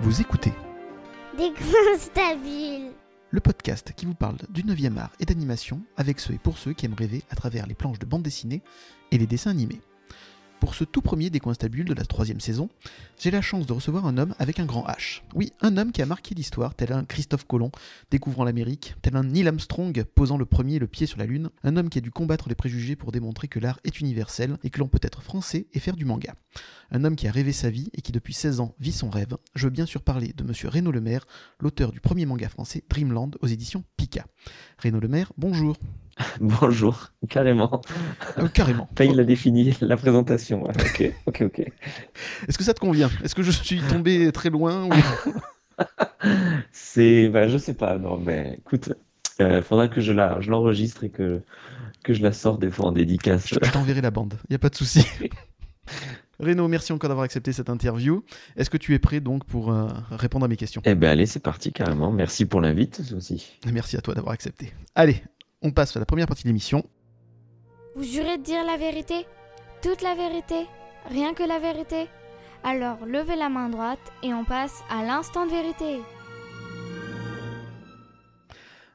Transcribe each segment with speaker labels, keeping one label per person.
Speaker 1: Vous écoutez
Speaker 2: Des
Speaker 1: le podcast qui vous parle du 9e art et d'animation avec ceux et pour ceux qui aiment rêver à travers les planches de bande dessinée et les dessins animés. Pour ce tout premier des coins stabiles de la troisième saison, j'ai la chance de recevoir un homme avec un grand H. Oui, un homme qui a marqué l'histoire, tel un Christophe Colomb découvrant l'Amérique, tel un Neil Armstrong posant le premier le pied sur la Lune, un homme qui a dû combattre les préjugés pour démontrer que l'art est universel et que l'on peut être français et faire du manga. Un homme qui a rêvé sa vie et qui depuis 16 ans vit son rêve. Je veux bien sûr parler de monsieur Renaud Lemaire, l'auteur du premier manga français Dreamland aux éditions Pika. Renaud Lemaire, bonjour.
Speaker 3: Bonjour, carrément.
Speaker 1: Euh, carrément.
Speaker 3: Enfin, il a défini la présentation. ouais. Ok, ok, ok.
Speaker 1: Est-ce que ça te convient? Est-ce que je suis tombé très loin ou...
Speaker 3: C'est, bah, je sais pas. Non, mais écoute, euh, faudra que je la, je l'enregistre et que que je la sorte des fois en dédicace.
Speaker 1: Je, je t'enverrai la bande, il n'y a pas de souci. Renaud, merci encore d'avoir accepté cette interview. Est-ce que tu es prêt donc pour euh, répondre à mes questions?
Speaker 3: Eh ben allez, c'est parti carrément. Merci pour l'invite aussi.
Speaker 1: Merci à toi d'avoir accepté. Allez, on passe à la première partie de l'émission.
Speaker 2: Vous jurez de dire la vérité? Toute la vérité? Rien que la vérité? Alors levez la main droite et on passe à l'instant de vérité.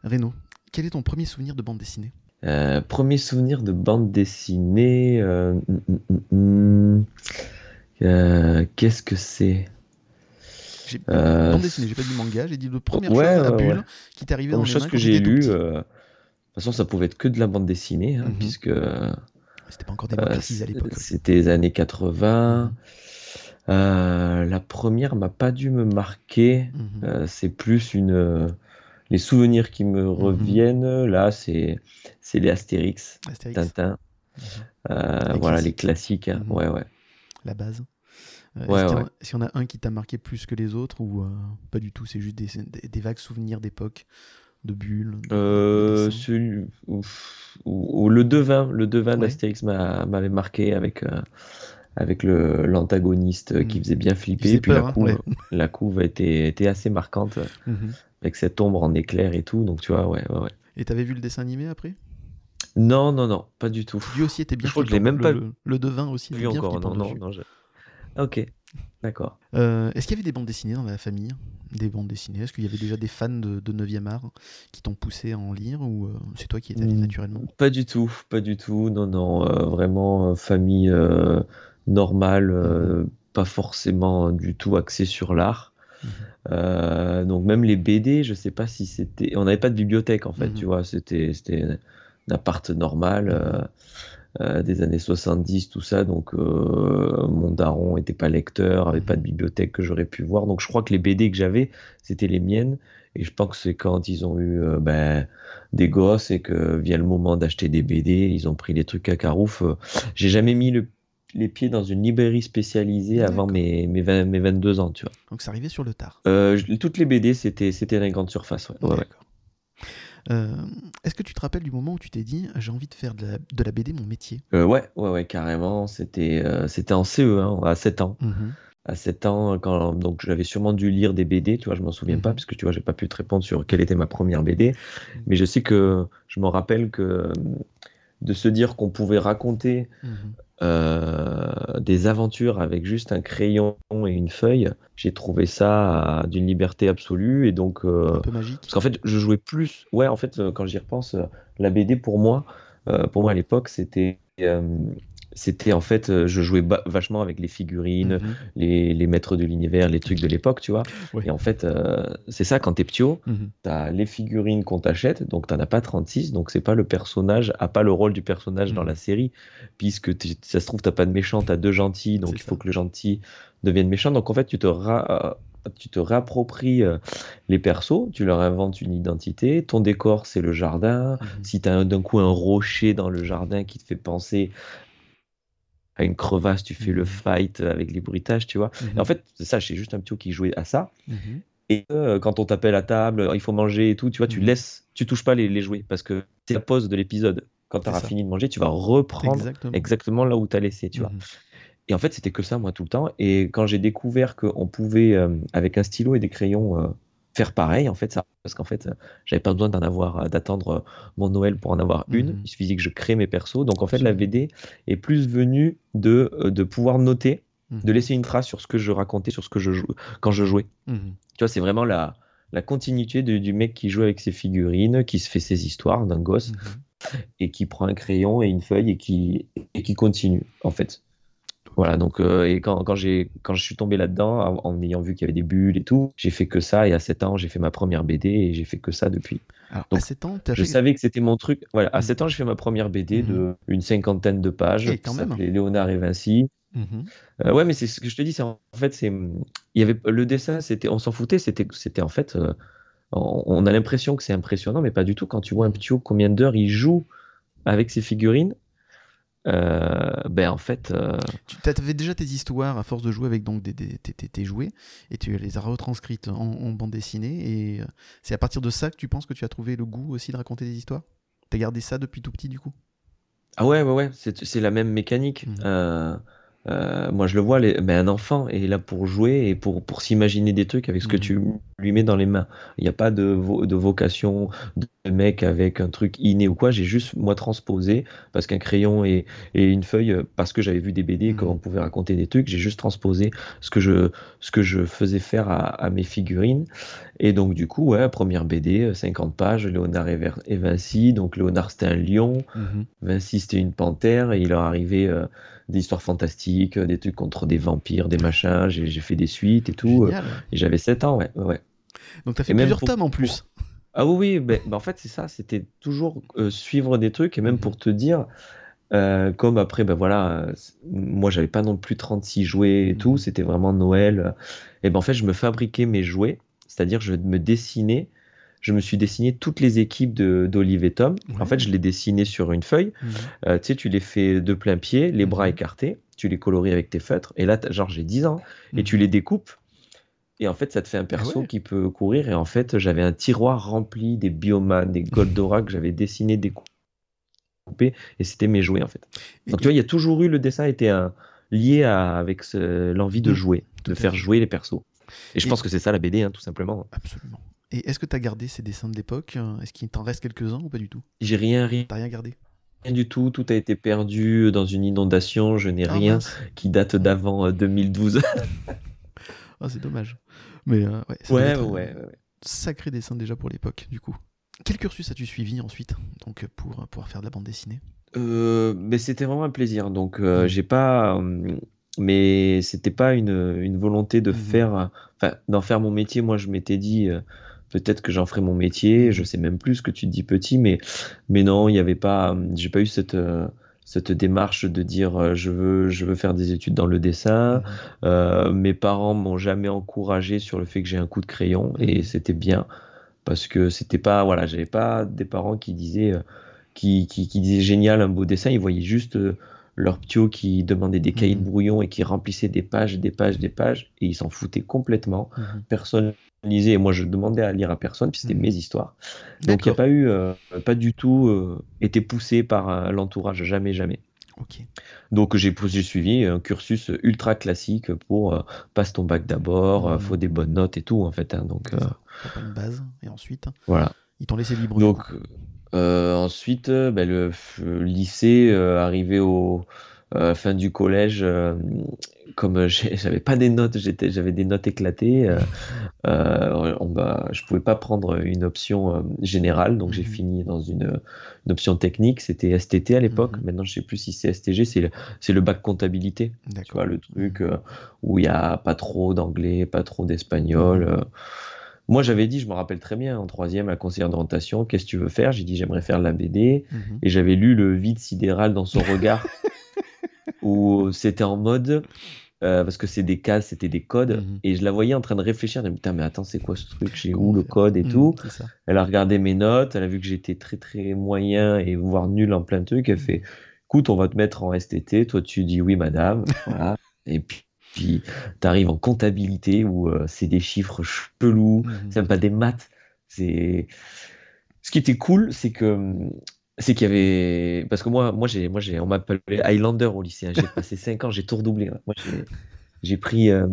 Speaker 1: Renaud, quel est ton premier souvenir de bande dessinée?
Speaker 3: Euh, premier souvenir de bande dessinée. euh, hum, hum, hum. Euh, Qu'est-ce que c'est?
Speaker 1: J'ai
Speaker 3: Euh,
Speaker 1: bande dessinée, j'ai pas dit manga, j'ai dit le première
Speaker 3: Ouais,
Speaker 1: chose à la bulle
Speaker 3: ouais.
Speaker 1: qui t'est arrivée dans les
Speaker 3: chose que j'ai
Speaker 1: t'étais
Speaker 3: façon, ça pouvait être que de la bande dessinée, hein,
Speaker 1: Mhm.
Speaker 3: puisque euh,
Speaker 1: C'était pas encore démocratisé à l'époque.
Speaker 3: c'était les années 80. Euh, la première m'a pas dû me marquer.
Speaker 1: Mhm.
Speaker 3: Euh, c'est plus une euh, les souvenirs qui
Speaker 1: Mhm.
Speaker 3: me reviennent. Là, c'est c'est les Astérix,
Speaker 1: Astérix,
Speaker 3: Tintin.
Speaker 1: Mhm.
Speaker 3: Euh,
Speaker 1: Les
Speaker 3: voilà les
Speaker 1: classiques.
Speaker 3: hein.
Speaker 1: Mhm.
Speaker 3: Ouais, ouais.
Speaker 1: la base. Euh,
Speaker 3: Ouais,
Speaker 1: Est-ce y en a-
Speaker 3: ouais.
Speaker 1: est-ce qu'il y en a un qui t'a marqué plus que les autres ou euh, pas du tout C'est juste des- des vagues souvenirs d'époque, de bulles
Speaker 3: Euh, celui- ouf, ou- ou le devin, le devin
Speaker 1: Ouais.
Speaker 3: d'Astérix m'a- m'avait marqué avec euh, avec le l'antagoniste euh, qui faisait bien flipper.
Speaker 1: faisait
Speaker 3: Puis
Speaker 1: peur,
Speaker 3: la
Speaker 1: hein,
Speaker 3: couve,
Speaker 1: ouais.
Speaker 3: la couve était était assez marquante
Speaker 1: Mhm.
Speaker 3: avec cette ombre en éclair et tout. Donc tu vois, ouais, ouais, ouais.
Speaker 1: Et t'avais vu le dessin animé après?
Speaker 3: Non, non, non, pas du tout.
Speaker 1: Lui aussi était bien
Speaker 3: Je crois que je l'ai même pas
Speaker 1: le, le, devin aussi était bien
Speaker 3: encore. Non, non,
Speaker 1: dessus.
Speaker 3: non. Ok, d'accord.
Speaker 1: Euh, Est-ce qu'il y avait des bandes dessinées dans la famille? Des bandes dessinées? Est-ce qu'il y avait déjà des fans de, de 9e art qui t'ont poussé à en lire ou euh, c'est toi qui es allé
Speaker 3: Hmm.
Speaker 1: naturellement?
Speaker 3: Pas du tout, pas du tout. Non, non, euh, vraiment famille normale, pas forcément du tout axée sur l'art.
Speaker 1: Mhm.
Speaker 3: Euh, donc même les BD, je sais pas si c'était. On n'avait pas de bibliothèque en fait,
Speaker 1: Mhm.
Speaker 3: tu vois. C'était c'était un appart normal euh, euh, des années 70, tout ça. Donc euh, mon daron était pas lecteur, avait pas de bibliothèque que j'aurais pu voir. Donc je crois que les BD que j'avais, c'était les miennes. Et je pense que c'est quand ils ont eu euh, ben, des gosses et que vient le moment d'acheter des BD, ils ont pris les trucs à carouf. J'ai jamais mis le- les pieds dans une librairie spécialisée avant mes, mes, 20 mes 22 ans, tu vois.
Speaker 1: Donc ça arrivait sur le tard.
Speaker 3: Toutes les BD, c'était c'était dans les grandes surfaces. Ouais. Ouais, ouais.
Speaker 1: D'accord. Euh, Est-ce que tu te rappelles du moment où tu t'es dit j'ai envie de faire de la, de la BD mon métier?
Speaker 3: Euh, ouais, ouais, ouais, carrément. C'était euh, c'était en CE, hein, à 7 ans.
Speaker 1: Mhm.
Speaker 3: À 7 ans, quand, donc j'avais sûrement dû lire des BD, tu vois, je m'en souviens pas,
Speaker 1: Mhm.
Speaker 3: parce que tu vois, j'ai pas pu te répondre sur quelle était ma première BD. Mais je sais que je me rappelle que de se dire qu'on pouvait raconter. Euh, des aventures avec juste un crayon et une feuille, j'ai trouvé ça d'une liberté absolue. Et donc, euh,
Speaker 1: Un peu magique.
Speaker 3: Parce qu'en fait, je jouais plus. Ouais, en fait, euh, quand j'y repense, la BD pour moi, euh, pour moi à l'époque, c'était, c'était en fait, euh, je jouais vachement avec les figurines,
Speaker 1: Mhm.
Speaker 3: les, les maîtres de l'univers, les trucs de l'époque, tu vois.
Speaker 1: Ouais.
Speaker 3: Et en fait, euh, c'est ça quand t'es ptio,
Speaker 1: Mhm.
Speaker 3: t'as les figurines qu'on t'achète, donc t'en as pas 36, donc c'est pas le personnage, a pas le rôle du personnage dans
Speaker 1: Mhm.
Speaker 3: la série, puisque ça se trouve, t'as pas de méchant, t'as deux gentils, donc il faut
Speaker 1: ça.
Speaker 3: que le gentil devienne méchant. Donc en fait, tu te ra- euh, tu te réappropries les persos, tu leur inventes une identité, ton décor c'est le jardin, si tu as d'un coup un rocher dans le jardin qui te fait penser à une crevasse, tu fais le
Speaker 1: Mhm.
Speaker 3: fight avec les bruitages, tu vois.
Speaker 1: Mhm.
Speaker 3: Et en fait, c'est ça, j'ai juste un petit qui jouait à ça.
Speaker 1: Mhm.
Speaker 3: Et euh, quand on t'appelle à table, il faut manger et tout, tu vois, tu laisses, tu touches pas les, les jouets parce que c'est la pause de l'épisode. Quand tu auras fini de manger, tu vas reprendre
Speaker 1: Exactement.
Speaker 3: exactement là où tu as laissé, tu vois. Et en fait, c'était que ça, moi, tout le temps. Et quand j'ai découvert qu'on pouvait, euh, avec un stylo et des crayons, euh, faire pareil, en fait, ça, parce qu'en fait, j'avais pas besoin d'en avoir, d'attendre mon Noël pour en avoir une.
Speaker 1: Mhm.
Speaker 3: Il suffisait que je crée mes persos. Donc, en fait, la VD est plus venue de, de pouvoir noter,
Speaker 1: Mhm.
Speaker 3: de laisser une trace sur ce que je racontais, sur ce que je jouais, quand je jouais.
Speaker 1: Mhm.
Speaker 3: Tu vois, c'est vraiment la, la continuité de- du mec qui joue avec ses figurines, qui se fait ses histoires d'un gosse et qui prend un crayon et une feuille et qui, et qui continue, en fait. Voilà, donc, euh, et quand, quand, j'ai, quand je suis tombé là-dedans, en, en ayant vu qu'il y avait des bulles et tout, j'ai fait que ça, et à 7 ans, j'ai fait ma première BD, et j'ai fait que ça depuis.
Speaker 1: Alors,
Speaker 3: Donc,
Speaker 1: à 7 ans, as
Speaker 3: Je
Speaker 1: fait...
Speaker 3: savais que c'était mon truc. Voilà, à
Speaker 1: Mhm.
Speaker 3: 7 ans, j'ai fait ma première BD de une cinquantaine de pages, qui
Speaker 1: quand même.
Speaker 3: Léonard et Vinci.
Speaker 1: Mhm.
Speaker 3: Euh, ouais, mais c'est ce que je te dis, c'est en fait, c'est, il y avait le dessin, c'était, on s'en foutait, c'était, c'était en fait, euh, on, on a l'impression que c'est impressionnant, mais pas du tout. Quand tu vois un petit combien d'heures il joue avec ses figurines, euh, ben en fait, euh,
Speaker 1: Tu avais déjà tes histoires à force de jouer avec donc des, des- tes, tes- tes jouets et tu les as retranscrites en, en bande dessinée et euh, c'est à partir de ça que tu penses que tu as trouvé le goût aussi de raconter des histoires? T'as gardé ça depuis tout petit du coup?
Speaker 3: Ah ouais, ouais, ouais, c'est, c'est la même mécanique.
Speaker 1: Mhm.
Speaker 3: Euh, euh, moi, je le vois, les- mais un enfant est là pour jouer et pour, pour s'imaginer des trucs avec ce que
Speaker 1: Mhm.
Speaker 3: tu lui mets dans les mains. Il n'y a pas de, vo- de vocation de mec avec un truc inné ou quoi. J'ai juste, moi, transposé parce qu'un crayon et, et une feuille, euh, parce que j'avais vu des BD,
Speaker 1: Mhm.
Speaker 3: qu'on pouvait raconter des trucs, j'ai juste transposé ce que je, ce que je faisais faire à, à mes figurines. Et donc, du coup, ouais, première BD, euh, 50 pages, Léonard et, Ver- et Vinci. Donc, Léonard, c'était un lion. Vinci, c'était une panthère, et il leur arrivait euh, des histoires fantastiques, euh, des trucs contre des vampires, des machins. J'ai fait des suites et tout. euh,
Speaker 1: Génial.
Speaker 3: et j'avais 7 ans, ouais. ouais.
Speaker 1: Donc t'as fait
Speaker 3: Et
Speaker 1: plusieurs tomes en plus.
Speaker 3: Ah oui, oui, ben en fait, c'est ça, c'était toujours euh, suivre des trucs, et même
Speaker 1: Mhm.
Speaker 3: pour te dire, euh, comme après, ben voilà, euh, moi, j'avais pas non plus 36 jouets et tout,
Speaker 1: Mhm.
Speaker 3: c'était vraiment Noël. Et ben en fait, je me fabriquais mes jouets, c'est-à-dire, je me dessinais. Je me suis dessiné toutes les équipes de- d'Olive et Tom.
Speaker 1: Ouais.
Speaker 3: En fait, je les dessinais sur une feuille.
Speaker 1: Mhm.
Speaker 3: Euh, tu sais, tu les fais de plein pied, les bras
Speaker 1: Mhm.
Speaker 3: écartés, tu les coloris avec tes feutres, et là, genre, j'ai 10 ans, et tu
Speaker 1: Mhm.
Speaker 3: les découpes, et en fait, ça te fait un perso
Speaker 1: ouais.
Speaker 3: qui peut courir, et en fait, j'avais un tiroir rempli des Bioman, des Goldorak que j'avais dessiné, découpé, et c'était mes jouets, en fait. Donc, tu vois, il y a toujours eu, le dessin était un, lié à, avec l'envie de
Speaker 1: Mhm.
Speaker 3: jouer,
Speaker 1: Tout
Speaker 3: de faire
Speaker 1: fait.
Speaker 3: jouer les persos. Et je
Speaker 1: Et-
Speaker 3: pense que c'est ça la BD, hein, tout simplement.
Speaker 1: Absolument. Et est-ce que t'as gardé ces dessins de l'époque? Est-ce qu'il t'en reste quelques-uns ou pas du tout?
Speaker 3: J'ai rien, rien,
Speaker 1: T'as rien gardé?
Speaker 3: Rien du tout, tout a été perdu dans une inondation, je n'ai
Speaker 1: Ah,
Speaker 3: rien
Speaker 1: mince.
Speaker 3: qui date d'avant euh, 2012.
Speaker 1: Ah, c'est dommage. Mais euh, ouais, ça
Speaker 3: Ouais, ouais.
Speaker 1: Sacré dessin déjà pour l'époque, du coup. Quel cursus as-tu suivi ensuite donc pour pouvoir faire de la bande dessinée?
Speaker 3: Euh, mais c'était vraiment un plaisir. Donc, euh,
Speaker 1: Mhm.
Speaker 3: j'ai pas. mais c'était pas une, une volonté de
Speaker 1: Mhm.
Speaker 3: faire. euh, Enfin, d'en faire mon métier. Moi, je m'étais dit. Peut-être que j'en ferai mon métier. Je sais même plus ce que tu te dis petit, mais mais non, il y avait pas. J'ai pas eu cette euh, cette démarche de dire euh, je veux je veux faire des études dans le dessin.
Speaker 1: Mhm.
Speaker 3: Euh, mes parents m'ont jamais encouragé sur le fait que j'ai un coup de crayon et
Speaker 1: Mhm.
Speaker 3: c'était bien parce que c'était pas voilà j'avais pas des parents qui disaient qui, qui, qui disaient génial un beau dessin ils voyaient juste leur ptio qui demandait des cahiers de
Speaker 1: Mhm.
Speaker 3: brouillon et qui remplissait des pages des pages des pages et ils s'en foutaient complètement personne lisait et moi je demandais à lire à personne puis c'était
Speaker 1: Mhm.
Speaker 3: mes histoires donc il n'y a pas eu euh, pas du tout euh, été poussé par euh, l'entourage jamais jamais
Speaker 1: Ok.
Speaker 3: donc j'ai suivi un cursus ultra classique pour passe ton bac d'abord,
Speaker 1: Mhm.
Speaker 3: faut des bonnes notes et tout en fait. hein. donc
Speaker 1: pas une base. Et ensuite,
Speaker 3: voilà.
Speaker 1: ils t'ont laissé libre.
Speaker 3: Donc ensuite, ben, le lycée, arrivé au fin du collège, euh, comme j'avais pas des notes, j'étais, j'avais des notes éclatées. euh, euh, on m'a- je pouvais pas prendre une option euh, générale, donc j'ai
Speaker 1: Mhm.
Speaker 3: fini dans une, une option technique. C'était STT à l'époque.
Speaker 1: Mhm.
Speaker 3: Maintenant, je sais plus si c'est STG. C'est le, c'est le bac comptabilité. Tu vois, le truc euh, où il y a pas trop d'anglais, pas trop d'espagnol.
Speaker 1: Mhm.
Speaker 3: euh. Moi, j'avais dit, je me rappelle très bien, en troisième, la conseillère d'orientation, qu'est-ce que tu veux faire? J'ai dit, j'aimerais faire de la BD.
Speaker 1: Mhm.
Speaker 3: Et j'avais lu le vide sidéral dans son regard, où c'était en mode, euh, parce que c'est des cases, c'était des codes,
Speaker 1: Mhm.
Speaker 3: et je la voyais en train de réfléchir, de, putain, mais attends, c'est quoi ce truc? J'ai où le code et
Speaker 1: Mhm,
Speaker 3: tout
Speaker 1: ça.
Speaker 3: Elle a regardé mes notes, elle a vu que j'étais très très moyen et voire nul en plein de trucs. Elle
Speaker 1: Mhm.
Speaker 3: fait, écoute, on va te mettre en STT. Toi, tu dis oui, madame. Voilà. Et puis, puis tu arrives en comptabilité où euh, c'est des chiffres chelous,
Speaker 1: Mhm.
Speaker 3: c'est même pas des maths. C'est ce qui était cool, c'est que c'est qu'il y avait. Parce que moi, moi, j'ai, moi j'ai, on m'appelait Highlander au lycée. hein. J'ai passé 5 ans, j'ai tout redoublé. hein. Moi, j'ai, j'ai pris. euh,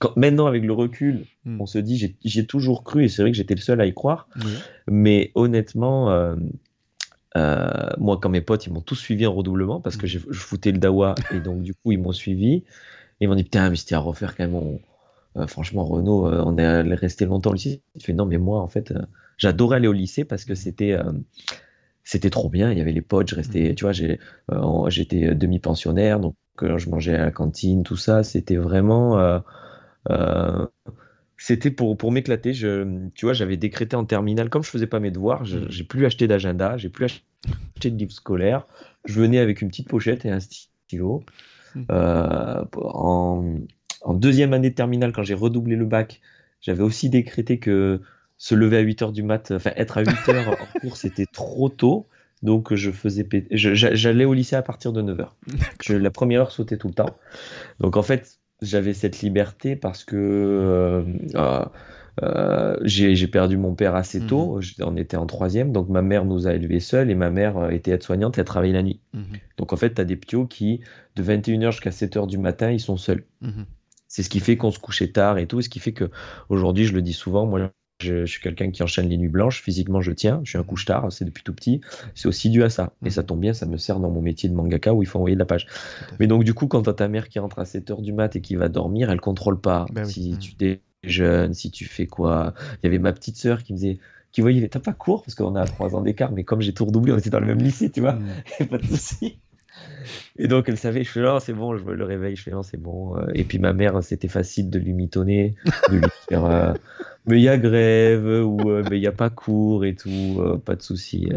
Speaker 3: quand- maintenant, avec le recul,
Speaker 1: Hmm.
Speaker 3: on se dit, j'ai, j'ai toujours cru, et c'est vrai que j'étais le seul à y croire. Mais honnêtement, euh, euh, moi, quand mes potes, ils m'ont tous suivi en redoublement parce que j'ai- je foutais le dawa et donc du coup, ils m'ont suivi. Ils m'ont dit, putain, mais c'était à refaire quand même. on- euh, franchement, Renaud, euh, on est rester longtemps au lycée. Tu fais, non, mais moi, en fait, euh, j'adorais aller au lycée parce que c'était. Euh, c'était trop bien, il y avait les potes, je restais,
Speaker 1: Mhm.
Speaker 3: tu vois, euh, j'étais demi-pensionnaire, donc euh, je mangeais à la cantine, tout ça, c'était vraiment, euh, euh, c'était pour, pour m'éclater. Je, tu vois, j'avais décrété en terminale, comme je faisais pas mes devoirs,
Speaker 1: Mhm.
Speaker 3: j'ai plus acheté d'agenda, j'ai plus acheté de livres scolaires. Je venais avec une petite pochette et un stylo.
Speaker 1: Mhm.
Speaker 3: Euh, en, en deuxième année de terminale, quand j'ai redoublé le bac, j'avais aussi décrété que se lever à 8 heures du mat, enfin être à 8 heures en cours, c'était trop tôt. Donc je faisais j'a- j'allais au lycée à partir de 9 heures. Je- la première heure sautait tout le temps. Donc en fait, j'avais cette liberté parce que euh, euh, euh, j'ai perdu mon père assez tôt. Je- On était en troisième, donc ma mère nous a élevés seuls et ma mère euh, était aide-soignante et elle travaillait la nuit.
Speaker 1: Mhm.
Speaker 3: Donc en fait, tu as des ptios qui, de 21h jusqu'à 7h du matin, ils sont seuls.
Speaker 1: Mhm.
Speaker 3: C'est ce qui fait qu'on se couchait tard et tout, et ce qui fait que aujourd'hui, je le dis souvent, moi, je, je suis quelqu'un qui enchaîne les nuits blanches. Physiquement, je tiens. Je suis un couche-tard, c'est depuis tout petit. C'est aussi dû à ça. Et ça tombe bien, ça me sert dans mon métier de mangaka où il faut envoyer de la page. Mais donc, du coup, quand t'as ta mère qui rentre à 7h du mat et qui va dormir, elle contrôle pas
Speaker 1: oui.
Speaker 3: si
Speaker 1: Mhm.
Speaker 3: tu déjeunes, si tu fais quoi. Il y avait ma petite sœur qui me disait, qui voyait, t'as pas cours? Parce qu'on a 3 ans d'écart, mais comme j'ai tout redoublé, on était dans le même lycée, tu vois.
Speaker 1: Mhm.
Speaker 3: pas de souci. Et donc elle savait, je fais non, c'est bon, je me le réveille, je fais non, c'est bon. Euh, Et puis ma mère, c'était facile de lui mitonner, de lui dire euh, mais il y a grève ou euh, mais il y a pas cours et tout, euh, pas de souci.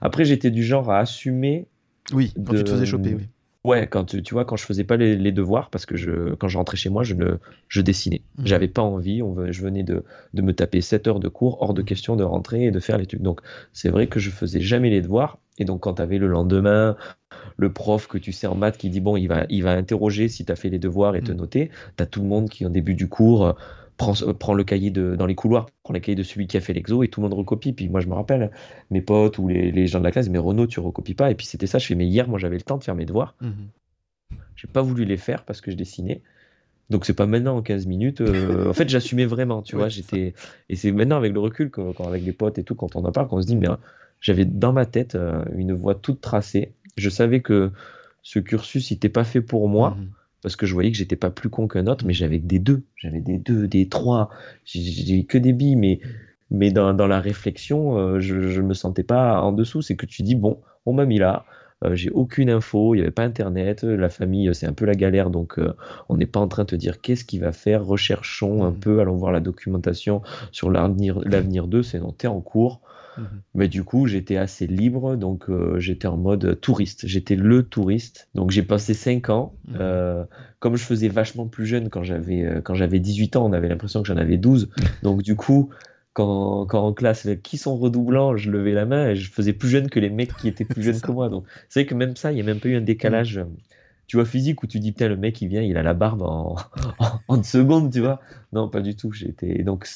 Speaker 3: Après, j'étais du genre à assumer.
Speaker 1: Oui, quand tu te faisais choper, oui.
Speaker 3: Ouais, quand tu tu vois, quand je faisais pas les, les devoirs, parce que je, quand je rentrais chez moi, je, ne, je dessinais.
Speaker 1: Mhm.
Speaker 3: J'avais pas envie, on, je venais de, de me taper 7 heures de cours, hors de question de rentrer et de faire les trucs. Donc, c'est vrai que je faisais jamais les devoirs. Et donc, quand tu avais le lendemain le prof que tu sais en maths qui dit bon, il va, il va interroger si tu as fait les devoirs et te
Speaker 1: Mhm.
Speaker 3: noter, tu as tout le monde qui, au début du cours, euh, prend, euh, le cahier de, dans les couloirs, prend le cahier de celui qui a fait l'exo et tout le monde recopie. Puis moi, je me rappelle, mes potes ou les, les gens de la classe, mais Renaud, tu recopies pas. Et puis c'était ça, je fais, mais hier, moi, j'avais le temps de faire mes devoirs.
Speaker 1: Mhm.
Speaker 3: J'ai pas voulu les faire parce que je dessinais. Donc c'est pas maintenant en 15 minutes. euh, en fait, j'assumais vraiment, tu
Speaker 1: Ouais,
Speaker 3: vois. J'étais et c'est maintenant avec le recul, quand, avec des potes et tout, quand on en parle, qu'on se dit, mais euh, j'avais dans ma tête euh, une voie toute tracée. Je savais que ce cursus, il était pas fait pour moi
Speaker 1: Mhm.
Speaker 3: Parce que je voyais que j'étais pas plus con qu'un autre, mais j'avais que des deux, j'avais des deux, des trois, j'ai que des billes, mais mais dans, dans la réflexion, euh, je, je me sentais pas en dessous. C'est que tu dis bon, on m'a mis là. euh, j'ai aucune info, il n'y avait pas internet, euh, la famille c'est un peu la galère donc euh, on n'est pas en train de te dire qu'est-ce qu'il va faire, recherchons un
Speaker 1: Mhm.
Speaker 3: peu, allons voir la documentation sur l'avenir l'avenir d'eux, c'est non, t'es en cours.
Speaker 1: Mhm.
Speaker 3: Mais du coup, j'étais assez libre, donc euh, j'étais en mode touriste. J'étais le touriste. Donc j'ai passé 5 ans.
Speaker 1: Mhm.
Speaker 3: Euh, comme je faisais vachement plus jeune quand j'avais euh, quand j'avais 18 ans, on avait l'impression que j'en avais 12. Donc du coup, quand, quand en classe, qui sont redoublants, je levais la main et je faisais plus jeune que les mecs qui étaient plus jeunes
Speaker 1: ça.
Speaker 3: que moi. Donc c'est vrai que même ça, il y a même pas eu un décalage. Tu vois, physique où tu dis, putain, le mec, il vient, il a la barbe en, en, en une seconde, tu vois. Non, pas du tout. J'étais donc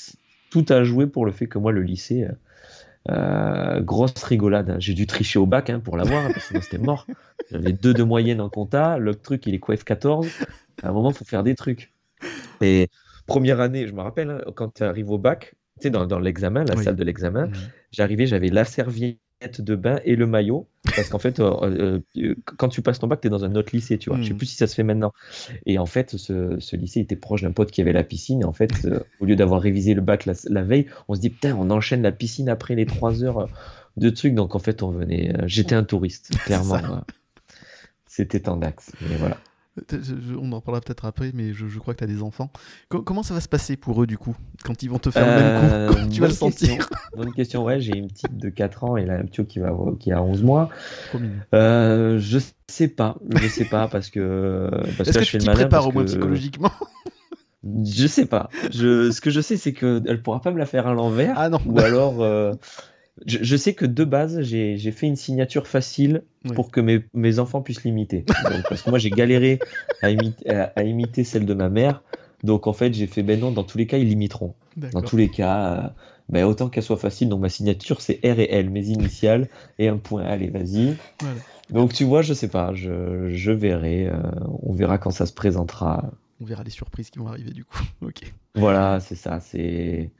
Speaker 3: tout a joué pour le fait que moi, le lycée, euh, grosse rigolade. J'ai dû tricher au bac hein, pour l'avoir, hein, parce que sinon c'était mort. J'avais deux de moyenne en compta. Le truc, il est quoi F14 À un moment, il faut faire des trucs. Et première année, je me rappelle, hein, quand tu arrives au bac, tu sais, dans, dans l'examen, la
Speaker 1: Oui.
Speaker 3: salle de l'examen,
Speaker 1: Mhm.
Speaker 3: j'arrivais, j'avais la serviette de bain et le maillot. Parce qu'en fait, euh, euh, euh, quand tu passes ton bac, tu es dans un autre lycée, tu vois. Je sais
Speaker 1: Mhm.
Speaker 3: plus si ça se fait maintenant. Et en fait, ce, ce lycée était proche d'un pote qui avait la piscine. Et en fait, euh, au lieu d'avoir révisé le bac la, la veille, on se dit, putain, on enchaîne la piscine après les trois heures de trucs. Donc en fait, on venait. J'étais un touriste, clairement. C'était Tandax. Mais voilà.
Speaker 1: On en parlera peut-être après, mais je, je crois que tu as des enfants. Co- comment ça va se passer pour eux, du coup, quand ils vont te faire le même
Speaker 3: Euh,
Speaker 1: coup Comment tu vas le
Speaker 3: question.
Speaker 1: sentir?
Speaker 3: Bonne question. Ouais, j'ai une petite de 4 ans et un petit qui, va, qui a 11 mois. Euh, je sais pas, je sais pas parce que parce
Speaker 1: Est-ce que
Speaker 3: je fais
Speaker 1: tu t'y prépares au moins
Speaker 3: que-
Speaker 1: psychologiquement?
Speaker 3: Je sais pas. Je, ce que je sais, c'est que elle pourra pas me la faire à l'envers,
Speaker 1: Ah non
Speaker 3: ou alors. euh, je, je sais que de base, j'ai fait une signature facile pour que mes, mes enfants puissent l'imiter. Parce que moi, j'ai galéré à imiter, à, à imiter celle de ma mère. Donc en fait, j'ai fait ben non, dans tous les cas, ils l'imiteront. Dans tous les cas, ben, autant qu'elle soit facile. Donc ma signature, c'est R et L, mes initiales, et un point. Allez, vas-y. Donc tu vois, je sais pas, je, je verrai. Euh, on verra quand ça se présentera.
Speaker 1: On verra les surprises qui vont arriver du coup. ok.
Speaker 3: Voilà, c'est ça. C'est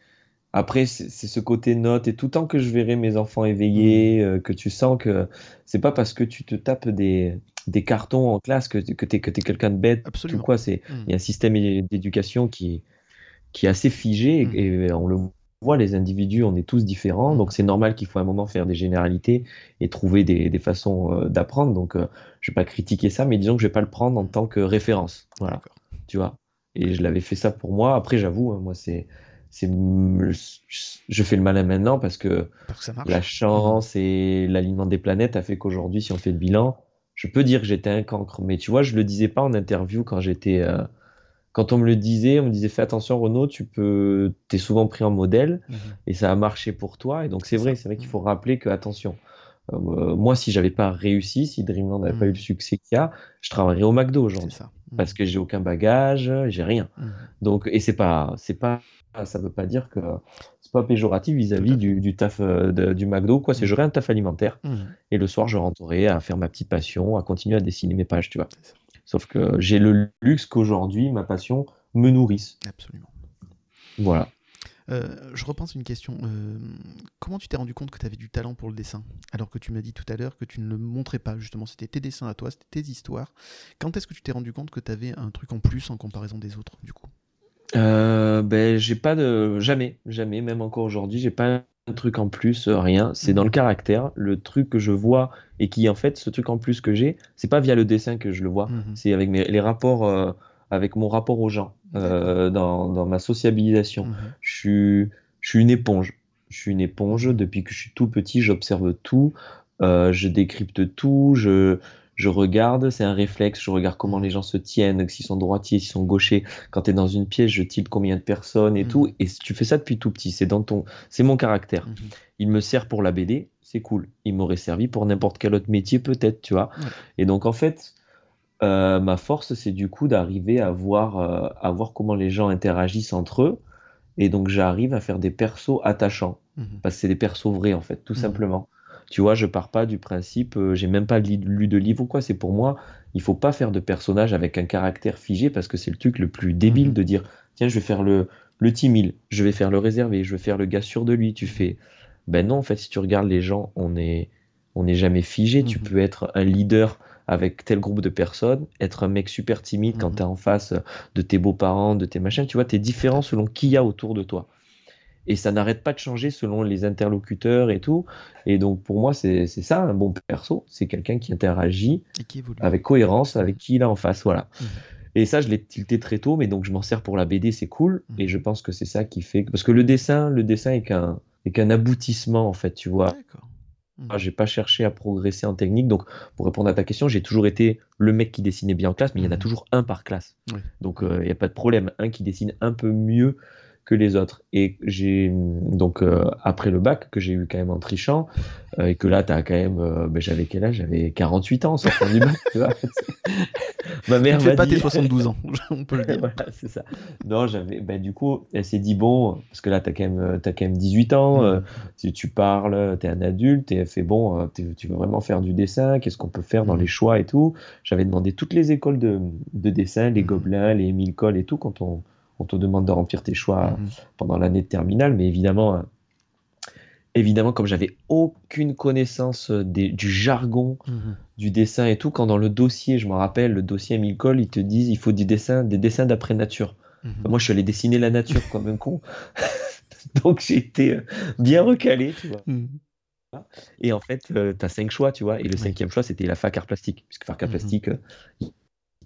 Speaker 3: après, c'est ce côté note et tout tant que je verrai mes enfants éveillés, mmh. euh, que tu sens que c'est pas parce que tu te tapes des, des cartons en classe que, que tu es, es quelqu'un de bête.
Speaker 1: Absolument.
Speaker 3: quoi, c'est mmh. il y a un système d'éducation qui, qui est assez figé mmh. et, on le voit, les individus, on est tous différents, donc c'est normal qu'il faut à un moment faire des généralités et trouver des, des façons euh, d'apprendre. Donc, euh, je vais pas critiquer ça, mais disons que je vais pas le prendre en tant que référence. Voilà, tu vois? Et je l'avais fait ça pour moi. Après, j'avoue, hein, moi, c'est c'est je fais le malin maintenant parce que, la chance et l'alignement des planètes a fait qu'aujourd'hui, si on fait le bilan, je peux dire que j'étais un cancre. Mais tu vois, je le disais pas en interview quand j'étais. Euh, quand on me le disait, on me disait fais attention Renaud, tu peux, t'es souvent pris en modèle mhm. et ça a marché pour toi. Et donc c'est vrai, c'est vrai qu'il faut rappeler que attention. Euh, moi, si j'avais pas réussi, si Dreamland n'avait pas eu le mhm. succès qu'il y a, je travaillerais au McDo aujourd'hui. Parce que j'ai aucun bagage, j'ai rien. Mhm. Donc, et c'est pas, c'est pas ah, ça veut pas dire que c'est pas péjoratif vis-à-vis du, taf euh, du McDo, quoi. C'est mmh. j'aurai un taf alimentaire mmh. et le soir je rentrerai à faire ma petite passion, à continuer à dessiner mes pages, tu vois. Sauf que j'ai le luxe qu'aujourd'hui ma passion me nourrisse.
Speaker 1: Absolument.
Speaker 3: Voilà.
Speaker 1: Euh, je repense une question. Euh, comment tu t'es rendu compte que tu avais du talent pour le dessin? Alors que tu m'as dit tout à l'heure que tu ne le montrais pas, justement, c'était tes dessins à toi, c'était tes histoires. Quand est-ce que tu t'es rendu compte que tu avais un truc en plus en comparaison des autres, du coup?
Speaker 3: Euh, ben, j'ai pas de. Jamais, jamais, même encore aujourd'hui, j'ai pas un truc en plus, euh, rien. C'est dans le mhm. caractère. Le truc que je vois et qui, en fait, ce truc en plus que j'ai, c'est pas via le dessin que je le vois, mhm. c'est avec mes, les rapports, euh, avec mon rapport aux gens, dans, dans, ma sociabilisation. Mhm. Je, suis, je suis une éponge. Je suis une éponge. Depuis que je suis tout petit, j'observe tout. je décrypte tout. Je, je regarde, c'est un réflexe, je regarde comment les gens se tiennent, s'ils sont droitiers, s'ils sont gauchers. Quand tu es dans une pièce, je tilte combien de personnes et tout. Mhm. Et tu fais ça depuis tout petit, c'est dans ton, c'est mon caractère. Mhm. Il me sert pour la BD, c'est cool. Il m'aurait servi pour n'importe quel autre métier peut-être, tu vois. Et donc en fait, euh, ma force, c'est du coup d'arriver à voir, euh, à voir comment les gens interagissent entre eux. Et donc j'arrive à faire des persos attachants. Mhm. Parce que c'est des persos vrais en fait, tout simplement. Tu vois, je pars pas du principe, euh, j'ai même pas lu, de livre ou quoi. C'est pour moi, il faut pas faire de personnage avec un caractère figé parce que c'est le truc le plus débile mhm. de dire, tiens, je vais faire le, le timide, je vais faire le réservé, je vais faire le gars sûr de lui. Tu fais, ben non, en fait, si tu regardes les gens, on est, on n'est jamais figé. Tu mhm. peux être un leader avec tel groupe de personnes, être un mec super timide quand mhm. tu es en face de tes beaux-parents, de tes machins. Tu vois, tu es différent selon qui y a autour de toi et ça n'arrête pas de changer selon les interlocuteurs et tout. Et donc pour moi, c'est ça un bon perso, c'est quelqu'un qui interagit avec cohérence avec qui il a en face, voilà. Mmh. Et ça, je l'ai tilté très tôt, mais donc je m'en sers pour la BD, c'est cool. Mmh. Et je pense que c'est ça qui fait parce que le dessin, le dessin est qu'un qu'un aboutissement en fait, tu vois. Mmh. j'ai pas cherché à progresser en technique. Donc, pour répondre à ta question, j'ai toujours été le mec qui dessinait bien en classe, mais il y en a toujours un par classe. Donc, euh, il n'y a pas de problème. Un qui dessine un peu mieux que les autres. Et j'ai donc euh, après le bac que j'ai eu quand même en trichant euh, et que là tu as quand même euh, ben, j'avais quel âge? J'avais 48 ans sortant du bac, tu vois.
Speaker 1: Ma mère m'a pas tes 72 ans, on peut le dire.
Speaker 3: voilà, c'est ça. Non, j'avais ben, du coup, elle s'est dit bon parce que là tu as quand même as quand même 18 ans, mm. si tu parles, tu es un adulte et elle fait bon, tu veux vraiment faire du dessin, qu'est-ce qu'on peut faire dans mm. les choix et tout? J'avais demandé toutes les écoles de, de dessin, les mm. Gobelins, les Émile Cole et tout quand on on te demande de remplir tes choix mhm. pendant l'année de terminale, mais évidemment, euh, évidemment, comme j'avais aucune connaissance euh, du jargon, mhm. du dessin et tout, quand dans le dossier, je me rappelle, le dossier Emile Cole, ils te disent il faut des dessins, des dessins d'après nature. Mhm. Moi, je suis allé dessiner la nature comme un con. Donc, j'ai été euh, bien recalé, tu vois. Et en fait, tu as cinq choix, tu vois. Et le cinquième choix, c'était la fac art plastique. Puisque fac art plastique,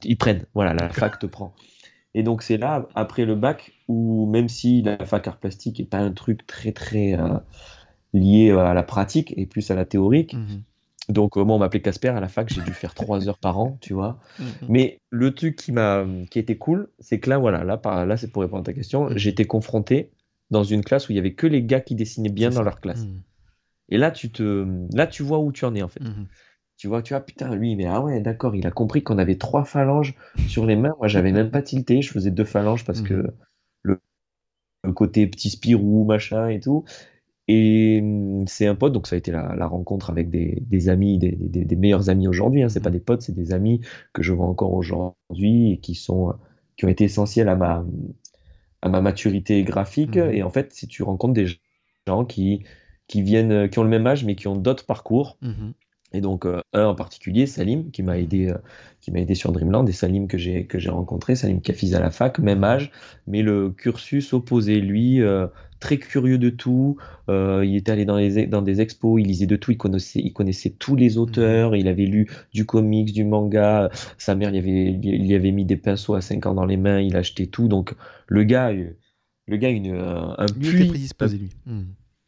Speaker 3: ils, prennent. Voilà, la fac te prend. Et donc c'est là, après le bac, où même si la fac art plastique n'est pas un truc très très euh, lié à la pratique et plus à la théorique, mhm. donc euh, moi on m'appelait Casper à la fac, j'ai dû faire trois heures par an, tu vois. Mhm. Mais le truc qui m'a qui était cool, c'est que là voilà, là, par, là c'est pour répondre à ta question, mhm. j'étais confronté dans une classe où il y avait que les gars qui dessinaient bien dans leur classe. Et là tu te là tu vois où tu en es en fait. Tu vois, tu vois, putain, lui, mais ah ouais, d'accord, il a compris qu'on avait trois phalanges sur les mains. Moi, j'avais même pas tilté, je faisais deux phalanges parce que mhm. le côté petit Spirou, machin et tout. Et hum, c'est un pote, donc ça a été la, rencontre avec des, amis, des, meilleurs amis aujourd'hui. Hein. C'est pas des potes, c'est des amis que je vois encore aujourd'hui et qui sont qui ont été essentiels à ma à ma maturité graphique. Mhm. Et en fait, si tu rencontres des gens qui qui viennent, qui ont le même âge mais qui ont d'autres parcours. Mhm. Et donc euh, un en particulier, Salim, qui m'a aidé, euh, qui m'a aidé sur Dreamland, et Salim que j'ai que j'ai rencontré, Salim Kafiz à la fac, même âge, mais le cursus opposé. Lui, euh, très curieux de tout. Euh, il était allé dans, les, dans des expos, il lisait de tout, il connaissait, il connaissait tous les auteurs, il avait lu du comics, du manga. Sa mère il avait, il avait mis des pinceaux à 5 ans dans les mains, il achetait tout. Donc le gars, le gars, une, un
Speaker 1: puits. prédisposé, lui.
Speaker 3: Hmm.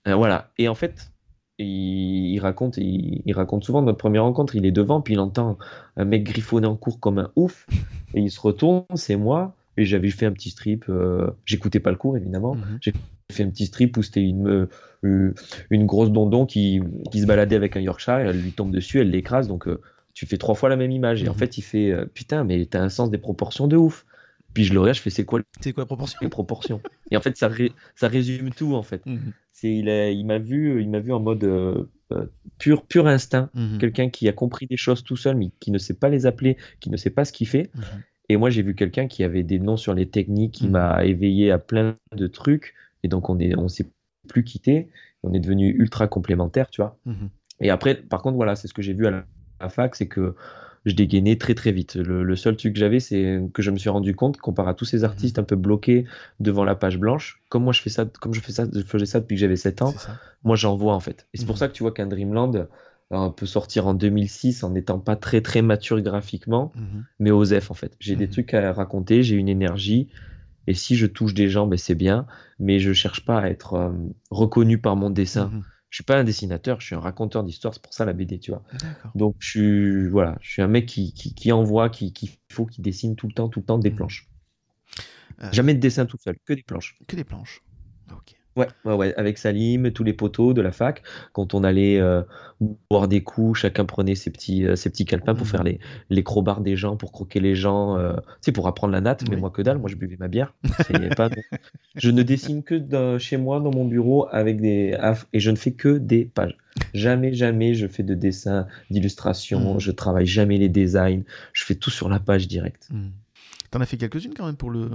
Speaker 3: Euh, voilà. Et en fait, il, raconte, il, raconte souvent notre première rencontre. Il est devant, puis il entend un mec griffonner en cours comme un ouf, et il se retourne, c'est moi. Et j'avais fait un petit strip. Euh, j'écoutais pas le cours évidemment. Mhm. J'ai fait un petit strip où c'était une, euh, une grosse dondon qui, qui, se baladait avec un Yorkshire. Elle lui tombe dessus, elle l'écrase. Donc euh, tu fais trois fois la même image. Et en mhm. fait, il fait putain, mais t'as un sens des proportions de ouf. Puis je le regarde, je fais c'est quoi
Speaker 1: C'est quoi les proportions
Speaker 3: Les proportions? Et en fait, ça, ça résume tout en fait. Mhm. C'est il, il m'a vu, il m'a vu en mode pur pur instinct, quelqu'un qui a compris des choses tout seul, mais qui ne sait pas les appeler, qui ne sait pas ce qu'il fait. Et moi, j'ai vu quelqu'un qui avait des noms sur les techniques, qui m'a éveillé à plein de trucs. Et donc, on est, on s'est plus quitté. On est devenu ultra complémentaires, tu vois. Et après, par contre, voilà, c'est ce que j'ai vu à la, fac, c'est que je dégainais très très vite. Le, seul truc que j'avais, c'est que je me suis rendu compte, comparé à tous ces artistes mm-hmm. un peu bloqués devant la page blanche, comme moi je fais ça, comme je fais ça, je faisais ça depuis que j'avais 7 ans, moi j'en vois en fait. Et c'est pour mm-hmm. ça que tu vois qu'un Dreamland, on peut sortir en 2006 en n'étant pas très très mature graphiquement, mhm. mais osef en fait. J'ai des mhm. trucs à raconter, j'ai une énergie, et si je touche des gens, ben c'est bien, mais je cherche pas à être euh, reconnu par mon dessin. Je suis pas un dessinateur, je suis un raconteur d'histoire, c'est pour ça la BD, tu vois. Donc je suis voilà, je suis un mec qui, qui, envoie, qui, qui faut, qui dessine tout le temps, tout le temps des planches. Euh. Jamais de dessin tout seul, que des planches.
Speaker 1: Que des planches. Ok.
Speaker 3: Ouais, ouais, ouais, avec Salim, tous les poteaux de la fac, quand on allait euh, boire des coups, chacun prenait ses petits, euh, ses petits calepins pour faire mmh. les, les crobards des gens, pour croquer les gens, euh, tu sais, pour apprendre la natte, mais moi que dalle, moi je buvais ma bière. pas, je ne dessine que chez moi, dans mon bureau, avec des et je ne fais que des pages. Jamais, jamais je fais de dessin, d'illustration, mmh. je travaille jamais les designs, je fais tout sur la page directe.
Speaker 1: Mmh. T'en as fait quelques-unes quand même pour le,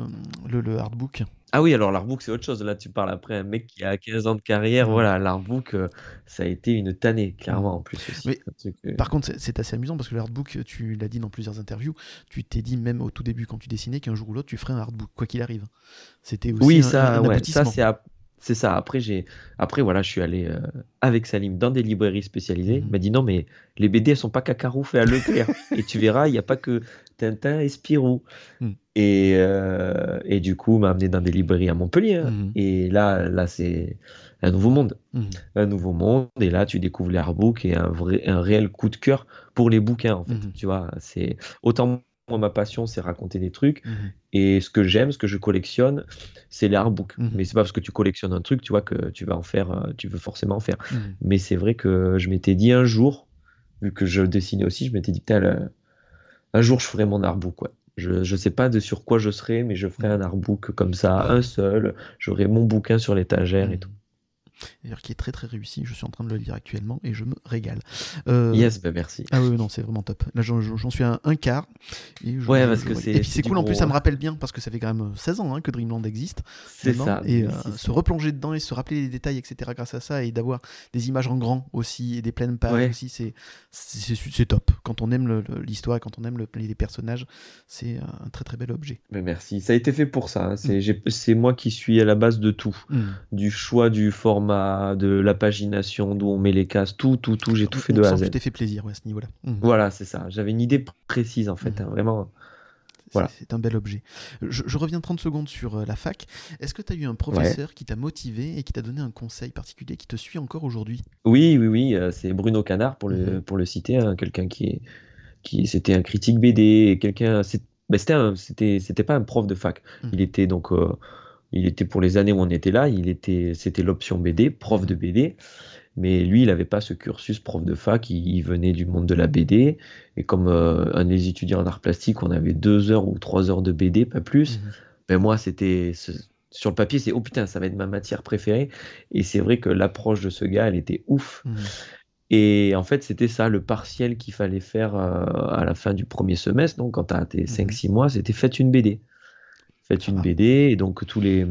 Speaker 1: le, le hardbook.
Speaker 3: Ah oui, alors l'artbook, c'est autre chose. Là, tu parles après un mec qui a 15 ans de carrière. Mmh. Voilà, l'artbook, euh, ça a été une tannée, clairement, en plus aussi.
Speaker 1: Euh, par contre, c'est assez amusant parce que l'artbook, tu l'as dit dans plusieurs interviews, tu t'es dit même au tout début quand tu dessinais qu'un jour ou l'autre, tu ferais un artbook, quoi qu'il arrive. C'était aussi
Speaker 3: oui,
Speaker 1: un,
Speaker 3: ça, ouais, ça c'est c'est ça. Après, j'ai, après voilà, je suis allé euh, avec Salim dans des librairies spécialisées. Mmh. Il m'a dit non, mais les BD elles sont pas Cacarouf et à Leclerc. et tu verras, il n'y a pas que Tintin et Spirou. Mmh. Et, euh, et du coup, m'a amené dans des librairies à Montpellier. Hein. Mmh. Et là, là, c'est un nouveau monde, un nouveau monde. Et là, tu découvres l'artbook et un vrai, un réel coup de cœur pour les bouquins. En fait, tu vois, c'est autant moi, ma passion, c'est raconter des trucs. Mhm. Et ce que j'aime, ce que je collectionne, c'est les artbooks. Mhm. Mais c'est pas parce que tu collectionnes un truc, tu vois, que tu vas en faire, euh, tu veux forcément en faire. Mhm. Mais c'est vrai que je m'étais dit un jour, vu que je dessinais aussi, je m'étais dit, putain, un jour, je ferai mon artbook, Je ne sais pas de sur quoi je serai, mais je ferai un artbook comme ça, un seul. J'aurai mon bouquin sur l'étagère et tout
Speaker 1: d'ailleurs qui est très très réussi. Je suis en train de le lire actuellement et je me régale. Euh,
Speaker 3: yes, bah merci.
Speaker 1: Ah oui, non, c'est vraiment top. Là, j'en suis à un quart.
Speaker 3: Et ouais, parce que c'est. Et
Speaker 1: puis c'est cool, en plus, ça me rappelle bien parce que ça fait quand même 16 ans hein, que Dreamland existe.
Speaker 3: C'est ça.
Speaker 1: Et euh, se replonger dedans et se rappeler les détails, etc., grâce à ça, et d'avoir des images en grand aussi et des pleines pages aussi, c'est top. Quand on aime l'histoire et quand on aime les personnages, c'est un très très bel objet.
Speaker 3: Mais merci. Ça a été fait pour ça. Hein. Mm. C'est moi qui suis à la base de tout. Mm. Du choix du format de la pagination, d'où on met les cases, tout, tout, tout, j'ai tout fait de A à Z.
Speaker 1: Tu fait plaisir à ce niveau-là.
Speaker 3: Mmh. Voilà, c'est ça. J'avais une idée précise en fait, mmh. hein, vraiment. Voilà.
Speaker 1: C'est un bel objet. Je, reviens 30 secondes sur euh, la fac. Est-ce que tu as eu un professeur qui t'a motivé et qui t'a donné un conseil particulier qui te suit encore aujourd'hui?
Speaker 3: Oui, oui, oui. Euh, c'est Bruno Canard pour le, mmh. pour le citer, hein, quelqu'un qui est, qui c'était un critique BD, quelqu'un, ben, c'était, c'était, pas un prof de fac. Il était donc euh, il était pour les années où on était là, il était, c'était l'option BD, prof de BD. Mais lui, il n'avait pas ce cursus prof de fac, il, venait du monde de la BD. Et comme euh, un des étudiants en art plastique, on avait deux heures ou trois heures de BD, pas plus. Mhm. Ben moi, c'était sur le papier, c'est oh putain, ça va être ma matière préférée. Et c'est vrai que l'approche de ce gars, elle était ouf.
Speaker 1: Mhm.
Speaker 3: Et en fait, c'était ça, le partiel qu'il fallait faire euh, à la fin du premier semestre. Donc, quand tu as tes 5-6 mois, c'était faites une BD. Faites une
Speaker 1: Ah.
Speaker 3: BD. Et donc, tous les,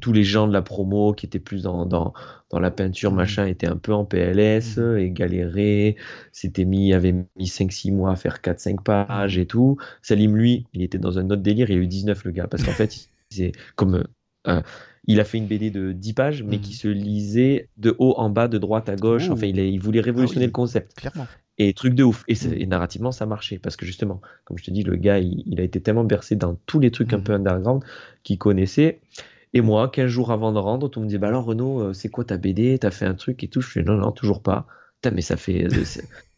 Speaker 3: tous les gens de la promo qui étaient plus dans, dans, dans la peinture,
Speaker 1: Mhm.
Speaker 3: machin, étaient un peu en PLS
Speaker 1: Mhm.
Speaker 3: et galéraient. C'était mis, avait mis 5-6 mois à faire 4-5 pages
Speaker 1: Mhm.
Speaker 3: et tout. Salim, lui, il était dans un autre délire. Il a eu 19, le gars. Parce qu'en fait, c'est comme. euh, il a fait une BD de 10 pages, mais
Speaker 1: Mhm.
Speaker 3: qui se lisait de haut en bas, de droite à gauche. Enfin, il, a- il voulait révolutionner
Speaker 1: Ah oui.
Speaker 3: le concept.
Speaker 1: Clairement.
Speaker 3: Et truc de ouf. Et, narrativement, ça marchait. Parce que justement, comme je te dis, le gars, il, il a été tellement bercé dans tous les trucs un
Speaker 1: Mhm.
Speaker 3: peu underground qu'il connaissait. Et moi, 15 jours avant de rendre, monde me disait Bah alors, Renaud, euh, c'est quoi ta BD T'as fait un truc et tout Je fais Non, non, toujours pas. Putain, mais ça fait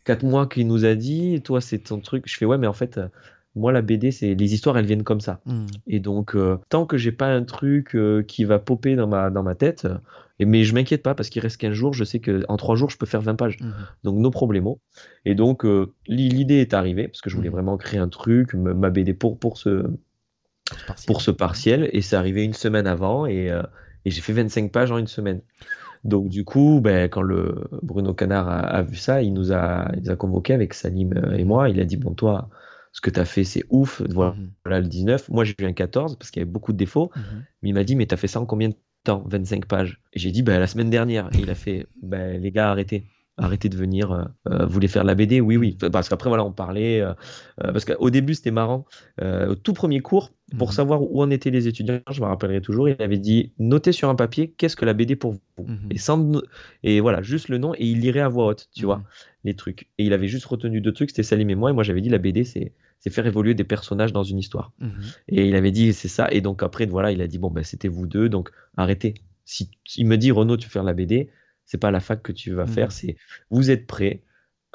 Speaker 3: 4 mois qu'il nous a dit. Toi, c'est ton truc. Je fais Ouais, mais en fait, euh, moi, la BD, c'est les histoires, elles viennent comme ça.
Speaker 1: Mhm.
Speaker 3: Et donc, euh, tant que j'ai pas un truc euh, qui va popper dans ma, dans ma tête, euh, et, mais je m'inquiète pas parce qu'il reste 15 jours, je sais qu'en 3 jours, je peux faire 20 pages.
Speaker 1: Mhm.
Speaker 3: Donc, nos problèmes. Et donc, euh, l'i- l'idée est arrivée parce que je voulais
Speaker 1: Mhm.
Speaker 3: vraiment créer un truc, ma BD pour, pour, ce, pour ce partiel. Et c'est arrivé une semaine avant et, euh, et j'ai fait 25 pages en une semaine. Donc, du coup, ben, quand le Bruno Canard a, a vu ça, il nous a, il nous a convoqués avec Salim euh, et moi. Il a dit Bon, toi, ce que tu as fait, c'est ouf. Voilà, voilà le 19. Moi, j'ai eu un 14 parce qu'il y avait beaucoup de défauts.
Speaker 1: Mhm.
Speaker 3: Mais il m'a dit, mais t'as fait ça en combien de temps 25 pages. Et j'ai dit, bah, la semaine dernière. Et il a fait, bah, les gars, arrêtez. Arrêtez de venir. euh, euh, vous voulez faire la BD Oui, oui. Parce qu'après, voilà, on parlait. euh, parce qu'au début, c'était marrant. Au tout premier cours, pour
Speaker 1: Mhm.
Speaker 3: savoir où en étaient les étudiants, je me rappellerai toujours, il avait dit, notez sur un papier, qu'est-ce que la BD pour vous?
Speaker 1: Mhm.
Speaker 3: et, sans, no- et voilà, juste le nom. Et il lirait à voix haute, tu vois,
Speaker 1: Mhm.
Speaker 3: les trucs. Et il avait juste retenu deux trucs, c'était Salim et moi. Et moi, j'avais dit, la BD, c'est c'est faire évoluer des personnages dans une histoire.
Speaker 1: Mhm.
Speaker 3: Et il avait dit, c'est ça. Et donc après, voilà, il a dit, bon, ben, c'était vous deux, donc arrêtez. Si il me dit, Renaud, tu veux faire la BD, c'est pas la fac que tu vas
Speaker 1: Mhm.
Speaker 3: faire, c'est vous êtes prêts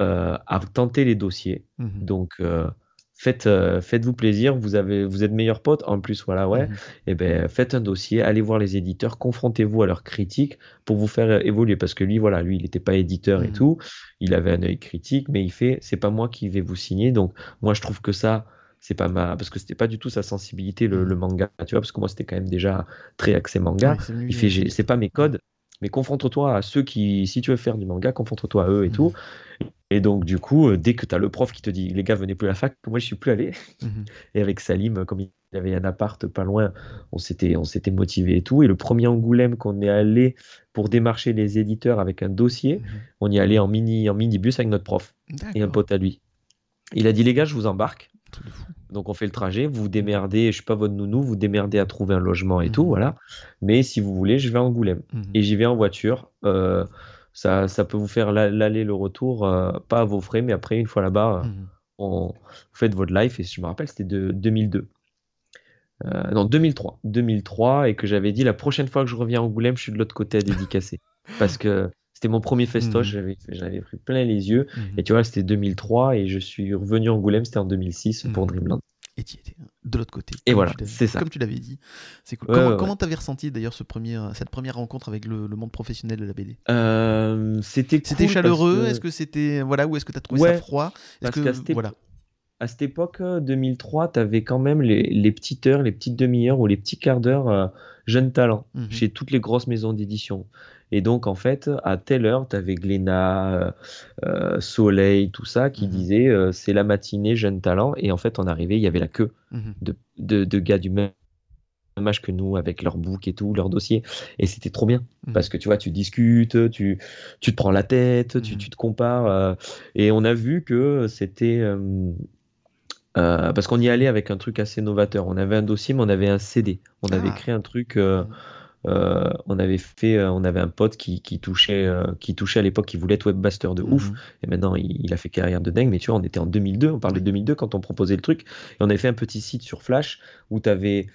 Speaker 3: euh, à tenter les dossiers.
Speaker 1: Mhm.
Speaker 3: Donc euh, faites, euh, faites-vous plaisir. Vous avez, vous êtes meilleurs potes. En plus, voilà, ouais.
Speaker 1: Mhm.
Speaker 3: Et ben, faites un dossier, allez voir les éditeurs, confrontez-vous à leurs critiques pour vous faire euh, évoluer. Parce que lui, voilà, lui, il n'était pas éditeur et
Speaker 1: Mhm.
Speaker 3: tout. Il avait un œil critique, mais il fait, c'est pas moi qui vais vous signer. Donc, moi, je trouve que ça, c'est pas ma, parce que c'était pas du tout sa sensibilité, le,
Speaker 1: Mhm.
Speaker 3: le manga, tu vois, parce que moi, c'était quand même déjà très axé manga.
Speaker 1: Ouais,
Speaker 3: Il fait, c'est pas mes codes, mais confronte-toi à ceux qui, si tu veux faire du manga, confronte-toi à eux et
Speaker 1: Mhm.
Speaker 3: tout. Et donc, du coup, euh, dès que tu as le prof qui te dit, les gars, venez plus à la fac, moi, je suis plus allé.
Speaker 1: Mhm.
Speaker 3: Et avec Salim, comme il avait un appart pas loin, on s'était, on s'était motivé et tout. Et le premier Angoulême qu'on est allé pour démarcher les éditeurs avec un dossier,
Speaker 1: Mhm.
Speaker 3: on y allait en mini, en minibus avec notre prof et un pote à lui. Il a dit, les gars, je vous embarque. Donc on fait le trajet, vous vous démerdez, je suis pas votre nounou, vous vous démerdez à trouver un logement et tout,
Speaker 1: Mhm.
Speaker 3: voilà. Mais si vous voulez, je vais à Angoulême. Et j'y vais en voiture. Euh, ça, ça peut vous faire l'a- l'aller, le retour, euh, pas à vos frais, mais après, une fois là-bas, euh,
Speaker 1: Mhm.
Speaker 3: on, vous faites votre life. Et je me rappelle, c'était de 2002. Euh, non, 2003. 2003, et que j'avais dit la prochaine fois que je reviens à Angoulême, je suis de l'autre côté à dédicacer. Parce que c'était mon premier festoche,
Speaker 1: Mhm.
Speaker 3: j'avais, pris plein les yeux.
Speaker 1: Mhm.
Speaker 3: Et tu vois, c'était 2003, et je suis revenu à Angoulême, c'était en 2006 pour. Dreamland.
Speaker 1: Et tu étais de l'autre côté.
Speaker 3: Et voilà, c'est ça.
Speaker 1: Comme tu l'avais dit. C'est cool.
Speaker 3: Ouais,
Speaker 1: comment
Speaker 3: ouais, ouais.
Speaker 1: comment t'avais ressenti d'ailleurs ce premier, cette première rencontre avec le, le monde professionnel de la BD
Speaker 3: Euh, c'était
Speaker 1: C'était
Speaker 3: cool
Speaker 1: chaleureux
Speaker 3: que-
Speaker 1: Est-ce que c'était. Voilà, ou est-ce que t'as trouvé
Speaker 3: Ouais,
Speaker 1: ça froid
Speaker 3: parce
Speaker 1: que.
Speaker 3: qu'à cette
Speaker 1: Voilà.
Speaker 3: à cette époque, euh, 2003, tu avais quand même les, les petites heures, les petites demi-heures ou les petits quarts d'heure euh, jeunes talents
Speaker 1: Mhm.
Speaker 3: chez toutes les grosses maisons d'édition. Et donc, en fait, à telle heure, tu avais Glénat, euh, euh, Soleil, tout ça, qui
Speaker 1: Mhm.
Speaker 3: disaient euh, c'est la matinée jeunes talents. Et en fait, on arrivait, il y avait la queue
Speaker 1: Mhm.
Speaker 3: de, de, de gars du même âge que nous, avec leur book et tout, leur dossier. Et c'était trop bien.
Speaker 1: Mhm.
Speaker 3: Parce que tu vois, tu discutes, tu, tu te prends la tête, tu,
Speaker 1: Mhm.
Speaker 3: tu te compares. euh, et on a vu que c'était. euh, parce qu'on y allait avec un truc assez novateur. On avait un dossier, mais on avait un CD. On avait
Speaker 1: Ah.
Speaker 3: créé un truc. Euh, on avait fait, euh, on avait un pote qui, qui touchait, euh, qui touchait à l'époque, qui voulait être webmaster de ouf.
Speaker 1: Mhm.
Speaker 3: Et maintenant, il, il a fait carrière de dingue. Mais tu vois, on était en 2002. On parle de
Speaker 1: Oui.
Speaker 3: 2002 quand on proposait le truc. Et on avait fait un petit site sur Flash où tu avais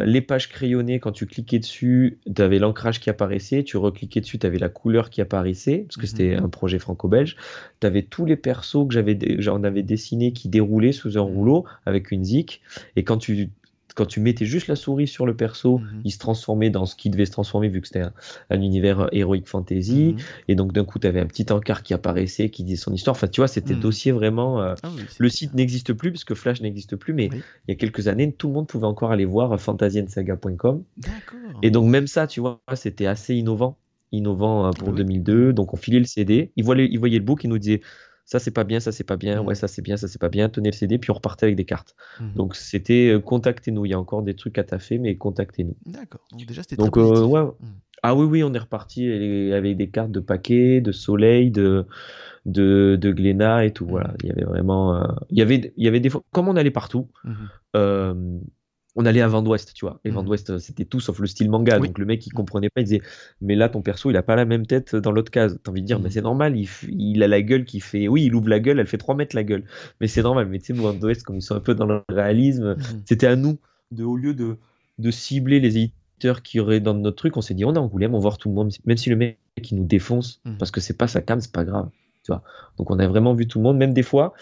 Speaker 3: les pages crayonnées. Quand tu cliquais dessus, tu avais l'ancrage qui apparaissait. Tu recliquais dessus, tu avais la couleur qui apparaissait parce que
Speaker 1: Mhm.
Speaker 3: c'était un projet franco-belge. Tu avais tous les persos que j'avais, j'en avais dessinés qui déroulaient sous un
Speaker 1: Mhm.
Speaker 3: rouleau avec une zik. Et quand tu quand tu mettais juste la souris sur le perso,
Speaker 1: Mhm.
Speaker 3: il se transformait dans ce qui devait se transformer vu que c'était un, un univers heroic fantasy.
Speaker 1: Mhm.
Speaker 3: Et donc d'un coup, tu avais un petit encart qui apparaissait, qui disait son histoire. Enfin, tu vois, c'était
Speaker 1: Mhm.
Speaker 3: dossier vraiment. euh,
Speaker 1: Ah oui,
Speaker 3: le site n'existe plus parce que Flash n'existe plus, mais
Speaker 1: Oui.
Speaker 3: il y a quelques années, tout le monde pouvait encore aller voir fantasiensaga.com.
Speaker 1: D'accord.
Speaker 3: Et donc même ça, tu vois, c'était assez innovant, innovant euh, pour
Speaker 1: Oui.
Speaker 3: 2002. Donc on filait le CD, il voyait, il voyait le book, il nous disait ça c'est pas bien, ça c'est pas bien,
Speaker 1: Mhm.
Speaker 3: ouais ça c'est bien, ça c'est pas bien, tenez le CD, puis on repartait avec des cartes.
Speaker 1: Mhm.
Speaker 3: Donc c'était euh, contactez-nous, il y a encore des trucs à taffer, mais contactez-nous.
Speaker 1: D'accord. Donc déjà, c'était
Speaker 3: Donc
Speaker 1: très
Speaker 3: euh, ouais,
Speaker 1: Mhm.
Speaker 3: ah oui oui, on est reparti avec des cartes de paquet, de soleil, de de, de Glénat et tout. Voilà, il y avait vraiment, euh, il y avait il y avait des fois, comme on allait partout. On allait à d'Ouest, tu vois. Et
Speaker 1: Mhm.
Speaker 3: d'Ouest, euh, c'était tout sauf le style manga.
Speaker 1: Oui.
Speaker 3: Donc le mec, il comprenait pas. Il disait, mais là, ton perso, il a pas la même tête dans l'autre case. T'as envie de dire, mais c'est normal. Il, a la gueule qui fait. Oui, il ouvre la gueule, elle fait 3 mètres la gueule. Mais c'est normal. Mais tu sais, Vent d'Ouest, comme ils sont un peu dans le réalisme,
Speaker 1: Mhm.
Speaker 3: c'était à nous, de, au lieu de, de cibler les éditeurs qui auraient dans notre truc, on s'est dit, on est Angoulême, on va voir tout le monde. Même si le mec, il nous défonce, parce que c'est pas sa cam, c'est pas grave. Tu vois. Donc on a vraiment vu tout le monde. Même des fois,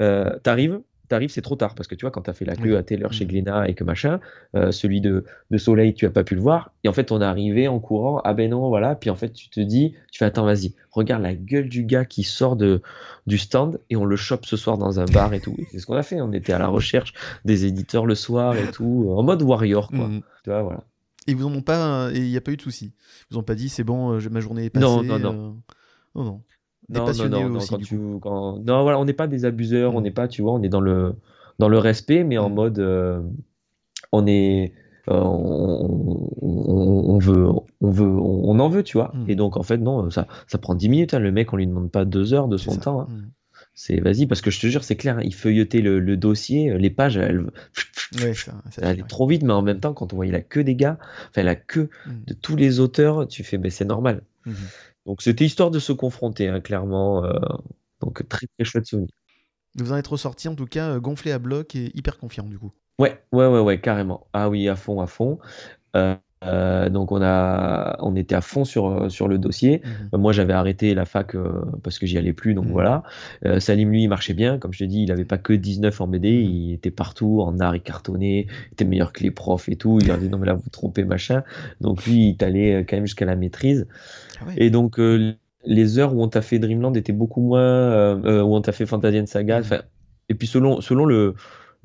Speaker 3: euh, t'arrives. T'arrives, c'est trop tard parce que tu vois, quand t'as fait la queue
Speaker 1: Oui.
Speaker 3: à telle heure chez
Speaker 1: Mhm.
Speaker 3: Glénat et que machin, euh, celui de, de Soleil, tu as pas pu le voir. Et en fait, on est arrivé en courant. Ah ben non, voilà. Puis en fait, tu te dis, tu fais attends, vas-y, regarde la gueule du gars qui sort de, du stand et on le chope ce soir dans un bar et tout. C'est ce qu'on a fait. On était à la recherche des éditeurs le soir et tout, en mode warrior, quoi.
Speaker 1: Mhm.
Speaker 3: Tu vois, voilà.
Speaker 1: Et vous en ont pas, il n'y a pas eu de soucis. Ils vous ont pas dit c'est bon, euh, ma journée est passée.
Speaker 3: Non, non, non.
Speaker 1: euh, Non, non. Des
Speaker 3: Non, non,
Speaker 1: passionnés
Speaker 3: non, non,
Speaker 1: aussi,
Speaker 3: quand
Speaker 1: du
Speaker 3: tu,
Speaker 1: coup.
Speaker 3: quand- non, voilà, on n'est pas des abuseurs, on n'est pas, tu vois, on est dans le, dans le respect, mais en
Speaker 1: Mhm.
Speaker 3: mode, euh, on est, euh, on, on- on veut, on veut, on, en veut, tu vois.
Speaker 1: Mhm.
Speaker 3: Et donc, en fait, non, ça, ça prend 10 minutes, hein, le mec, on lui demande pas deux heures de son temps. hein. C'est, vas-y, parce que je te jure, c'est clair, hein, il feuilletait le, le dossier, les pages, elles,
Speaker 1: Ouais, ça, ça
Speaker 3: elle allait trop vite, mais en même temps, quand on voyait la queue des gars, enfin, la queue de tous les auteurs, tu fais, mais c'est normal.
Speaker 1: Mhm.
Speaker 3: Donc, c'était histoire de se confronter, hein, clairement. euh, donc, très, très chouette souvenir.
Speaker 1: Vous en êtes ressorti en tout cas euh, gonflé à bloc et hyper confiant du coup.
Speaker 3: Ouais, ouais, ouais, ouais, carrément. Ah oui, à fond, à fond. Euh, euh, donc on a, on était à fond sur, euh, sur le dossier.
Speaker 1: Mhm.
Speaker 3: Euh, Moi, j'avais arrêté la fac euh, parce que j'y allais plus, donc
Speaker 1: Mhm.
Speaker 3: voilà. Euh, Salim, lui, il marchait bien. Comme je te dis, il avait pas que 19 en BD,
Speaker 1: Mhm.
Speaker 3: il était partout, en art, il cartonnait, il était meilleur que les profs et tout. Il leur dit non, mais là, vous vous trompez, machin. Donc lui, il est allé euh, quand même jusqu'à la maîtrise.
Speaker 1: Ah ouais.
Speaker 3: Et donc, les heures où on t'a fait Dreamland étaient beaucoup moins, où on t'a fait Fantasian Saga.
Speaker 1: Mhm.
Speaker 3: enfin, Et puis, selon, selon le,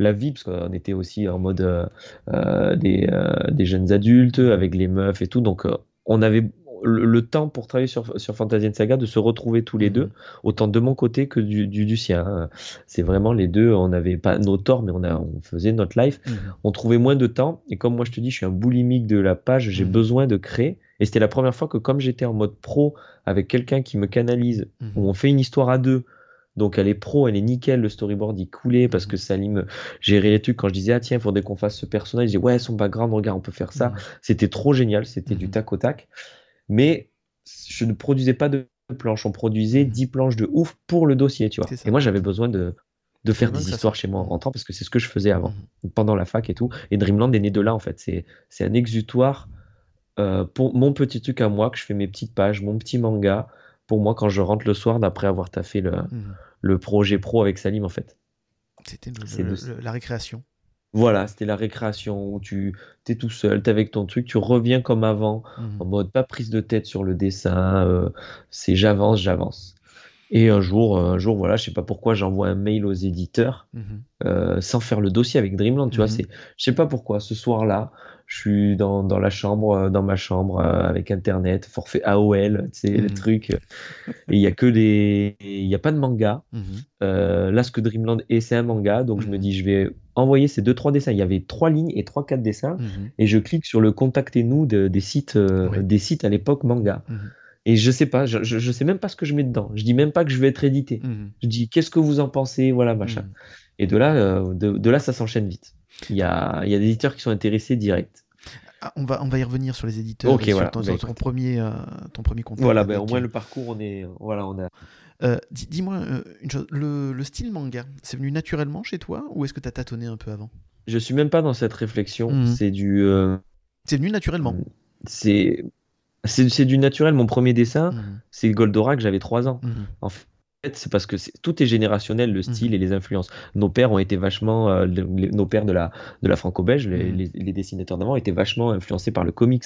Speaker 3: la vie, parce qu'on était aussi en mode euh, euh, des, euh, des jeunes adultes avec les meufs et tout. Donc, on avait le, le temps pour travailler sur, sur Fantasian Saga de se retrouver tous les
Speaker 1: Mhm.
Speaker 3: deux, autant de mon côté que du, du, du sien. hein. C'est vraiment les deux, on n'avait pas nos torts, mais on, a, on faisait notre life
Speaker 1: Mhm.
Speaker 3: on trouvait moins de temps. Et comme moi, je te dis, je suis un boulimique de la page, j'ai
Speaker 1: Mhm.
Speaker 3: besoin de créer. Et c'était la première fois que, comme j'étais en mode pro avec quelqu'un qui me canalise, où on fait une histoire à deux, donc elle est pro, elle est nickel, le storyboard il coulait parce que Salim gérait les trucs. Quand je disais, ah tiens, il faudrait qu'on fasse ce personnage, il disait, ouais, son background, regarde, on peut faire ça.
Speaker 1: Mhm.
Speaker 3: C'était trop génial, c'était du
Speaker 1: Mhm.
Speaker 3: tac au tac. Mais je ne produisais pas de planches, on produisait
Speaker 1: Mhm.
Speaker 3: 10 planches de ouf pour le dossier, tu vois. Et moi, j'avais besoin de, de faire des histoires chez moi en rentrant parce que c'est ce que je faisais avant
Speaker 1: Mhm.
Speaker 3: pendant la fac et tout. Et Dreamland est né de là, en fait. C'est, c'est un exutoire euh, pour mon petit truc à moi, que je fais mes petites pages, mon petit manga, pour moi, quand je rentre le soir d'après avoir taffé le,
Speaker 1: Mhm.
Speaker 3: le projet pro avec Salim, en fait.
Speaker 1: C'était
Speaker 3: de-
Speaker 1: la récréation.
Speaker 3: Voilà, c'était la récréation où tu es tout seul, tu avec ton truc, tu reviens comme avant,
Speaker 1: Mhm.
Speaker 3: en mode pas prise de tête sur le dessin, euh, c'est j'avance, j'avance. Et un jour, un jour, voilà, je sais pas pourquoi, j'envoie un mail aux éditeurs
Speaker 1: Mhm.
Speaker 3: euh, sans faire le dossier avec Dreamland, tu vois, c'est, je sais pas pourquoi, ce soir-là, je suis dans, dans la chambre, euh, dans ma chambre, euh, avec Internet, forfait AOL, tu sais, le
Speaker 1: Mhm.
Speaker 3: truc, et il y a que des, il y a pas de manga,
Speaker 1: Mhm.
Speaker 3: euh, là, ce que Dreamland est, c'est un manga, donc je me
Speaker 1: Mhm.
Speaker 3: dis, je vais envoyer ces deux, trois dessins, il y avait trois lignes et trois, quatre dessins,
Speaker 1: Mhm.
Speaker 3: et je clique sur le contactez-nous de- des sites, euh,
Speaker 1: Oui.
Speaker 3: des sites à l'époque manga. Et je sais pas, je, je, je sais même pas ce que je mets dedans. Je dis même pas que je vais être édité.
Speaker 1: Mhm.
Speaker 3: Je dis qu'est-ce que vous en pensez, voilà, machin.
Speaker 1: Mhm.
Speaker 3: Et de là, euh, de, de là, ça s'enchaîne vite. Il y a, y a des éditeurs qui sont intéressés direct.
Speaker 1: Ah, on, va, on va y revenir sur les éditeurs
Speaker 3: Ok, voilà.
Speaker 1: ton,
Speaker 3: Bah,
Speaker 1: ton premier, euh, ton premier contact.
Speaker 3: Voilà, ben,
Speaker 1: avec,
Speaker 3: au moins
Speaker 1: euh,
Speaker 3: le parcours, on est, voilà, on a.
Speaker 1: euh, dis- Dis-moi euh, une chose, le, le style manga, c'est venu naturellement chez toi ou est-ce que tu as tâtonné un peu avant?
Speaker 3: Je suis même pas dans cette réflexion.
Speaker 1: Mhm.
Speaker 3: C'est du, euh,
Speaker 1: C'est venu naturellement.
Speaker 3: c'est, c'est, du naturel. Mon premier dessin,
Speaker 1: Mhm.
Speaker 3: c'est Goldorak, j'avais 3 ans.
Speaker 1: Mhm.
Speaker 3: En f- c'est parce que tout est générationnel, le style mhm. et les influences. Nos pères ont été vachement, euh, nos pères de la, de la franco-belge, les, dessinateurs d'avant, étaient vachement influencés par le comics.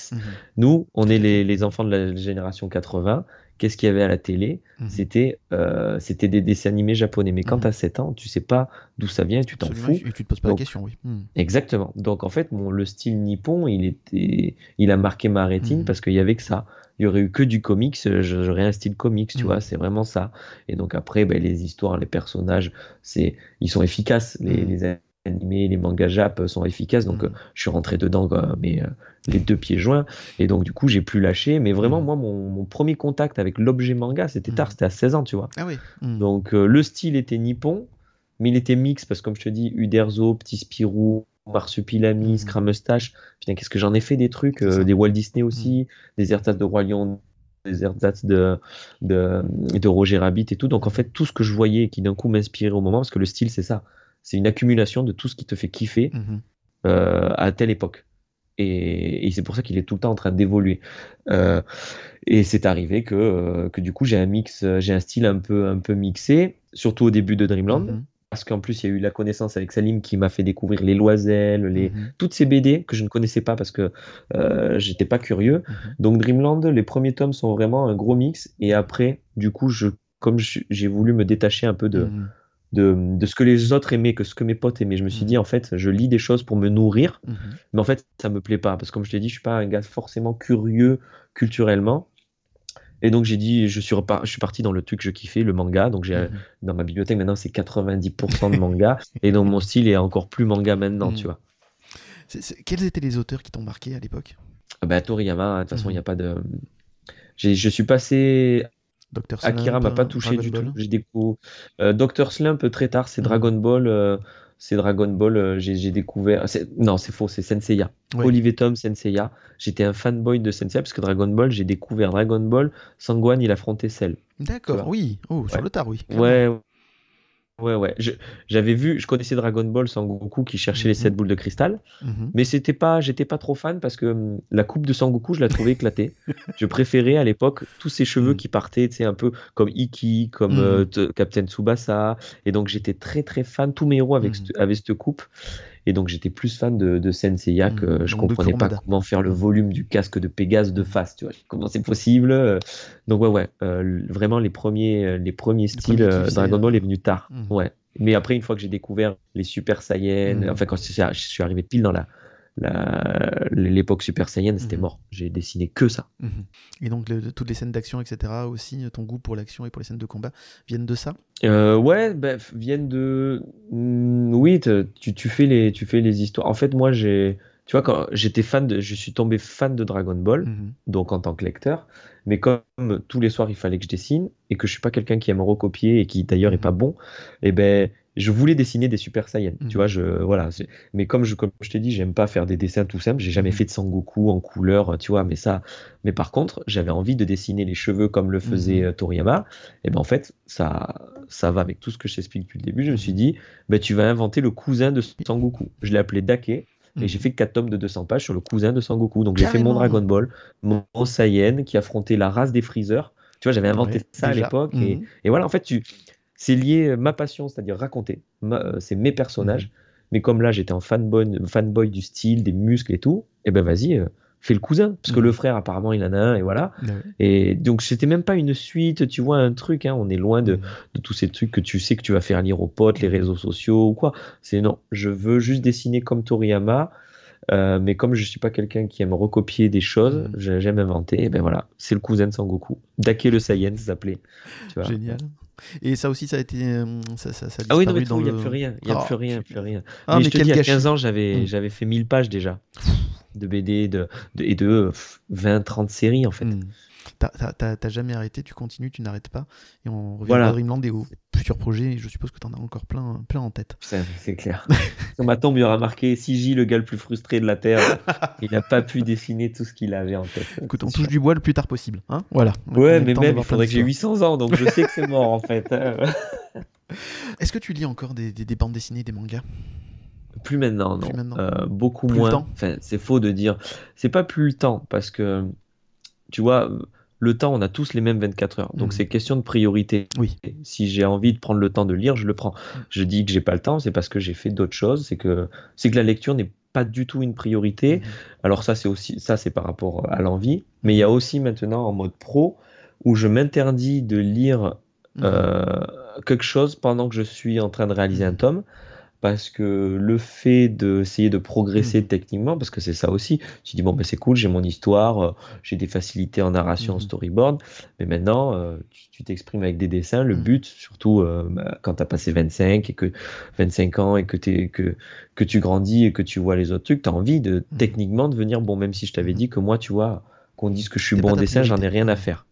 Speaker 3: Nous, on est les, les, enfants de la génération 80. Qu'est-ce qu'il y avait à la télé C'était euh, c'était des dessins animés japonais. Mais quand tu as 7 ans, tu sais pas d'où ça vient, tu t'en fous. Et
Speaker 1: tu te poses pas la question, oui.
Speaker 3: Exactement. Donc en fait, le style nippon, il, était, il a marqué ma rétine parce qu'il y avait que ça il y aurait eu que du comics, j'aurais un style comics, tu vois, c'est vraiment ça. Et donc après, ben, les histoires, les personnages, c'est, ils sont efficaces. Les, les animés, les mangas jap sont efficaces, donc mm. euh, je suis rentré dedans, mais euh, les deux pieds joints. Et donc du coup, j'ai plus lâché. Mais vraiment, moi, mon, premier contact avec l'objet manga, c'était tard, c'était à 16 ans, tu vois.
Speaker 1: Ah oui.
Speaker 3: Donc euh, le style était nippon, mais il était mix parce que comme je te dis, Uderzo, Petit Spirou, Marsupilami, mmh. Scrum Mustache. Putain, qu'est-ce que j'en ai fait des trucs, euh, des Walt Disney aussi, mmh. des ersatz de Roi Lion, des ersatz de, de, de, Roger Rabbit et tout. Donc en fait, tout ce que je voyais qui d'un coup m'inspirait au moment, parce que le style, c'est ça. C'est une accumulation de tout ce qui te fait kiffer mmh. euh, à telle époque. Et, et c'est pour ça qu'il est tout le temps en train d'évoluer. Euh, et c'est arrivé que, euh, que du coup, j'ai un mix, j'ai un style un peu, un peu mixé, surtout au début de Dreamland parce qu'en plus il y a eu la connaissance avec Salim qui m'a fait découvrir les Loiselles, les... Mhm. toutes ces BD que je ne connaissais pas parce que euh, j'étais pas curieux. Mhm. Donc Dreamland, les premiers tomes sont vraiment un gros mix et après, du coup, je, comme j'ai voulu me détacher un peu de, mhm. De, de, ce que les autres aimaient, que ce que mes potes aimaient, je me suis dit en fait, je lis des choses pour me nourrir, mais en fait, ça me plaît pas parce que comme je t'ai dit, je suis pas un gars forcément curieux culturellement. Et donc j'ai dit, je suis, je suis parti dans le truc que je kiffais, le manga. Donc j'ai mhm. dans ma bibliothèque maintenant c'est 90% de manga et donc mon style est encore plus manga maintenant, mhm. tu vois.
Speaker 1: Quels étaient les auteurs qui t'ont marqué à l'époque?
Speaker 3: Bah, Toriyama, de toute façon il n'y a mhm. pas de. Je suis passé. Dr. Akira m'a pas touché du tout. J'ai découvert euh, Dr. Slump très tard, c'est Dragon Ball. Euh, c'est Dragon Ball, euh, j'ai découvert. Non, c'est faux, c'est Senseiya. Olivier Tom, Senseiya. J'étais un fanboy de Senseiya parce que Dragon Ball, j'ai découvert Dragon Ball. Sangwan, il affrontait Cell.
Speaker 1: D'accord, oui. Oh, sur le tard, oui.
Speaker 3: Ouais, Ouais, ouais. J'avais vu, je connaissais Dragon Ball Sangoku qui cherchait les 7 mhm. boules de cristal, mhm. mais c'était pas, j'étais pas trop fan parce que hum, la coupe de Sangoku, je la trouvais éclatée. je préférais à l'époque tous ces cheveux mhm. qui partaient, tu sais, un peu comme Iki, comme euh, Captain Tsubasa, et donc j'étais très très fan. Tous mes héros avec, avec cette coupe. Et donc j'étais plus fan de, de Senseiya que mmh, je comprenais pas comment faire le volume du casque de Pégase de face, tu vois, comment c'est possible. Euh. Donc ouais, ouais, euh, vraiment les premiers, euh, les premiers styles Dragon Ball est venu tard, mmh. ouais. Mais après, une fois que j'ai découvert les Super Saiyan, mmh. enfin quand je suis arrivé pile dans la, l'époque Super Saiyan, c'était mhm. mort. J'ai dessiné que ça.
Speaker 1: Mhm. Et donc toutes les scènes d'action, etc., aussi, ton goût pour l'action et pour les scènes de combat viennent de ça?
Speaker 3: Euh, Ouais, bah, viennent de. Mm, oui, tu, tu, fais les, tu fais les histoires. En fait, moi, j'ai. Tu vois, quand j'étais fan de, je suis tombé fan de Dragon Ball, mhm. donc en tant que lecteur, mais comme tous les soirs il fallait que je dessine et que je suis pas quelqu'un qui aime recopier et qui d'ailleurs est pas bon, et eh ben je voulais dessiner des Super Saiyan, tu mhm. vois, je voilà, mais comme je comme je t'ai dit, j'aime pas faire des dessins tout simples, j'ai jamais mhm. fait de Sangoku en couleur, tu vois, mais ça mais par contre, j'avais envie de dessiner les cheveux comme le faisait mhm. euh, Toriyama, et ben en fait, ça ça va avec tout ce que je t'explique depuis le début, je me suis dit ben tu vas inventer le cousin de Sangoku. Je l'ai appelé Dake et j'ai fait 4 tomes de 200 pages sur le cousin de Sangoku. Donc j'ai fait mon Dragon Ball, mon Saiyan qui affrontait la race des Freezer. Tu vois, j'avais inventé ça à l'époque. Et, et, voilà, en fait, tu, c'est lié euh, ma passion, c'est-à-dire raconter. Euh, c'est mes personnages. Mhm. Mais comme là, j'étais en fanboy, fanboy du style, des muscles et tout, eh ben vas-y, euh, fais le cousin. Parce que mhm. le frère, apparemment, il en a un, et voilà. Et donc, c'était même pas une suite, tu vois, un truc. Hein, on est loin de, mhm. de, tous ces trucs que tu sais que tu vas faire lire aux potes, les réseaux sociaux ou quoi. C'est non, je veux juste dessiner comme Toriyama. mais comme je suis pas quelqu'un qui aime recopier des choses, j'aime inventer, et ben voilà, c'est le cousin de Sangoku. Dake le Saiyan, ça s'appelait.
Speaker 1: Génial. Et ça aussi, ça a été. Euh, ça, ça, ça
Speaker 3: ah oui, non, il n'y a plus rien. Il n'y a plus rien, plus rien. Ah, mais, je te dis, il y a 15 ans, j'avais mm. j'avais fait 1000 pages déjà de BD de, et de 20-30 séries en fait. Mm.
Speaker 1: T'as jamais arrêté, tu continues, tu n'arrêtes pas. Et on revient à Dreamland et aux plusieurs projets. Et je suppose que tu en as encore plein, plein en tête.
Speaker 3: C'est clair. Sur ma tombe, il y aura marqué CJ, le gars le plus frustré de la Terre. il n'a pas pu dessiner tout ce qu'il avait en tête.
Speaker 1: Écoute, on touche du bois le plus tard possible. Hein voilà.
Speaker 3: Ouais, mais même, il faudrait que j'ai 800 ans, donc je sais que c'est mort en fait.
Speaker 1: Est-ce que tu lis encore des, des, bandes dessinées, des mangas?
Speaker 3: Plus maintenant, non. Euh, beaucoup moins. Enfin, c'est faux de dire. C'est pas plus le temps parce que tu vois, le temps, on a tous les mêmes 24 heures. Donc
Speaker 1: Mhm.
Speaker 3: c'est question de priorité.
Speaker 1: Oui.
Speaker 3: Si j'ai envie de prendre le temps de lire, je le prends.
Speaker 1: Mhm.
Speaker 3: Je dis que j'ai pas le temps, c'est parce que j'ai fait d'autres choses. C'est que c'est que la lecture n'est pas du tout une priorité.
Speaker 1: Mhm.
Speaker 3: Alors ça, c'est aussi ça, c'est par rapport à l'envie. Mais il y a aussi maintenant en mode pro où je m'interdis de lire
Speaker 1: Mhm.
Speaker 3: euh, quelque chose pendant que je suis en train de réaliser un tome. Parce que le fait d'essayer de progresser
Speaker 1: Mhm.
Speaker 3: techniquement, parce que c'est ça aussi, tu dis bon ben c'est cool, j'ai mon histoire, euh, j'ai des facilités en narration, en
Speaker 1: Mhm.
Speaker 3: storyboard, mais maintenant euh, tu t'exprimes avec des dessins. Le
Speaker 1: Mhm.
Speaker 3: but, surtout euh, bah, quand tu as passé 25 et que 25 ans et que, que, que tu grandis et que tu vois les autres trucs, tu as envie de techniquement devenir bon, même si je t'avais dit que moi, tu vois, qu'on dise que je suis bon en dessin, j'en ai rien à faire.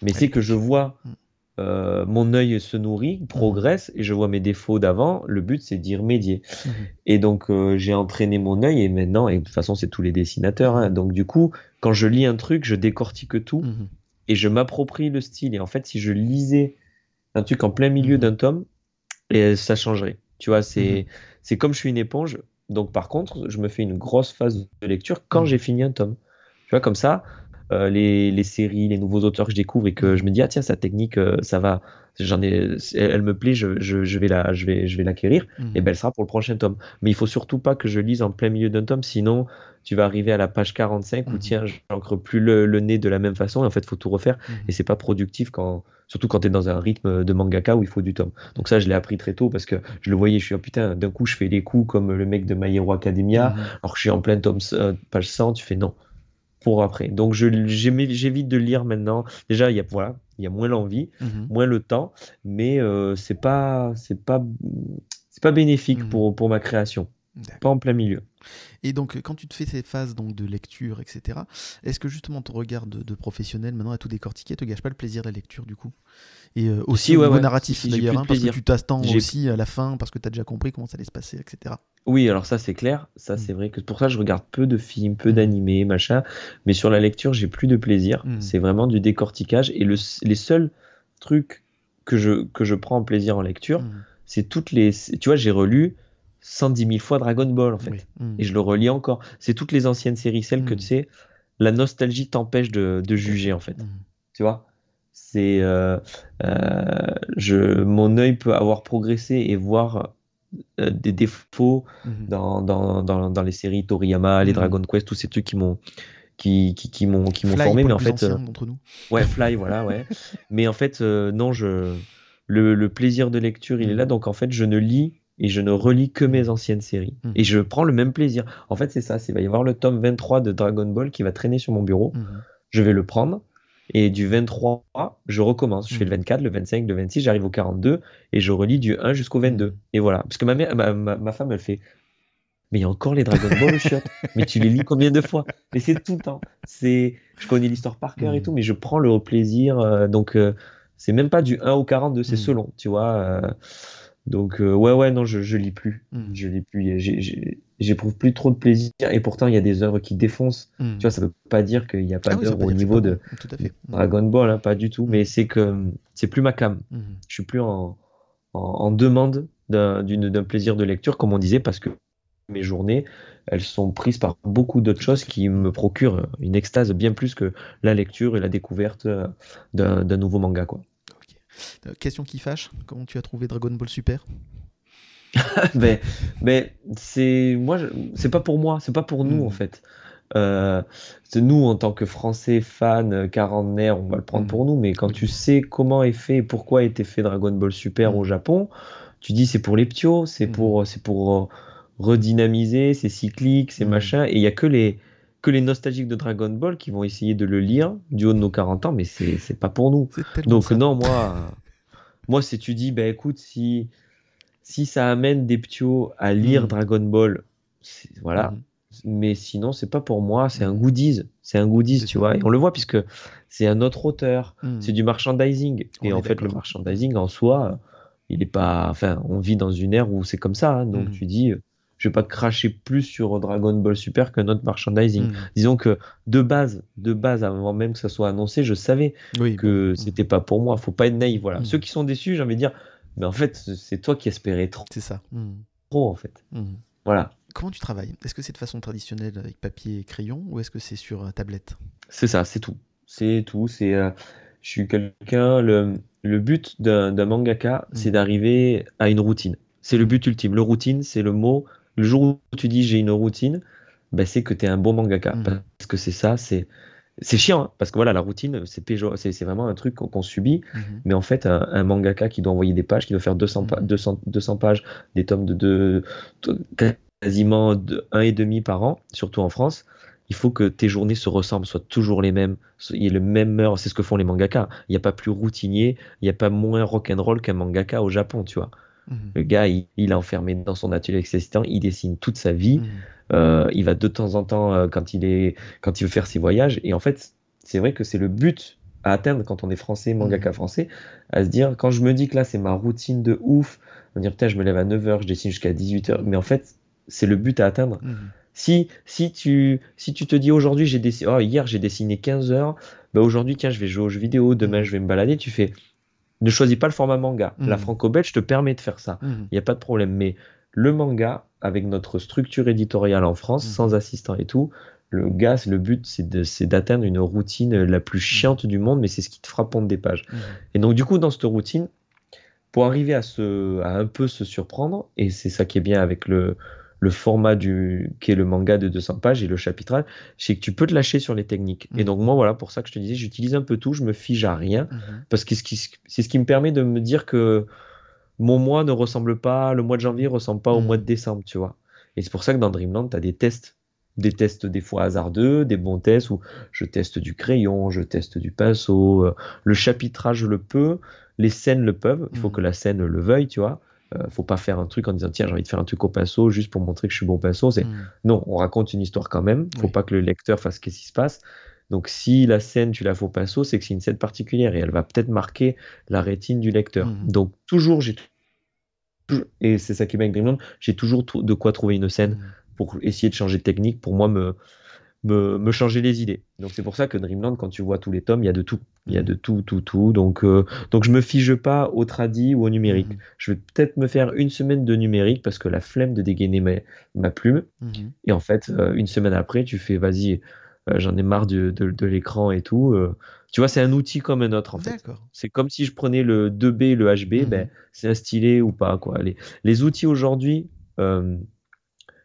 Speaker 3: Mais c'est que je vois. Euh, mon œil se nourrit, progresse et je vois mes défauts d'avant. Le but, c'est d'y remédier.
Speaker 1: Mhm.
Speaker 3: Et donc, euh, j'ai entraîné mon œil et maintenant, et de toute façon, c'est tous les dessinateurs. hein. donc, du coup, quand je lis un truc, je décortique tout
Speaker 1: Mhm.
Speaker 3: et je m'approprie le style. Et en fait, si je lisais un truc en plein milieu d'un tome, et ça changerait. Tu vois, c'est c'est comme je suis une éponge. Donc, par contre, je me fais une grosse phase de lecture quand j'ai fini un tome. Tu vois, comme ça, euh, les, les séries, les nouveaux auteurs que je découvre et que je me dis, ah tiens, sa technique, euh, ça va, j'en ai, elle, me plaît, je, je, je vais la, je vais, je vais l'acquérir,
Speaker 1: Mhm.
Speaker 3: et ben elle sera pour le prochain tome. Mais il faut surtout pas que je lise en plein milieu d'un tome, sinon tu vas arriver à la page 45 où
Speaker 1: Mhm.
Speaker 3: tiens, j'encre plus le, le nez de la même façon, et en fait, faut tout refaire,
Speaker 1: Mhm.
Speaker 3: et c'est pas productif quand, surtout quand tu es dans un rythme de mangaka où il faut du tome. Donc ça, je l'ai appris très tôt parce que je le voyais, je suis, ah putain, d'un coup, je fais les coups comme le mec de My Hero Academia, alors que je suis en plein tome, euh, page 100, tu fais non. Pour après. Donc j'évite de lire maintenant. Déjà, il y a, voilà, il y a moins l'envie,
Speaker 1: Mhm.
Speaker 3: moins le temps, mais euh, c'est pas, c'est pas, c'est pas bénéfique
Speaker 1: Mhm.
Speaker 3: pour, pour ma création. Pas en plein milieu.
Speaker 1: Et donc, quand tu te fais ces phases donc, de lecture, etc., est-ce que justement ton regard de, de professionnel maintenant à tout décortiquer te gâche pas le plaisir de la lecture du coup? Et euh, aussi
Speaker 3: Si,
Speaker 1: au
Speaker 3: ouais,
Speaker 1: niveau
Speaker 3: ouais.
Speaker 1: narratif
Speaker 3: Si, si, j'ai
Speaker 1: d'ailleurs, hein, parce que tu t'attends aussi à la fin parce que tu as déjà compris comment ça allait se passer, etc.
Speaker 3: Oui, alors ça c'est clair, ça
Speaker 1: Mm.
Speaker 3: c'est vrai que pour ça je regarde peu de films, peu
Speaker 1: Mm.
Speaker 3: d'animés, machin, mais sur la lecture j'ai plus de plaisir,
Speaker 1: Mm.
Speaker 3: c'est vraiment du décortiquage et le, les seuls trucs que je, que je prends plaisir en lecture,
Speaker 1: Mhm.
Speaker 3: c'est toutes les... Tu vois, j'ai relu 110 000 fois Dragon Ball en fait,
Speaker 1: Oui. Mhm.
Speaker 3: et je le relis encore. C'est toutes les anciennes séries, celles que
Speaker 1: Mm.
Speaker 3: tu sais, la nostalgie t'empêche de, de juger en fait,
Speaker 1: Mhm.
Speaker 3: tu vois? C'est euh, euh, je mon œil peut avoir progressé et voir euh, des défauts dans, dans, dans, dans les séries Toriyama, les. Dragon Quest, tous ces trucs qui m'ont qui, qui, qui m'ont qui m'ont
Speaker 1: Fly
Speaker 3: formé, mais en fait, euh,
Speaker 1: nous.
Speaker 3: ouais, Fly, voilà, ouais. mais en fait, euh, non, je le, le plaisir de lecture, il est là, donc en fait, je ne lis et je ne relis que mes anciennes séries.
Speaker 1: Mhm.
Speaker 3: Et je prends le même plaisir. En fait, c'est ça, il va y avoir le tome 23 de Dragon Ball qui va traîner sur mon bureau.
Speaker 1: Mhm.
Speaker 3: Je vais le prendre. Et du 23, je recommence. Je fais le
Speaker 1: Mhm.
Speaker 3: 24, le 25, le 26, j'arrive au 42 et je relis du 1 jusqu'au 22.
Speaker 1: Mhm.
Speaker 3: Et voilà. Parce que ma, mère, ma, ma, ma femme, elle fait Mais il y a encore les Dragon Ball chiottes. Mais tu les lis combien de fois? Mais c'est tout le temps. C'est, je connais l'histoire par cœur et tout, mais je prends le plaisir. euh, donc, euh, c'est même pas du 1 au 42, c'est selon, tu vois. euh, donc, euh, ouais, ouais, non, je, je lis plus.
Speaker 1: Mhm.
Speaker 3: Je lis plus. J'éprouve plus trop de plaisir. Et pourtant, il y a des œuvres qui défoncent.
Speaker 1: Mhm.
Speaker 3: Tu vois, ça veut pas dire qu'il n'y a pas
Speaker 1: Ah
Speaker 3: d'œuvre au niveau de.
Speaker 1: Tout à fait. Mhm.
Speaker 3: Dragon Ball, hein, pas du tout. Mais c'est que hum, c'est plus ma cam. Je suis plus en, en, en demande d'un plaisir de lecture, comme on disait, parce que mes journées, elles sont prises par beaucoup d'autres choses qui me procurent une extase bien plus que la lecture et la découverte euh, d'un d'un nouveau manga, quoi.
Speaker 1: Euh, Question qui fâche, comment tu as trouvé Dragon Ball Super
Speaker 3: mais mais c'est moi c'est pas pour moi c'est pas pour nous
Speaker 1: Mhm.
Speaker 3: en fait euh, c'est nous en tant que français fans euh, quarantenaires on va le prendre
Speaker 1: Mhm.
Speaker 3: pour nous mais quand tu sais comment est fait et pourquoi a été fait Dragon Ball Super
Speaker 1: Mhm.
Speaker 3: au Japon tu dis c'est pour les ptios c'est pour c'est pour euh, redynamiser c'est cyclique c'est machin et il y a que les que les nostalgiques de Dragon Ball qui vont essayer de le lire du haut de nos 40 ans mais c'est pas pour nous donc
Speaker 1: ça.
Speaker 3: non, moi, moi, si tu dis, bah écoute, si si ça amène des ptios à lire
Speaker 1: Mhm.
Speaker 3: Dragon Ball, voilà.
Speaker 1: Mhm.
Speaker 3: Mais sinon, c'est pas pour moi. C'est un goodies, c'est un goodies, tu vois. Et on le voit puisque c'est un autre auteur,
Speaker 1: Mhm.
Speaker 3: c'est du merchandising.
Speaker 1: On
Speaker 3: Et en fait, le merchandising en soi, il est pas. Enfin, on vit dans une ère où c'est comme ça. hein. donc tu dis, je vais pas cracher plus sur Dragon Ball Super qu'un autre merchandising.
Speaker 1: Mhm.
Speaker 3: Disons que de base, de base, avant même que ça soit annoncé, je savais
Speaker 1: Oui,
Speaker 3: que
Speaker 1: bon.
Speaker 3: c'était pas pour moi. Faut pas être naïf. Voilà.
Speaker 1: Mm.
Speaker 3: Ceux qui sont déçus, j'ai envie de dire, mais en fait, c'est toi qui espérais trop,
Speaker 1: C'est ça. Mhm.
Speaker 3: en fait. Voilà.
Speaker 1: Comment tu travailles? Est-ce que c'est de façon traditionnelle avec papier et crayon ou est-ce que c'est sur euh, tablette?
Speaker 3: C'est ça, c'est tout. C'est tout. C'est, euh, je suis quelqu'un. Le, le but d'un mangaka, c'est d'arriver à une routine. C'est le but ultime. Le routine, c'est le mot. Le jour où tu dis j'ai une routine, ben, c'est que tu es un bon mangaka.
Speaker 1: Mm.
Speaker 3: Parce que c'est ça, c'est. C'est chiant, hein, parce que voilà, la routine, c'est péjo- c'est vraiment un truc qu'on subit.
Speaker 1: Mhm.
Speaker 3: Mais en fait, un, un mangaka qui doit envoyer des pages, qui doit faire 200, pa-
Speaker 1: Mhm.
Speaker 3: 200, 200 pages, des tomes de, de- de- quasiment de, un et demi par an, surtout en France, il faut que tes journées se ressemblent, soient toujours les mêmes, il y ait le même heure. C'est ce que font les mangaka. Il n'y a pas plus routinier, il n'y a pas moins rock'n'roll qu'un mangaka au Japon, tu vois. Le gars, il, il est enfermé dans son atelier avec ses assistants, il dessine toute sa vie.
Speaker 1: Mhm.
Speaker 3: Euh, il va de temps en temps euh, quand il est quand il veut faire ses voyages et en fait c'est vrai que c'est le but à atteindre quand on est français mangaka
Speaker 1: Mhm.
Speaker 3: français à se dire quand je me dis que là c'est ma routine de ouf me dire putain je me lève à 9h je dessine jusqu'à 18h mais en fait c'est le but à atteindre
Speaker 1: Mhm.
Speaker 3: si si tu si tu te dis aujourd'hui j'ai dessiné oh, hier j'ai dessiné 15 heures bah aujourd'hui tiens je vais jouer aux jeux vidéo demain je vais me balader tu fais ne choisis pas le format manga la
Speaker 1: Mhm.
Speaker 3: franco-belge te permet de faire ça
Speaker 1: Mhm.
Speaker 3: il n'y a pas de problème. Mais le manga, avec notre structure éditoriale en France,
Speaker 1: Mhm.
Speaker 3: sans assistant et tout, le gars, le but, c'est d'atteindre une routine la plus chiante du monde, mais c'est ce qui te fera pondre des pages. Et donc, du coup, dans cette routine, pour arriver à, se, à un peu se surprendre, et c'est ça qui est bien avec le, le format du, qui est le manga de 200 pages et le chapitral, c'est que tu peux te lâcher sur les techniques. Et
Speaker 1: Mhm.
Speaker 3: donc, moi, voilà, pour ça que je te disais, j'utilise un peu tout, je me fige à rien,
Speaker 1: Mhm.
Speaker 3: parce que c'est ce qui me permet de me dire que mon mois ne ressemble pas, le mois de janvier ressemble pas au
Speaker 1: Mhm.
Speaker 3: mois de décembre, tu vois. Et c'est pour ça que dans Dreamland, tu as des tests. Des tests des fois hasardeux, des bons tests où je teste du crayon, je teste du pinceau, euh, le chapitrage le peux, les scènes le peuvent, il faut
Speaker 1: Mhm.
Speaker 3: que la scène le veuille, tu vois. Euh, faut pas faire un truc en disant tiens j'ai envie de faire un truc au pinceau juste pour montrer que je suis bon pinceau. C'est
Speaker 1: Mhm.
Speaker 3: non, on raconte une histoire quand même. Faut
Speaker 1: Oui.
Speaker 3: pas que le lecteur fasse qu'est-ce qui se passe. Donc si la scène tu la fais au pinceau, c'est que c'est une scène particulière et elle va peut-être marquer la rétine du lecteur.
Speaker 1: Mhm.
Speaker 3: Donc toujours j'ai et c'est ça qui est bien avec Dreamland, j'ai toujours de quoi trouver une scène
Speaker 1: Mhm.
Speaker 3: pour essayer de changer de technique pour moi me me, me changer les idées. Donc c'est pour ça que Dreamland quand tu vois tous les tomes, il y a de tout. Il y a de tout tout tout. Donc euh, donc je me fige pas au tradi ou au numérique.
Speaker 1: Mhm.
Speaker 3: Je vais peut-être me faire une semaine de numérique parce que la flemme de dégainer ma, ma plume.
Speaker 1: Mhm.
Speaker 3: Et en fait, euh, une semaine après, tu fais, vas-y, euh, j'en ai marre de, de- de l'écran et tout. euh. tu vois, c'est un outil comme un autre, en fait. C'est comme si je prenais le 2B et le HB,
Speaker 1: Mhm.
Speaker 3: ben, c'est un stylet ou pas. Quoi. Les, les outils aujourd'hui,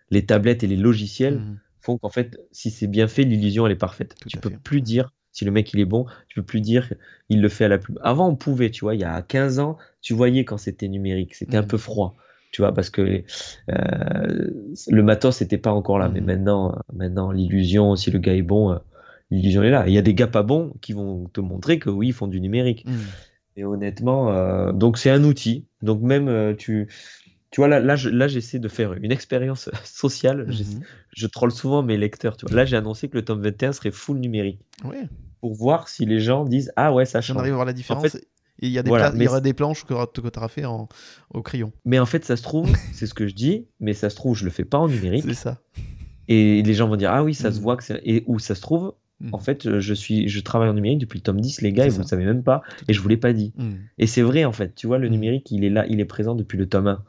Speaker 3: les tablettes et les logiciels. Font qu'en fait, si c'est bien fait, l'illusion, elle est parfaite.
Speaker 1: Tout
Speaker 3: tu peux
Speaker 1: fait.
Speaker 3: plus dire, si le mec il est bon, tu peux plus dire, il le fait à la plume. Avant, on pouvait, tu vois, il y a 15 ans, tu voyais quand c'était numérique, c'était un
Speaker 1: Mhm.
Speaker 3: peu froid. Tu vois, parce que euh, le matos n'était pas encore là. Mais
Speaker 1: Mhm.
Speaker 3: maintenant, euh, maintenant l'illusion, si le gars est bon, euh, l'illusion est là. Il y a des gars pas bons qui vont te montrer que oui, ils font du numérique.
Speaker 1: Mhm.
Speaker 3: Et honnêtement, euh, donc c'est un outil. Donc même euh, tu, tu vois là, là, je- là j'essaie de faire une expérience sociale.
Speaker 1: Mhm.
Speaker 3: Je troll souvent mes lecteurs. Tu vois. Là, j'ai annoncé que le tome 21 serait full numérique
Speaker 1: Ouais.
Speaker 3: pour voir si les gens disent ah ouais ça
Speaker 1: on
Speaker 3: change.
Speaker 1: arrive à voir la différence.
Speaker 3: fait,
Speaker 1: il y, a des
Speaker 3: voilà,
Speaker 1: il y aura des planches que tu auras fait en, au crayon.
Speaker 3: Mais en fait, ça se trouve, c'est ce que je dis, mais ça se trouve, je le fais pas en numérique.
Speaker 1: C'est ça.
Speaker 3: Et les gens vont dire ah oui, ça se
Speaker 1: Mhm.
Speaker 3: voit que c'est. Et où ça se trouve,
Speaker 1: Mhm.
Speaker 3: en fait, je suis, je travaille en numérique depuis le tome 10, les gars, et vous le savez même pas, et je vous l'ai pas dit. Et c'est vrai en fait, tu vois, le numérique, il est là, il est présent depuis le tome 1.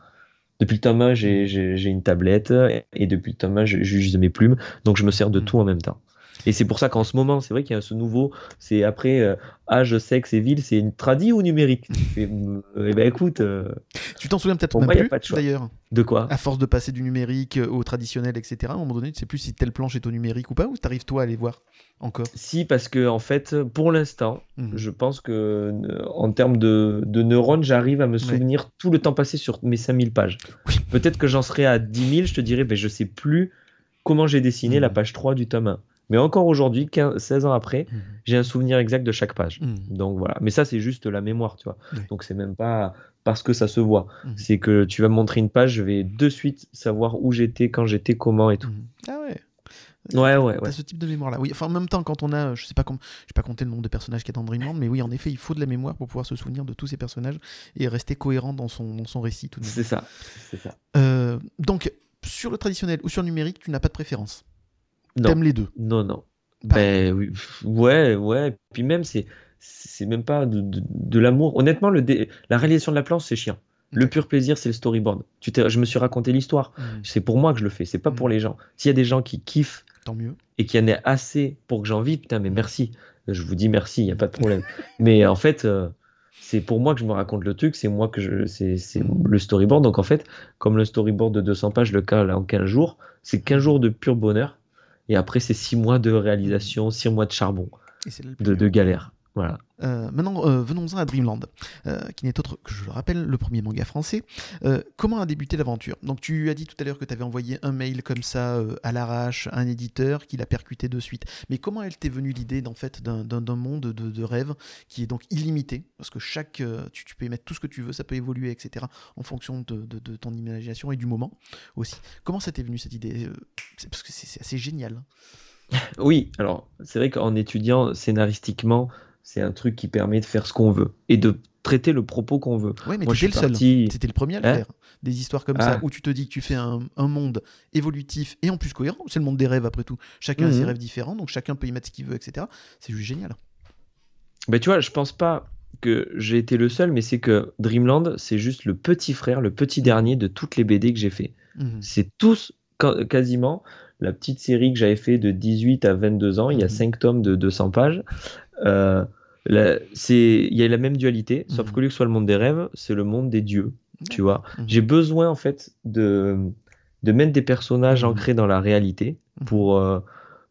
Speaker 3: Depuis le tome 1, j'ai, j'ai, j'ai une tablette, et depuis le tome 1, je- j'utilise mes plumes, donc je me sers de
Speaker 1: Mhm.
Speaker 3: tout en même temps. Et c'est pour ça qu'en ce moment, c'est vrai qu'il y a ce nouveau, c'est après euh, âge, sexe et ville, c'est une tradie ou numérique? Tu fais, euh, Eh ben écoute, euh,
Speaker 1: Tu t'en souviens peut-être même plus,
Speaker 3: pas de choix.
Speaker 1: d'ailleurs.
Speaker 3: de quoi?
Speaker 1: À force de passer du numérique au traditionnel, etc., à un moment donné, tu sais plus si telle planche est au numérique ou pas, ou t'arrives toi à les voir encore?
Speaker 3: Si, parce que en fait, pour l'instant,
Speaker 1: Mhm.
Speaker 3: je pense que en termes de, de neurones, j'arrive à me souvenir tout le temps passé sur mes 5000 pages.
Speaker 1: Oui.
Speaker 3: Peut-être que j'en serai à 10 000, je te dirais, ben, je sais plus comment j'ai dessiné la page 3 du tome 1. Mais encore aujourd'hui, 15 16 ans après,
Speaker 1: Mhm.
Speaker 3: j'ai un souvenir exact de chaque page.
Speaker 1: Mhm.
Speaker 3: Donc voilà. Mais ça, c'est juste la mémoire, tu vois.
Speaker 1: Oui.
Speaker 3: Donc c'est même pas parce que ça se voit.
Speaker 1: Mhm.
Speaker 3: C'est que tu vas me montrer une page, je vais de suite savoir où j'étais, quand j'étais, comment et tout.
Speaker 1: Ah ouais.
Speaker 3: Ouais, ouais, ouais.
Speaker 1: ce type de mémoire là. Oui, enfin en même temps quand on a, je sais pas comment, je sais pas compter le nombre de personnages qu'il y a dans Dreamland, mais oui en effet il faut de la mémoire pour pouvoir se souvenir de tous ces personnages et rester cohérent dans son, dans son récit.
Speaker 3: C'est ça. Ça.
Speaker 1: Euh, donc sur le traditionnel ou sur le numérique, tu n'as pas de préférence. T'aimes les deux.
Speaker 3: Non, non. Ben oui, ouais, ouais. Puis même, c'est, c'est même pas de, de- de l'amour. Honnêtement, le dé- la réalisation de la planche, c'est chiant. Le pur plaisir, c'est le storyboard. Tu je me suis raconté l'histoire.
Speaker 1: Mhm.
Speaker 3: C'est pour moi que je le fais. C'est pas pour
Speaker 1: Mhm.
Speaker 3: les gens. S'il y a des gens qui kiffent
Speaker 1: Tant mieux.
Speaker 3: et qu'il y en ait assez pour que j'en vive, putain, mais merci. je vous dis merci, il n'y a pas de problème. Mais en fait, euh, c'est pour moi que je me raconte le truc, c'est moi que je, c'est, le storyboard. Donc en fait, comme le storyboard de 200 pages, le cas là en 15 jours, c'est 15 jours de pur bonheur. Et après, c'est 6 mois de réalisation, 6 mois de charbon, de, de galère. Voilà.
Speaker 1: Euh, maintenant, euh, venons-en à Dreamland, euh, qui n'est autre que, je le rappelle, le premier manga français. comment a débuté l'aventure? Donc, tu as dit tout à l'heure que tu avais envoyé un mail comme ça à l'arrache à un éditeur qui l'a percuté de suite. Mais comment elle t'est venue l'idée d'en fait d'un monde de, de, rêve qui est donc illimité? Parce que chaque, tu, peux y mettre tout ce que tu veux, ça peut évoluer, etc. en fonction de, de ton imagination et du moment aussi. Comment ça t'est venu cette idée? Parce que c'est assez génial.
Speaker 3: Oui, alors c'est vrai qu'en étudiant scénaristiquement, c'est un truc qui permet de faire ce qu'on veut et de traiter le propos qu'on veut.
Speaker 1: Oui, mais Moi, le seul. C'était le premier à le hein faire. Des histoires comme ça ah. où tu te dis que tu fais un, monde évolutif et en plus cohérent. C'est le monde des rêves après tout. Chacun a ses mhm. rêves différents, donc chacun peut y mettre ce qu'il veut, etc. C'est juste génial.
Speaker 3: Ben, tu vois, je pense pas que j'ai été le seul, mais c'est que Dreamland, c'est juste le petit frère, le petit dernier de toutes les BD que j'ai fait. Mhm. C'est tous quasiment la petite série que j'avais fait de 18 à 22 ans. Il y a 5 mhm. tomes de 200 pages. Euh, il y a la même dualité, sauf mhm. que lui que soit le monde des rêves, c'est le monde des dieux. Tu vois, mhm. j'ai besoin en fait de de mettre des personnages mhm. ancrés dans la réalité pour euh,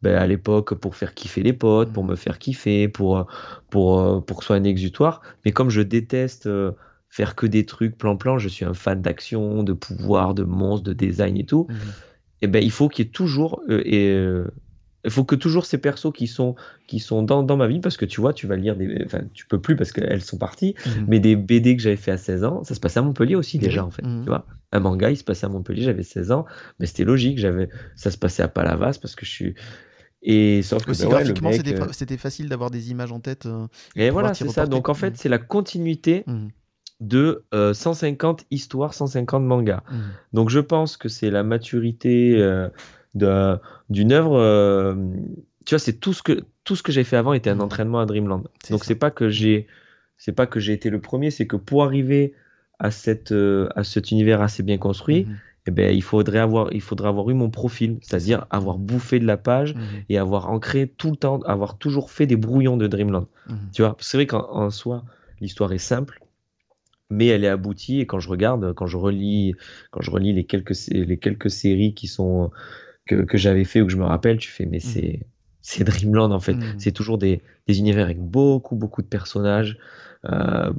Speaker 3: ben, à l'époque pour faire kiffer les potes, pour me faire kiffer, pour pour euh, pour que ce soit un exutoire. Mais comme je déteste euh, faire que des trucs plan-plan, je suis un fan d'action, de pouvoir, de monstres, de design et tout. Et eh ben il faut qu'il y ait toujours et il faut que toujours ces persos qui sont, qui sont dans, dans, ma vie, parce que tu vois, tu vas lire des. Enfin, tu peux plus parce qu'elles sont parties, mhm. mais des BD que j'avais fait à 16 ans, ça se passait à Montpellier aussi déjà, en fait. Mhm. Tu vois, un manga, il se passait à Montpellier, j'avais 16 ans, mais c'était logique, j'avais ça se passait à Palavas parce que je suis. Et sauf que
Speaker 1: Aussi, ben graphiquement, euh, c'était facile d'avoir des images en tête. Euh,
Speaker 3: et voilà, c'est ça. Donc en fait, mhm. c'est la continuité de 150 euh, histoires, 150 mangas. Donc je pense que c'est la maturité d'une œuvre. Euh, tu vois, c'est tout ce que tout ce que j'ai fait avant était un mmh. entraînement à Dreamland. Donc c'est pas que j'ai c'est pas que j'ai été le premier, c'est que pour arriver à cette euh, à cet univers assez bien construit, mmh. eh ben il faudrait avoir il faudrait avoir eu mon profil, c'est-à-dire avoir bouffé de la page mmh. et avoir ancré tout le temps, avoir toujours fait des brouillons de Dreamland. Tu vois, c'est vrai qu'en soi l'histoire est simple, mais elle est aboutie et quand je regarde, quand je relis, quand je relis les quelques les quelques séries qui sont que, j'avais fait ou que je me rappelle, tu fais, mais mm. c'est c'est Dreamland en fait. Mm. C'est toujours des, des, univers avec beaucoup, beaucoup de personnages. Euh,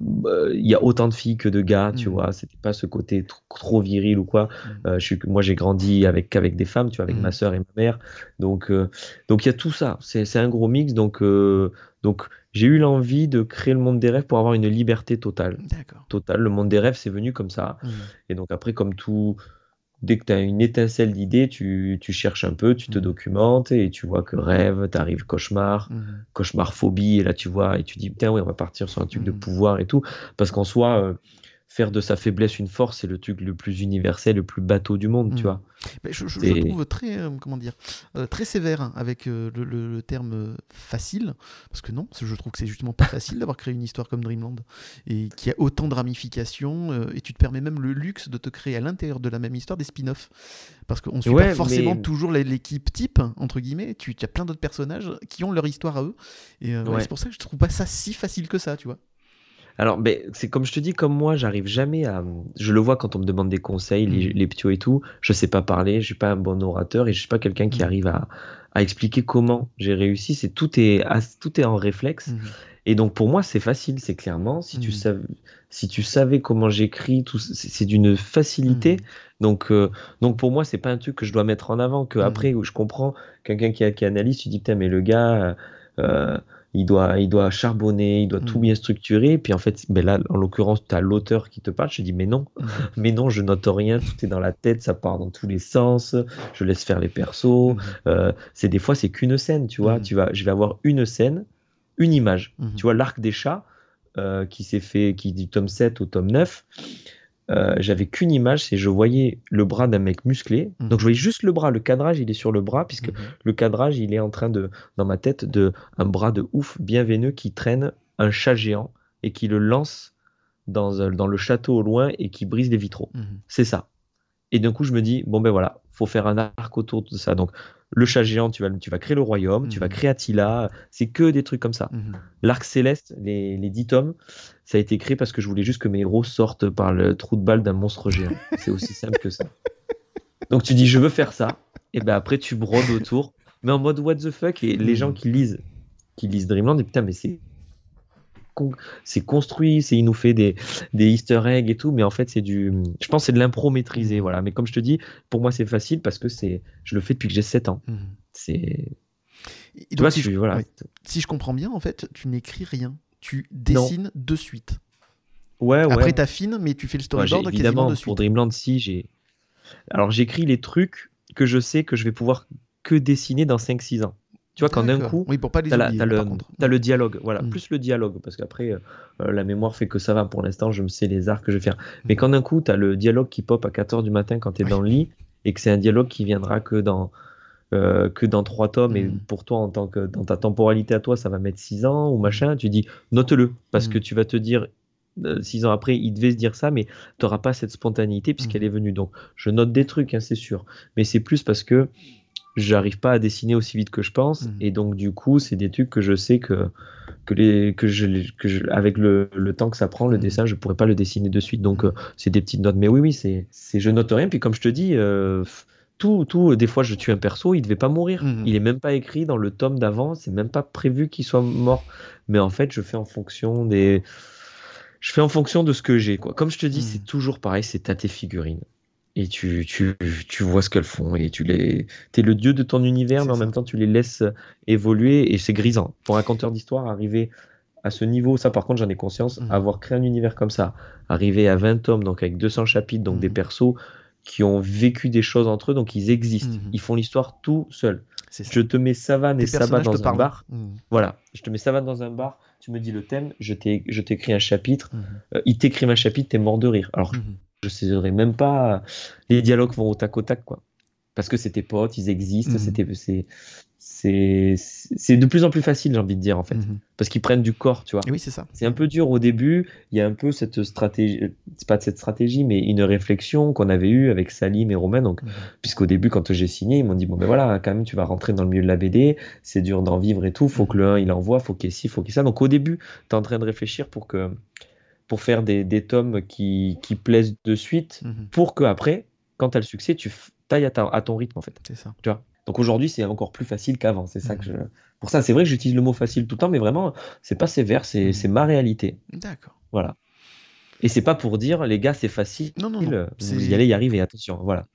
Speaker 3: il y a autant de filles que de gars, tu mm. vois. C'était pas ce côté trop, viril ou quoi. Euh, je suis, moi, j'ai grandi avec, avec des femmes, tu vois, avec ma soeur et ma mère. Donc, euh, donc il y a tout ça. C'est un gros mix. Donc, donc j'ai eu l'envie de créer le monde des rêves pour avoir une liberté totale. Totale. Le monde des rêves, c'est venu comme ça. Et donc après, comme tout dès que tu as une étincelle d'idée, tu, tu, cherches un peu, tu te mmh. documentes et tu vois que rêve, t'arrives cauchemar, mmh. cauchemar phobie, et là tu vois, et tu dis, putain, oui, on va partir sur un truc de mmh. pouvoir et tout. Parce qu'en soi, euh, faire de sa faiblesse une force, c'est le truc le plus universel, le plus bateau du monde, tu vois.
Speaker 1: je, je, trouve très, euh, comment dire, euh, très sévère avec le, le, terme facile, parce que non, je trouve que c'est justement pas facile d'avoir créé une histoire comme Dreamland et qui a autant de ramifications, et tu te permets même le luxe de te créer à l'intérieur de la même histoire des spin-offs, parce qu'on suit pas forcément toujours l'équipe type entre guillemets. Tu as plein d'autres personnages qui ont leur histoire à eux, et c'est pour ça que je trouve pas ça si facile que ça, tu vois.
Speaker 3: Alors, ben, c'est comme je te dis, comme moi, j'arrive jamais à. Je le vois quand on me demande des conseils, les, mmh. les et tout. Je sais pas parler, je suis pas un bon orateur et je suis pas quelqu'un qui mmh. arrive à, à, expliquer comment j'ai réussi. C'est tout est tout est en réflexe. Mmh. Et donc pour moi, c'est facile, c'est clairement si tu savais si tu savais comment j'écris, tout c'est d'une facilité. Donc euh, donc pour moi, c'est pas un truc que je dois mettre en avant. Que après, où je comprends quelqu'un qui, qui analyse, tu dis putain mais le gars. Euh, il doit, il doit charbonner, il doit tout mm. bien structurer. Puis en fait, ben là, en l'occurrence, tu as l'auteur qui te parle. Je dis, mais non, mm. mais non, je note rien, tout est dans la tête, ça part dans tous les sens, je laisse faire les persos. Mm. Euh, c'est des fois, c'est qu'une scène, tu vois. Tu vas, je vais avoir une scène, une image. Tu vois, l'arc des chats, euh, qui s'est fait, qui du tome 7 au tome 9. Euh, j'avais qu'une image, c'est je voyais le bras d'un mec musclé. Mhm. Donc je voyais juste le bras, le cadrage il est sur le bras puisque mhm. le cadrage il est en train de dans ma tête de un bras de ouf bien veineux qui traîne un chat géant et qui le lance dans, dans le château au loin et qui brise les vitraux. Mhm. C'est ça. Et d'un coup, je me dis, bon ben voilà, faut faire un arc autour de ça. Donc, le chat géant, tu vas, tu vas créer le royaume, tu vas
Speaker 1: Mhm.
Speaker 3: créer Attila, c'est que des trucs comme ça.
Speaker 1: Mhm.
Speaker 3: L'arc céleste, les, les 10 tomes, ça a été créé parce que je voulais juste que mes héros sortent par le trou de balle d'un monstre géant. C'est aussi simple que ça. Donc tu dis, je veux faire ça, et ben après tu brodes autour, mais en mode what the fuck, et les gens qui lisent, qui lisent Dreamland, disent putain, mais c'est con- c'est construit, c'est il nous fait des, des easter eggs et tout, mais en fait c'est du, je pense que c'est de l'impro maîtrisé, voilà. Mais comme je te dis, pour moi c'est facile parce que c'est, je le fais depuis que j'ai 7 ans.
Speaker 1: Mhm.
Speaker 3: C'est, tu vois,
Speaker 1: si,
Speaker 3: je- voilà.
Speaker 1: ouais. si je comprends bien, en fait, tu n'écris rien. Tu dessines de suite.
Speaker 3: Ouais, ouais.
Speaker 1: Après, t'affines, mais tu fais le
Speaker 3: Ouais,
Speaker 1: storyboard quasiment
Speaker 3: évidemment,
Speaker 1: de
Speaker 3: pour
Speaker 1: suite.
Speaker 3: Dreamland, si, j'ai. Alors, j'écris les trucs que je sais que je vais pouvoir que dessiner dans 5-6 ans. Tu vois, quand d'un coup,
Speaker 1: Oui, pour pas les
Speaker 3: t'as, la-
Speaker 1: oublier,
Speaker 3: t'as le, dialogue, voilà,
Speaker 1: Mm.
Speaker 3: plus le dialogue, parce qu'après, euh, euh, la mémoire fait que ça va. Pour l'instant, je me sais les arcs que je vais faire. Mais
Speaker 1: Mm.
Speaker 3: quand d'un coup, t'as le dialogue qui pop à 4h du matin quand t'es
Speaker 1: Oui.
Speaker 3: dans le lit, et que c'est un dialogue qui viendra que dans. euh, que dans trois tomes et
Speaker 1: Mm.
Speaker 3: pour toi en tant que dans ta temporalité à toi ça va mettre 6 ans ou machin tu dis note-le parce que tu vas te dire euh, six ans après, il devait se dire ça, mais tu n'auras pas cette spontanéité puisqu'elle est venue. Donc, je note des trucs, hein, c'est sûr. Mais c'est plus parce que j'arrive pas à dessiner aussi vite que je pense.
Speaker 1: Mhm.
Speaker 3: Et donc, du coup, c'est des trucs que je sais que, que, les, que, je, que je- avec le, le temps que ça prend, le
Speaker 1: Mhm.
Speaker 3: dessin, je pourrais pas le dessiner de suite. Donc, euh, c'est des petites notes. Mais oui, oui, c'est, c'est je note rien. Puis, comme je te dis, euh, tout, tout, des fois, je tue un perso, il devait pas mourir.
Speaker 1: Mhm.
Speaker 3: Il est même pas écrit dans le tome d'avant. C'est même pas prévu qu'il soit mort. Mais en fait, je fais en fonction des je fais en fonction de ce que j'ai. Quoi. Comme je te dis, c'est toujours pareil, c'est t'as tes figurines. Et tu, tu, tu vois ce qu'elles font. Et tu les. T'es le dieu de ton univers, mais en
Speaker 1: ça.
Speaker 3: même temps, tu les laisses évoluer. Et c'est grisant. Pour un conteur d'histoire, arriver à ce niveau, ça par contre, j'en ai conscience,
Speaker 1: Mhm.
Speaker 3: avoir créé un univers comme ça, arriver à 20 tomes, donc avec 200 chapitres, donc des
Speaker 1: Mhm.
Speaker 3: persos qui ont vécu des choses entre eux, donc ils existent.
Speaker 1: Mhm.
Speaker 3: Ils font l'histoire tout seuls. Je te mets Savane et
Speaker 1: te
Speaker 3: dans un bar.
Speaker 1: Mhm.
Speaker 3: Voilà, je te mets Savane dans un bar, tu me dis le thème, je t'ai- je t'écris un chapitre,
Speaker 1: Mhm.
Speaker 3: euh, il t'écrivent un chapitre, t'es mort de rire. Alors,
Speaker 1: Mhm.
Speaker 3: Je sais même pas, les dialogues vont au tac au tac, quoi. Parce que c'est tes potes, ils existent,
Speaker 1: Mhm.
Speaker 3: c'était, c'est, c'est, de plus en plus facile, j'ai envie de dire, en fait.
Speaker 1: Mhm.
Speaker 3: Parce qu'ils prennent du corps, tu vois.
Speaker 1: Et oui, c'est ça.
Speaker 3: C'est un peu dur au début, il y a un peu cette stratégie, c'est pas de cette stratégie, mais une réflexion qu'on avait eue avec Salim et Romain, donc
Speaker 1: Mhm.
Speaker 3: puisqu'au début, quand j'ai signé, ils m'ont dit Bon, ben voilà, quand même, tu vas rentrer dans le milieu de la BD, c'est dur d'en vivre et tout, faut que le 1 il envoie, faut qu'il y ait ci, faut qu'il y ait ça. Donc au début, tu es en train de réfléchir pour, que, pour faire des, des tomes qui, qui plaisent de suite,
Speaker 1: Mhm.
Speaker 3: pour que après, quand tu as le succès, tu tailles à, ta- à ton rythme en fait.
Speaker 1: C'est ça.
Speaker 3: Tu vois? Donc aujourd'hui, c'est encore plus facile qu'avant. C'est ça que je.
Speaker 1: Mhm.
Speaker 3: Pour ça, c'est vrai que j'utilise le mot facile tout le temps, mais vraiment, c'est pas sévère, c'est
Speaker 1: Mhm.
Speaker 3: c'est ma réalité.
Speaker 1: D'accord.
Speaker 3: Voilà. Et c'est pas pour dire, les gars, c'est facile.
Speaker 1: Non, non, non.
Speaker 3: Vous y allez y arriver, attention. Voilà.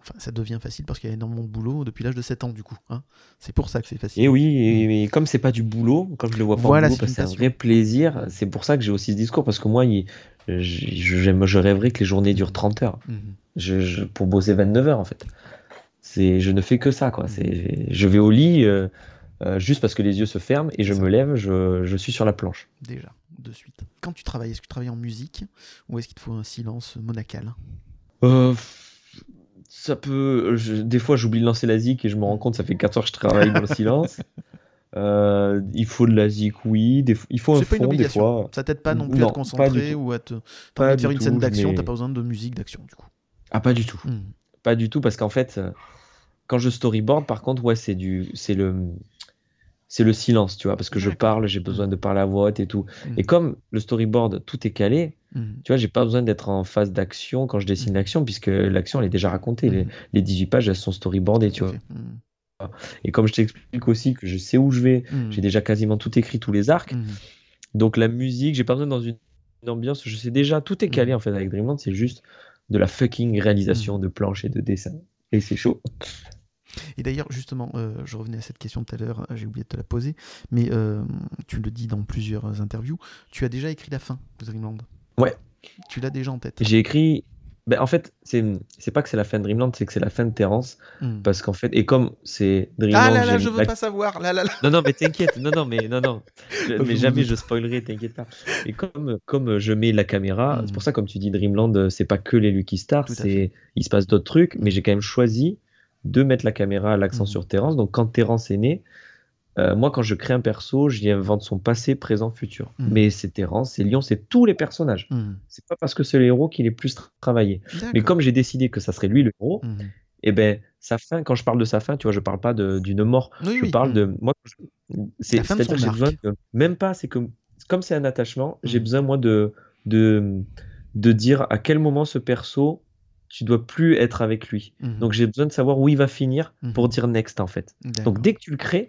Speaker 1: Enfin, ça devient facile parce qu'il y a énormément de boulot depuis l'âge de 7 ans, du coup. hein. C'est pour ça que c'est facile.
Speaker 3: Et oui, et, et comme c'est pas du boulot, comme je le vois pas
Speaker 1: Voilà,
Speaker 3: boulot,
Speaker 1: c'est
Speaker 3: un vrai plaisir, c'est pour ça que j'ai aussi ce discours, parce que moi, il- je, je rêverais que les journées durent 30 heures.
Speaker 1: Mhm.
Speaker 3: Je, je- pour bosser 29 heures, en fait. Je ne fais que ça, quoi. C'est, je vais au lit euh, euh, juste parce que les yeux se ferment et je me lève, je, je suis sur la planche.
Speaker 1: Déjà, de suite. Quand tu travailles, est-ce que tu travailles en musique ou est-ce qu'il te faut un silence monacal?
Speaker 3: Euh, ça peut. je- des fois, j'oublie de lancer la zik et je me rends compte, ça fait 4 heures que je travaille dans le silence. Euh, il faut de la zik, oui. Des, il faut un fond, des fois.
Speaker 1: Ça t'aide pas non plus
Speaker 3: Non,
Speaker 1: à te concentrer ou à te. T'as faire une
Speaker 3: tout,
Speaker 1: scène d'action, t'as pas besoin de musique d'action, du coup.
Speaker 3: Ah, pas du tout.
Speaker 1: Mhm.
Speaker 3: Pas du tout, parce qu'en fait, euh, quand je storyboard, par contre, ouais, c'est du, c'est le, c'est le silence, tu vois, parce que je parle, j'ai besoin de parler à voix haute et tout.
Speaker 1: Mhm.
Speaker 3: Et comme le storyboard, tout est calé,
Speaker 1: Mhm.
Speaker 3: tu vois, j'ai pas besoin d'être en phase d'action quand je dessine l'action, puisque l'action, elle est déjà racontée. Les,
Speaker 1: Mhm.
Speaker 3: les 18 pages, elles sont storyboardées, tu vois. Et comme je t'explique aussi que je sais où je vais, j'ai déjà quasiment tout écrit, tous les arcs. Donc la musique, j'ai pas besoin dans une, une ambiance, je sais déjà, tout est calé en fait avec Dreamland, c'est juste de la fucking réalisation de planches et de dessins. Et c'est chaud.
Speaker 1: Et d'ailleurs, justement, euh, je revenais à cette question tout à l'heure, j'ai oublié de te la poser, mais euh, tu le dis dans plusieurs interviews, tu as déjà écrit la fin de Dreamland.
Speaker 3: Ouais.
Speaker 1: Tu l'as déjà en tête.
Speaker 3: J'ai écrit. Ben, en fait, c'est pas que c'est la fin de Dreamland, c'est que c'est la fin de Terrence.
Speaker 1: Mhm.
Speaker 3: Parce qu'en fait, et comme c'est Dreamland.
Speaker 1: Ah là là, je veux
Speaker 3: la-
Speaker 1: pas savoir. Là là là.
Speaker 3: Non, non, mais t'inquiète. Non, non, mais non, non. Je- mais jamais je spoilerai, t'inquiète pas. Et comme, comme je mets la caméra,
Speaker 1: Mhm.
Speaker 3: c'est pour ça, comme tu dis, Dreamland, euh, c'est pas que les Lucky Stars, il se passe d'autres trucs, mais j'ai quand même choisi de mettre la caméra à l'accent
Speaker 1: Mhm.
Speaker 3: sur Terence. Donc, quand Terence est né, euh, moi, quand je crée un perso, j'y invente son passé, présent, futur.
Speaker 1: Mhm.
Speaker 3: Mais c'est Terence, c'est Lyon, c'est tous les personnages.
Speaker 1: Mhm.
Speaker 3: C'est pas parce que c'est le héros qu'il est plus tra- travaillé. Mais comme j'ai décidé que ça serait lui le héros,
Speaker 1: Mhm.
Speaker 3: et ben sa fin, quand je parle de sa fin, tu vois, je parle pas d'une mort.
Speaker 1: Oui,
Speaker 3: je
Speaker 1: oui.
Speaker 3: parle de moi. C'est c'est-à-dire j'ai besoin de, même pas. C'est que comme c'est un attachement, j'ai besoin moi de de de dire à quel moment ce perso tu dois plus être avec lui.
Speaker 1: Mhm.
Speaker 3: Donc j'ai besoin de savoir où il va finir
Speaker 1: Mhm.
Speaker 3: pour dire next en fait. Donc dès que tu le crées,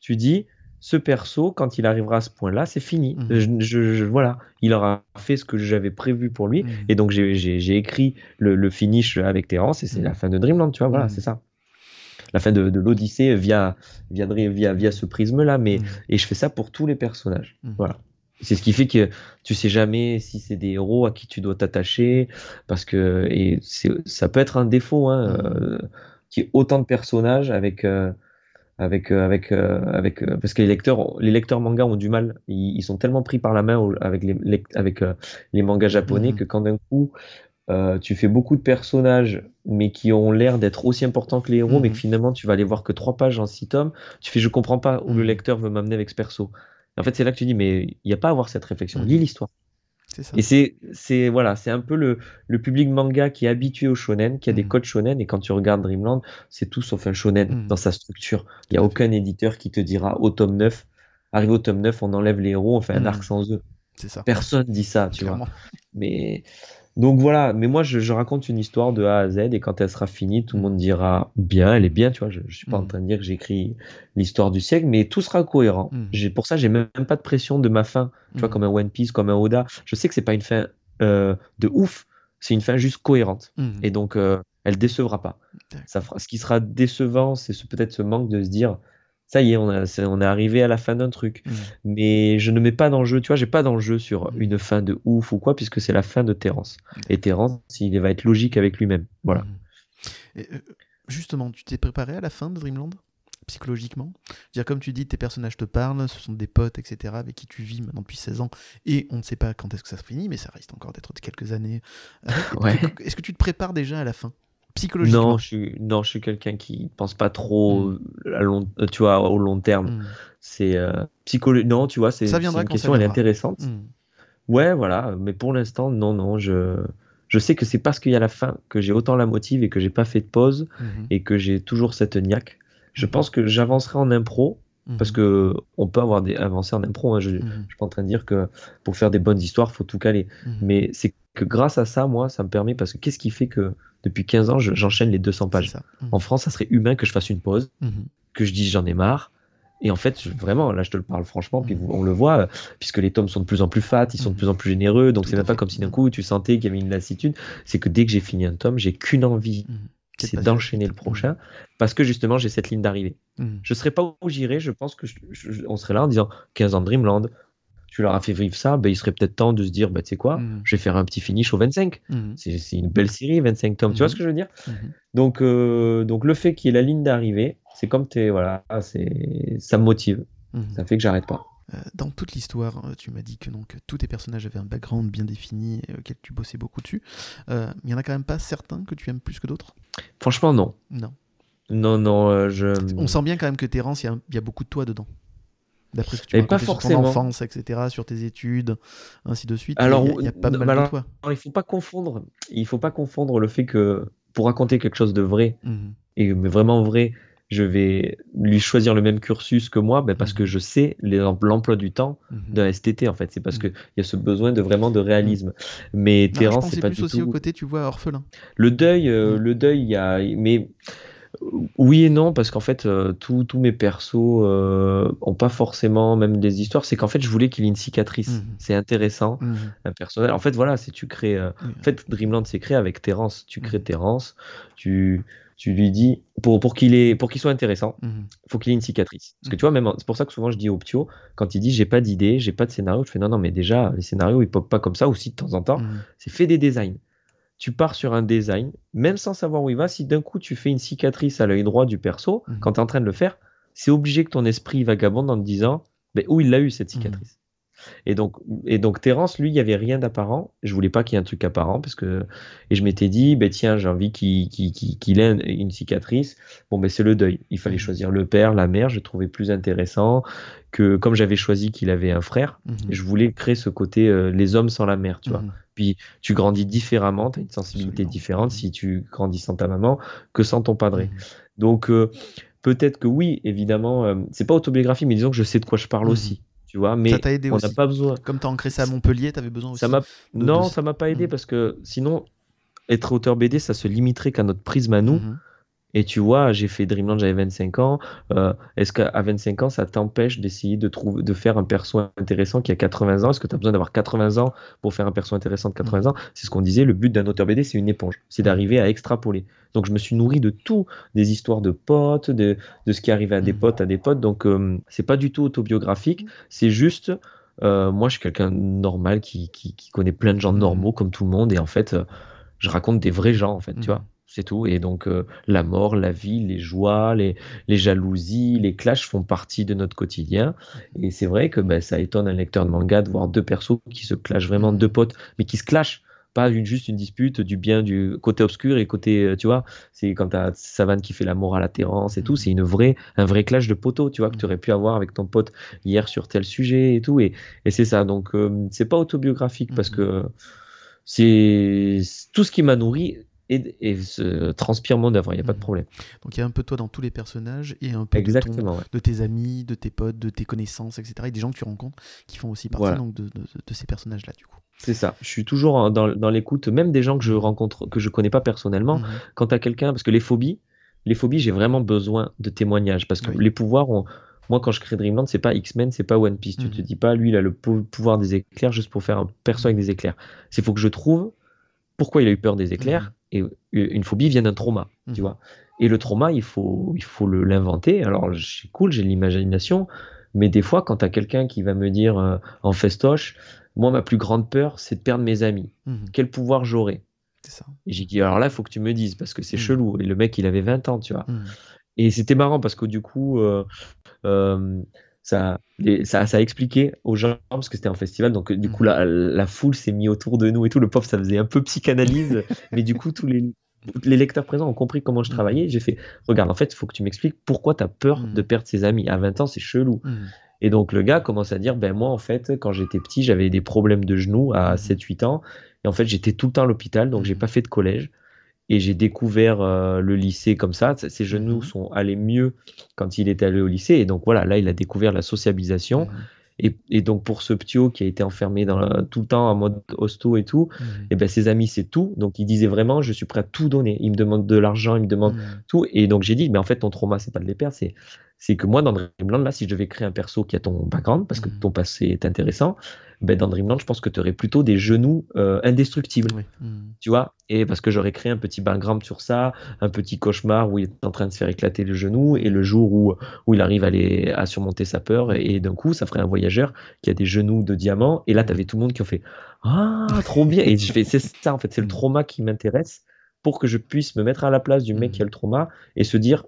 Speaker 3: tu dis ce perso quand il arrivera à ce point-là, c'est fini.
Speaker 1: Mhm.
Speaker 3: Je, je- je- voilà, il aura fait ce que j'avais prévu pour lui et donc j'ai- écrit le, le finish avec Terence et c'est la fin de Dreamland, tu vois, voilà, c'est ça. La fin de, de l'Odyssée via, via, via, via ce prisme-là, mais et je fais ça pour tous les personnages. Voilà. C'est ce qui fait que tu sais jamais si c'est des héros à qui tu dois t'attacher, parce que et ça peut être un défaut, hein,
Speaker 1: Mhm.
Speaker 3: euh, qu'il y ait autant de personnages avec euh, avec euh, avec euh, avec parce que les lecteurs les lecteurs manga ont du mal, ils, ils sont tellement pris par la main avec les avec les mangas japonais
Speaker 1: Mhm.
Speaker 3: que quand d'un coup tu fais beaucoup de personnages, mais qui ont l'air d'être aussi importants que les héros, mais que finalement tu vas aller voir que trois pages en six tomes. Tu fais, je comprends pas où le lecteur veut m'amener avec ce perso. En fait, c'est là que tu dis, mais il n'y a pas à avoir cette réflexion. Lis l'histoire.
Speaker 1: Ça.
Speaker 3: Et c'est, c'est voilà, c'est un peu le, le public manga qui est habitué au shonen, qui a des
Speaker 1: Mhm.
Speaker 3: codes shonen. Et quand tu regardes Dreamland, c'est tout sauf un shonen
Speaker 1: Mhm.
Speaker 3: dans sa structure. Il n'y a aucun éditeur qui te dira au tome 9, arrivé au tome 9, on enlève les héros, on fait un
Speaker 1: Mhm.
Speaker 3: arc sans eux.
Speaker 1: C'est ça.
Speaker 3: Personne dit ça, tu vois. Mais donc voilà, mais moi je, je raconte une histoire de A à Z et quand elle sera finie, tout le monde dira bien, elle est bien, tu vois. Je, je suis pas en
Speaker 1: Mhm.
Speaker 3: train de dire que j'écris l'histoire du siècle, mais tout sera cohérent.
Speaker 1: Mhm.
Speaker 3: J'ai pour ça j'ai même pas de pression de ma fin, tu vois,
Speaker 1: Mhm.
Speaker 3: comme un One Piece, comme un Oda. Je sais que c'est pas une fin euh, de ouf, c'est une fin juste cohérente et donc euh, elle décevra pas.
Speaker 1: D'accord.
Speaker 3: Ça fera, ce qui sera décevant, c'est ce- peut-être ce manque de se dire. Ça y est, on, a, c'est- on est arrivé à la fin d'un truc
Speaker 1: Mhm.
Speaker 3: mais je ne mets pas d'enjeu, tu vois, j'ai pas d'enjeu sur
Speaker 1: Mhm.
Speaker 3: une fin de ouf ou quoi, puisque c'est la fin de Terence. Et Terence, il va être logique avec lui-même. Voilà.
Speaker 1: Et, euh, justement, tu t'es préparé à la fin de Dreamland psychologiquement? Dire comme tu dis, tes personnages te parlent, ce sont des potes, etc., avec qui tu vis maintenant depuis 16 ans, et on ne sait pas quand est-ce que ça se finit, mais ça risque encore d'être quelques années.
Speaker 3: Ouais.
Speaker 1: Est-ce que tu te prépares déjà à la fin? Psychologiquement
Speaker 3: Non, je suis, non, je suis quelqu'un qui pense pas trop
Speaker 1: Mhm.
Speaker 3: à long, euh, tu vois, au long terme.
Speaker 1: Mhm.
Speaker 3: C'est euh, psycholo- Non, tu vois, c'est une question, elle est intéressante.
Speaker 1: Mhm.
Speaker 3: Ouais, voilà. Mais pour l'instant, non, non, je, je sais que c'est parce qu'il y a la fin que j'ai autant la motive et que j'ai pas fait de pause et que j'ai toujours cette niaque. Je pense que j'avancerai en impro parce que on peut avoir des avancées en impro. hein. Je. Je suis pas en train de dire que pour faire des bonnes histoires, faut tout caler. Mais c'est que grâce à ça, moi, ça me permet parce que qu'est-ce qui fait que depuis 15 ans, je- j'enchaîne les 200
Speaker 1: C'est
Speaker 3: pages? En France, ça serait humain que je fasse une pause,
Speaker 1: Mhm.
Speaker 3: que je dise j'en ai marre. Et en fait, je- vraiment, là, je te le parle franchement, puis
Speaker 1: Mhm.
Speaker 3: on le voit, puisque les tomes sont de plus en plus fat, ils sont de plus en plus généreux, donc c'est même pas comme si d'un coup tu sentais qu'il y avait une lassitude. C'est que dès que j'ai fini un tome, j'ai qu'une envie.
Speaker 1: C'est
Speaker 3: d'enchaîner le prochain, parce que justement, j'ai cette ligne d'arrivée. Je serais pas où j'irais, je pense que je- je- on serait là en disant 15 ans de Dreamland, tu leur as fait vivre ça, ben, il serait peut-être temps de se dire, bah, tu sais quoi,
Speaker 1: Mhm.
Speaker 3: je vais faire un petit finish au 25.
Speaker 1: Mhm.
Speaker 3: C'est une belle série, 25 tomes, tu vois
Speaker 1: Mhm.
Speaker 3: ce que je veux dire? Donc, euh, donc le fait qu'il y ait la ligne d'arrivée, c'est comme t'es, voilà, c'est, ça me motive, ça fait que j'arrête pas.
Speaker 1: Euh, Dans toute l'histoire, euh, tu m'as dit que donc tous tes personnages avaient un background bien défini, euh, auquel tu bossais beaucoup dessus. Euh, Il y en a quand même pas certains que tu aimes plus que d'autres?
Speaker 3: Franchement, non.
Speaker 1: Non.
Speaker 3: Non, non, euh, je.
Speaker 1: On sent bien quand même que Terence, y, il y a beaucoup de toi dedans. D'après ce que tu
Speaker 3: Et pas
Speaker 1: raconté sur ton
Speaker 3: forcément.
Speaker 1: enfance, etc., sur tes études, ainsi de suite.
Speaker 3: Alors,
Speaker 1: il y y a pas mal
Speaker 3: mais
Speaker 1: de toi.
Speaker 3: Alors, il faut pas confondre, il faut pas confondre le fait que pour raconter quelque chose de vrai,
Speaker 1: Mhm.
Speaker 3: et mais vraiment vrai, je vais lui choisir le même cursus que moi, ben parce
Speaker 1: Mhm.
Speaker 3: que je sais l'emploi du temps
Speaker 1: Mhm.
Speaker 3: d'un STT en fait. C'est parce
Speaker 1: Mhm.
Speaker 3: qu'il y a ce besoin de vraiment de réalisme. Mais Terence, c'est pas
Speaker 1: plus
Speaker 3: du
Speaker 1: aussi
Speaker 3: tout.
Speaker 1: au côté, tu vois, orphelin.
Speaker 3: Le deuil, euh, le deuil, il y a, mais oui et non parce qu'en fait, euh, tous tous mes persos euh, ont pas forcément même des histoires. C'est qu'en fait, je voulais qu'il ait une cicatrice.
Speaker 1: Mhm.
Speaker 3: C'est intéressant,
Speaker 1: Mhm.
Speaker 3: un personnage. En fait, voilà, c'est tu crées. euh. En fait, Dreamland s'est créé avec Terence. Tu crées
Speaker 1: Mhm.
Speaker 3: Terence, tu tu lui dis pour pour qu'il ait pour qu'il soit intéressant,
Speaker 1: Mhm.
Speaker 3: faut qu'il ait une cicatrice. Parce que tu vois, même c'est pour ça que souvent je dis au Ptio, quand il dit j'ai pas d'idée, j'ai pas de scénario, je fais non non mais déjà les scénarios ils pop pas comme ça aussi de temps en temps c'est fait des designs. Tu pars sur un design, même sans savoir où il va, si d'un coup tu fais une cicatrice à l'œil droit du perso,
Speaker 1: Mhm.
Speaker 3: quand tu es en train de le faire, c'est obligé que ton esprit vagabonde en te disant ben, où il l'a eu cette cicatrice? Et donc, et donc Terence, lui, il n'y avait rien d'apparent. Je voulais pas qu'il y ait un truc apparent parce que et je m'étais dit, ben tiens, j'ai envie qu'il ait une, cicatrice. Bon, ben c'est le deuil. Il fallait mhm. choisir le père, la mère. Je trouvais plus intéressant que comme j'avais choisi qu'il avait un frère, mhm. je voulais créer ce côté euh, les hommes sans la mère, tu vois. Mhm. Puis tu grandis différemment, tu as une sensibilité différente si tu grandis sans ta maman que sans ton padré. Donc euh, peut-être que oui, évidemment, euh, c'est pas autobiographie, mais disons que je sais de quoi je parle aussi tu vois. Mais
Speaker 1: ça aidé
Speaker 3: on
Speaker 1: n'a
Speaker 3: pas besoin.
Speaker 1: Comme tu as ancré ça à Montpellier, tu avais besoin aussi.
Speaker 3: Ça m'a... Non, ça m'a pas aidé mmh. parce que sinon, être auteur BD, ça se limiterait qu'à notre prisme à nous. Mmh. Et tu vois, j'ai fait Dreamland, j'avais 25 ans. Euh, est-ce qu'à 25 ans, ça t'empêche d'essayer de, trouver, de faire un perso intéressant qui a 80 ans? Est-ce que tu as besoin d'avoir 80 ans pour faire un perso intéressant de 80 ans? C'est ce qu'on disait, le but d'un auteur BD, c'est une éponge. C'est d'arriver à extrapoler. Donc je me suis nourri de tout, des histoires de potes, de, de ce qui arrivait à des mmh. potes, à des potes. Donc euh, c'est pas du tout autobiographique, c'est juste... Euh, moi, je suis quelqu'un normal qui, qui, qui, connaît plein de gens mmh. normaux comme tout le monde et en fait, je raconte des vrais gens en fait, tu mmh. vois c'est tout. Et donc euh, la mort, la vie, les joies, les, les, jalousies, les clashs font partie de notre quotidien. Et c'est vrai que ben, ça étonne un lecteur de manga de voir deux persos qui se clashent vraiment, deux potes, mais qui se clashent. Pas une, juste une dispute du bien du côté obscur et côté, euh, tu vois, c'est quand t'as Savane qui fait la morale à Terence et tout, c'est une vraie, un vrai clash de poteaux, tu vois, que tu aurais pu avoir avec ton pote hier sur tel sujet et tout. Et, et c'est ça. Donc, euh, c'est pas autobiographique parce que c'est tout ce qui m'a nourri et, se transpire mon œuvre, il n'y a pas de mmh. problème.
Speaker 1: Donc il y a un peu toi dans tous les personnages et un peu
Speaker 3: Exactement,
Speaker 1: de, tes amis, de tes potes, de tes connaissances, etc. Et des gens que tu rencontres qui font aussi partie donc, de, ces personnages-là, du coup.
Speaker 3: C'est ça. Je suis toujours dans, dans l'écoute, même des gens que je rencontre, que je connais pas personnellement. Mmh. Quand tu as quelqu'un, parce que les phobies, les phobies, j'ai vraiment besoin de témoignages parce que les pouvoirs Moi, quand je crée Dreamland, c'est pas X-Men, c'est pas One Piece. Tu mmh. te dis pas, lui, il a le pouvoir des éclairs juste pour faire un perso avec des éclairs. C'est faut que je trouve pourquoi il a eu peur des éclairs et une phobie vient d'un trauma, tu mhm. vois. Et le trauma, il faut, il faut l'inventer. Alors, c'est cool, j'ai l'imagination, mais des fois, quand tu as quelqu'un qui va me dire euh, en festoche, moi, ma plus grande peur, c'est de perdre mes amis. Mhm. Quel pouvoir j'aurai? Et j'ai dit, alors là, il faut que tu me dises, parce que c'est mhm. chelou. Et le mec, il avait 20 ans, tu vois. Et c'était marrant, parce que du coup, euh, euh, ça, ça, ça a expliqué aux gens, parce que c'était un festival, donc du coup, la, la foule s'est mise autour de nous et tout. Le pauvre, ça faisait un peu psychanalyse, mais du coup, tous les, les lecteurs présents ont compris comment je travaillais. J'ai fait, regarde, en fait, il faut que tu m'expliques pourquoi tu as peur de perdre ses amis. À 20 ans, c'est chelou. Et donc, le gars commence à dire, ben moi, en fait, quand j'étais petit, j'avais des problèmes de genoux à 7-8 ans. Et en fait, j'étais tout le temps à l'hôpital, donc j'ai pas fait de collège et j'ai découvert euh, le lycée comme ça. Ses genoux mhm. sont allés mieux quand il est allé au lycée. Et donc voilà, là, il a découvert la sociabilisation. Mhm. Et, donc pour ce ptio qui a été enfermé dans tout le temps en mode hosto et tout, mhm. et eh ben ses amis c'est tout. Donc il disait vraiment je suis prêt à tout donner. Il me demande de l'argent, il me demande tout. Et donc j'ai dit mais en fait ton trauma c'est pas de les perdre, c'est c'est que moi dans Dreamland là si je devais créer un perso qui a ton background parce que ton passé est intéressant, ben, dans Dreamland, je pense que tu aurais plutôt des genoux euh, indestructibles. Hmm. Tu vois? Et parce que j'aurais créé un petit background sur ça, un petit cauchemar où il est en train de se faire éclater le genou, et le jour où, où il arrive à, aller, à surmonter sa peur, et, d'un coup, ça ferait un voyageur qui a des genoux de diamant, et là, tu avais tout le monde qui a fait Ah, trop bien Et je fais C'est ça, en fait, c'est le hmm. trauma qui m'intéresse pour que je puisse me mettre à la place du mec qui a le trauma et se dire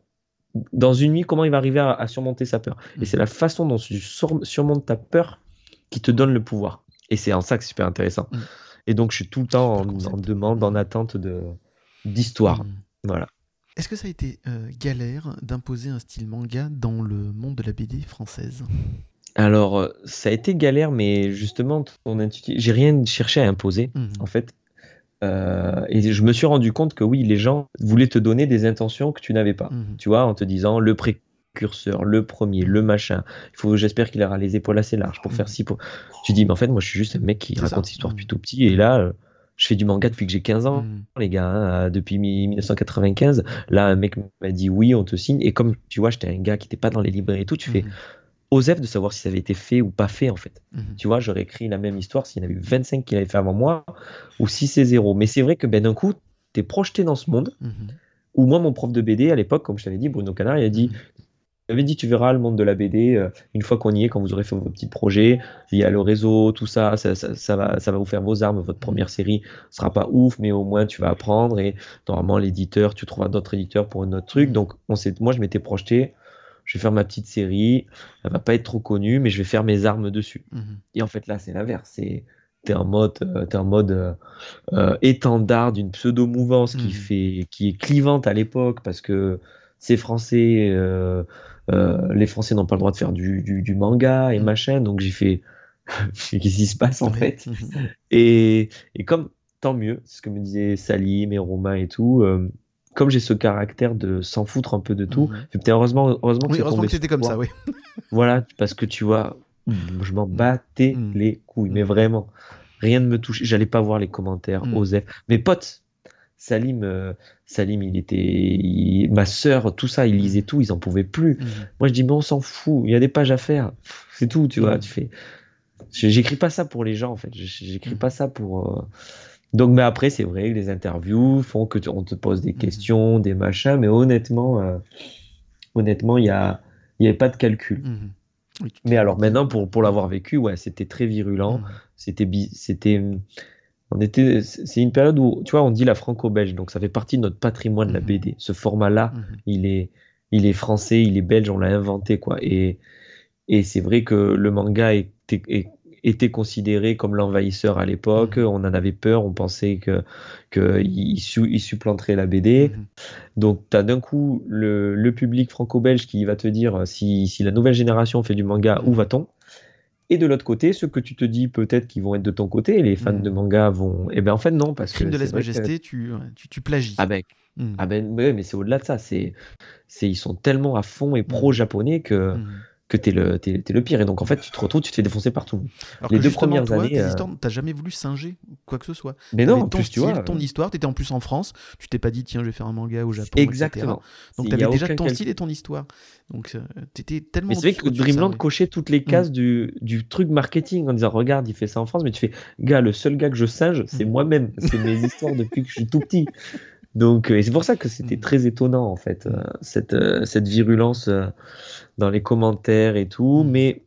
Speaker 3: dans une nuit, comment il va arriver à, surmonter sa peur. Et hmm. c'est la façon dont tu surmontes ta peur qui te donne le pouvoir. Et c'est en ça que c'est super intéressant. Mm. Et donc, je suis tout le temps en, demande, en attente d'histoire. Mm. Voilà.
Speaker 1: Est-ce que ça a été euh, galère d'imposer un style manga dans le monde de la BD française?
Speaker 3: Alors, euh, ça a été galère, mais justement, j'ai rien cherché à imposer, en fait. Euh, et je me suis rendu compte que oui, les gens voulaient te donner des intentions que tu n'avais pas. Tu vois, en te disant le pré curseur, le premier, le machin. Il faut, j'espère qu'il aura les épaules assez larges pour faire ci. Pour... Tu dis, mais en fait, moi, je suis juste un mec qui raconte cette histoire depuis tout petit. Et là, euh, je fais du manga depuis que j'ai 15 ans, les gars, hein, depuis 1995. Là, un mec m'a dit, oui, on te signe. Et comme tu vois, j'étais un gars qui n'était pas dans les librairies et tout, tu fais. Osef de savoir si ça avait été fait ou pas fait en fait. Mm. Tu vois, j'aurais écrit la même histoire s'il y en avait eu 25 qui l'avaient fait avant moi ou si c'est zéro. Mais c'est vrai que ben, d'un coup, tu es projeté dans ce monde mm-hmm. où moi, mon prof de BD à l'époque, comme je t'avais dit, Bruno Canard, il a dit j'avais dit, tu verras le monde de la BD, euh, une fois qu'on y est, quand vous aurez fait vos petits projets, il y a le réseau, tout ça, ça, ça, va, ça va vous faire vos armes. Votre première série sera pas ouf, mais au moins tu vas apprendre. Et normalement, l'éditeur, tu trouveras d'autres éditeurs pour un autre truc. Donc, on moi, je m'étais projeté, je vais faire ma petite série, elle va pas être trop connue, mais je vais faire mes armes dessus.
Speaker 1: Mhm.
Speaker 3: Et en fait, là, c'est l'inverse. C'est t'es en mode, euh, t'es en mode euh, euh, étendard d'une pseudo mouvance qui
Speaker 1: Mhm.
Speaker 3: fait, qui est clivante à l'époque parce que c'est français, euh, les Français n'ont pas le droit de faire du, du, du manga et
Speaker 1: Mhm.
Speaker 3: machin. Donc j'ai fait, qu'est-ce qui se passe en fait? Et, et comme tant mieux, c'est ce que me disaient Salim et Romain et tout. Comme j'ai ce caractère de s'en foutre un peu de tout,
Speaker 1: Mhm.
Speaker 3: peut-être heureusement, heureusement que
Speaker 1: Oui, heureusement que c'était
Speaker 3: sur
Speaker 1: comme ça, oui.
Speaker 3: Voilà, parce que tu vois, je m'en battais
Speaker 1: Mm.
Speaker 3: les couilles, mais vraiment, rien ne me touchait. J'allais pas voir les commentaires,
Speaker 1: Mm.
Speaker 3: Osef. Mes potes, Salim, euh, Salim, il était, il- ma sœur, tout ça, ils lisaient tout, ils en pouvaient plus.
Speaker 1: Mhm.
Speaker 3: Moi, je dis, mais on s'en fout, il y a des pages à faire, c'est tout, tu vois. Tu fais, j'écris pas ça pour les gens, en fait. J'écris pas ça pour. euh, Donc, mais après, c'est vrai que les interviews font que tu- on te pose des
Speaker 1: Mm.
Speaker 3: questions, des machins, mais honnêtement, euh, honnêtement, il y a, il y avait pas de calcul.
Speaker 1: Mhm. Oui,
Speaker 3: Mais alors maintenant, pour, pour l'avoir vécu, ouais, c'était très virulent.
Speaker 1: Mhm.
Speaker 3: C'était, c'était, on était, c'est une période où, tu vois, on dit la franco-belge, donc ça fait partie de notre patrimoine, la
Speaker 1: Mhm.
Speaker 3: BD. Ce format-là,
Speaker 1: Mhm.
Speaker 3: il est, il est français, il est belge, on l'a inventé, quoi. Et, et c'est vrai que le manga est- était considéré comme l'envahisseur à l'époque.
Speaker 1: Mhm.
Speaker 3: On en avait peur, on pensait que, que il, su- il supplanterait la BD.
Speaker 1: Mhm.
Speaker 3: Donc, tu as d'un coup le, le public franco-belge qui va te dire euh, si, si la nouvelle génération fait du manga, où va-t-on? Et de l'autre côté, ceux que tu te dis peut-être qu'ils vont être de ton côté, les fans
Speaker 1: Mhm.
Speaker 3: de manga vont. Eh bien, en fait, non, parce
Speaker 1: Crime
Speaker 3: que.
Speaker 1: de
Speaker 3: que-
Speaker 1: lèse-majesté, tu, tu, tu plagies.
Speaker 3: Ah ben,
Speaker 1: Mhm.
Speaker 3: ah ben ouais, mais c'est au-delà de ça. C'est, c'est, ils sont tellement à fond et pro-japonais que,
Speaker 1: Mhm.
Speaker 3: Que t'es le, t'es, t'es le pire. Et donc, en fait, tu te retrouves, tu te fais défoncer partout.
Speaker 1: Alors
Speaker 3: les
Speaker 1: que
Speaker 3: deux premières
Speaker 1: toi,
Speaker 3: années, euh,
Speaker 1: t'as jamais voulu singer quoi que ce soit.
Speaker 3: Mais non, en
Speaker 1: ton
Speaker 3: plus, tu
Speaker 1: style,
Speaker 3: vois.
Speaker 1: ton histoire, t'étais en plus en France, tu t'es pas dit tiens je vais faire un manga au Japon,
Speaker 3: Exactement.
Speaker 1: etc. Donc t'avais déjà ton
Speaker 3: calcul.
Speaker 1: style et ton histoire. Donc euh, t'étais tellement.
Speaker 3: Mais c'est vrai que Dreamland cochait toutes les cases du, du truc marketing en disant regarde, il fait ça en France, mais tu fais gars, le seul gars que je singe, c'est
Speaker 1: Mm.
Speaker 3: moi-même. C'est mes histoires depuis que je suis tout petit. Donc, euh, et c'est pour ça que c'était
Speaker 1: Mm.
Speaker 3: très étonnant en fait, euh, cette, euh, cette virulence dans les commentaires et tout.
Speaker 1: Mm.
Speaker 3: Mais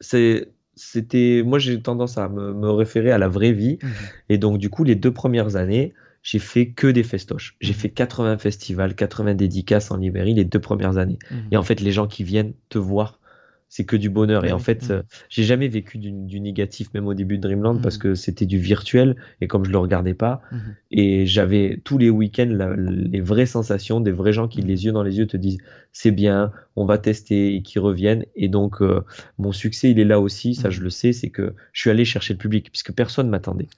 Speaker 3: c'est, c'était, moi j'ai tendance à me, me référer à la vraie vie.
Speaker 1: Mhm.
Speaker 3: Et donc, du coup, les deux premières années, j'ai fait que des festoches. J'ai
Speaker 1: Mhm.
Speaker 3: fait 80 festivals, 80 dédicaces en librairie les deux premières années.
Speaker 1: Mhm.
Speaker 3: Et en fait, les gens qui viennent te voir, c'est que du bonheur. Et en fait, euh, j'ai jamais vécu du, du négatif, même au début de Dreamland, parce
Speaker 1: Mhm.
Speaker 3: que c'était du virtuel. Et comme je le regardais pas,
Speaker 1: Mhm.
Speaker 3: et j'avais tous les week-ends la- les vraies sensations, des vrais gens qui,
Speaker 1: Mhm.
Speaker 3: les yeux dans les yeux, te disent c'est bien, on va tester et qui reviennent. Et donc, euh, mon succès, il est là aussi, ça
Speaker 1: Mhm.
Speaker 3: je le sais, c'est que je suis allé chercher le public, puisque personne m'attendait.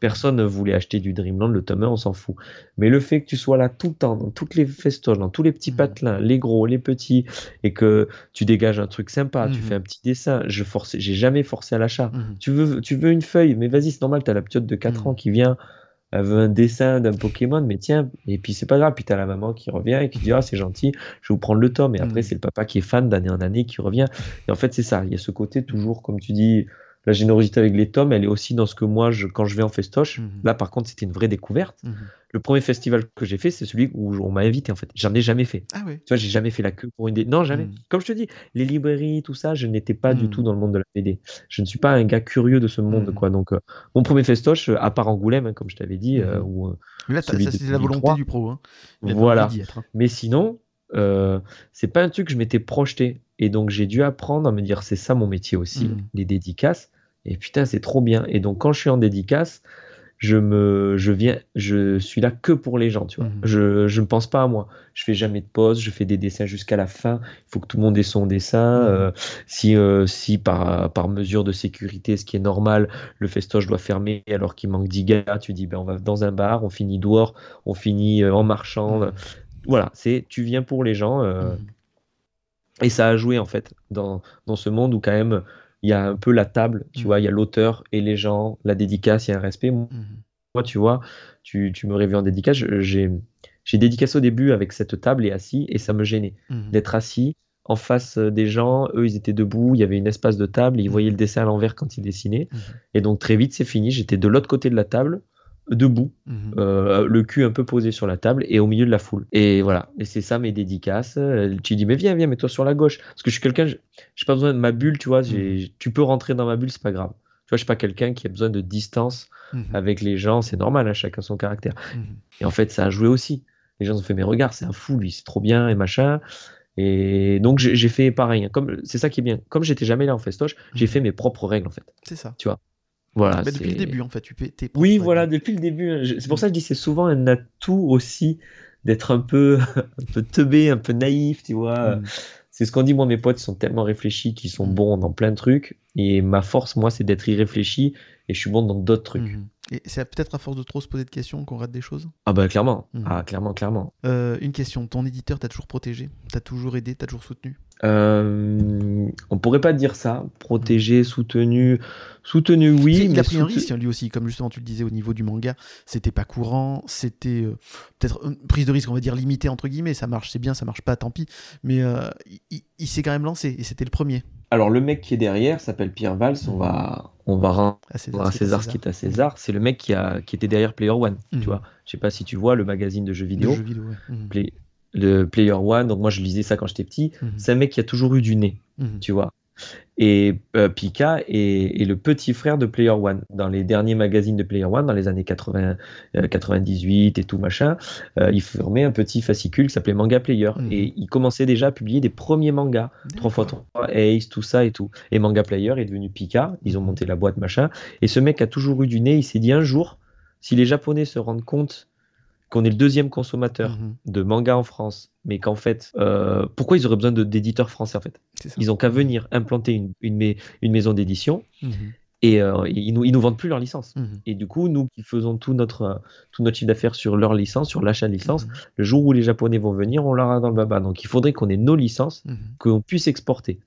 Speaker 3: Personne ne voulait acheter du Dreamland, le tome 1, on s'en fout. Mais le fait que tu sois là tout le temps, dans toutes les festoches, dans tous les petits
Speaker 1: Mhm.
Speaker 3: patelins, les gros, les petits, et que tu dégages un truc sympa, tu
Speaker 1: Mhm.
Speaker 3: fais un petit dessin, je forçais, j'ai jamais forcé à l'achat. Tu veux, tu veux une feuille, mais vas-y, c'est normal, t'as la petite de 4
Speaker 1: Mhm.
Speaker 3: ans qui vient, elle veut un dessin d'un Pokémon, mais tiens, et puis c'est pas grave, puis t'as la maman qui revient et qui dit, ah, c'est gentil, je vais vous prendre le tome, et après,
Speaker 1: Mhm.
Speaker 3: c'est le papa qui est fan d'année en année qui revient. Et en fait, c'est ça, il y a ce côté toujours, comme tu dis, la générosité avec les tomes, elle est aussi dans ce que moi, je, quand je vais en festoche,
Speaker 1: Mhm.
Speaker 3: là, par contre, c'était une vraie découverte.
Speaker 1: Mhm.
Speaker 3: Le premier festival que j'ai fait, c'est celui où on m'a invité, en fait. J'en ai jamais fait.
Speaker 1: Ah ouais.
Speaker 3: Tu vois, j'ai jamais fait la queue pour une. dé- Non, jamais.
Speaker 1: Mhm.
Speaker 3: Comme je te dis, les librairies, tout ça, je n'étais pas du
Speaker 1: Mhm.
Speaker 3: tout dans le monde de la BD. Je ne suis pas un gars curieux de ce monde,
Speaker 1: Mhm.
Speaker 3: quoi. Donc, euh, mon premier festoche, euh, à part Angoulême, hein, comme je t'avais dit, euh, où, euh,
Speaker 1: là, ça c'est la volonté
Speaker 3: 2003.
Speaker 1: du pro. Hein.
Speaker 3: Voilà.
Speaker 1: être, hein.
Speaker 3: Mais sinon, euh, c'est pas un truc que je m'étais projeté. Et donc, j'ai dû apprendre à me dire, c'est ça mon métier aussi, les dédicaces. Et putain, c'est trop bien. Et donc, quand je suis en dédicace, je me, je viens, je suis là que pour les gens, tu vois.
Speaker 1: Mhm.
Speaker 3: Je, je ne pense pas à moi. Je fais jamais de pause. Je fais des dessins jusqu'à la fin. Il faut que tout le monde ait son dessin.
Speaker 1: Mhm.
Speaker 3: Euh, si, euh, si par, par mesure de sécurité, ce qui est normal, le festoche doit fermer alors qu'il manque 10 gars, tu dis, ben, on va dans un bar, on finit dehors, on finit euh, en marchant.
Speaker 1: Mhm.
Speaker 3: Voilà, c'est, tu viens pour les gens. euh, et ça a joué en fait dans, dans ce monde où quand même il y a un peu la table, tu
Speaker 1: Mhm.
Speaker 3: vois, il y a l'auteur et les gens, la dédicace, il y a un respect. Moi, tu vois, tu, tu me réveilles en dédicace, j'ai j'ai dédicacé au début avec cette table et assis et ça me gênait
Speaker 1: Mhm.
Speaker 3: d'être assis en face des gens, eux ils étaient debout, il y avait une espace de table, ils
Speaker 1: Mhm.
Speaker 3: voyaient le dessin à l'envers quand ils dessinaient et donc très vite c'est fini, j'étais de l'autre côté de la table, debout,
Speaker 1: Mhm.
Speaker 3: euh, le cul un peu posé sur la table et au milieu de la foule. Et voilà, et c'est ça mes dédicaces. Euh, Tu dis mais viens, viens, mets-toi sur la gauche. Parce que je suis quelqu'un, je- j'ai pas besoin de ma bulle, tu vois. j'ai- Tu peux rentrer dans ma bulle, c'est pas grave. Tu vois, je suis pas quelqu'un qui a besoin de distance
Speaker 1: Mhm.
Speaker 3: avec les gens, c'est normal, hein, chacun son caractère.
Speaker 1: Mhm.
Speaker 3: Et en fait, ça a joué aussi. Les gens ont fait mais regarde, c'est un fou lui, c'est trop bien et machin. Et donc j'ai fait pareil. Hein. Comme c'est ça qui est bien. Comme j'étais jamais là en festoche, j'ai fait mes propres règles en fait.
Speaker 1: C'est ça.
Speaker 3: Tu vois. Voilà.
Speaker 1: Mais depuis le début en fait, tu propres
Speaker 3: Oui, voilà, depuis le début. hein. Je- C'est pour ça que je dis c'est souvent un atout aussi d'être un peu, un peu teubé, un peu naïf, tu vois.
Speaker 1: Mm.
Speaker 3: C'est ce qu'on dit, moi, mes potes sont tellement réfléchis qu'ils sont
Speaker 1: Mm.
Speaker 3: bons dans plein de trucs. Et ma force, moi, c'est d'être irréfléchi et je suis bon dans d'autres trucs.
Speaker 1: Mhm. Et c'est peut-être à force de trop se poser de questions qu'on rate des choses.
Speaker 3: Ah bah clairement,
Speaker 1: Mm.
Speaker 3: ah clairement, clairement.
Speaker 1: Euh, une question, ton éditeur t'a toujours protégé, t'a toujours aidé, t'a toujours soutenu?
Speaker 3: Euh, on pourrait pas dire ça, protégé, soutenu, soutenu oui,
Speaker 1: il
Speaker 3: mais
Speaker 1: a pris un risque hein, lui aussi, comme justement tu le disais au niveau du manga, c'était pas courant, c'était euh, peut-être une prise de risque, on va dire limitée entre guillemets, ça marche, c'est bien, ça marche pas, tant pis, mais il s'est quand même lancé et c'était le premier.
Speaker 3: Alors le mec qui est derrière s'appelle Pierre Valls, on va, on va rendre
Speaker 1: À César, ce qui est
Speaker 3: César ce qui est à César. C'est le mec qui a, qui était derrière Player One,
Speaker 1: Mhm.
Speaker 3: tu vois. Je sais pas si tu vois le magazine de jeux
Speaker 1: De
Speaker 3: vidéo.
Speaker 1: jeux vidéo, ouais. Mhm.
Speaker 3: Play- le Player One, donc moi je lisais ça quand j'étais petit.
Speaker 1: Mhm.
Speaker 3: C'est un mec qui a toujours eu du nez,
Speaker 1: Mhm.
Speaker 3: tu vois. Et euh, Pika est, est le petit frère de Player One. Dans les derniers magazines de Player One, dans les années 80, euh, 98 et tout machin, euh, il formait un petit fascicule qui s'appelait Manga Player.
Speaker 1: Mhm.
Speaker 3: Et il commençait déjà à publier des premiers mangas. 3x3, Ace, tout ça et tout. Et Manga Player est devenu Pika. Ils ont monté la boîte, machin. Et ce mec a toujours eu du nez. Il s'est dit un jour, si les Japonais se rendent compte qu'on est le deuxième consommateur
Speaker 1: Mhm.
Speaker 3: de manga en France, mais qu'en fait, euh, pourquoi ils auraient besoin d'éditeurs français en fait? Ils ont qu'à venir implanter une, une, mai- une maison d'édition
Speaker 1: Mhm.
Speaker 3: et euh, ils, nous, ils nous vendent plus leur licence.
Speaker 1: Mhm.
Speaker 3: Et du coup, nous qui faisons tout notre, tout notre chiffre d'affaires sur leur licence, sur l'achat de licence, le jour où les Japonais vont venir, on leur a dans le baba. Donc il faudrait qu'on ait nos licences, qu'on puisse exporter.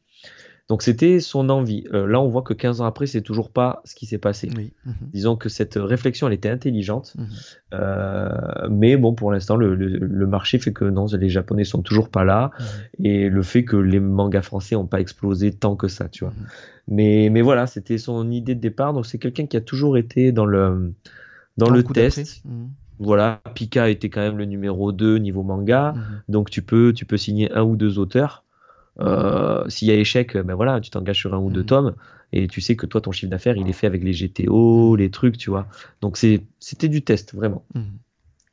Speaker 3: Donc c'était son envie. Euh, là, on voit que 15 ans après, c'est toujours pas ce qui s'est passé.
Speaker 1: Oui. Mhm.
Speaker 3: Disons que cette réflexion, elle était intelligente,
Speaker 1: Mhm.
Speaker 3: Euh, mais bon, pour l'instant, le, le- le marché fait que non, les Japonais sont toujours pas là,
Speaker 1: Mhm.
Speaker 3: et le fait que les mangas français n'ont pas explosé tant que ça, tu vois. Mais, mais voilà, c'était son idée de départ, donc c'est quelqu'un qui a toujours été dans le, dans le test. Voilà, Pika était quand même le numéro 2 niveau manga, donc tu peux, tu peux signer un ou deux auteurs. Euh, S'il y a échec, ben voilà, tu t'engages sur un ou deux
Speaker 1: Mhm.
Speaker 3: tomes et tu sais que toi, ton chiffre d'affaires, il est fait avec les GTO, les trucs, tu vois. Donc c'était du test, vraiment.
Speaker 1: Mhm.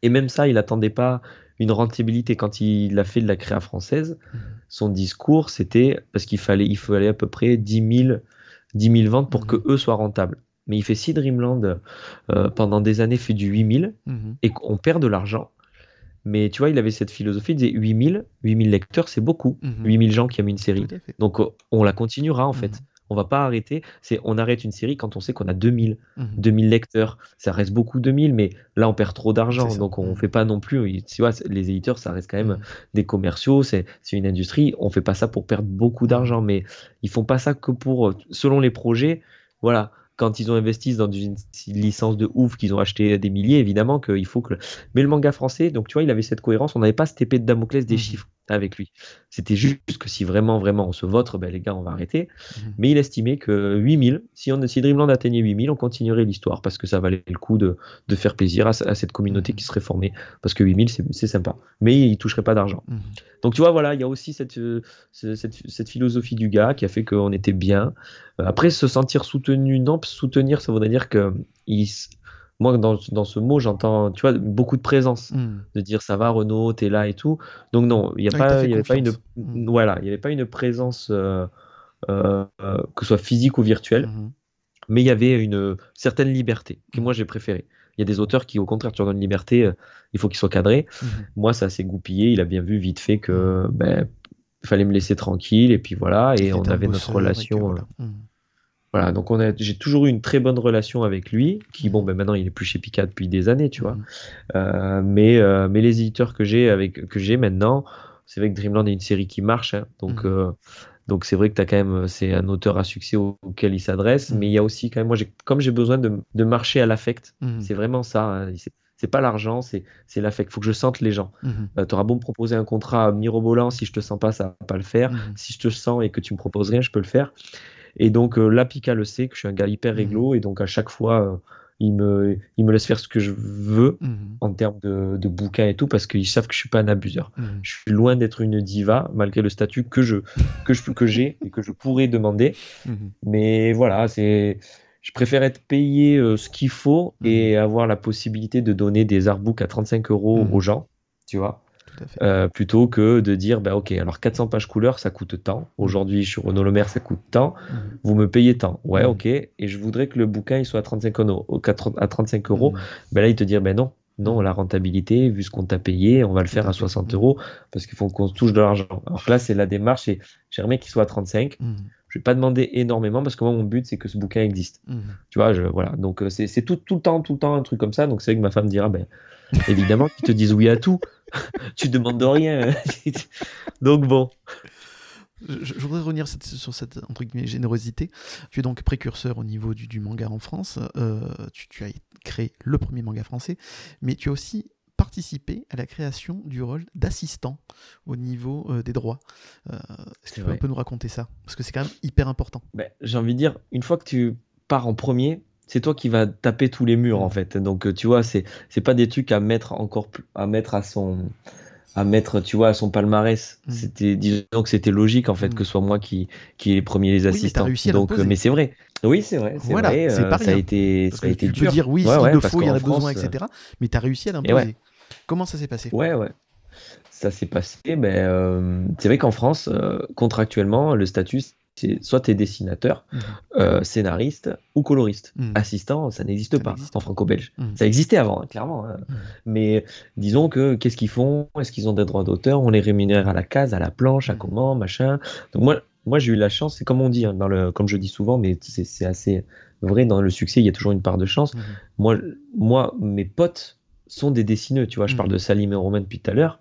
Speaker 3: Et même ça, il attendait pas une rentabilité. Quand il a fait de la créa française,
Speaker 1: Mhm.
Speaker 3: son discours, c'était parce qu'il fallait, il fallait à peu près 10 000, 10 000 ventes pour
Speaker 1: Mhm.
Speaker 3: que eux soient rentables. Mais il fait si Dreamland euh, pendant des années fait du 8 000
Speaker 1: Mhm.
Speaker 3: et qu'on perd de l'argent. Mais tu vois, il avait cette philosophie, il disait 8 000, 8 000 lecteurs, c'est beaucoup.
Speaker 1: Mhm.
Speaker 3: 8 000 gens qui aiment une série. Donc on la continuera en fait.
Speaker 1: Mhm.
Speaker 3: On va pas arrêter. C'est on arrête une série quand on sait qu'on a 2000,
Speaker 1: Mhm.
Speaker 3: 2000 lecteurs. Ça reste beaucoup 2000, mais là on perd trop d'argent. Donc on
Speaker 1: Mhm.
Speaker 3: fait pas non plus. Tu vois, les éditeurs, ça reste quand même
Speaker 1: Mhm.
Speaker 3: des commerciaux. C'est une industrie. On fait pas ça pour perdre beaucoup d'argent, mais ils font pas ça que pour selon les projets. Voilà. Quand ils ont investi dans une licence de ouf, qu'ils ont acheté des milliers, évidemment qu'il faut que. Mais le manga français, donc tu vois, il avait cette cohérence. On n'avait pas cette épée de Damoclès des
Speaker 1: Mhm.
Speaker 3: chiffres avec lui. C'était juste que si vraiment, vraiment on se vote, ben les gars, on va arrêter.
Speaker 1: Mhm.
Speaker 3: Mais il estimait que 8000, si, on, si Dreamland atteignait 8000, on continuerait l'histoire parce que ça valait le coup de, de faire plaisir à, à cette communauté
Speaker 1: Mhm.
Speaker 3: qui serait formée. Parce que 8000, c'est c'est sympa. Mais il toucherait pas d'argent.
Speaker 1: Mhm.
Speaker 3: Donc tu vois, voilà, il y a aussi cette, euh, ce- cette, cette philosophie du gars qui a fait qu'on était bien. Euh, Après, se sentir soutenu, non, soutenir, ça voudrait dire que il, moi, dans, dans ce mot, j'entends, tu vois, beaucoup de présence
Speaker 1: Mhm.
Speaker 3: de dire ça va Renaud, t'es là et tout. Donc non, il n'y a
Speaker 1: Ah,
Speaker 3: pas, il y avait pas une,
Speaker 1: confiance. Mm.
Speaker 3: voilà, il y avait pas une présence euh, euh, que ce soit physique ou virtuelle,
Speaker 1: Mhm.
Speaker 3: mais il y avait une certaine liberté que moi j'ai préférée. Il y a des auteurs qui, au contraire, tu leur donnes une liberté, euh, il faut qu'ils soient cadrés. Moi, ça s'est goupillé. Il a bien vu vite fait que ben, fallait me laisser tranquille et puis voilà. Et on avait notre relation.
Speaker 1: voilà.
Speaker 3: Voilà, donc on a, j'ai toujours eu une très bonne relation avec lui, qui bon ben maintenant il est plus chez Pika depuis des années, tu vois.
Speaker 1: Mhm.
Speaker 3: Euh, mais euh, mais les éditeurs que j'ai avec que j'ai maintenant, c'est vrai que Dreamland est une série qui marche, hein, donc
Speaker 1: Mhm.
Speaker 3: euh, donc c'est vrai que t'as quand même c'est un auteur à succès au- auquel il s'adresse,
Speaker 1: Mhm.
Speaker 3: mais il y a aussi quand même moi j'ai comme j'ai besoin de, de marcher à l'affect, c'est vraiment ça. hein, c'est, pas l'argent, c'est c'est l'affect. Faut que je sente les gens.
Speaker 1: Mhm.
Speaker 3: Euh, T'auras beau me proposer un contrat mirobolant, si je te sens pas, ça va pas le faire. Si je te sens et que tu me proposes rien, je peux le faire. Et donc euh, là, Pika le sait que je suis un gars hyper
Speaker 1: Mhm.
Speaker 3: réglo et donc à chaque fois, euh, il me, il me laisse faire ce que je veux
Speaker 1: Mhm.
Speaker 3: en termes de, de bouquins et tout parce qu'ils savent que je suis pas un abuseur.
Speaker 1: Mhm.
Speaker 3: Je suis loin d'être une diva malgré le statut que je que je que j'ai et que je pourrais demander. Mais voilà, c'est je préfère être payé euh, ce qu'il faut et avoir la possibilité de donner des artbooks à 35 euros aux gens, tu vois. Euh, plutôt que de dire, bah, ok, alors 400 pages couleur, ça coûte tant. Aujourd'hui, je suis Renaud Lemaire, ça coûte tant. Mhm. Vous me payez tant. Ouais, mhm. ok. Et je voudrais que le bouquin il soit à 35 euros. À 35 euros. Ben là, il te dit, ben non, non, la rentabilité, vu ce qu'on t'a payé, on va le faire à 60 euros parce qu'il faut qu'on touche de l'argent. Alors là, c'est la démarche et j'aimerais qu'il soit à 35. Je vais pas demander énormément parce que moi, mon but, c'est que ce bouquin existe. Mhm. Tu vois, je, voilà. Donc, euh, c'est tout, tout le temps, tout le temps un truc comme ça. Donc, c'est vrai que ma femme dira, ben, évidemment qu'ils te disent oui à tout. tu demandes rien. donc, bon.
Speaker 1: Je, voudrais revenir sur cette entre guillemets, générosité. Tu es donc précurseur au niveau du, manga en France. Euh, tu, tu, as créé le premier manga français, mais tu as aussi participer à la création du rôle d'assistant au niveau euh, des droits. Euh, est-ce que tu peux un peu nous raconter ça? Parce que c'est quand même hyper important.
Speaker 3: Ben, j'ai envie de dire, une fois que tu pars en premier, c'est toi qui vas taper tous les murs en fait. Donc euh, tu vois, c'est c'est pas des trucs à mettre encore à mettre à son à mettre tu vois à son palmarès. Mm. C'était disons que c'était logique en fait mm. que ce soit moi qui qui ai les premiers les assistants.
Speaker 1: mais
Speaker 3: Donc mais c'est vrai. Oui, c'est vrai. Voilà, vrai, ça a été, ça a été
Speaker 1: tu peux dire oui, ouais, il le faut, il y en a besoin, etc. Mais tu as réussi à l'imposer. Comment ça s'est passé?
Speaker 3: Ouais, ouais. Ça s'est passé, mais euh, c'est vrai qu'en France, euh, contractuellement, le statut, c'est soit tu es dessinateur, mhm. euh, scénariste ou coloriste. Mhm. Assistant, ça n'existe pas en franco-belge. Mhm. Ça existait avant, hein, clairement. Hein. Mais disons que qu'est-ce qu'ils font? Est-ce qu'ils ont des droits d'auteur? On les rémunère à la case, à la planche, à comment, machin. Donc moi, moi j'ai eu la chance, c'est comme on dit, hein, dans le, comme je dis souvent, mais c'est assez vrai, dans le succès, il y a toujours une part de chance. Moi, moi, mes potes sont des dessineux. Tu vois, je parle de Salim et Romain depuis tout à l'heure.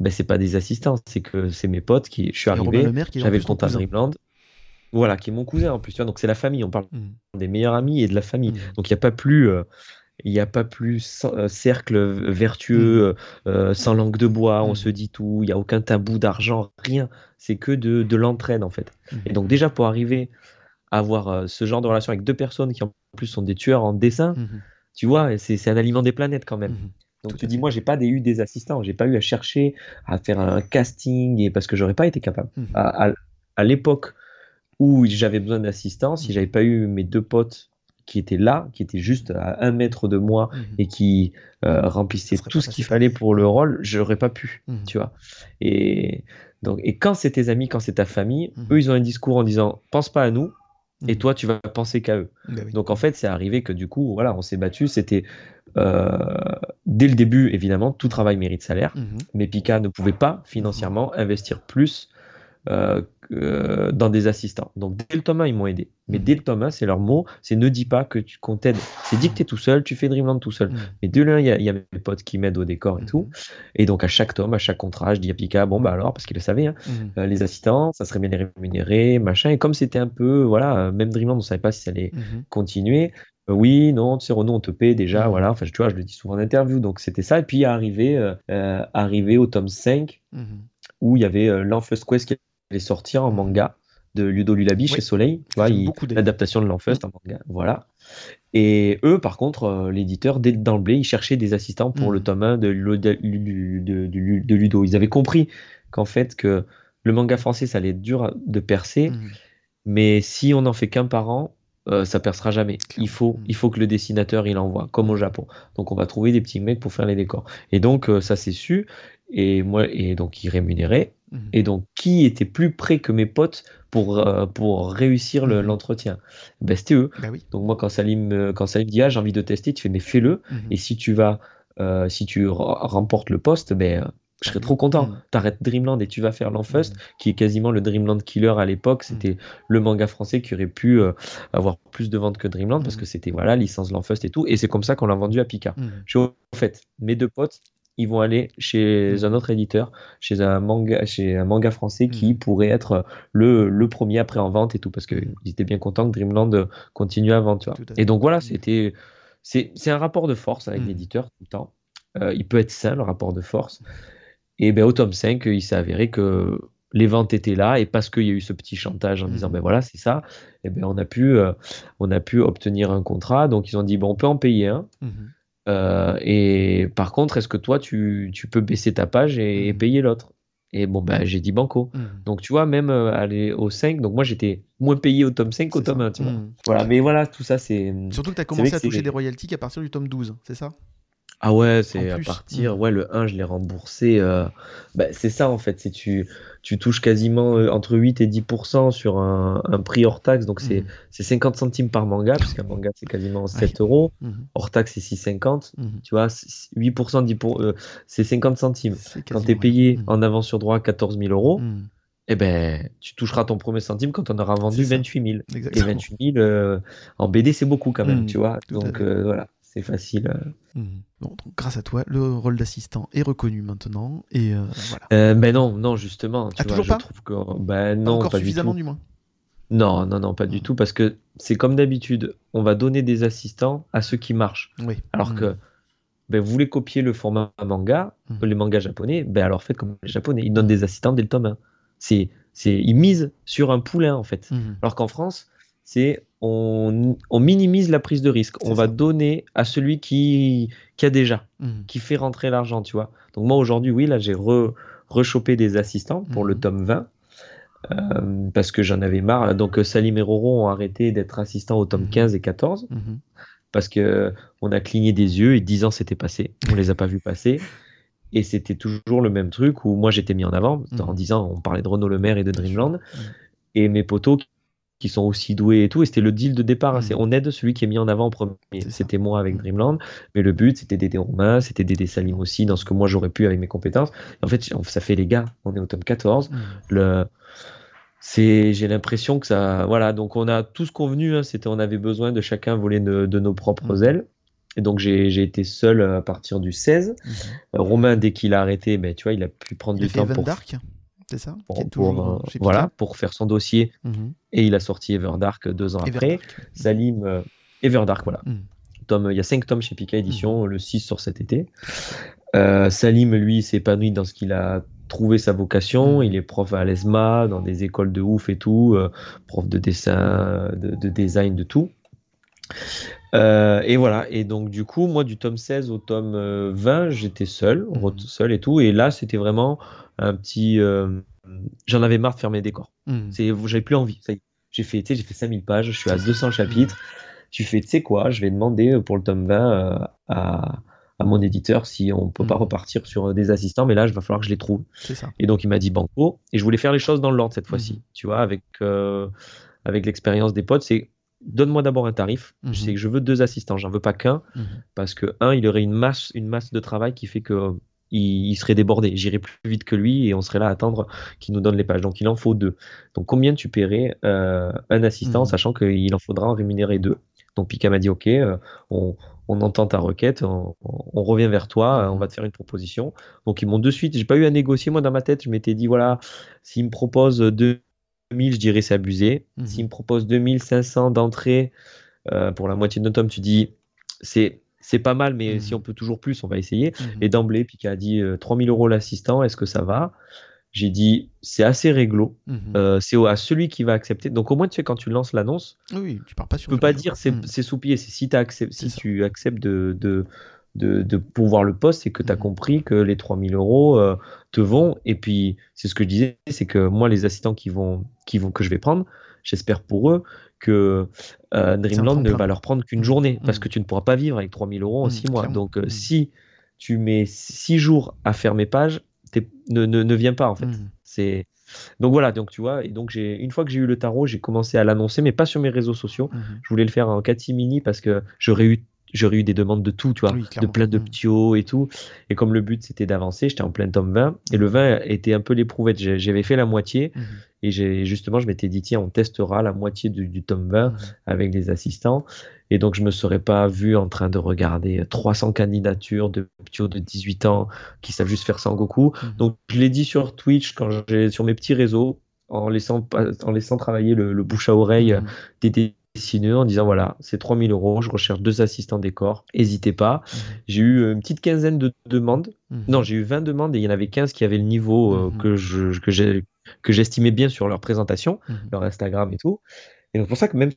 Speaker 3: Ben, c'est pas des assistants, c'est que c'est mes potes qui. Je suis arrivé, j'avais le compte à Dreamland. Voilà, qui est mon cousin en plus. Tu vois, donc c'est la famille. On parle mm. des meilleurs amis et de la famille. Mm. Donc il n'y a pas plus. Euh, il n'y a pas plus euh, cercle vertueux, euh, sans langue de bois, on se dit tout, il n'y a aucun tabou d'argent, rien. C'est que de, de l'entraide en fait. Et donc déjà pour arriver à avoir ce genre de relation avec deux personnes qui en plus sont des tueurs en dessin. Tu vois, c'est un aliment des planètes quand même. Mhm. Donc tu dis, moi, j'ai pas eu des assistants, j'ai pas eu à chercher à faire un casting et parce que j'aurais pas été capable. Mhm. À, à l'époque où j'avais besoin d'assistants, si mhm. j'avais pas eu mes deux potes qui étaient là, qui étaient juste à un mètre de moi et qui euh, remplissaient tout ce qu'il fallait pour le rôle, j'aurais pas pu, tu vois. Et donc, et quand c'est tes amis, quand c'est ta famille, eux, ils ont un discours en disant, pense pas à nous, et mhm. toi tu vas penser qu'à eux. Bah Donc en fait, c'est arrivé que du coup, voilà, on s'est battu. C'était euh, dès le début, évidemment, tout travail mérite salaire, mhm. mais Pika ne pouvait pas financièrement investir plus euh, euh, dans des assistants. Donc dès le tome 1, ils m'ont aidé. Mais mm. dès le tome 1, c'est leur mot, c'est ne dis pas que tu qu'on t'aide. C'est dit que tu es tout seul, tu fais Dreamland tout seul. Mm. Mais dès le 1, il y, a mes potes qui m'aident au décor et tout. Mm. Et donc à chaque tome, à chaque contrat, je dis à Pika, bon bah alors, parce qu'il le savait, hein, euh, les assistants, ça serait bien les rémunérer, machin. Et comme c'était un peu, voilà, même Dreamland, on savait pas si ça allait mm-hmm. continuer. Euh, oui, non, tu sais, Renaud, on te paie déjà, voilà. Enfin, tu vois, je le dis souvent en interview, donc c'était ça. Et puis, arrivé, arrivé au tome 5, mm-hmm. où il y avait l'Enfest Quest qui allait sortir en manga de Ludo Lulabi chez Soleil. Tu vois, l'adaptation de l'Enfest en manga. Voilà. Et eux, par contre, euh, l'éditeur, dès d'emblée, ils cherchaient des assistants pour le mm. tome 1 de, de, Ludo. Ils avaient compris qu'en fait, que le manga français, ça allait être dur de percer. Mm. Mais si on n'en fait qu'un par an, euh, ça percera jamais. Il faut, mm. il faut que le dessinateur il envoie, comme au Japon. Donc on va trouver des petits mecs pour faire les décors. Et donc euh, ça c'est su. Et moi, et donc ils rémunéraient. Mhm. Et donc, qui était plus près que mes potes pour, euh, pour réussir mhm. l'entretien? Ben, C'était eux.
Speaker 1: Oui.
Speaker 3: Donc, moi, quand Salim, euh, quand Salim dit Ah, j'ai envie de tester, tu fais Mais fais-le. Mhm. Et si tu vas, euh, si tu remportes le poste, ben, je serais trop content. T'arrêtes Dreamland et tu vas faire l'Enfust, qui est quasiment le Dreamland killer à l'époque. C'était le manga français qui aurait pu avoir plus de ventes que Dreamland parce que c'était voilà licence l'Enfust et tout. Et c'est comme ça qu'on l'a vendu à Pika. Je, en fait, mes deux potes, ils vont aller chez mm. un autre éditeur, chez un manga, chez un manga français qui mm. pourrait être le, le, premier après en vente et tout, parce qu'ils étaient bien contents que Dreamland continue à vendre. Et donc voilà, mm. c'était c'est un rapport de force avec l'éditeur tout le temps. Euh, il peut être sain le rapport de force. Et ben au tome 5, il s'est avéré que les ventes étaient là et parce qu'il y a eu ce petit chantage en disant ben voilà c'est ça et ben on a pu euh, on a pu obtenir un contrat donc ils ont dit bon on peut en payer un mm-hmm. Euh, et par contre, est-ce que toi, tu, peux baisser ta page et, mmh. payer l'autre? Et bon, bah, j'ai dit banco. Mmh. Donc, tu vois, même euh, aller au 5, donc moi, j'étais moins payé au tome 5 qu'au tome 1, tu vois. Mmh. Voilà, mais voilà, tout ça, c'est.
Speaker 1: Surtout que tu as commencé à toucher des royalties qu'à partir du tome 12, c'est ça?
Speaker 3: Ah ouais, c'est à partir.
Speaker 1: mm.
Speaker 3: Ouais, le 1, je l'ai remboursé. euh, bah, c'est ça en fait. C'est tu, tu touches quasiment euh, entre 8 et 10% sur un, un prix hors taxe. Donc c'est
Speaker 1: Mhm.
Speaker 3: c'est 50 centimes par manga, puisqu'un manga c'est quasiment 7
Speaker 1: Ouais.
Speaker 3: euros.
Speaker 1: Mhm.
Speaker 3: Hors taxe c'est 6,50.
Speaker 1: Mhm.
Speaker 3: Tu vois, c'est- 8%, 10 pour, euh, c'est 50 centimes. Quand tu es payé.
Speaker 1: Mhm.
Speaker 3: en avance sur droit 14 000 euros, eh ben, tu toucheras ton premier centime quand on aura vendu
Speaker 1: C'est ça.
Speaker 3: 28 000. Et
Speaker 1: Exactement.
Speaker 3: 28 000 euh, en BD, c'est beaucoup quand même,
Speaker 1: Mhm,
Speaker 3: tu vois. Donc euh, voilà, c'est facile. euh.
Speaker 1: Mhm. Bon, donc, grâce à toi, le rôle d'assistant est reconnu maintenant. Et euh, voilà.
Speaker 3: Euh, ben non, non, justement, tu
Speaker 1: Ah,
Speaker 3: vois,
Speaker 1: toujours
Speaker 3: je
Speaker 1: pas
Speaker 3: trouve que ben
Speaker 1: Pas
Speaker 3: non,
Speaker 1: encore
Speaker 3: pas du
Speaker 1: suffisamment,
Speaker 3: tout.
Speaker 1: du moins.
Speaker 3: Non, non, non, pas du
Speaker 1: Mhm.
Speaker 3: tout, parce que c'est comme d'habitude, on va donner des assistants à ceux qui marchent.
Speaker 1: Oui.
Speaker 3: Alors
Speaker 1: Mhm.
Speaker 3: que ben, vous voulez copier le format manga, les mangas japonais, ben alors faites comme les japonais, ils donnent des assistants dès le tome 1. C'est, c'est, ils misent sur un poulain en fait. Alors qu'en France, c'est on, on minimise la prise de risque. On va donner à celui qui, qui a déjà,
Speaker 1: Mhm.
Speaker 3: qui fait rentrer l'argent, tu vois. Donc moi aujourd'hui, oui, là j'ai re, rechopé des assistants pour le
Speaker 1: Mhm.
Speaker 3: tome 20. euh, parce que j'en avais marre. Donc euh, Salim et Roro ont arrêté d'être assistants au tome
Speaker 1: Mhm.
Speaker 3: 15 et 14
Speaker 1: Mhm.
Speaker 3: parce que on a cligné des yeux et 10 ans s'étaient passés. On les a pas vus passer. Et c'était toujours le même truc où moi j'étais mis en avant. En
Speaker 1: Mhm.
Speaker 3: 10 ans, on parlait de Renaud Le Maire et de. Dreamland. Et mes potos qui sont aussi doués et tout. Et c'était le deal de départ. C'est on aide celui qui est mis en avant en premier. C'était moi avec. Dreamland. Mais le but, c'était d'aider Romain, c'était d'aider Salim aussi dans ce que moi j'aurais pu avec mes compétences. Et en fait, ça fait les gars. On est au tome 14.
Speaker 1: Mhm.
Speaker 3: Le... C'est, j'ai l'impression que ça, voilà, donc on a tous convenu, hein, c'était, on avait besoin de chacun voler de, de nos propres
Speaker 1: Mhm.
Speaker 3: ailes, et donc j'ai, été seul à partir du 16.
Speaker 1: Mhm.
Speaker 3: Euh, Romain, dès qu'il a arrêté, ben, tu vois, il a pu prendre
Speaker 1: Il a
Speaker 3: du temps pour,
Speaker 1: Dark, c'est ça
Speaker 3: pour,
Speaker 1: Qui est
Speaker 3: pour,
Speaker 1: toujours chez
Speaker 3: voilà, pour faire son dossier,
Speaker 1: Mhm.
Speaker 3: et il a sorti Everdark deux ans après. Salim, euh, Everdark, voilà.
Speaker 1: Mhm.
Speaker 3: Tome, il y a cinq tomes chez Pika Édition, le 6 sort cet été. Euh, Salim, lui, s'est épanoui dans ce qu'il a trouvé sa vocation.
Speaker 1: Mhm.
Speaker 3: Il est prof à l'ESMA, dans des écoles de ouf et tout, euh, prof de dessin, de, de design, de tout. Euh, et voilà, et donc du coup, moi, du tome 16 au tome euh, 20, j'étais seul,
Speaker 1: Mhm.
Speaker 3: re- seul et tout. Et là, c'était vraiment un petit. euh, J'en avais marre de faire mes décors.
Speaker 1: Mhm.
Speaker 3: J'avais plus envie. J'ai fait, j'ai fait 5000 pages, je suis à
Speaker 1: C'est ça.
Speaker 3: 200 chapitres. Tu fais, tu sais quoi, je vais demander euh, pour le tome 20 euh, à, à mon éditeur si on peut pas
Speaker 1: Mhm.
Speaker 3: repartir sur euh, des assistants, mais là, il va falloir que je les trouve.
Speaker 1: Ça.
Speaker 3: Et donc, il m'a dit banco. Et je voulais faire les choses dans l'ordre cette fois-ci.
Speaker 1: Mhm.
Speaker 3: Tu vois, avec, euh, avec l'expérience des potes, c'est donne-moi d'abord un tarif.
Speaker 1: Mhm.
Speaker 3: Je sais que je veux deux assistants, j'en veux pas qu'un,
Speaker 1: Mhm.
Speaker 3: parce que un, il aurait une masse, une masse de travail qui fait que il, il serait débordé. J'irais plus vite que lui et on serait là à attendre qu'il nous donne les pages. Donc il en faut deux. Donc combien tu paierais euh, un assistant,
Speaker 1: Mhm.
Speaker 3: sachant qu'il en faudra en rémunérer deux? Donc Pika m'a dit ok, euh, on, on entend ta requête, on, on revient vers toi, euh, on va te faire une proposition. Donc ils m'ont de suite, j'ai pas eu à négocier moi dans ma tête, je m'étais dit voilà, s'ils me proposent 2000, je dirais c'est abusé.
Speaker 1: Mhm.
Speaker 3: S'ils me proposent 2500 d'entrée euh, pour la moitié de notre tome, tu dis c'est c'est pas mal, mais
Speaker 1: Mhm.
Speaker 3: si on peut toujours plus, on va essayer.
Speaker 1: Mhm.
Speaker 3: Et d'emblée, Pika a dit euh, 3000 euros l'assistant, est-ce que ça va? J'ai dit c'est assez réglo, euh, c'est à celui qui va accepter. Donc au moins, tu sais, quand tu lances l'annonce,
Speaker 1: Oui, tu pars pas sur
Speaker 3: peux pas dire c'est c'est. C'est si, si
Speaker 1: ça.
Speaker 3: tu acceptes de, de, de, de pouvoir le poste, c'est que tu as
Speaker 1: Mhm.
Speaker 3: compris que les 3000 euros euh, te vont. Et puis, c'est ce que je disais, c'est que moi, les assistants qui vont, qui vont, que je vais prendre, j'espère pour eux que euh, Dreamland ne va leur prendre qu'une
Speaker 1: Mhm.
Speaker 3: journée. Parce
Speaker 1: Mhm.
Speaker 3: que tu ne pourras pas vivre avec 3000 euros en
Speaker 1: Mhm,
Speaker 3: 6 mois.
Speaker 1: clairement.
Speaker 3: Donc, euh,
Speaker 1: Mhm.
Speaker 3: si tu mets 6 jours à faire mes pages, ne, ne, ne viens pas en fait.
Speaker 1: Mhm.
Speaker 3: C'est donc voilà, donc tu vois, et donc j'ai une fois que j'ai eu le tarot, j'ai commencé à l'annoncer, mais pas sur mes réseaux sociaux.
Speaker 1: Mhm.
Speaker 3: Je voulais le faire en catimini parce que j'aurais eu j'aurais eu des demandes de tout, tu vois,
Speaker 1: Oui,
Speaker 3: de plein de petits hauts et tout. Et comme le but c'était d'avancer, j'étais en plein tome 20 et le 20 était un peu l'éprouvette. J'avais fait la moitié
Speaker 1: Mhm.
Speaker 3: et j'ai justement je m'étais dit tiens on testera la moitié du, du tome 20
Speaker 1: Mhm.
Speaker 3: avec des assistants. Et donc, je me serais pas vu en train de regarder 300 candidatures de petits de 18 ans qui savent juste faire Sangoku.
Speaker 1: Mhm.
Speaker 3: Donc, je l'ai dit sur Twitch, quand j'ai, sur mes petits réseaux, en laissant, en laissant travailler le, le bouche à oreille des en disant voilà, c'est 3000 euros, je recherche deux assistants décor, n'hésitez pas.
Speaker 1: Mhm.
Speaker 3: J'ai eu une petite quinzaine de demandes.
Speaker 1: Mhm.
Speaker 3: Non, j'ai eu 20 demandes et il y en avait 15 qui avaient le niveau euh,
Speaker 1: Mhm.
Speaker 3: que, je, que, j'ai, que j'estimais bien sur leur présentation leur Instagram et tout. Et donc, pour ça que même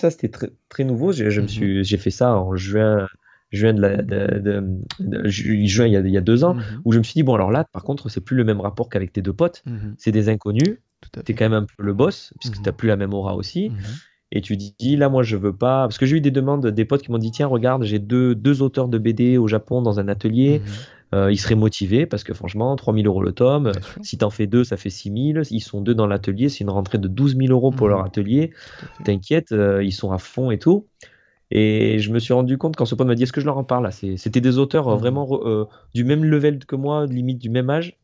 Speaker 3: ça, c'était très, très nouveau. Je, je me suis, j'ai fait ça en juin, juin, de la, de, de- de- ju- juin il, y a, il y a deux ans, où je me suis dit, bon, alors là, par contre, c'est plus le même rapport qu'avec tes deux potes. C'est des inconnus. T'es quand même un peu le boss, puisque
Speaker 1: Mhm.
Speaker 3: t'as plus la même aura aussi. Et tu dis là moi je veux pas. Parce que j'ai eu des demandes des potes qui m'ont dit tiens regarde j'ai deux, deux auteurs de BD au Japon dans un atelier.
Speaker 1: Mhm.
Speaker 3: Euh, ils seraient motivés parce que franchement 3000 euros le tome. Si t'en fais deux ça fait 6000 ils sont deux dans l'atelier c'est une rentrée de 12 000 euros pour
Speaker 1: Mhm.
Speaker 3: leur atelier. T'inquiète euh, ils sont à fond et tout. Et je me suis rendu compte quand ce pote m'a dit est-ce que je leur en parle c'était des auteurs euh,
Speaker 1: Mhm.
Speaker 3: vraiment euh, du même level que moi limite du même âge.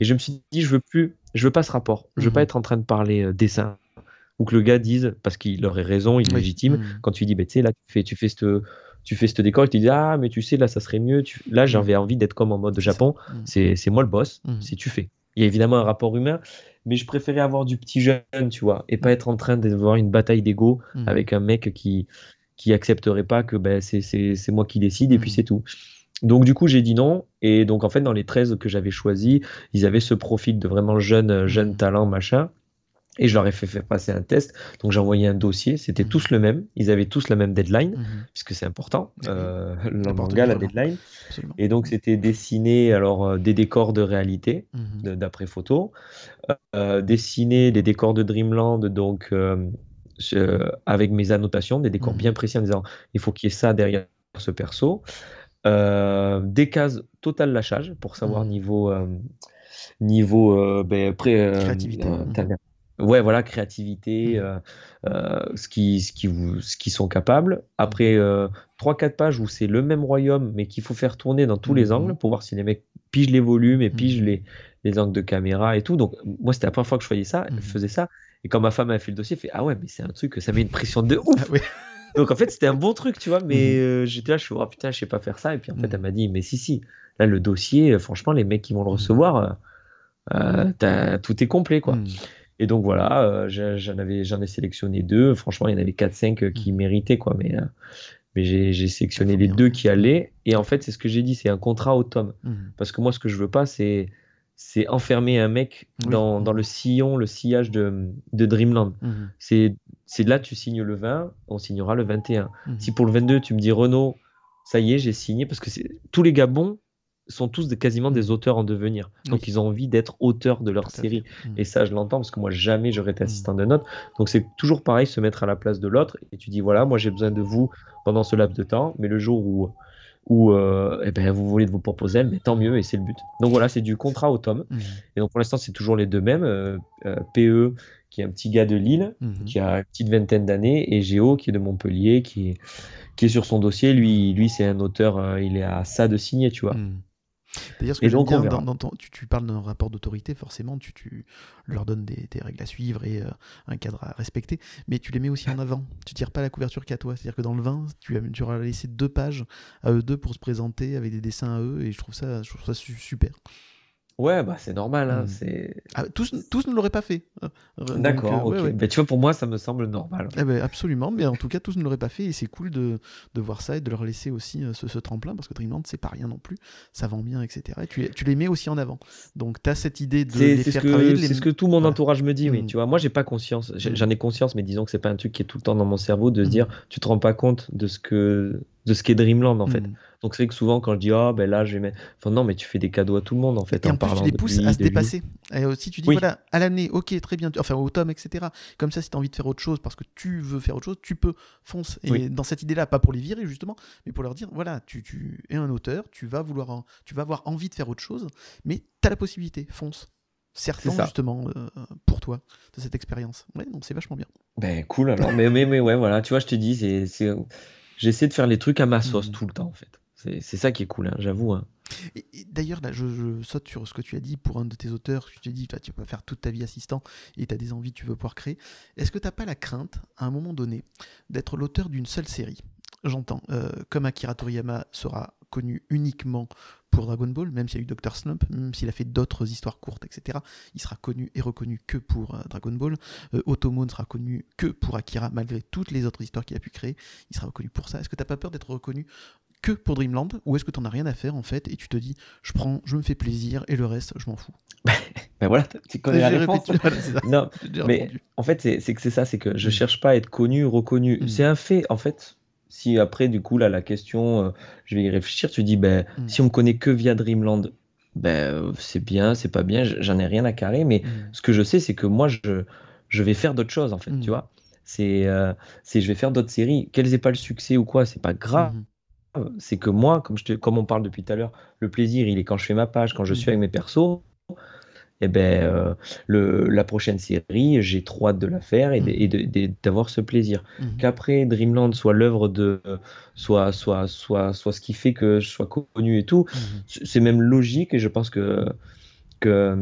Speaker 3: Et je me suis dit, je veux plus, je veux pas ce rapport. Je veux
Speaker 1: Mhm.
Speaker 3: pas être en train de parler dessin ou que le gars dise, parce qu'il aurait raison, il est
Speaker 1: Oui.
Speaker 3: légitime.
Speaker 1: Mhm.
Speaker 3: Quand tu lui dis, bah, tu sais, là, tu fais, tu fais ce, tu fais ce décor, il te dit, ah, mais tu sais, là, ça serait mieux. Tu- Là, j'avais envie d'être comme en mode. Japon.
Speaker 1: Mhm.
Speaker 3: C'est, moi le boss. C'est tu fais. Il y a évidemment un rapport humain, mais je préférais avoir du petit jeune, tu vois, et pas être en train d'avoir une bataille d'ego avec un mec qui qui accepterait pas que ben, c'est moi qui décide et puis c'est tout. Donc du coup j'ai dit non et donc en fait dans les 13 que j'avais choisis ils avaient ce profil de vraiment jeune jeune talent machin et je leur ai fait faire passer un test donc j'ai envoyé un dossier c'était
Speaker 1: Mhm.
Speaker 3: tous le même ils avaient tous la même deadline
Speaker 1: Mhm.
Speaker 3: puisque c'est important
Speaker 1: Oui.
Speaker 3: euh, le manga la deadline
Speaker 1: Absolument.
Speaker 3: et donc c'était dessiner alors euh, des décors de réalité de- d'après photo, euh, dessiner des décors de Dreamland, donc euh, je- avec mes annotations, des décors bien précis en disant il faut qu'il y ait ça derrière ce perso. Euh, des cases total lâchage pour savoir niveau euh, niveau euh, ben, pré- euh,
Speaker 1: Créativité.
Speaker 3: euh, Ouais, voilà, créativité, euh, euh, ce qui, ce qui ce qu'ils sont capables. Après euh, 3-4 pages où c'est le même royaume, mais qu'il faut faire tourner dans tous les
Speaker 1: Mhm.
Speaker 3: angles pour voir si les mecs pigent les volumes et pigent les, les angles de caméra et tout. Donc, moi, c'était la première fois que je faisais ça,
Speaker 1: Mhm.
Speaker 3: faisais ça. Et quand ma femme a fait le dossier, elle fait Ah ouais, mais c'est un truc, ça met une pression de ouf.
Speaker 1: Ah oui.
Speaker 3: Donc, en fait, c'était un bon truc, tu vois. Mais euh, j'étais là, je suis Oh putain, je sais pas faire ça. Et puis, en fait, elle m'a dit Mais si, si. Là, le dossier, euh, franchement, les mecs qui vont le recevoir, euh, euh, tout est complet, quoi. Et donc voilà, euh, j'en avais, j'en ai sélectionné deux. Franchement, il y en avait 4-5 euh, qui
Speaker 1: Mhm.
Speaker 3: méritaient, quoi. Mais, euh, mais j'ai sélectionné les
Speaker 1: bien.
Speaker 3: deux qui allaient. Et en fait, c'est ce que j'ai dit, c'est un contrat au tome.
Speaker 1: Mhm.
Speaker 3: Parce que moi, ce que je veux pas, c'est c'est enfermer un mec
Speaker 1: Oui.
Speaker 3: dans, dans le sillon, le sillage de, de Dreamland.
Speaker 1: Mhm.
Speaker 3: C'est c'est là, tu signes le 20, on signera le 21.
Speaker 1: Mhm.
Speaker 3: Si pour le 22, tu me dis Renault, ça y est, j'ai signé, parce que tous les gars bons sont tous des- quasiment des auteurs en devenir. Donc
Speaker 1: Oui.
Speaker 3: ils ont envie d'être auteurs de leur
Speaker 1: Tout
Speaker 3: série.
Speaker 1: Mhm.
Speaker 3: Et ça, je l'entends parce que moi, jamais j'aurais été
Speaker 1: Mm.
Speaker 3: assistant de note. Donc, c'est toujours pareil, se mettre à la place de l'autre. Et tu dis, voilà, moi, j'ai besoin de vous pendant ce laps de temps. Mais le jour où, où euh, eh ben, vous voulez de vous proposer, mais tant mieux, et c'est le but. Donc, voilà, c'est du contrat au tome.
Speaker 1: Mhm.
Speaker 3: Et donc, pour l'instant, c'est toujours les deux mêmes. Euh, euh, PE, qui est un petit gars de Lille,
Speaker 1: Mhm.
Speaker 3: qui a une petite vingtaine d'années, et Géo, qui est de Montpellier, qui est, qui est sur son dossier. Lui, lui c'est un auteur, il est à ça de signer, tu vois.
Speaker 1: D'ailleurs, ce que
Speaker 3: Et
Speaker 1: j'aime
Speaker 3: donc, on
Speaker 1: bien,
Speaker 3: verra.
Speaker 1: dans, dans ton- tu, tu parles d'un rapport d'autorité, forcément, tu, tu leur donnes des, des règles à suivre et euh, un cadre à respecter, mais tu les mets aussi en avant. Tu tires pas la couverture qu'à toi. C'est-à-dire que dans le 20, tu, as- tu auras laissé deux pages à eux deux pour se présenter avec des dessins à eux, et je trouve ça, je trouve ça su- super.
Speaker 3: Ouais, bah, c'est normal. hein,
Speaker 1: Mm.
Speaker 3: c'est...
Speaker 1: Ah, tous, tous ne l'auraient pas fait. Euh, donc,
Speaker 3: D'accord,
Speaker 1: euh, ouais,
Speaker 3: ok.
Speaker 1: ouais.
Speaker 3: Ben, tu vois, pour moi, ça me semble normal.
Speaker 1: Eh ben, absolument, mais en tout cas, tous ne l'auraient pas fait et c'est cool de, de voir ça et de leur laisser aussi euh, ce, ce tremplin parce que Dreamland, c'est pas rien non plus, ça vend bien, etc. Et tu, les- tu les mets aussi en avant. Donc, tu as cette idée de
Speaker 3: C'est
Speaker 1: les faire
Speaker 3: ce,
Speaker 1: travailler.
Speaker 3: que,
Speaker 1: les-
Speaker 3: c'est ce que tout mon
Speaker 1: Voilà.
Speaker 3: entourage me dit, oui.
Speaker 1: Mm.
Speaker 3: Tu vois, moi, j'ai pas conscience. J'ai-
Speaker 1: Mm.
Speaker 3: J'en ai conscience, mais disons que c'est pas un truc qui est tout le temps dans mon cerveau de se dire, tu te rends pas compte de ce que de ce qu'est Dreamland en fait.
Speaker 1: Mm.
Speaker 3: Donc c'est vrai que souvent quand je dis ah ben là je vais mettre, enfin non mais tu fais des cadeaux à tout le monde en fait
Speaker 1: Et
Speaker 3: en
Speaker 1: en plus, tu les pousses à se dépasser. Et aussi, tu dis,
Speaker 3: Oui.
Speaker 1: voilà, à l'année, ok, très bien, enfin au tome, etc. Comme ça, si tu as envie de faire autre chose parce que tu veux faire autre chose, tu peux, fonce. Et
Speaker 3: Oui.
Speaker 1: dans cette idée-là, pas pour les virer justement, mais pour leur dire, voilà, tu, tu es un auteur, tu vas, vouloir, tu vas avoir envie de faire autre chose, mais tu as la possibilité, fonce. Certain
Speaker 3: ça.
Speaker 1: justement euh, pour toi de cette expérience. Ouais, donc c'est vachement bien.
Speaker 3: Ben cool alors, mais, mais, mais ouais voilà, tu vois je te dis, c'est... j'essaie de faire les trucs à ma sauce
Speaker 1: Mhm.
Speaker 3: tout le temps en fait. C'est, ça qui est cool, hein, j'avoue. hein.
Speaker 1: D'ailleurs, là, je, je saute sur ce que tu as dit pour un de tes auteurs. Tu t'es dit, tu vas faire toute ta vie assistant et tu as des envies, tu veux pouvoir créer. Est-ce que tu n'as pas la crainte, à un moment donné, d'être l'auteur d'une seule série? J'entends, euh, comme Akira Toriyama sera connu uniquement pour Dragon Ball, même s'il y a eu Dr. Slump, même s'il a fait d'autres histoires courtes, etc., il sera connu et reconnu que pour euh, Dragon Ball. Euh, Otomo ne sera connu que pour Akira, malgré toutes les autres histoires qu'il a pu créer. Il sera reconnu pour ça. Est-ce que tu n'as pas peur d'être reconnu que pour Dreamland ou est-ce que tu n'en as rien à faire en fait et tu te dis je prends, je me fais plaisir et le reste je m'en fous?
Speaker 3: Ben voilà, tu connais la réponse.
Speaker 1: répété- voilà.
Speaker 3: Non, mais
Speaker 1: répondu.
Speaker 3: en fait, c'est que c'est ça, c'est que je cherche pas à être connu, reconnu.
Speaker 1: Mm.
Speaker 3: C'est un fait, en fait. Si après, du coup, là, la question, euh, je vais y réfléchir, tu dis, ben,
Speaker 1: Mm.
Speaker 3: si on me connaît que via Dreamland, ben, c'est bien, c'est pas bien, j'en ai rien à carrer, mais
Speaker 1: Mm.
Speaker 3: ce que je sais, c'est que moi, je, je vais faire d'autres choses, en fait,
Speaker 1: Mm.
Speaker 3: tu vois. C'est, euh, c'est je vais faire d'autres séries. Qu'elles aient pas le succès ou quoi, c'est pas grave.
Speaker 1: Mhm.
Speaker 3: C'est que moi, comme, je te, comme on parle depuis tout à l'heure, le plaisir, il est quand je fais ma page, quand je suis avec mes persos. Et ben, euh, le, la prochaine série, j'ai trop hâte de la faire et, de- d'avoir ce plaisir.
Speaker 1: Mhm.
Speaker 3: Qu'après Dreamland soit l'œuvre de, soit, soit, soit, soit ce qui fait que je sois connu et tout,
Speaker 1: Mhm.
Speaker 3: c'est c'est même logique et je pense que, que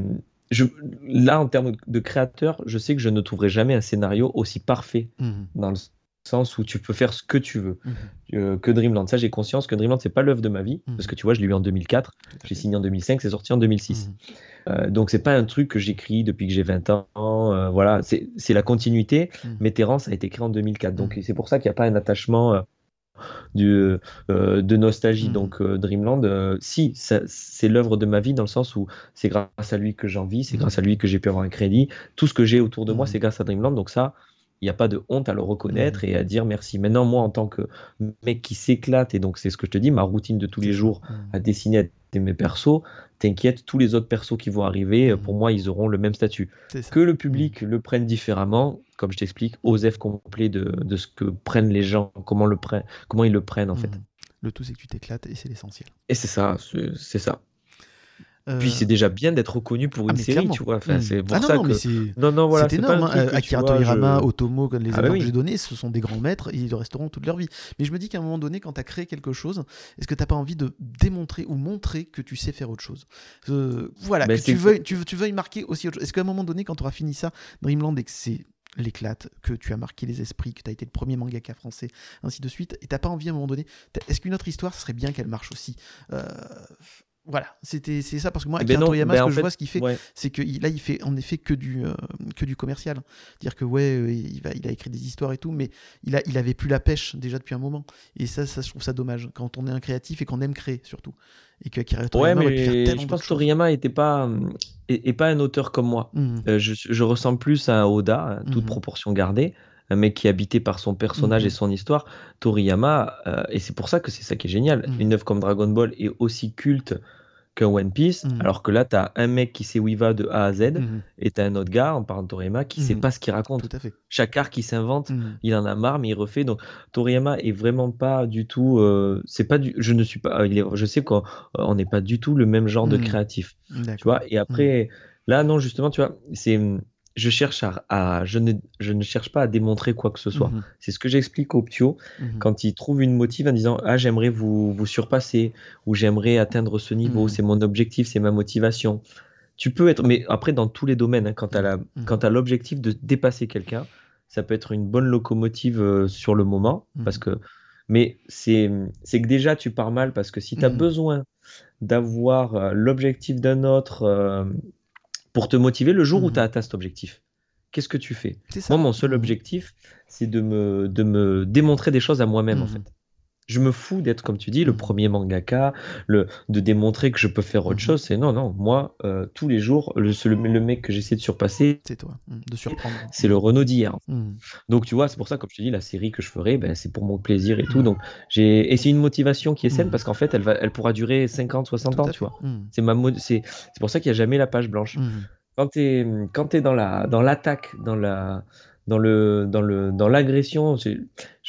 Speaker 3: je, là, en termes de créateur, je sais que je ne trouverai jamais un scénario aussi parfait dans le sens où tu peux faire ce que tu veux
Speaker 1: Mhm.
Speaker 3: euh, que Dreamland. Ça, j'ai conscience que Dreamland, c'est pas l'œuvre de ma vie
Speaker 1: Mhm.
Speaker 3: parce que tu vois, je l'ai eu en 2004,
Speaker 1: Tout à
Speaker 3: j'ai signé en 2005, c'est sorti en 2006.
Speaker 1: Mhm.
Speaker 3: Euh, donc, c'est pas un truc que j'écris depuis que j'ai 20 ans. euh, voilà, c'est la continuité.
Speaker 1: Mhm.
Speaker 3: Mais Terrence a été créé en 2004. Donc,
Speaker 1: Mhm.
Speaker 3: c'est pour ça qu'il n'y a pas un attachement euh, du, euh, de nostalgie. Donc, Dreamland, si, c'est l'œuvre de ma vie dans le sens où c'est grâce à lui que j'en vis, c'est grâce à lui que j'ai pu avoir un crédit. Tout ce que j'ai autour de moi, c'est grâce à Dreamland. Donc, ça, il n'y a pas de honte à le reconnaître et à dire merci. Maintenant, moi, en tant que mec qui s'éclate, et donc c'est ce que je te dis, ma routine de tous les jours
Speaker 1: Mhm.
Speaker 3: à dessiner à mes persos, t'inquiète, tous les autres persos qui vont arriver,
Speaker 1: Mhm.
Speaker 3: pour moi, ils auront le même statut. Que le public le prenne différemment, comme je t'explique, OSEF complet de, de ce que prennent les gens, comment, le prennent, comment ils le prennent en fait.
Speaker 1: Le tout, c'est que tu t'éclates et c'est l'essentiel.
Speaker 3: Et c'est ça, c'est ça.
Speaker 1: Euh,
Speaker 3: Puis c'est déjà bien d'être reconnu pour
Speaker 1: ah,
Speaker 3: une série,
Speaker 1: clairement.
Speaker 3: tu vois. Enfin,
Speaker 1: Mhm.
Speaker 3: c'est pour
Speaker 1: Ah non,
Speaker 3: ça
Speaker 1: non,
Speaker 3: que.
Speaker 1: mais c'est.
Speaker 3: Non, non, voilà,
Speaker 1: c'est
Speaker 3: c'est pas
Speaker 1: énorme.
Speaker 3: un
Speaker 1: hein.
Speaker 3: truc
Speaker 1: Euh,
Speaker 3: que,
Speaker 1: Akira
Speaker 3: vois,
Speaker 1: Toriyama,
Speaker 3: je-
Speaker 1: Otomo, comme les
Speaker 3: Ah bah
Speaker 1: exemples
Speaker 3: oui.
Speaker 1: que j'ai donnés, ce sont des grands maîtres et ils le resteront toute leur vie. Mais je me dis qu'à un moment donné, quand tu as créé quelque chose, est-ce que tu n'as pas envie de démontrer ou montrer que tu sais faire autre chose? Euh, Voilà,
Speaker 3: Bah,
Speaker 1: que tu veuilles, tu, tu veuilles marquer aussi autre chose. Est-ce qu'à un moment donné, quand tu auras fini ça, Dreamland, et que c'est l'éclate, que tu as marqué les esprits, que tu as été le premier mangaka français, ainsi de suite, et t'as pas envie à un moment donné, est-ce qu'une autre histoire, ce serait bien qu'elle marche aussi? Euh, Voilà, c'était c'est ça parce que moi,
Speaker 3: Eh
Speaker 1: Akira
Speaker 3: ben
Speaker 1: Toriyama,
Speaker 3: ben
Speaker 1: ce
Speaker 3: en
Speaker 1: que je
Speaker 3: fait,
Speaker 1: vois, ce qu'il fait,
Speaker 3: ouais.
Speaker 1: c'est que là il fait en effet que du euh, que du commercial dire que ouais euh, il, va, il a écrit des histoires et tout mais il a il avait plus la pêche déjà depuis un moment et ça ça je trouve ça dommage quand on est un créatif et qu'on aime créer surtout et que Akira
Speaker 3: Ouais,
Speaker 1: Toriyama faire
Speaker 3: mais
Speaker 1: tellement
Speaker 3: je pense que. Toriyama était pas, un auteur comme moi.
Speaker 1: Mhm.
Speaker 3: Euh, je, je ressemble plus à Oda, toute
Speaker 1: Mhm.
Speaker 3: proportion gardée, un mec qui est habité par son personnage
Speaker 1: Mhm.
Speaker 3: et son histoire. Toriyama, euh, et c'est pour ça que c'est ça qui est génial,
Speaker 1: Mhm.
Speaker 3: une œuvre comme Dragon Ball est aussi culte qu'un One Piece,
Speaker 1: Mhm.
Speaker 3: alors que là, tu as un mec qui sait où il va de A à Z,
Speaker 1: Mhm.
Speaker 3: et tu as un autre gars, en parlant de Toriyama, qui sait
Speaker 1: Mhm.
Speaker 3: pas ce qu'il raconte.
Speaker 1: tout à fait
Speaker 3: Chaque art qui s'invente,
Speaker 1: Mhm.
Speaker 3: il en a marre, mais il refait. Donc Toriyama est vraiment pas du tout. euh, c'est pas du. Je ne suis pas. il est- je sais qu'on on n'est pas du tout le même genre de
Speaker 1: Mhm.
Speaker 3: créatif. Tu vois. Et après, là non justement, tu vois, c'est. Je cherche à, à- je ne, je ne cherche pas à démontrer quoi que ce soit.
Speaker 1: Mhm.
Speaker 3: C'est ce que j'explique aux Ptio
Speaker 1: Mhm.
Speaker 3: quand ils trouvent une motive en disant ah j'aimerais vous vous surpasser ou j'aimerais atteindre ce niveau,
Speaker 1: Mhm.
Speaker 3: c'est mon objectif, c'est ma motivation. Tu peux être, mais après dans tous les domaines, hein, quand tu as quand t'as l'objectif de dépasser quelqu'un, ça peut être une bonne locomotive euh, sur le moment, parce que, mais c'est c'est que déjà tu pars mal parce que si tu as besoin d'avoir euh, l'objectif d'un autre euh, pour te motiver le jour où
Speaker 1: Mhm.
Speaker 3: tu as atteint cet objectif, qu'est-ce que tu fais? Moi, mon seul objectif, c'est de me, de me démontrer des choses à moi-même, en
Speaker 1: Mhm.
Speaker 3: fait. Je me fous d'être, comme tu dis, le
Speaker 1: Mhm.
Speaker 3: premier mangaka, le, de démontrer que je peux faire autre
Speaker 1: Mhm.
Speaker 3: chose. C'est non, non. Moi, euh, tous les jours, le, le, le mec que j'essaie de surpasser,
Speaker 1: c'est toi Mhm. de surprendre
Speaker 3: c'est le Renault d'hier.
Speaker 1: Mhm.
Speaker 3: Donc, tu vois, c'est pour ça, comme je te dis, la série que je ferai, ben, c'est pour mon plaisir et tout.
Speaker 1: Mhm.
Speaker 3: Donc, j'ai, et c'est une motivation qui est saine
Speaker 1: Mhm.
Speaker 3: parce qu'en fait, elle va, elle pourra durer 50, 60
Speaker 1: Tout
Speaker 3: ans, tu vois.
Speaker 1: Mhm.
Speaker 3: C'est ma, mo- c'est, c'est pour ça qu'il n'y a jamais la page blanche
Speaker 1: Mhm.
Speaker 3: quand tu es, quand t'es dans la dans l'attaque, dans la dans le dans le dans l'agression, c'est-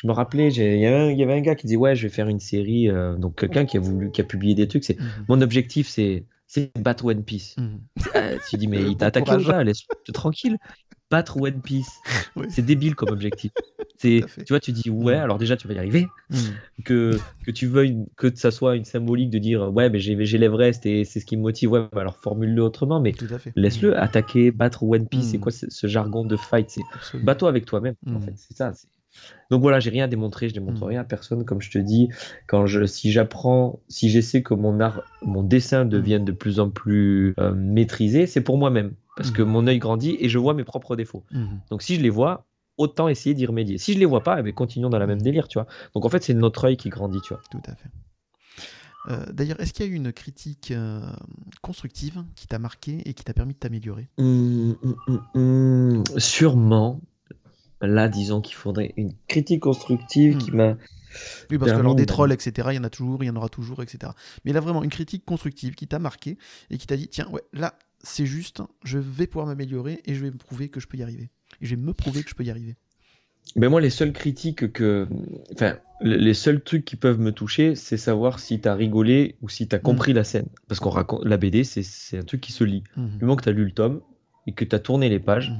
Speaker 3: je me rappelais, j'ai- il y, avait un- il gars qui disait ouais, je vais faire une série, euh, donc quelqu'un qui a voulu qui a publié des trucs, c'est
Speaker 1: Mhm.
Speaker 3: mon objectif c'est c'est battre One Piece.
Speaker 1: Mhm.
Speaker 3: Euh, tu dis mais il
Speaker 1: Bon
Speaker 3: t'a attaqué pas Laisse-le tranquille. Battre One Piece,
Speaker 1: Oui.
Speaker 3: c'est débile comme objectif. C'est tu vois, tu dis ouais,
Speaker 1: Mhm.
Speaker 3: alors déjà tu vas y arriver que, que tu veuilles que ça soit une symbolique de dire ouais mais j'ai l'Everest et c'est ce qui me motive ouais bah alors formule-le autrement mais laisse-le attaquer battre One Piece c'est quoi ce, jargon de fight? C'est bats-toi avec toi-même en fait c'est ça c'est- donc voilà j'ai rien à démontrer je démontre
Speaker 1: Mm.
Speaker 3: rien à personne comme je te dis quand je si j'apprends si j'essaie que mon art mon dessin
Speaker 1: Mm.
Speaker 3: devienne de plus en plus euh, maîtrisé c'est pour moi-même parce que
Speaker 1: Mm.
Speaker 3: mon œil grandit et je vois mes propres défauts donc si je les vois autant essayer d'y remédier si je les vois pas eh ben, continuons dans la même délire tu vois donc en fait c'est notre œil qui grandit tu vois
Speaker 1: Tout à fait. Euh, D'ailleurs, est-ce qu'il y a eu une critique euh, constructive qui t'a marqué et qui t'a permis de t'améliorer?
Speaker 3: Hum, hum, hum, sûrement. Là, disons qu'il faudrait une critique constructive qui
Speaker 1: Hmm.
Speaker 3: m'a.
Speaker 1: Oui, parce que alors des
Speaker 3: de-
Speaker 1: trolls, etc., il y en a toujours, il y en aura toujours, etc. Mais là, vraiment, une critique constructive qui t'a marqué et qui t'a dit tiens, ouais, là, c'est juste, je vais pouvoir m'améliorer et je vais me prouver que je peux y arriver. Et je vais me prouver que je peux y arriver.
Speaker 3: ben moi, les seules critiques que. Enfin, les seuls trucs qui peuvent me toucher, c'est savoir si t'as rigolé ou si t'as compris la scène. Parce qu'on raconte. La BD, c'est un truc qui se lit.
Speaker 1: Mhm.
Speaker 3: Du moment que t'as lu le tome et que t'as tourné les pages.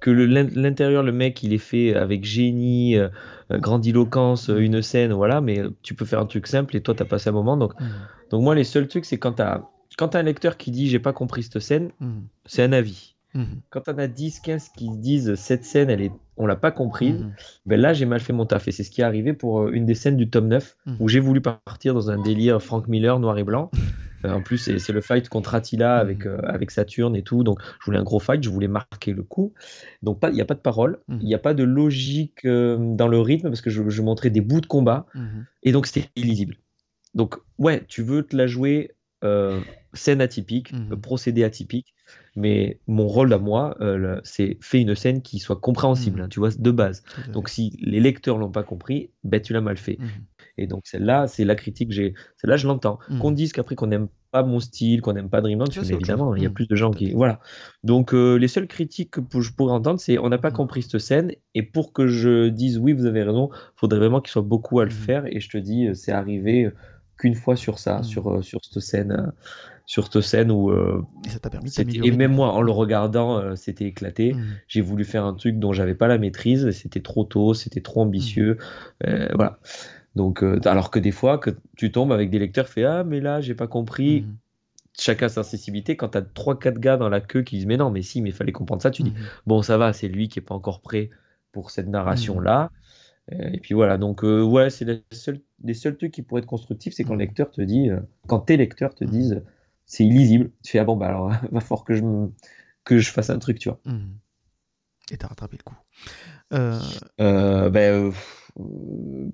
Speaker 3: Que l'intérieur, le mec, il est fait avec génie, euh, grandiloquence, euh, une scène, voilà, mais tu peux faire un truc simple et toi, t'as passé un moment. Donc,
Speaker 1: Mhm.
Speaker 3: donc moi, les seuls trucs, c'est quand t'as quand t'as un lecteur qui dit j'ai pas compris cette scène,
Speaker 1: Mhm.
Speaker 3: c'est un avis.
Speaker 1: Mhm.
Speaker 3: Quand t'en as 10, 15 qui disent cette scène, elle est, on l'a pas comprise, ben là, j'ai mal fait mon taf. Et c'est ce qui est arrivé pour euh, une des scènes du tome 9,
Speaker 1: Mhm.
Speaker 3: où j'ai voulu partir dans un délire Frank Miller, noir et blanc. Euh, en plus, c'est le fight contre Attila avec,
Speaker 1: Mhm.
Speaker 3: euh, avec Saturne et tout. Donc, je voulais un gros fight, je voulais marquer le coup. Donc, il n'y a pas de parole, il
Speaker 1: Mhm.
Speaker 3: n'y a pas de logique euh, dans le rythme, parce que je, je montrais des bouts de combat.
Speaker 1: Mhm.
Speaker 3: Et donc, c'était illisible. Donc, ouais, tu veux te la jouer euh, scène atypique,
Speaker 1: Mhm.
Speaker 3: procédé atypique, mais mon rôle à moi, c'est fait une scène qui soit compréhensible,
Speaker 1: Mhm.
Speaker 3: hein, tu vois, de base. Donc, si les lecteurs l'ont pas compris, ben, tu l'as mal fait. Et donc, celle-là, c'est la critique que j'ai. Celle-là, je l'entends.
Speaker 1: Mhm.
Speaker 3: Qu'on dise qu'après, qu'on n'aime pas mon style, qu'on n'aime pas Dreamland, mais évidemment, il y a
Speaker 1: Mhm.
Speaker 3: plus de gens qui. Voilà. Donc, euh, les seules critiques que je pourrais entendre, c'est on n'a pas
Speaker 1: Mhm.
Speaker 3: compris cette scène, et pour que je dise oui, vous avez raison, faudrait vraiment qu'il soit beaucoup à le faire, et je te dis, euh, c'est arrivé euh, qu'une fois sur ça, sur, sur cette scène. sur cette scène où euh,
Speaker 1: Et ça t'a permis
Speaker 3: et même moi en le regardant euh, c'était éclaté j'ai voulu faire un truc dont j'avais pas la maîtrise, c'était trop tôt, c'était trop ambitieux, euh, voilà. Donc, euh, alors que des fois, que tu tombes avec des lecteurs, fait ah mais là j'ai pas compris.
Speaker 1: Mhm.
Speaker 3: Chacun sa sensibilité. Quand t'as trois quatre gars dans la queue qui disent mais non mais si mais fallait comprendre ça, tu dis
Speaker 1: Mhm.
Speaker 3: bon ça va, c'est lui qui est pas encore prêt pour cette narration
Speaker 1: Mhm.
Speaker 3: là. Et puis voilà, donc euh, ouais, c'est les seuls, les seuls trucs qui pourraient être constructifs, c'est quand le lecteur te dit, euh, quand tes lecteurs te disent c'est illisible, tu fais ah bon bah alors va falloir que je me- que je fasse un truc, tu vois.
Speaker 1: Et t'as rattrapé le coup. Euh,
Speaker 3: Euh,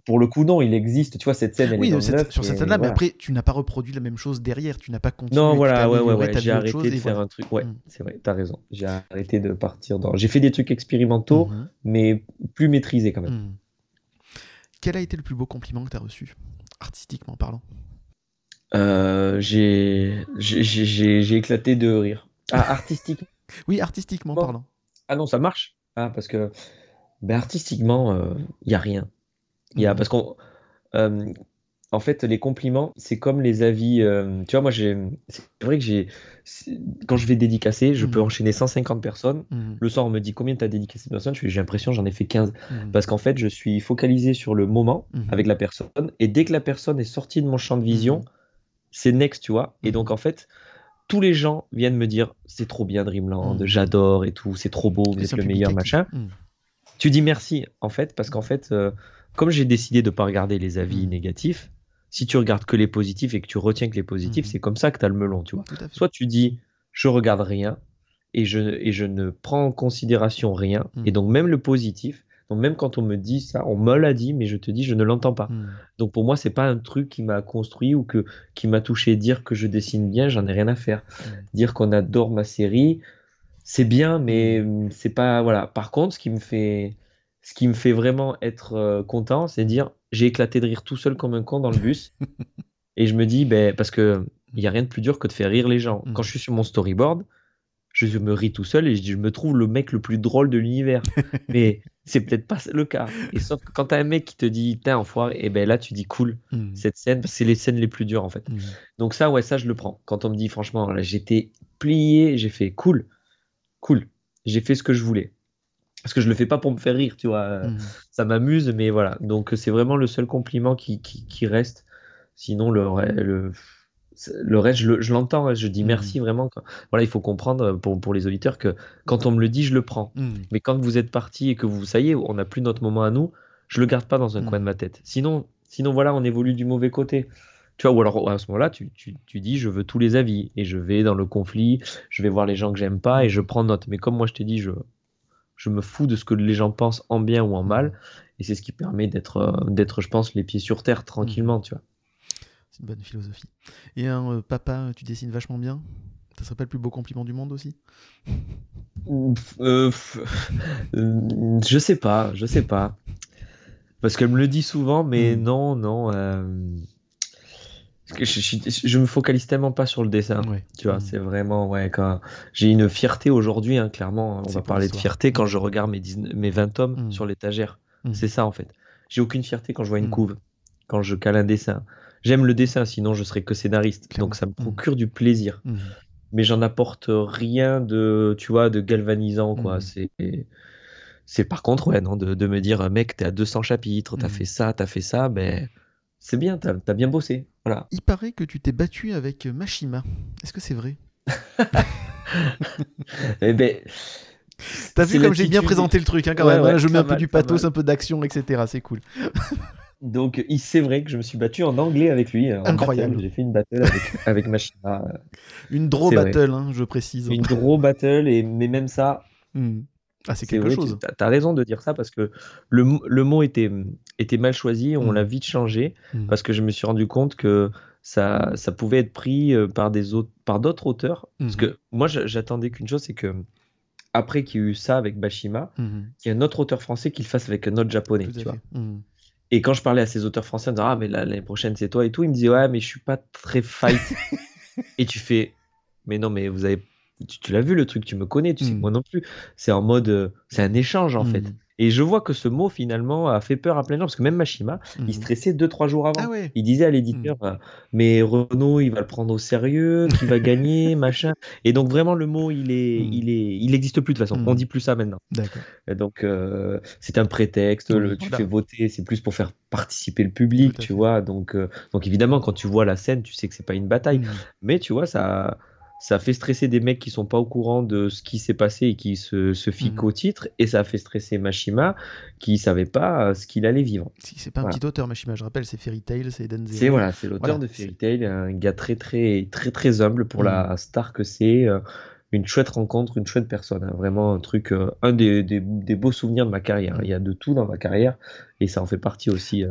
Speaker 3: pour le coup, non, il existe. Tu vois, cette scène, elle
Speaker 1: oui,
Speaker 3: est dans
Speaker 1: cette-
Speaker 3: neuf,
Speaker 1: sur
Speaker 3: et
Speaker 1: cette scène-là, mais après, tu n'as pas reproduit la même chose derrière. Tu n'as pas continué.
Speaker 3: Non, voilà, ouais, ouais, ouais.
Speaker 1: t'as
Speaker 3: J'ai arrêté
Speaker 1: chose,
Speaker 3: de faire
Speaker 1: voilà.
Speaker 3: un truc. Ouais,
Speaker 1: Mm.
Speaker 3: c'est vrai, t'as raison. J'ai arrêté de partir dans. J'ai fait des trucs expérimentaux,
Speaker 1: Mhm.
Speaker 3: mais plus maîtrisés quand même.
Speaker 1: Mhm. Quel a été le plus beau compliment que tu as reçu, artistiquement parlant?
Speaker 3: Euh, j'ai éclaté de rire. Ah, artistique.
Speaker 1: Oui, artistiquement
Speaker 3: Bon.
Speaker 1: parlant.
Speaker 3: Ah non, ça marche? Ah, parce que ben, artistiquement, il y a rien. Y a
Speaker 1: Mhm.
Speaker 3: parce qu'on euh, en fait les compliments, c'est comme les avis. euh, tu vois, moi c'est vrai que j'ai quand je vais dédicacer, je peux
Speaker 1: Mhm.
Speaker 3: enchaîner 150 personnes.
Speaker 1: Mhm.
Speaker 3: Le soir, on me dit combien tu as dédicacé de personnes? J'ai l'impression j'en ai fait 15
Speaker 1: Mhm.
Speaker 3: parce qu'en fait, je suis focalisé sur le moment avec la personne et dès que la personne est sortie de mon champ de vision, c'est next, tu vois. Et donc en fait, tous les gens viennent me dire c'est trop bien Dreamland, j'adore et tout, c'est trop beau, vous êtes
Speaker 1: c'est
Speaker 3: le meilleur machin. Tu dis merci, en fait, parce qu'en fait, euh, comme j'ai décidé de ne pas regarder les avis
Speaker 1: Mhm.
Speaker 3: négatifs, si tu regardes que les positifs et que tu retiens que les positifs,
Speaker 1: Mhm.
Speaker 3: c'est comme ça que tu as le melon, tu vois. Soit tu dis, je regarde rien et je, et je ne prends en considération rien,
Speaker 1: Mhm.
Speaker 3: et donc même le positif, donc même quand on me dit ça, on me l'a dit, mais je te dis, je ne l'entends pas. Donc pour moi, c'est pas un truc qui m'a construit ou que, qui m'a touché. Dire que je dessine bien, j'en ai rien à faire. Dire qu'on adore ma série, c'est bien, mais hum, c'est pas voilà. Par contre, ce qui me fait, ce qui me fait vraiment être euh, content, c'est dire j'ai éclaté de rire tout seul comme un con dans le bus, et je me dis ben parce que il y a rien de plus dur que de faire rire les gens.
Speaker 1: Mhm.
Speaker 3: Quand je suis sur mon storyboard, je me ris tout seul et je, dis, je me trouve le mec le plus drôle de l'univers. mais c'est peut-être pas le cas. Et sauf que quand t'as un mec qui te dit t'es enfoiré, et ben là tu dis cool
Speaker 1: Mhm.
Speaker 3: cette scène, c'est les scènes les plus dures en fait. Donc ça, ouais, ça je le prends. Quand on me dit franchement, j'étais plié, j'ai fait cool, cool, j'ai fait ce que je voulais. Parce que je le fais pas pour me faire rire, tu vois.
Speaker 1: Mhm.
Speaker 3: Ça m'amuse, mais voilà. Donc c'est vraiment le seul compliment qui, qui, qui reste. Sinon, le, le, le reste, je le- je l'entends, hein, je dis
Speaker 1: Mhm.
Speaker 3: merci vraiment. Voilà, il faut comprendre pour, pour les auditeurs que quand on me le dit, je le prends.
Speaker 1: Mhm.
Speaker 3: Mais quand vous êtes parti et que vous, ça y est, on n'a plus notre moment à nous, je le garde pas dans un coin de ma tête. Sinon, sinon voilà, on évolue du mauvais côté. Tu vois, ou alors à ce moment-là, tu, tu, tu dis, je veux tous les avis et je vais dans le conflit, je vais voir les gens que j'aime pas et je prends note. Mais comme moi, je t'ai dit, je, je me fous de ce que les gens pensent en bien ou en mal et c'est ce qui permet d'être, euh, d'être, je pense, les pieds sur terre tranquillement, tu vois.
Speaker 1: C'est une bonne philosophie. Et un euh, papa, tu dessines vachement bien Ça serait pas le plus beau compliment du monde aussi?
Speaker 3: Euh, euh, je sais pas, je sais pas. Parce qu'elle me le dit souvent, mais
Speaker 1: Mm.
Speaker 3: non, non. euh, que je, je- je me focalise tellement pas sur le dessin.
Speaker 1: Ouais.
Speaker 3: Tu vois,
Speaker 1: Mm.
Speaker 3: c'est vraiment, ouais, quand j'ai une fierté aujourd'hui, hein, clairement. On va parler de fierté quand je regarde mes, 19 mes 20 tomes
Speaker 1: Mm.
Speaker 3: sur l'étagère. Mmh. C'est ça en fait. J'ai aucune fierté quand je vois une couve, quand je cale un dessin. J'aime le dessin, sinon je serais que scénariste. Donc ça me procure du plaisir. Mais j'en apporte rien de, tu vois, de galvanisant, quoi. C'est c'est par contre, ouais, non, de, me dire, mec, t'es à 200 chapitres, t'as fait ça, t'as fait ça, ben, c'est bien, t'as as bien bossé. Voilà.
Speaker 1: Il paraît que tu t'es battu avec Mashima. Est-ce que c'est vrai?
Speaker 3: Eh ben.
Speaker 1: T'as vu comme j'ai bien présenté le truc, hein, quand même. je mets un peu du pathos, un peu d'action, etc. C'est cool.
Speaker 3: Donc, c'est vrai que je me suis battu en anglais avec lui.
Speaker 1: Incroyable.
Speaker 3: J'ai fait une battle avec, avec Machina.
Speaker 1: Une draw battle, hein, je précise.
Speaker 3: Une draw battle, et, mais même ça.
Speaker 1: Hmm. Ah, c'est quelque chose.
Speaker 3: Tu as, raison de dire ça parce que le, le mot était, était mal choisi, on hmm. l'a vite changé hmm. parce que je me suis rendu compte que ça, ça pouvait être pris euh, par des autres, par d'autres auteurs. Parce que moi, j'attendais qu'une chose, c'est que après qu'il y ait eu ça avec Bashima, il y a un autre auteur français qui le fasse avec un autre japonais, tu vois. Et quand je parlais à ces auteurs français en disant Ah, mais l'année prochaine, c'est toi et tout, ils me disaient Ouais, mais je suis pas très fight. et tu fais Mais non, mais vous avez. Tu, l'as vu le truc, tu me connais, tu sais, mm. moi non plus. C'est en mode. Euh, c'est un échange en fait. Mm. Et je vois que ce mot finalement a fait peur à plein de gens parce que même Mashima, il mhm. stressait deux trois jours avant.
Speaker 1: Ah
Speaker 3: il disait à l'éditeur, euh, mais Renault, il va le prendre au sérieux, qu'il va gagner, machin. Et donc vraiment le mot, il est, il est, il existe plus de toute façon. On dit plus ça maintenant. Donc euh, c'est un prétexte. le, tu fais voter, c'est plus pour faire participer le public, tu vois. Donc, euh, donc évidemment, quand tu vois la scène, tu sais que c'est pas une bataille. Mais tu vois, ça ça fait stresser des mecs qui sont pas au courant de ce qui s'est passé et qui se, se fiquent mhm. au titre, et ça a fait stresser Mashima qui savait pas euh, ce qu'il allait vivre.
Speaker 1: Si, c'est pas un petit auteur, Mashima, je rappelle, c'est Fairy Tail, c'est Eden
Speaker 3: C'est voilà, c'est l'auteur de Fairy Tail, un gars très très très très humble pour la mhm. star que c'est. Euh, une chouette rencontre, une chouette personne. Hein. vraiment un truc, euh, un des, des, beaux souvenirs de ma carrière. Il y a de tout dans ma carrière et ça en fait partie aussi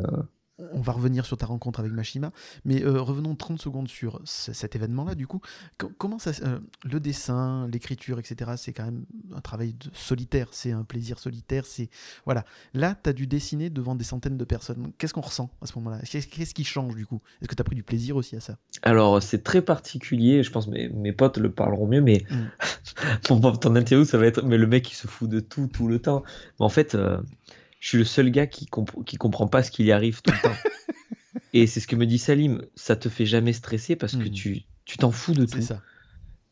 Speaker 1: on va revenir sur ta rencontre avec Mashima, mais euh, revenons 30 secondes sur cet événement-là, du coup. comment ça, euh, le dessin, l'écriture, etc., c'est quand même un travail solitaire, c'est un plaisir solitaire, c'est... Voilà. Là, tu as dû dessiner devant des centaines de personnes. Qu'est-ce qu'on ressent à ce moment-là? Qu'est-ce qui change, du coup? Est-ce que tu as pris du plaisir aussi à ça?
Speaker 3: Alors, c'est très particulier, je pense mes, mes potes le parleront mieux, mais mmh. ton interview, ça va être... Mais le mec, il se fout de tout, tout le temps. Mais en fait... Euh, je suis le seul gars qui, qui comprend pas ce qu'il y arrive tout le temps. Et c'est ce que me dit Salim, ça te fait jamais stresser parce que hmm. tu tu t'en fous de tout.
Speaker 1: Ça.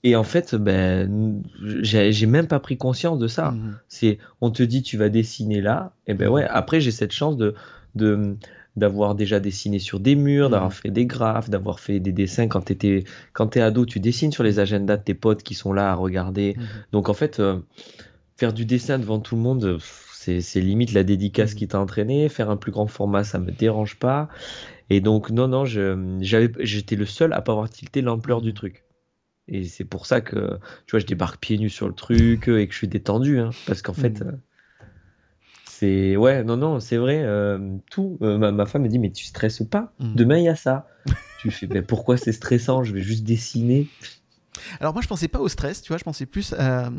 Speaker 3: Et en fait, ben, j'ai même pas pris conscience de ça. Hmm. C'est, on te dit tu vas dessiner là, et ben ouais. Après, j'ai cette chance de, de d'avoir déjà dessiné sur des murs, hmm. d'avoir fait des graphes, d'avoir fait des dessins quand t'étais, quand t'es ado, tu dessines sur les agendas de tes potes qui sont là à regarder. Donc en fait, euh, faire du dessin devant tout le monde, c'est limite la dédicace mmh. qui t'a entraîné. Faire un plus grand format, ça me dérange pas. Et donc, non, non, j'étais le seul à pas avoir tilté l'ampleur du mmh. truc. Et c'est pour ça que, tu vois, je débarque pieds nus sur le truc et que je suis détendu. Hein, parce qu'en fait, mmh. euh, c'est. Ouais, non, non, c'est vrai. Euh, tout. Euh, ma, femme me dit, mais tu stresses pas? Demain, il y a ça. tu fais, mais pourquoi c'est stressant? Je vais juste dessiner.
Speaker 1: Alors moi je pensais pas au stress, tu vois, je pensais plus à euh,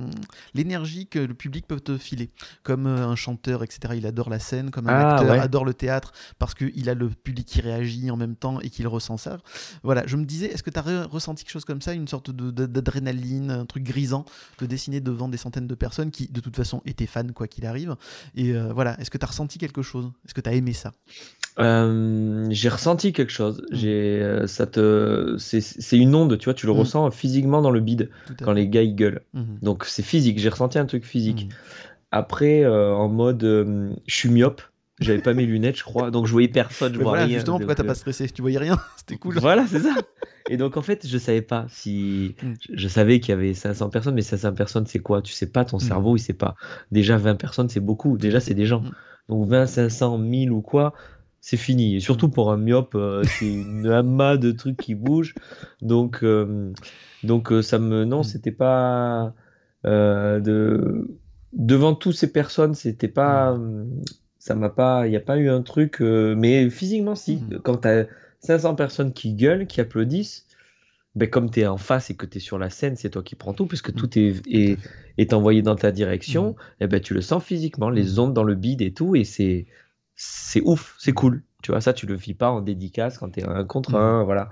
Speaker 1: l'énergie que le public peut te filer. Comme euh, un chanteur, etc. Il adore la scène, comme un ah, acteur adore le théâtre parce qu'il a le public qui réagit en même temps et qu'il ressent ça. Voilà, je me disais, est-ce que tu as ressenti quelque chose comme ça, une sorte d'adrénaline, un truc grisant, de dessiner devant des centaines de personnes qui de toute façon étaient fans quoi qu'il arrive? Et euh, voilà, est-ce que tu as ressenti quelque chose? Est-ce que tu as aimé ça?
Speaker 3: J'ai ressenti quelque chose. Mmh. J'ai, ça te, c'est une onde, tu vois, tu le mmh. ressens physiquement dans le bide quand les gars ils gueulent. Mhm. Donc c'est physique, j'ai ressenti un truc physique. Mhm. Après, euh, en mode, euh, je suis myope, j'avais pas mes lunettes, je crois, donc je voyais personne, je vois rien.
Speaker 1: Justement, pourquoi t'as pas stressé Tu voyais rien? C'était cool.
Speaker 3: Voilà, c'est ça. Et donc en fait, je savais pas si. Mhm. Je, savais qu'il y avait 500 personnes, mais 500 personnes, c'est quoi? Tu sais pas, ton cerveau, il sait pas. Déjà, 20 personnes, c'est beaucoup. Déjà, c'est des gens. Donc 20, 500, 1000 ou quoi, c'est fini. Et surtout pour un myope, euh, c'est une amas de trucs qui bougent. Donc, donc euh, ça me non, mm. c'était pas euh, de devant toutes ces personnes, c'était pas mm. ça m'a pas il n'y a pas eu un truc euh, mais physiquement si mm. quand tu as 500 personnes qui gueulent, qui applaudissent ben, comme tu es en face et que tu es sur la scène, c'est toi qui prends tout, puisque tout est, est, est, envoyé dans ta direction, et eh ben, tu le sens physiquement, les ondes dans le bide et tout, et c'est ouf, c'est cool. Tu vois, ça, tu le vis pas en dédicace quand tu es un contre un, voilà.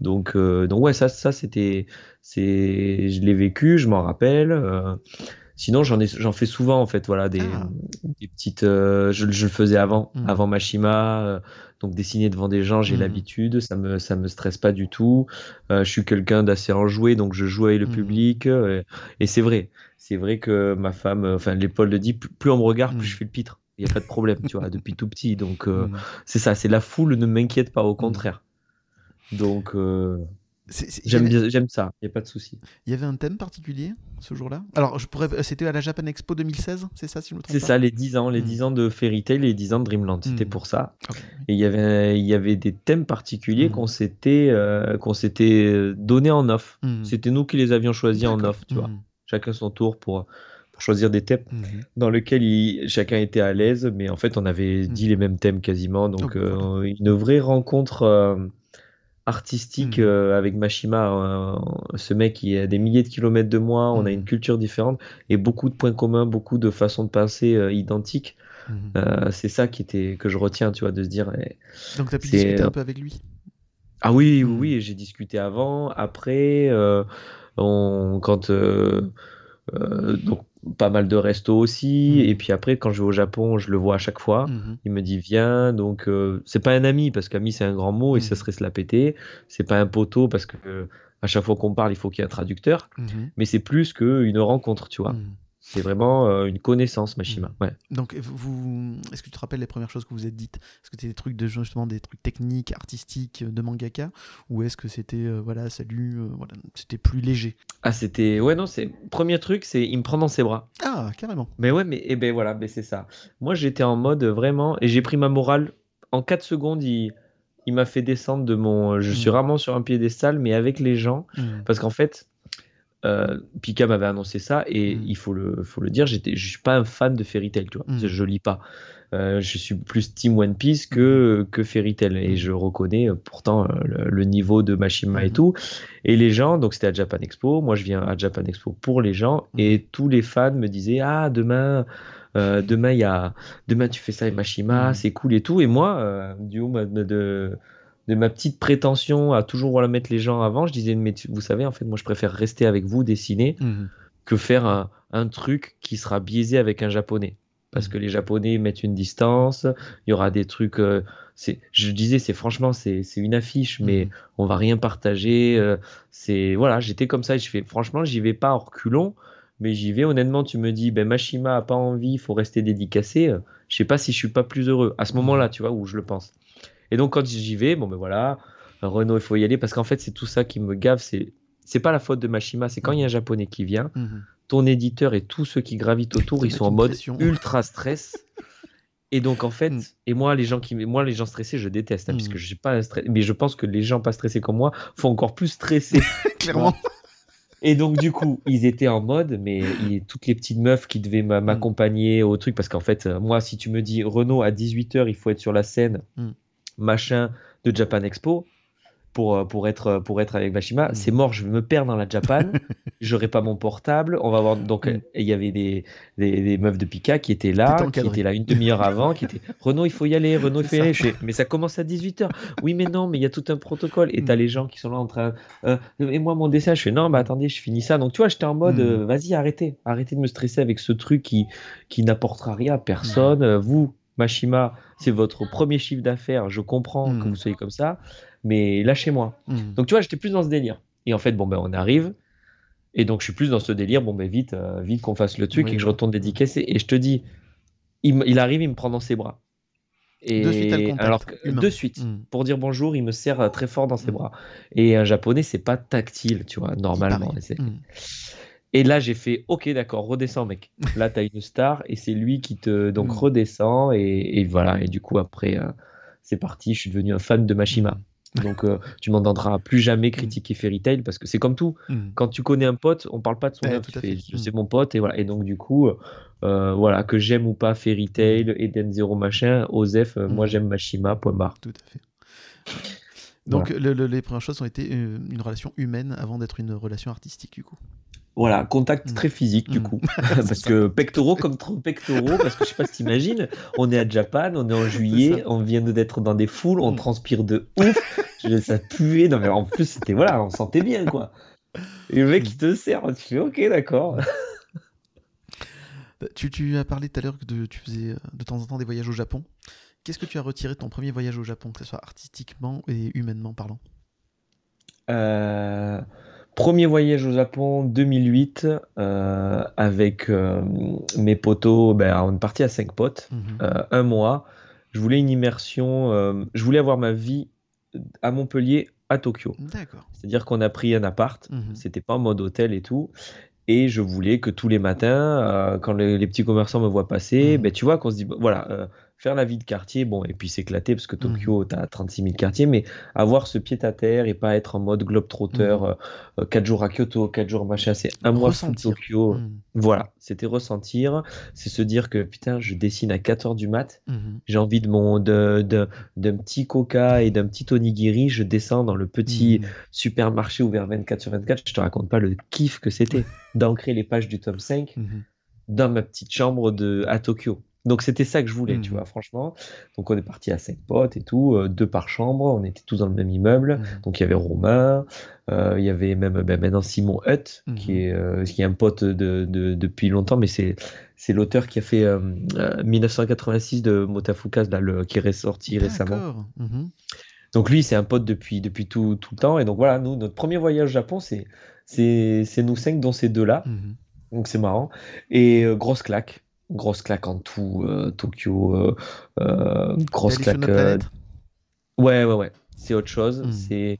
Speaker 3: Donc, euh, donc ouais, ça, ça c'était, c'est, je l'ai vécu, je m'en rappelle. Euh, Sinon, j'en ai, j'en fais souvent en fait, voilà, des,
Speaker 1: Ah.
Speaker 3: des petites. euh, je, je le faisais avant,
Speaker 1: Mhm.
Speaker 3: avant Mashima. euh, donc dessiner devant des gens, j'ai
Speaker 1: Mhm.
Speaker 3: l'habitude, ça me, ça me stresse pas du tout. Euh, je suis quelqu'un d'assez enjoué, donc je joue avec le
Speaker 1: Mhm.
Speaker 3: public. euh, et c'est vrai, c'est vrai que ma femme, enfin l'épaule le dit, plus, on me regarde, plus je fais le pitre. Il y a pas de problème, tu vois, depuis tout petit. Donc euh,
Speaker 1: Mm.
Speaker 3: c'est ça, c'est la foule ne m'inquiète pas, au contraire. Donc euh, j'aime ça, il y a pas de souci.
Speaker 1: Il y avait un thème particulier ce jour-là? Alors, je pourrais... euh, c'était à la Japan Expo 2016, c'est ça si je me trompe
Speaker 3: C'est ça, les 10 ans, les
Speaker 1: Mm.
Speaker 3: 10 ans de Fairy Tail et les 10 ans de Dreamland, c'était
Speaker 1: Mm.
Speaker 3: pour ça. Et il y avait, il y avait des thèmes particuliers
Speaker 1: Mm.
Speaker 3: qu'on s'était euh, qu'on s'était donné en off.
Speaker 1: Mm.
Speaker 3: C'était nous qui les avions choisis en off, tu vois.
Speaker 1: Mm.
Speaker 3: Chacun son tour pour choisir des thèmes
Speaker 1: Mhm.
Speaker 3: dans lesquels il- chacun était à l'aise, mais en fait, on avait
Speaker 1: Mm.
Speaker 3: dit les mêmes thèmes quasiment. Donc,
Speaker 1: Oh,
Speaker 3: euh,
Speaker 1: voilà.
Speaker 3: une vraie rencontre euh, artistique
Speaker 1: Mm.
Speaker 3: euh, avec Mashima. euh, ce mec qui est à des milliers de kilomètres de moi, on a une culture différente et beaucoup de points communs, beaucoup de façons de penser euh, identiques.
Speaker 1: Mhm.
Speaker 3: C'est ça qui était, que je retiens, tu vois, de se dire. eh,
Speaker 1: Donc, tu as pu discuter un peu avec lui?
Speaker 3: Ah oui, oui, oui, j'ai discuté avant, après, on, quand euh, donc pas mal de restos aussi,
Speaker 1: Mm.
Speaker 3: et puis après quand je vais au Japon, je le vois à chaque fois.
Speaker 1: Mhm.
Speaker 3: Il me dit viens, donc euh, c'est pas un ami parce qu'ami c'est un grand mot et ça
Speaker 1: Mm.
Speaker 3: serait se la péter. C'est pas un poteau parce que euh, à chaque fois qu'on parle il faut qu'il y ait un traducteur,
Speaker 1: Mhm.
Speaker 3: mais c'est plus qu'une rencontre, tu vois. C'est vraiment euh, une connaissance, Mashima.
Speaker 1: Mm.
Speaker 3: Ouais.
Speaker 1: Donc, vous, est-ce que tu te rappelles les premières choses que vous êtes dites? Est-ce que c'était des trucs de justement des trucs techniques, artistiques euh, de mangaka, ou est-ce que c'était euh, voilà salut, euh, voilà, c'était plus léger?
Speaker 3: Ah c'était ouais non c'est premier truc c'est il me prend dans ses bras.
Speaker 1: Ah, carrément.
Speaker 3: Mais ouais, mais eh ben voilà, ben c'est ça. Moi, j'étais en mode vraiment, et j'ai pris ma morale. En 4 secondes, il, il m'a fait descendre de mon. Je suis
Speaker 1: Mm.
Speaker 3: vraiment sur un piédestal, mais avec les gens.
Speaker 1: Mhm.
Speaker 3: Parce qu'en fait, euh, Pika m'avait annoncé ça, et
Speaker 1: Mm.
Speaker 3: il faut le, faut le dire, j'étais, je suis pas un fan de Fairy Tail, tu vois.
Speaker 1: Mm.
Speaker 3: Je, lis pas. Euh, je suis plus Team One Piece que, que Fairy Tail, et je reconnais euh, pourtant le, le niveau de Mashima et tout. Et les gens, donc c'était à Japan Expo, moi je viens à Japan Expo pour les gens, et tous les fans me disaient Ah, demain. euh, demain, y a, demain tu fais ça avec Mashima, c'est cool et tout. Et moi, du haut de, de, ma petite prétention à toujours voilà, mettre les gens avant, je disais, mais tu- vous savez, en fait, moi, je préfère rester avec vous, dessiner,
Speaker 1: Mhm.
Speaker 3: que faire un, un truc qui sera biaisé avec un japonais. Parce
Speaker 1: Mhm.
Speaker 3: que les japonais mettent une distance, il y aura des trucs. euh, c'est, je disais, c'est franchement, c'est, c'est une affiche, mais
Speaker 1: Mhm.
Speaker 3: on va rien partager. euh, c'est voilà, j'étais comme ça. et Je fais, franchement, j'y vais pas en reculons, mais j'y vais honnêtement. Tu me dis, ben Mashima a pas envie, il faut rester dédicacé. euh, Je sais pas si je suis pas plus heureux à ce moment-là, tu vois, où je le pense. Et donc quand j'y vais, bon ben voilà, Renault, il faut y aller parce qu'en fait c'est tout ça qui me gave. C'est c'est pas la faute de Mashima, c'est quand il y a un japonais qui vient,
Speaker 1: Mhm.
Speaker 3: ton éditeur et tous ceux qui gravitent autour, ils sont en mode
Speaker 1: pression.
Speaker 3: ultra stress. Et donc en fait,
Speaker 1: Mm.
Speaker 3: et moi les gens qui, moi les gens stressés, je déteste, hein,
Speaker 1: Mm.
Speaker 3: puisque je suis pas stress, mais je pense que les gens pas stressés comme moi font encore plus stresser.
Speaker 1: Clairement.
Speaker 3: Et donc, du coup, ils étaient en mode, mais il- toutes les petites meufs qui devaient m'a- m'accompagner au truc, parce qu'en fait, euh, moi, si tu me dis, Renault, à 18h, il faut être sur la scène,
Speaker 1: Mm.
Speaker 3: Machin, de Japan Expo, pour, euh, pour, être, pour être avec Mashima,
Speaker 1: Mm.
Speaker 3: c'est mort, je vais me perdre dans la Japan, j'aurai pas mon portable, on va voir. Donc,
Speaker 1: Mm.
Speaker 3: euh, il y avait des, des, des meufs de Pika qui étaient là, qui étaient là une demi-heure avant, qui étaient, Renault, il faut y aller, Renault, il faut y
Speaker 1: ça.
Speaker 3: aller. Je fais, mais ça commence à 18h. Oui, mais non, mais il y a tout un protocole. Et
Speaker 1: Mm.
Speaker 3: t'as les gens qui sont là en train. euh, et moi, mon dessin, je fais non, mais attendez, je finis ça. Donc, tu vois, j'étais en mode, euh, vas-y, arrêtez. Arrêtez de me stresser avec ce truc qui, qui n'apportera rien à personne. Euh, Vous, Mashima, c'est votre premier chiffre d'affaires. Je comprends que vous soyez comme ça, mais lâchez-moi.
Speaker 1: Mhm.
Speaker 3: Donc, tu vois, j'étais plus dans ce délire. Et en fait, bon, ben, on arrive. Et donc, je suis plus dans ce délire. Bon, ben, vite, euh, vite qu'on fasse le truc
Speaker 1: Oui.
Speaker 3: et que je retourne dédicacer. Et je te dis, il, arrive, il me prend dans ses bras. Et
Speaker 1: De suite, contact
Speaker 3: alors que-
Speaker 1: humain.
Speaker 3: de suite,
Speaker 1: Mhm.
Speaker 3: pour dire bonjour, il me serre euh, très fort dans ses bras. Et un japonais, c'est pas tactile, tu vois, normalement. Et là, j'ai fait, ok, d'accord, redescends, mec. Là, t'as une star et c'est lui qui te donc
Speaker 1: Mm.
Speaker 3: redescend et, et voilà. Et du coup, après, euh, c'est parti. Je suis devenu un fan de Mashima. Donc, euh, tu m'entendras plus jamais critiquer Fairy Tail parce que c'est comme tout.
Speaker 1: Mhm.
Speaker 3: Quand tu connais un pote, on parle pas de son fais,
Speaker 1: fait.
Speaker 3: c'est mon pote et voilà. Et donc, du coup, euh, voilà, que j'aime ou pas Fairy Tail, Eden Zero machin, Osef, moi j'aime Mashima, point barre.
Speaker 1: Tout à fait. Donc, le- le- les premières choses ont été une relation humaine avant d'être une relation artistique, du coup.
Speaker 3: Voilà, contact
Speaker 1: Mm.
Speaker 3: très physique du
Speaker 1: Mm.
Speaker 3: coup. Parce que pectoraux comme trop pectoraux, parce que je sais pas si t'imagines, on est à Japan, on est en juillet, on vient d'être dans des foules, on
Speaker 1: Mm.
Speaker 3: transpire de ouf, ça puait, non mais en plus c'était voilà, on sentait bien quoi. Et le mec il te sert, tu fais ok d'accord.
Speaker 1: Bah, tu, tu as parlé tout à l'heure que de- tu faisais euh, de temps en temps des voyages au Japon. Qu'est-ce que tu as retiré de ton premier voyage au Japon, que ce soit artistiquement et humainement parlant?
Speaker 3: Euh, premier voyage au Japon 2008 euh, avec euh, mes potos. Ben, on est parti à cinq potes,
Speaker 1: Mhm.
Speaker 3: euh, un mois. Je voulais une immersion. je voulais avoir ma vie à Montpellier, à Tokyo.
Speaker 1: D'accord.
Speaker 3: C'est-à-dire qu'on a pris un appart.
Speaker 1: Mhm.
Speaker 3: C'était pas en mode hôtel et tout. Et je voulais que tous les matins, quand les, les petits commerçants me voient passer,
Speaker 1: Mhm.
Speaker 3: ben, tu vois, qu'on se dit, bah, voilà, faire la vie de quartier, bon, et puis s'éclater, parce que. Tokyo, tu as 36 000 quartiers, mais avoir ce pied à terre et pas être en mode globe-trotter,
Speaker 1: Mhm.
Speaker 3: euh, 4 jours à Kyoto, 4 jours machin, c'est un mois
Speaker 1: Ressentir.
Speaker 3: Tokyo.
Speaker 1: Mhm.
Speaker 3: Voilà, c'était ressentir, c'est se dire que putain, je dessine à 4 heures du mat,
Speaker 1: Mhm.
Speaker 3: j'ai envie de mon de, de- d'un petit coca et d'un petit onigiri, je descends dans le petit
Speaker 1: Mhm.
Speaker 3: supermarché ouvert 24 sur 24, je te raconte pas le kiff que c'était d'ancrer les pages du tome 5
Speaker 1: Mhm.
Speaker 3: dans ma petite chambre de, à Tokyo. Donc c'était ça que je voulais, tu
Speaker 1: Mhm.
Speaker 3: vois, franchement. Donc on est parti à cinq potes et tout, euh, deux par chambre, on était tous dans le même immeuble.
Speaker 1: Mhm.
Speaker 3: Donc il y avait Romain, euh, il y avait même ben, maintenant Simon Hutt,
Speaker 1: Mhm.
Speaker 3: qui, est, euh, qui est un pote de, de- depuis longtemps, mais c'est c'est l'auteur qui a fait euh, euh, 1986 de Motafukas, là, le, qui est ressorti récemment. Donc lui, c'est un pote depuis, depuis tout, tout le temps. Et donc voilà, nous, notre premier voyage au Japon, c'est nous cinq, dont ces deux-là. Donc c'est marrant. Et grosse claque. Grosse claque en tout. euh, Tokyo. euh, euh, grosse
Speaker 1: allé sur
Speaker 3: claque. euh, Ouais, ouais, ouais. C'est autre chose.
Speaker 1: Mhm.
Speaker 3: C'est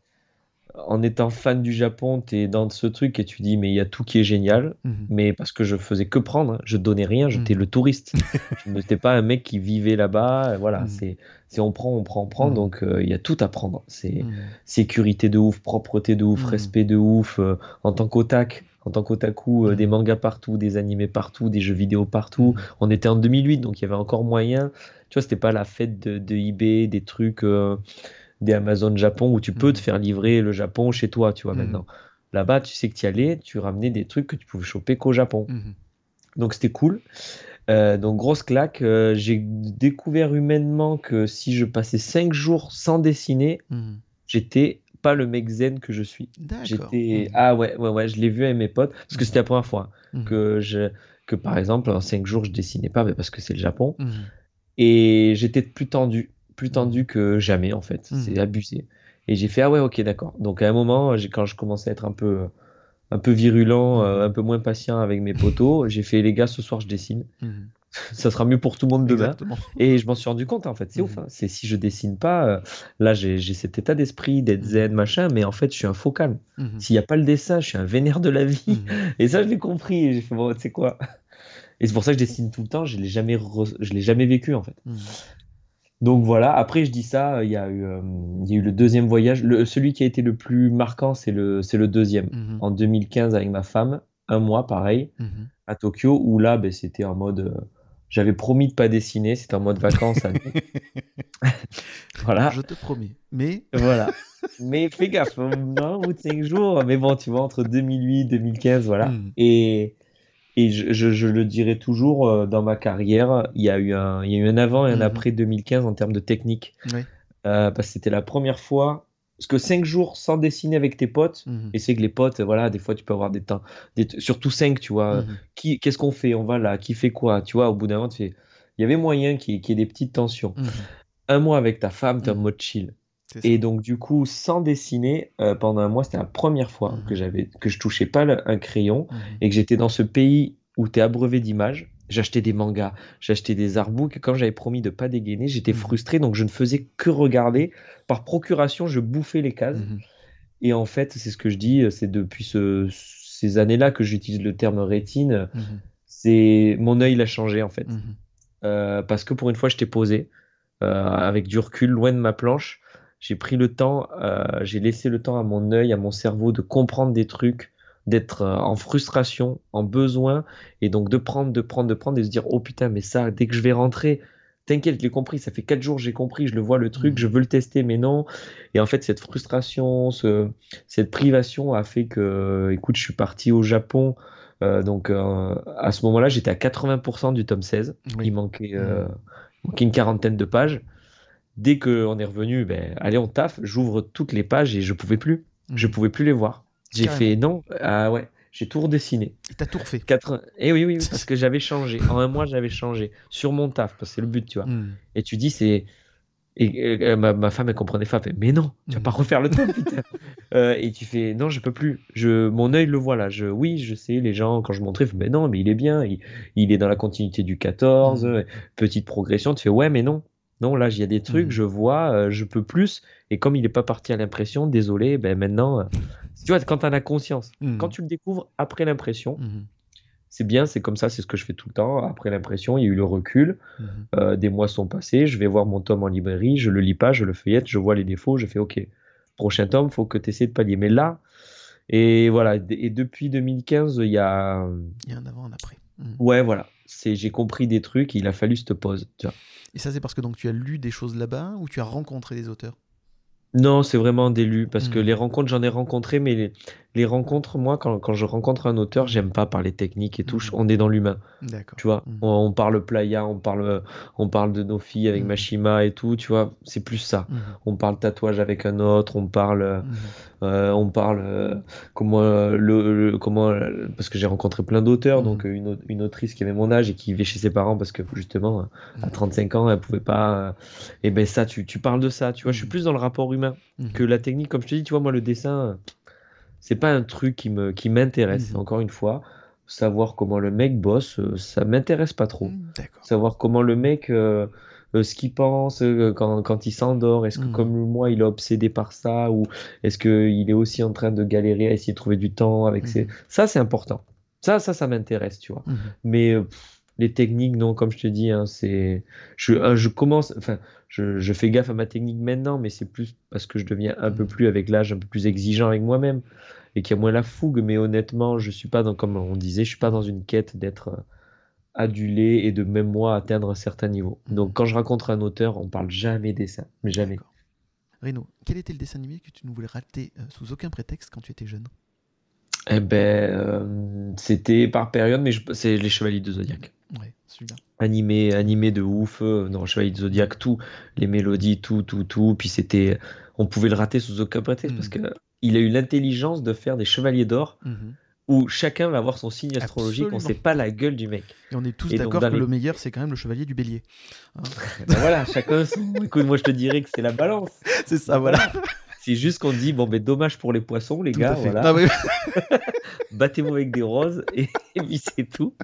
Speaker 3: en étant fan du Japon, t'es dans ce truc et tu dis mais il y a tout qui est génial.
Speaker 1: Mhm.
Speaker 3: Mais parce que je faisais que prendre, hein. je donnais rien, j'étais
Speaker 1: Mhm.
Speaker 3: le touriste. je n'étais pas un mec qui vivait là-bas. Voilà, c'est c'est on prend, on prend, on prend. Donc euh, il y a tout à prendre. C'est sécurité de ouf, propreté de ouf, respect de ouf. euh, en tant qu'otak, en tant qu'otaku, euh,
Speaker 1: Mhm.
Speaker 3: des mangas partout, des animés partout, des jeux vidéo partout.
Speaker 1: Mhm.
Speaker 3: On était en 2008, donc il y avait encore moyen. Tu vois, c'était pas la fête de, de eBay, des trucs, euh, des Amazon Japon où tu peux
Speaker 1: Mhm.
Speaker 3: te faire livrer le Japon chez toi, tu vois, maintenant. Là-bas, tu sais que tu y allais, tu ramenais des trucs que tu pouvais choper qu'au Japon.
Speaker 1: Mhm.
Speaker 3: Donc c'était cool. Euh, donc grosse claque. Euh, j'ai découvert humainement que si je passais 5 jours sans dessiner, j'étais pas le mec zen que je suis. J'étais
Speaker 1: Mhm.
Speaker 3: ah ouais ouais ouais, je l'ai vu avec mes potes parce que c'était la première fois
Speaker 1: Mhm.
Speaker 3: que je que par exemple en 5 jours je dessinais pas mais parce que c'est le Japon et j'étais plus tendu, plus tendu que jamais en fait. C'est abusé. Et j'ai fait ah ouais ok d'accord. Donc à un moment quand je commençais à être un peu un peu virulent, euh, un peu moins patient avec mes potos, j'ai fait les gars ce soir je dessine.
Speaker 1: Mhm.
Speaker 3: Ça sera mieux pour tout le monde demain.
Speaker 1: Exactement.
Speaker 3: Et je m'en suis rendu compte en fait, c'est
Speaker 1: Mhm.
Speaker 3: ouf. hein. C'est si je dessine pas, euh, là j'ai cet état d'esprit d'être
Speaker 1: Mhm.
Speaker 3: zen machin, mais en fait je suis un faux calme.
Speaker 1: Mhm.
Speaker 3: S'il n'y a pas le dessin, je suis un vénère de la vie.
Speaker 1: Mhm.
Speaker 3: Et ça je l'ai compris. Et j'ai fait bon, tu sais quoi? Et c'est pour ça que je dessine tout le temps. Je l'ai jamais, re- je l'ai jamais vécu en fait.
Speaker 1: Mhm.
Speaker 3: Donc voilà. Après je dis ça, il y a eu, euh, il y a eu le deuxième voyage. Le, celui qui a été le plus marquant, c'est le, c'est le deuxième.
Speaker 1: Mhm.
Speaker 3: En 2015 avec ma femme, un mois pareil
Speaker 1: Mhm.
Speaker 3: à Tokyo où là ben, c'était en mode euh, j'avais promis de pas dessiner c'était en mode vacances à voilà
Speaker 1: Je te promets. Mais
Speaker 3: voilà mais fais gaffe non au bout de 5 jours mais bon tu vois entre 2008 2015 voilà
Speaker 1: Mhm.
Speaker 3: et et je, je- je le dirai toujours euh, dans ma carrière il y a eu un il y a eu un avant et un
Speaker 1: Mhm.
Speaker 3: après 2015 en termes de technique. Euh, parce que c'était la première fois parce que 5 jours sans dessiner avec tes potes
Speaker 1: Mhm.
Speaker 3: et c'est que les potes voilà des fois tu peux avoir des temps des, surtout 5 tu vois
Speaker 1: Mhm.
Speaker 3: qui, qu'est-ce qu'on fait? On va là, qui fait quoi? Tu vois, au bout d'un moment, tu fais... il y avait moyen qu'il y, ait- qu'il y ait des petites tensions.
Speaker 1: Mhm.
Speaker 3: Un mois avec ta femme, t'es en
Speaker 1: Mhm.
Speaker 3: mode chill. Et donc, du coup, sans dessiner, euh, pendant un mois, c'était la première fois que j'avais que je touchais pas le- un crayon et que j'étais dans ce pays où t'es abreuvé d'images. J'achetais des mangas, j'achetais des artbooks. Quand j'avais promis de pas dégainer, j'étais
Speaker 1: Mhm.
Speaker 3: frustré, donc je ne faisais que regarder. Par procuration, je bouffais les cases.
Speaker 1: Mhm.
Speaker 3: Et en fait, c'est ce que je dis, c'est depuis ce- ces années-là que j'utilise le terme rétine.
Speaker 1: Mhm.
Speaker 3: C'est mon œil il a changé en fait. Euh, parce que pour une fois, j'étais posé euh, avec du recul, loin de ma planche. J'ai pris le temps, euh, j'ai laissé le temps à mon œil, à mon cerveau de comprendre des trucs, d'être euh, en frustration, en besoin, et donc de prendre, de prendre, de prendre, et de se dire oh putain, mais ça, dès que je vais rentrer, t'inquiète, je l'ai compris, ça fait quatre jours que j'ai compris, je le vois le truc,
Speaker 1: Mhm.
Speaker 3: je veux le tester, mais non. Et en fait, cette frustration, ce, cette privation a fait que, écoute, je suis parti au Japon. euh, donc euh, à ce moment-là, j'étais à 80% du tome 16.
Speaker 1: Oui.
Speaker 3: Il manquait, euh, il manquait une quarantaine de pages. Dès qu'on est revenu, ben, allez, on taffe, j'ouvre toutes les pages et je pouvais plus. Je
Speaker 1: Mhm.
Speaker 3: pouvais plus les voir. J'ai fait non, ah ouais. j'ai tout redessiné.
Speaker 1: Et t'as tout refait.
Speaker 3: Quatre... Eh oui, oui, parce que j'avais changé. En un mois, j'avais changé. Sur mon taf, parce que c'est le but, tu vois.
Speaker 1: Hmm.
Speaker 3: Et tu dis, c'est. Et, ma, ma, femme, elle comprenait pas. Elle fait, mais non, tu vas
Speaker 1: Hmm.
Speaker 3: pas refaire le tome, putain. Euh, et tu fais, non, je peux plus. Je, mon œil le voit là. Je, oui, je sais, les gens, quand je montrais, ils font, mais non, mais il est bien. Il, il est dans la continuité du 14.
Speaker 1: Hmm.
Speaker 3: euh, Petite progression. Tu fais, ouais, mais non. Non, là, il y a des trucs, je vois, euh, je peux plus. Et comme il n'est pas parti à l'impression, désolé, ben maintenant, euh, tu vois, quand tu en as conscience,
Speaker 1: Hmm.
Speaker 3: quand tu le découvres après l'impression,
Speaker 1: Mhm.
Speaker 3: c'est bien, c'est comme ça, c'est ce que je fais tout le temps. Après l'impression, il y a eu le recul,
Speaker 1: Mhm.
Speaker 3: euh, des mois sont passés, je vais voir mon tome en librairie, je le lis pas, je le feuillette, je vois les défauts, je fais OK, prochain tome, faut que tu essaies de pallier. Mais là, et voilà, et depuis 2015, il y a.
Speaker 1: Il y a un avant, un après.
Speaker 3: Ouais, voilà, c'est j'ai compris des trucs, il a fallu cette pause. Tu vois.
Speaker 1: Et ça, c'est parce que donc tu as lu des choses là-bas ou tu as rencontré des auteurs?
Speaker 3: Non, c'est vraiment des lus, parce que
Speaker 1: Mhm.
Speaker 3: les rencontres, j'en ai rencontré, mais les, les rencontres, moi, quand, quand je rencontre un auteur, j'aime pas parler technique et tout, je-
Speaker 1: Mhm.
Speaker 3: on est dans l'humain.
Speaker 1: D'accord.
Speaker 3: Tu vois,
Speaker 1: Mhm.
Speaker 3: on, on parle playa, on parle, on parle de nos filles avec
Speaker 1: Mhm.
Speaker 3: Mashima et tout, tu vois, c'est plus ça.
Speaker 1: Mhm.
Speaker 3: On parle tatouage avec un autre, on parle, euh, on parle euh, comment euh, le, le- comment parce que j'ai rencontré plein d'auteurs, donc une, une autrice qui avait mon âge et qui vivait chez ses parents parce que justement à
Speaker 1: Mhm.
Speaker 3: 35 ans elle pouvait pas. et ben ça, tu, tu parles de ça, tu vois, je suis plus dans le rapport humain que la technique, comme je te dis, tu vois, moi le dessin, c'est pas un truc qui me qui m'intéresse.
Speaker 1: Mhm.
Speaker 3: Encore une fois, savoir comment le mec bosse, euh, ça m'intéresse pas trop.
Speaker 1: Mhm.
Speaker 3: Savoir comment le mec, euh, euh, ce qu'il pense euh, quand, quand il s'endort, est-ce que
Speaker 1: Mhm.
Speaker 3: comme moi il est obsédé par ça ou est-ce qu'il est aussi en train de galérer à essayer de trouver du temps avec ses...
Speaker 1: Mhm.
Speaker 3: Ça c'est important. Ça, ça, ça m'intéresse, tu vois. Mais euh, pff, les techniques, non, comme je te dis, hein, c'est... Je, euh, je commence... Enfin, je, je fais gaffe à ma technique maintenant, mais c'est plus parce que je deviens un peu
Speaker 1: Mhm.
Speaker 3: plus, avec l'âge, un peu plus exigeant avec moi-même et qu'il y a moins la fougue. Mais honnêtement, je suis pas dans, comme on disait, je suis pas dans une quête d'être euh, adulé et de même moi atteindre un certain niveau.
Speaker 1: Mhm.
Speaker 3: Donc quand je rencontre un auteur, on parle jamais dessin, mais jamais.
Speaker 1: Reno, quel était le dessin animé que tu ne voulais rater euh, sous aucun prétexte quand tu étais jeune?
Speaker 3: Eh ben, euh, c'était par période, mais c'est les Chevaliers de Zodiac.
Speaker 1: Ouais, celui-là.
Speaker 3: Animé, animé de ouf. euh, non, Chevaliers de Zodiac, tout, les mélodies, tout, tout, tout. Puis c'était, on pouvait le rater sous aucun prétexte
Speaker 1: Mhm.
Speaker 3: parce que il a eu l'intelligence de faire des Chevaliers d'or
Speaker 1: Mhm.
Speaker 3: Où chacun va avoir son signe astrologique. On sait pas la gueule du mec.
Speaker 1: Et on est tous d'accord que
Speaker 3: les-
Speaker 1: le meilleur, c'est quand même le chevalier du bélier. Hein
Speaker 3: Ben voilà, chacun. son- Écoute, moi je te dirais que c'est la balance.
Speaker 1: c'est ça, voilà.
Speaker 3: C'est juste qu'on dit bon ben dommage pour les poissons les
Speaker 1: Tout
Speaker 3: gars,
Speaker 1: à fait.
Speaker 3: voilà.
Speaker 1: Ah
Speaker 3: battez-moi avec des roses et, et puis c'est tout.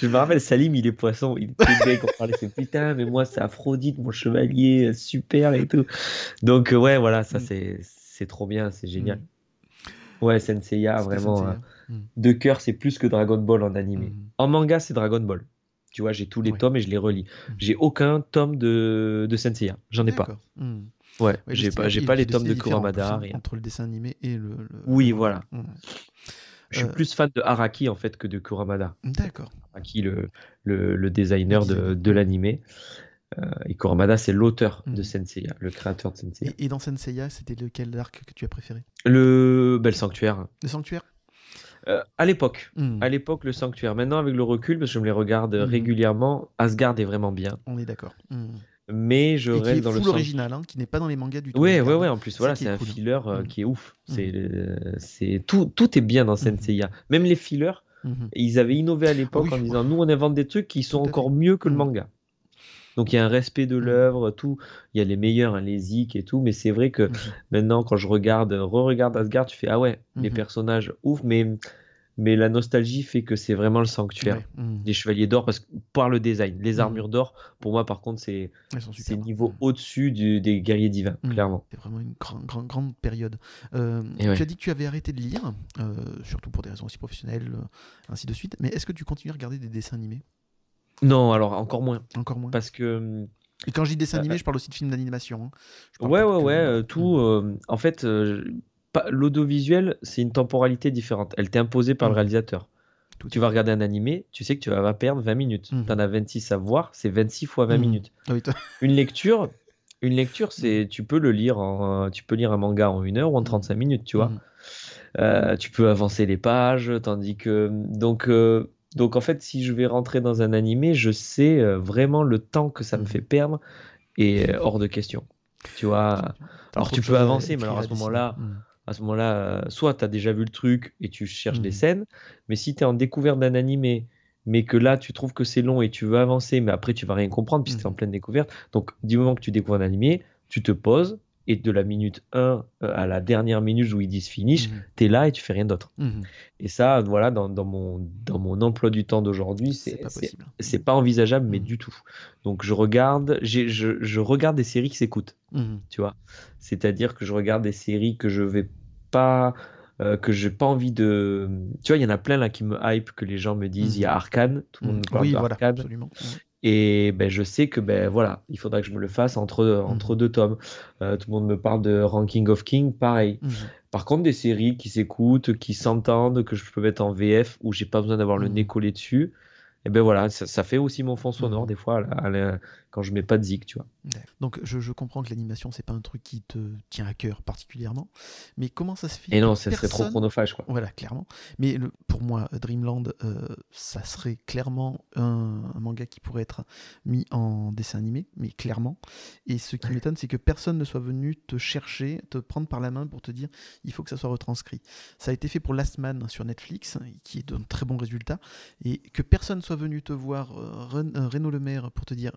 Speaker 3: Je me rappelle Salim, il est poisson, il était mec, on parlait, c'est putain, mais moi c'est Aphrodite, mon chevalier, super et tout. Donc euh, ouais, voilà, ça
Speaker 1: Mm.
Speaker 3: c'est c'est trop bien, c'est génial.
Speaker 1: Mm.
Speaker 3: Ouais, Senseiya, vraiment,
Speaker 1: Senseiya.
Speaker 3: hein,
Speaker 1: Mm.
Speaker 3: de cœur, c'est plus que Dragon Ball en animé.
Speaker 1: Mhm.
Speaker 3: En manga, c'est Dragon Ball. Tu vois, j'ai tous les
Speaker 1: Ouais.
Speaker 3: tomes et je les relis.
Speaker 1: Mhm.
Speaker 3: J'ai aucun tome de, de Senseiya, j'en ai pas. Ouais,
Speaker 1: Ouais,
Speaker 3: j'ai pas, j'ai pas les
Speaker 1: le
Speaker 3: tomes de
Speaker 1: plus,
Speaker 3: Kuramada, rien.
Speaker 1: Entre le dessin animé et le. le-
Speaker 3: Oui, voilà. Je suis
Speaker 1: Euh,
Speaker 3: plus fan de Araki en fait que de Kuramada.
Speaker 1: D'accord.
Speaker 3: Araki, le, le, le designer de, de l'animé. Euh, et Kuramada, c'est l'auteur de. Senseiya, le créateur de Senseiya.
Speaker 1: Et, et dans Senseiya, c'était lequel arc que tu as préféré?
Speaker 3: Le bel sanctuaire.
Speaker 1: Le sanctuaire?
Speaker 3: Euh, à l'époque,
Speaker 1: Mhm.
Speaker 3: à l'époque, le sanctuaire. Maintenant, avec le recul, parce que je me les regarde
Speaker 1: Mhm.
Speaker 3: régulièrement, Asgard est vraiment bien.
Speaker 1: On est d'accord. Mhm.
Speaker 3: Mais je reste dans le
Speaker 1: full original, hein, qui n'est pas dans les mangas du tout.
Speaker 3: Ouais, ouais,
Speaker 1: Asgard,
Speaker 3: ouais.
Speaker 1: hein.
Speaker 3: En plus, voilà, c'est
Speaker 1: est
Speaker 3: un
Speaker 1: cool.
Speaker 3: filler euh, qui est ouf. C'est, c'est tout, tout est bien dans. Senseiya. Même les fillers, ils avaient innové à l'époque
Speaker 1: Ah oui.
Speaker 3: en disant nous, on invente des trucs qui sont encore mieux que le manga. Donc il y a un respect de
Speaker 1: Mhm.
Speaker 3: l'œuvre, tout. Il y a les meilleurs, hein, les zik et tout. Mais c'est vrai que
Speaker 1: Mhm.
Speaker 3: maintenant, quand je regarde, re-regarde Asgard, tu fais ah ouais, les
Speaker 1: Mhm.
Speaker 3: personnages ouf, mais mais la nostalgie fait que c'est vraiment le sanctuaire.
Speaker 1: Ouais.
Speaker 3: Des chevaliers d'or parce que par le design. Les armures d'or, pour moi, par contre, c'est c'est niveau
Speaker 1: Mhm.
Speaker 3: au-dessus des guerriers divins, clairement.
Speaker 1: C'est vraiment une grande, grande, grande période. Euh, tu
Speaker 3: ouais.
Speaker 1: as dit que tu avais arrêté de lire, euh, surtout pour des raisons aussi professionnelles, euh, ainsi de suite. Mais est-ce que tu continues à regarder des dessins animés?
Speaker 3: Non, alors encore moins.
Speaker 1: Encore moins.
Speaker 3: Parce que. hum,
Speaker 1: Et quand je dis dessin
Speaker 3: Euh,
Speaker 1: animé, je parle aussi de films d'animation. hein.
Speaker 3: Ouais, ouais, ouais, euh, tout. euh, en fait, euh, l'audiovisuel, c'est une temporalité différente. Elle t'est imposée par le
Speaker 1: Mhm.
Speaker 3: réalisateur.
Speaker 1: Tout
Speaker 3: Tu vas regarder un animé, tu sais que tu vas perdre 20 minutes.
Speaker 1: Mhm.
Speaker 3: Tu en as 26 à voir, c'est 26 fois 20
Speaker 1: Mhm.
Speaker 3: minutes.
Speaker 1: Ah oui,
Speaker 3: Une lecture, une lecture, c'est tu peux le lire en, tu peux lire un manga en une heure ou en 35 minutes, tu vois. Euh, tu peux avancer les pages, tandis que donc euh, donc en fait, si je vais rentrer dans un animé, je sais euh, vraiment le temps que ça me
Speaker 1: Mhm.
Speaker 3: fait perdre et euh, hors de question. Tu vois. Alors tu peux avancer, mais alors à ce moment-là,
Speaker 1: Mhm.
Speaker 3: à ce moment-là, euh, soit tu as déjà vu le truc et tu cherches des
Speaker 1: Mhm.
Speaker 3: scènes, mais si tu es en découverte d'un animé, mais que là tu trouves que c'est long et tu veux avancer, mais après tu vas rien comprendre puisque tu es en pleine découverte. Donc du moment que tu découvres un animé, tu te poses et de la minute 1 euh, à la dernière minute où ils disent finish,
Speaker 1: Mhm.
Speaker 3: tu es là et tu fais rien d'autre.
Speaker 1: Mhm.
Speaker 3: Et ça, voilà, dans, dans mon, dans mon emploi du temps d'aujourd'hui,
Speaker 1: C'est pas
Speaker 3: pas envisageable, mais
Speaker 1: Mhm.
Speaker 3: du tout. Donc je regarde, je, je regarde des séries qui s'écoutent
Speaker 1: Mhm.
Speaker 3: tu vois. C'est-à-dire que je regarde des séries que je vais pas, euh, que j'ai pas envie de. Tu vois, il y en a plein là qui me hype, que les gens me disent. Il y a. Arcane, tout le monde me parle
Speaker 1: Oui,
Speaker 3: de
Speaker 1: voilà, absolument.
Speaker 3: Et ben, je sais que ben voilà, il faudra que je me le fasse entre, entre
Speaker 1: Mhm.
Speaker 3: deux tomes. Euh, tout le monde me parle de Ranking of King, pareil.
Speaker 1: Mhm.
Speaker 3: Par contre, des séries qui s'écoutent, qui s'entendent, que je peux mettre en VF, où j'ai pas besoin d'avoir le
Speaker 1: Mhm.
Speaker 3: nez collé dessus. Et ben voilà, ça, ça fait aussi mon fond sonore des fois à la- à la- quand je mets pas de zik, tu vois.
Speaker 1: Donc je, je comprends que l'animation c'est pas un truc qui te tient à cœur particulièrement, mais comment ça se fait
Speaker 3: Et non, ça serait trop chronophage, quoi.
Speaker 1: Voilà, clairement. Mais le- pour moi, Dreamland, euh, ça serait clairement un, un manga qui pourrait être mis en dessin animé, mais clairement. Et ce qui m'étonne, c'est que personne ne soit venu te chercher, te prendre par la main pour te dire il faut que ça soit retranscrit. Ça a été fait pour Last Man sur Netflix, qui est d'un très bon résultat, et que personne soit venu te voir, euh, Ren- euh, Renaud Le Maire, pour te dire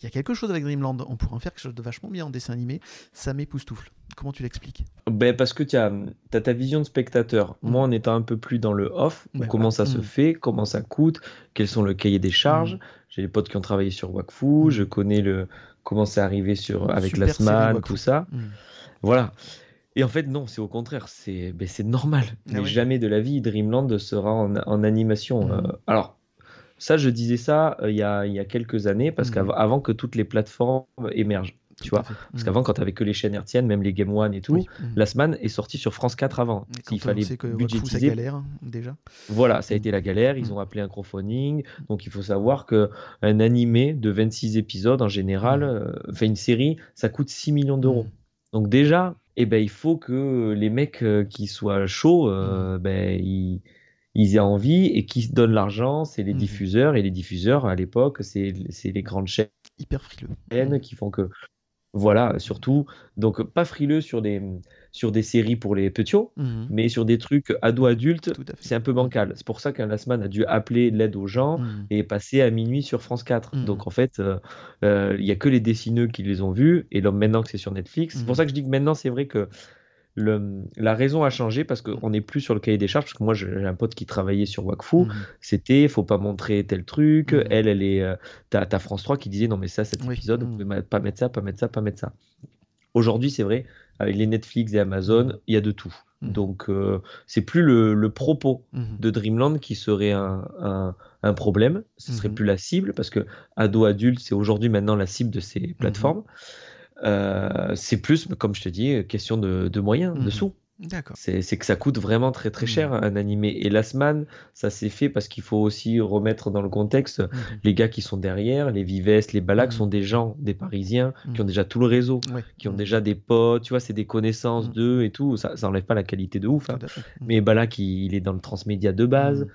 Speaker 1: il y a quelque chose avec Dreamland, on pourrait en faire quelque chose de vachement bien en dessin animé, ça m'époustoufle. Comment tu l'expliques?
Speaker 3: Ben parce que tu as, ta vision de spectateur.
Speaker 1: Mm.
Speaker 3: Moi, en étant un peu plus dans le off,
Speaker 1: Ouais,
Speaker 3: comment ça se
Speaker 1: Mm.
Speaker 3: fait, comment ça coûte, quels sont le cahier des charges?
Speaker 1: Mm.
Speaker 3: J'ai des potes qui ont travaillé sur Wakfu, je connais le comment c'est arrivé sur avec
Speaker 1: Super
Speaker 3: la SMAN, tout ça. Voilà. Et en fait, non, c'est au contraire, c'est ben, normal.
Speaker 1: Ah
Speaker 3: Mais jamais de la vie, Dreamland sera en, en animation. Euh, alors, ça, je disais ça euh, il y, a, il y a quelques années, parce
Speaker 1: Mhm.
Speaker 3: qu'avant avant que toutes les plateformes émergent. Tu vois, parce
Speaker 1: Hmm.
Speaker 3: qu'avant, quand tu avais que les chaînes hertziennes, même les Game One et tout,
Speaker 1: Oui. Hmm.
Speaker 3: la semaine est sortie sur France 4 avant. Il fallait
Speaker 1: que galère hein, déjà.
Speaker 3: Voilà, ça a
Speaker 1: Mm.
Speaker 3: été la galère. Ils
Speaker 1: Mm.
Speaker 3: ont appelé un crowdfunding. Donc, il faut savoir que un animé de 26 épisodes, en général,
Speaker 1: Mm.
Speaker 3: euh, enfin une série, ça coûte 6 millions d'euros.
Speaker 1: Mm.
Speaker 3: Donc, déjà, eh ben, il faut que les mecs euh, qui soient chauds, euh,
Speaker 1: Mm.
Speaker 3: ben, ils, ils aient envie et qui se donnent l'argent, c'est les
Speaker 1: Mm.
Speaker 3: diffuseurs. Et les diffuseurs, à l'époque, c'est les grandes chaînes
Speaker 1: Hyper frileux.
Speaker 3: chaînes qui font que voilà surtout donc pas frileux sur des sur des séries pour les petits
Speaker 1: Mhm.
Speaker 3: mais sur des trucs ado adultes
Speaker 1: Tout à fait.
Speaker 3: c'est un peu bancal c'est pour ça qu'un Last Man a dû appeler l'aide aux gens
Speaker 1: Mhm.
Speaker 3: et passé à minuit sur France 4
Speaker 1: Mhm.
Speaker 3: donc en fait euh, euh, il y a que les dessineux qui les ont vus et là, maintenant que c'est sur Netflix c'est pour
Speaker 1: Mhm.
Speaker 3: ça que je dis que maintenant c'est vrai que le, la raison a changé parce qu'on n'est plus sur le cahier des charges parce que moi j'ai un pote qui travaillait sur Wakfu.
Speaker 1: Mhm.
Speaker 3: c'était faut pas montrer tel truc.
Speaker 1: Mhm.
Speaker 3: elle elle est euh, t'as France 3 qui disait non mais ça cet
Speaker 1: Oui.
Speaker 3: épisode vous pouvez ma- pas mettre ça pas mettre ça pas mettre ça. Aujourd'hui c'est vrai avec les Netflix et Amazon il y a de tout. Donc euh, c'est plus le, le propos de Dreamland qui serait un, un, un problème. Ce serait plus la cible parce que ado adulte c'est aujourd'hui maintenant la cible de ces plateformes Euh, c'est plus comme je te dis question de, de moyens de
Speaker 1: Mhm.
Speaker 3: sous
Speaker 1: D'accord.
Speaker 3: c'est que ça coûte vraiment très très cher
Speaker 1: Mhm.
Speaker 3: un animé. Et Last Man, ça s'est fait parce qu'il faut aussi remettre dans le contexte
Speaker 1: Mhm.
Speaker 3: les gars qui sont derrière, les Vives, les Balaks
Speaker 1: Mhm.
Speaker 3: sont des gens, des Parisiens qui ont déjà tout le réseau,
Speaker 1: Ouais.
Speaker 3: qui ont déjà des potes, tu vois, c'est des connaissances d'eux et tout. Ça, ça enlève pas la qualité de ouf. hein. Mais Balak, il, il est dans le transmédia de base.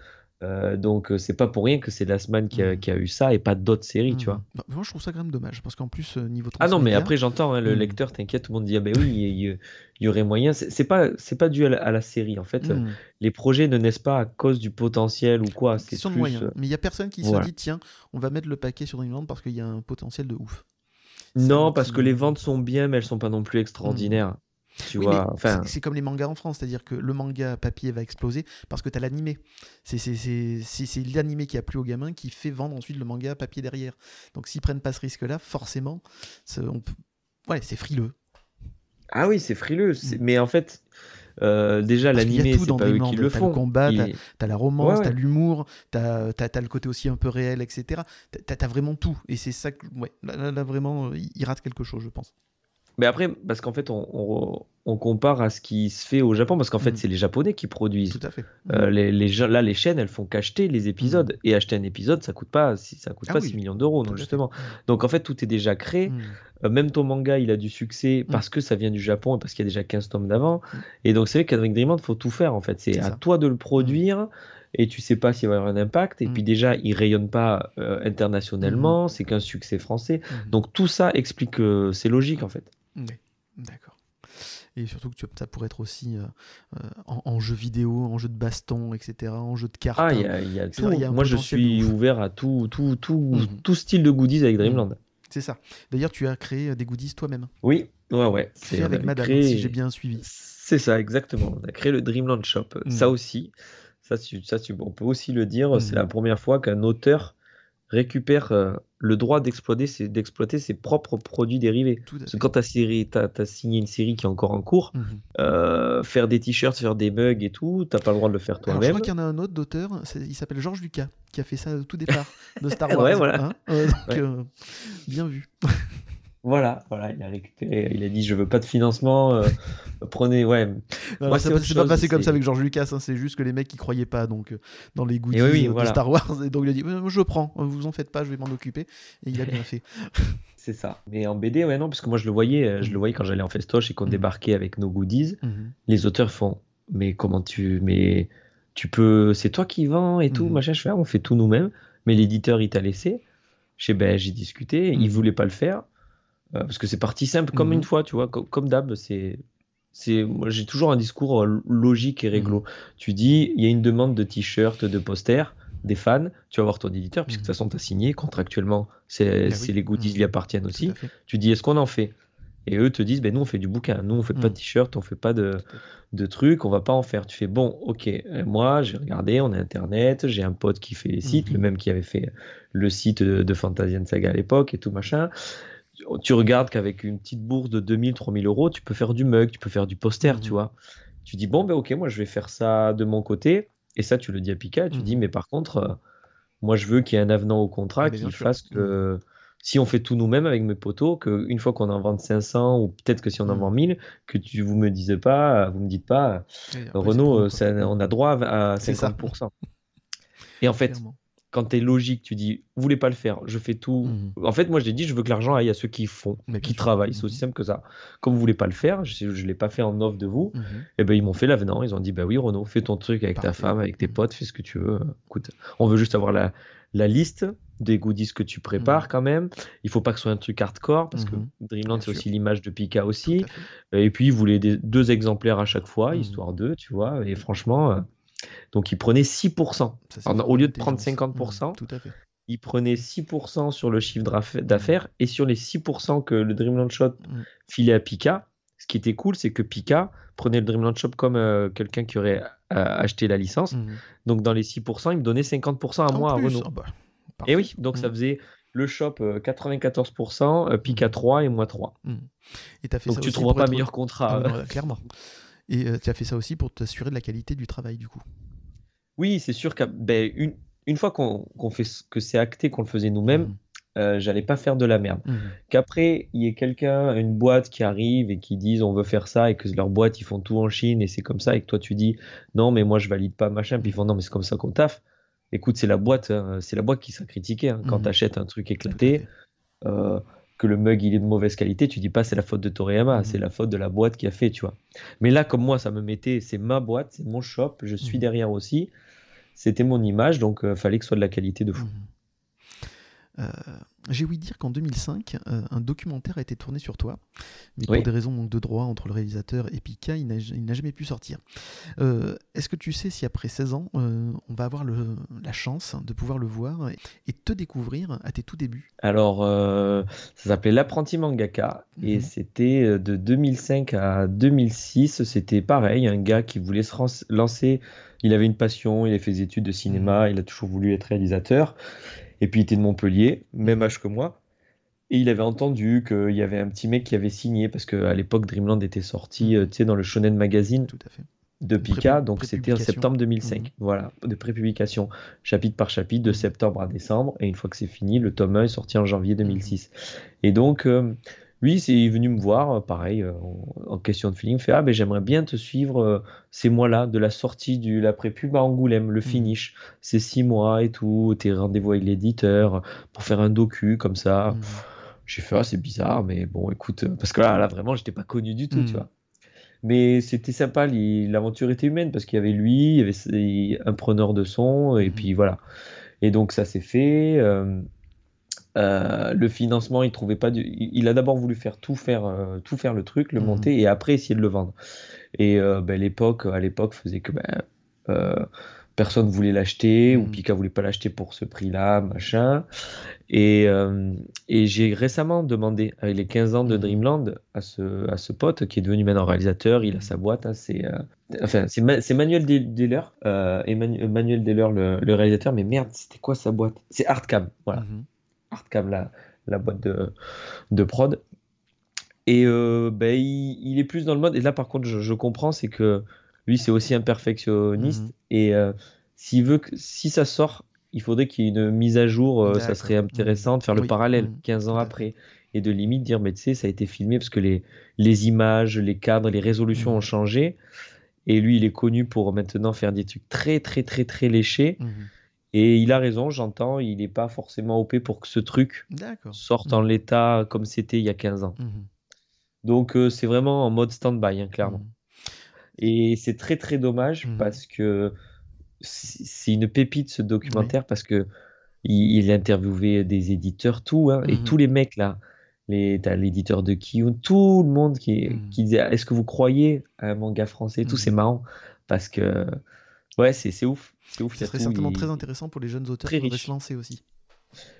Speaker 3: Euh, donc euh, c'est pas pour rien que c'est Last Man qui a,
Speaker 1: Mhm.
Speaker 3: qui a eu ça et pas d'autres séries, tu
Speaker 1: Mhm.
Speaker 3: vois.
Speaker 1: Bah, moi, je trouve ça quand même dommage parce qu'en plus, euh, niveau
Speaker 3: Ah non, mais après j'entends hein, le
Speaker 1: Mhm.
Speaker 3: lecteur, t'inquiète, tout le monde dit ah ben oui, il y, aurait moyen. C'est pas c'est pas dû à la, à la série en fait. Les projets ne naissent pas à cause du potentiel ou quoi. C'est plus,
Speaker 1: moyens. Mais il y a personne qui
Speaker 3: voilà.
Speaker 1: se dit tiens, on va mettre le paquet sur Dreamland parce qu'il y a un potentiel de ouf.
Speaker 3: Non, parce que les ventes sont bien, mais elles sont pas non plus extraordinaires. Tu
Speaker 1: Oui, mais
Speaker 3: vois, enfin,
Speaker 1: c'est- comme les mangas en France, c'est-à-dire que le manga papier va exploser parce que tu as l'animé. C'est c'est- c'est- c'est- c'est l'animé qui a plu aux gamins qui fait vendre ensuite le manga papier derrière. Donc s'ils prennent pas ce risque-là, forcément, c'est on ouais, c'est frileux.
Speaker 3: ah oui, c'est frileux. c'est- Mais en fait, euh, déjà l'animé,
Speaker 1: tout
Speaker 3: c'est
Speaker 1: dans
Speaker 3: pas eux qui le
Speaker 1: T'as le
Speaker 3: font.
Speaker 1: combat,
Speaker 3: Il-
Speaker 1: T'as la romance,
Speaker 3: Ouais, ouais.
Speaker 1: t'as l'humour, t'as as, le côté aussi un peu réel, etc. T'as as vraiment tout. Et c'est ça que, ouais, là, là, là, vraiment, euh, il rate quelque chose, je pense.
Speaker 3: Mais après, parce qu'en fait, on, on- on compare à ce qui se fait au Japon, parce qu'en fait,
Speaker 1: Mm.
Speaker 3: c'est les Japonais qui produisent.
Speaker 1: Tout à fait.
Speaker 3: Euh, les, les gens- là, les chaînes, elles font qu'acheter les épisodes. Et acheter un épisode, ça coûte pas, ça coûte
Speaker 1: Ah
Speaker 3: pas
Speaker 1: oui,
Speaker 3: 6 millions d'euros,
Speaker 1: fait.
Speaker 3: justement. Donc, en fait, tout est déjà créé.
Speaker 1: Mm.
Speaker 3: Euh, même ton manga, il a du succès
Speaker 1: Mm.
Speaker 3: parce que ça vient du Japon et parce qu'il y a déjà 15 tomes d'avant.
Speaker 1: Mm.
Speaker 3: Et donc, c'est vrai qu'avec Dreamland, il faut tout faire, en fait. C'est à
Speaker 1: ça.
Speaker 3: toi de le produire. Et tu sais pas s'il va y avoir un impact. Et
Speaker 1: Mm.
Speaker 3: puis déjà, il rayonne pas euh, internationalement. C'est qu'un succès français.
Speaker 1: Mm.
Speaker 3: Donc tout ça explique que c'est logique en fait.
Speaker 1: Oui, d'accord. Et surtout que tu, ça pourrait être aussi en, jeu vidéo, en jeu de baston, etc., en jeu de cartes.
Speaker 3: Ah, il y a, tout. Moi, je suis ouvert à tout, tout, tout, mhm. tout style de goodies avec Dreamland.
Speaker 1: C'est ça. D'ailleurs, tu as créé des goodies toi-même.
Speaker 3: Oui, ouais, ouais.
Speaker 1: C'est avec Madame, si j'ai bien suivi.
Speaker 3: C'est ça, exactement. On a créé le Dreamland Shop. Ça aussi, ça, ça on peut aussi le dire, c'est la première fois qu'un auteur récupère euh, le droit d'exploiter ses, d'exploiter ses propres produits dérivés. Parce que quand tu as, signé une série qui est encore en cours, mhm. euh, faire des t-shirts, faire des mugs et tout, t'as pas le droit de le faire toi-même. Je
Speaker 1: crois qu'il y en a un autre d'auteur, il s'appelle Georges Lucas, qui a fait ça au tout départ de Star Wars.
Speaker 3: ouais, voilà.
Speaker 1: Hein. Euh, bien vu.
Speaker 3: Voilà, voilà, il a récupéré, il a dit je veux pas de financement, euh, prenez, ouais.
Speaker 1: c'est pas passé comme ça avec George Lucas, hein, c'est juste que les mecs ils croyaient pas donc euh, dans les goodies de Star Wars et donc il a dit je prends, vous en faites pas, je vais m'en occuper et il a bien fait.
Speaker 3: c'est ça. Mais en BD, ouais non, parce que moi je le voyais, euh, je le voyais quand j'allais en festoche et qu'on mm. débarquait avec nos goodies, mm-hmm. les auteurs font mais comment tu, mais tu peux, c'est toi qui vends et tout, mm-hmm. machin, je fais, ah, on fait tout nous-mêmes, mais l'éditeur il t'a laissé. Ben j'ai discuté, il mm-hmm. voulait pas le faire. Euh, parce que c'est parti simple, comme une mhm. fois, tu vois, comme, d'hab, c'est. C'est, j'ai toujours un discours euh, logique et réglo. Mhm. Tu dis, il y a une demande de t-shirt, de poster, des fans, tu vas voir ton éditeur, puisque de toute mhm. façon, tu as signé contractuellement, c'est, ah les goodies lui appartiennent aussi. Tu dis, est-ce qu'on en fait? Et eux te disent, ben, nous, on fait du bouquin, nous, on fait pas de t-shirt, on fait pas de, de trucs, on va pas en faire. Tu fais, bon, ok, moi, j'ai regardé, on a Internet, j'ai un pote qui fait les sites, le même qui avait fait le site de, de Fantasy Saga à l'époque et tout machin tu regardes qu'avec une petite bourse de 2000, 3000 euros, tu peux faire du mug, tu peux faire du poster, tu mhm. vois. Tu dis, bon, ben ok, moi je vais faire ça de mon côté. Et ça, tu le dis à Pika, tu dis, mhm. mais par contre, euh, moi je veux qu'il y ait un avenant au contrat qui fasse que mhm. si on fait tout nous-mêmes avec mes potos, qu'une fois qu'on en vend 500 ou peut-être que si on en vend 1000, que tu, vous me disez pas, vous me dites pas, Renault, on a droit à 50%. Et en fait, quand tu es logique, tu dis, vous voulez pas le faire, je fais tout. Mhm. En fait, moi, j'ai dit, je veux que l'argent aille à ceux qui font, qui travaillent. C'est aussi mhm. simple que ça. Comme vous voulez pas le faire, je ne l'ai pas fait en offre de vous, mhm. et eh ben ils m'ont fait l'avenant. Ils ont dit, bah oui, Renaud, fais ton truc avec ta femme, avec tes potes, fais ce que tu veux. Écoute, on veut juste avoir la, la liste des goodies que tu prépares quand même. Il faut pas que ce soit un truc hardcore parce que Dreamland c'est aussi l'image de Pika aussi. Et puis ils voulaient deux exemplaires à chaque fois, histoire d'eux, tu vois. Et franchement, euh, donc il prenait 6%. au lieu de prendre 50%, mmh, tout à fait. il prenait 6% sur le chiffre d'affaires et sur les 6% que le Dreamland Shop mmh. filait à Pika. Ce qui était cool, c'est que Pika prenait le Dreamland Shop comme euh, quelqu'un qui aurait euh, acheté la licence. Mmh. Donc dans les 6%, il me donnait 50% à moi, à Renault. Ah bah, et oui, donc ça faisait le shop 94%, euh, Pika 3 et moi 3. Et as fait donc tu ne trouveras pas meilleur contrat.
Speaker 1: Ah, clairement. Et tu as fait ça aussi pour t'assurer de la qualité du travail, du coup.
Speaker 3: Oui, c'est sûr qu'une ben, une, fois qu'on fait que c'est acté qu'on le faisait nous-mêmes, mmh. euh, j'allais pas faire de la merde. Mmh. Qu'après, il y ait quelqu'un, une boîte qui arrive et qui dise on veut faire ça et que leur boîte, ils font tout en Chine et c'est comme ça et que toi tu dis non, mais moi je valide pas machin, puis ils font non, mais c'est comme ça qu'on taffe. Écoute, c'est la boîte, hein, c'est la boîte qui sera critiquée hein. quand mmh. tu achètes un truc éclaté. Euh, que le mug il est de mauvaise qualité, tu dis pas c'est la faute de Toriyama, c'est la faute de la boîte qui a fait, tu vois. Mais là, comme moi, ça me mettait, c'est ma boîte, c'est mon shop, je suis derrière aussi c'était mon image, donc il euh, fallait que ce soit de la qualité de fou. Mhm.
Speaker 1: Euh, j'ai ouï dire qu'en 2005, euh, un documentaire a été tourné sur toi, mais pour des raisons de droit entre le réalisateur et Pika, il n'a jamais pu sortir. Est-ce que tu sais si après 16 ans, on va avoir la chance de pouvoir le voir et, te découvrir à tes tout débuts?
Speaker 3: Alors, ça s'appelait L'apprenti mangaka, et mhm. c'était de 2005 à 2006, c'était pareil, un gars qui voulait se lancer il avait une passion, il a fait des études de cinéma, mhm. il a toujours voulu être réalisateur. Et puis il était de Montpellier, même âge que moi. Et il avait entendu qu'il y avait un petit mec qui avait signé, parce qu'à l'époque, Dreamland était sorti mhm. euh, dans le Shonen Magazine Tout à fait. de Pika, donc c'était en septembre 2005. Mhm. Voilà, de prépublication, chapitre par chapitre, de septembre à décembre. Et une fois que c'est fini, le tome 1 est sorti en janvier 2006. Et donc, euh, lui, c'est venu me voir, euh, pareil, euh, en, question de feeling, fait Ah, ben j'aimerais bien te suivre euh, ces mois-là, de la sortie de l'après-pub à Angoulême, le mmh. finish. C'est six mois et tout, tes rendez-vous avec l'éditeur pour faire un docu comme ça. Mmh. J'ai fait Ah, c'est bizarre, mais bon, écoute, parce que là, là vraiment, j'étais pas connu du tout, tu mmh. vois. Mais c'était sympa, l'aventure était humaine parce qu'il y avait lui, il y avait un preneur de son, et puis voilà. Et donc ça s'est fait. Euh, le financement, il trouvait pas. Du... Il a d'abord voulu faire tout faire, euh, tout faire le truc, le mhm. monter et après essayer de le vendre. Et euh, ben, l'époque, à l'époque, faisait que ben, personne voulait l'acheter ou mhm. Pika voulait pas l'acheter pour ce prix-là, machin. Et, et j'ai récemment demandé, avec les 15 ans de mhm. Dreamland, à ce, à ce pote qui est devenu maintenant réalisateur, il a sa boîte, hein, c'est enfin, c'est Manuel Deller, Emmanuel Deller le, le, réalisateur, mais merde, c'était quoi sa boîte? C'est Artcam, voilà. Artcam, la, la boîte de, de prod. Et euh, ben, il, est plus dans le mode. Et là, par contre, je, comprends, c'est que lui, c'est aussi un perfectionniste. Mhm. Et euh, s'il veut que, si ça sort, il faudrait qu'il y ait une mise à jour. Euh, ça serait intéressant de faire le parallèle 15 mhm. ans après. Et de limite dire, mais tu sais, ça a été filmé parce que les, les images, les cadres, les résolutions mhm. ont changé. Et lui, il est connu pour maintenant faire des trucs très, très, très, très léchés. Et il a raison, j'entends, il n'est pas forcément OP pour que ce truc sorte en mmh. l'état comme c'était il y a 15 ans. Mmh. Donc euh, c'est vraiment en mode stand-by, hein, clairement. Mmh. Et c'est très très dommage parce que c'est une pépite ce documentaire parce que il, interviewait des éditeurs, tout, hein, et tous les mecs là, l'éditeur de Kiyun, tout le monde qui, qui disait Est-ce que vous croyez à un manga français Tout c'est marrant parce que ouais, c'est ouf.
Speaker 1: C'est ouf. Ce serait certainement très intéressant pour les jeunes auteurs qui voudraient se lancer aussi.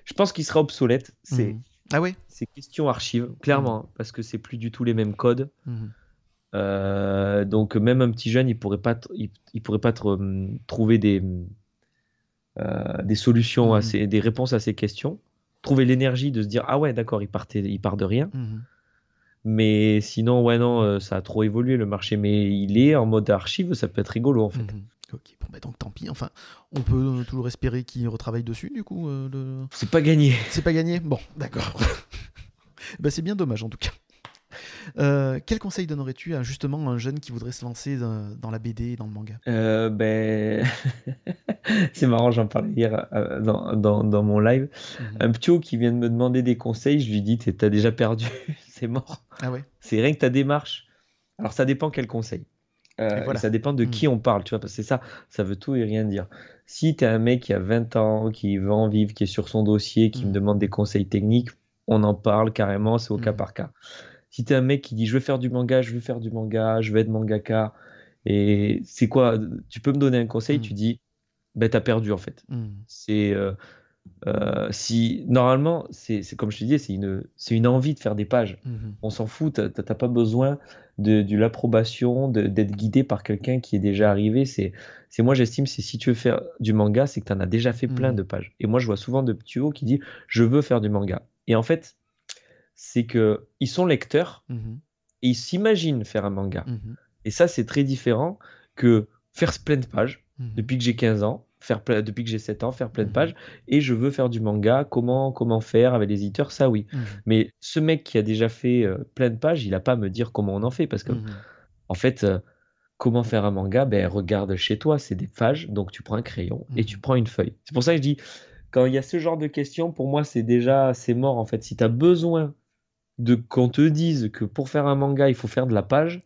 Speaker 3: Je pense qu'il sera obsolète. C'est
Speaker 1: mhm. ah ouais?
Speaker 3: C'est question archive, clairement, mhm. parce que c'est plus du tout les mêmes codes. Mhm. Euh, donc même un petit jeune, il pourrait pas, il, pourrait pas trouver des euh, des solutions, à ces, des réponses à ces questions. Trouver l'énergie de se dire ah ouais d'accord, il partait, il part de rien. Mais sinon ouais non, euh, ça a trop évolué le marché. Mais il est en mode archive, ça peut être rigolo en fait.
Speaker 1: Ok, bon bah donc tant pis. Enfin, on peut toujours espérer qu'il retravaille dessus du coup. Euh,
Speaker 3: c'est pas gagné.
Speaker 1: C'est pas gagné? Bon, d'accord. bah c'est bien dommage en tout cas. Euh, quel conseil donnerais-tu à justement un jeune qui voudrait se lancer dans, la BD et dans le manga?
Speaker 3: Euh, ben... C'est marrant, j'en parlais hier dans, dans, mon live. Mhm. Un petit qui vient de me demander des conseils, je lui dis T'as déjà perdu, c'est mort.
Speaker 1: Ah ouais
Speaker 3: C'est rien que ta démarche. Alors ça dépend quel conseil. Euh, ça dépend de qui hmm. on parle, tu vois, parce que c'est ça, ça veut tout et rien dire. Si tu es un mec qui a 20 ans, qui veut en vivre, qui est sur son dossier, qui me hmm. demande des conseils techniques, on en parle carrément, c'est au cas hmm. par cas. Si tu es un mec qui dit je veux faire du manga, je veux faire du manga, je veux être mangaka, et c'est quoi Tu peux me donner un conseil, tu dis ben t'as perdu en fait. C'est euh, euh, si normalement, c'est comme je te disais, c'est une, une envie de faire des pages. On s'en fout, t'as pas besoin de, l'approbation, d'être guidé par quelqu'un qui est déjà arrivé. C'est, c'est moi j'estime, c'est si tu veux faire du manga, c'est que tu en as déjà fait plein mmh. de pages. Et moi je vois souvent de petits hauts qui disent je veux faire du manga. Et en fait, c'est que ils sont lecteurs mmh et ils s'imaginent faire un manga. Mmh et ça c'est très différent que faire plein de pages depuis que j'ai 15 ans faire depuis que j'ai 7 ans, faire plein de pages, et je veux faire du manga, comment, comment faire avec les éditeurs, ça oui. Mais ce mec qui a déjà fait euh, plein de pages, il n'a pas à me dire comment on en fait, parce que, en fait, euh, comment faire un manga Ben, regarde chez toi, c'est des pages, donc tu prends un crayon et tu prends une feuille. C'est pour ça que je dis, quand il y a ce genre de questions, pour moi, c'est déjà, c'est mort, en fait. Si tu as besoin de qu'on te dise que pour faire un manga, il faut faire de la page,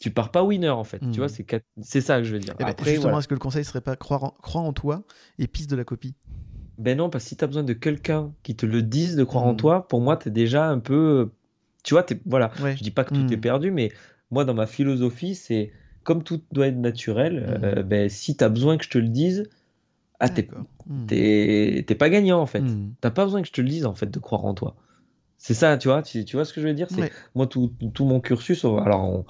Speaker 3: tu pars pas winner en fait. Tu vois, hmm. c'est c'est ça que je veux dire.
Speaker 1: Eh ben, justement, est-ce que le conseil serait pas croire en, croire en toi et piste de la copie?
Speaker 3: Ben non, parce que si tu as besoin de quelqu'un qui te le dise de croire en hmm. toi, pour moi, tu es déjà un peu. Tu vois, es... voilà. Je dis pas que tout est hmm. perdu, mais moi, dans ma philosophie, c'est comme tout doit être naturel, euh, ben, si tu as besoin que je te le dise, ah, t'es pas gagnant en fait. T'as pas besoin que je te le dise en fait de croire en toi. C'est ça, tu vois, tu, tu, vois ce que je veux dire? C'est Moi, tout, tout, mon cursus, alors on,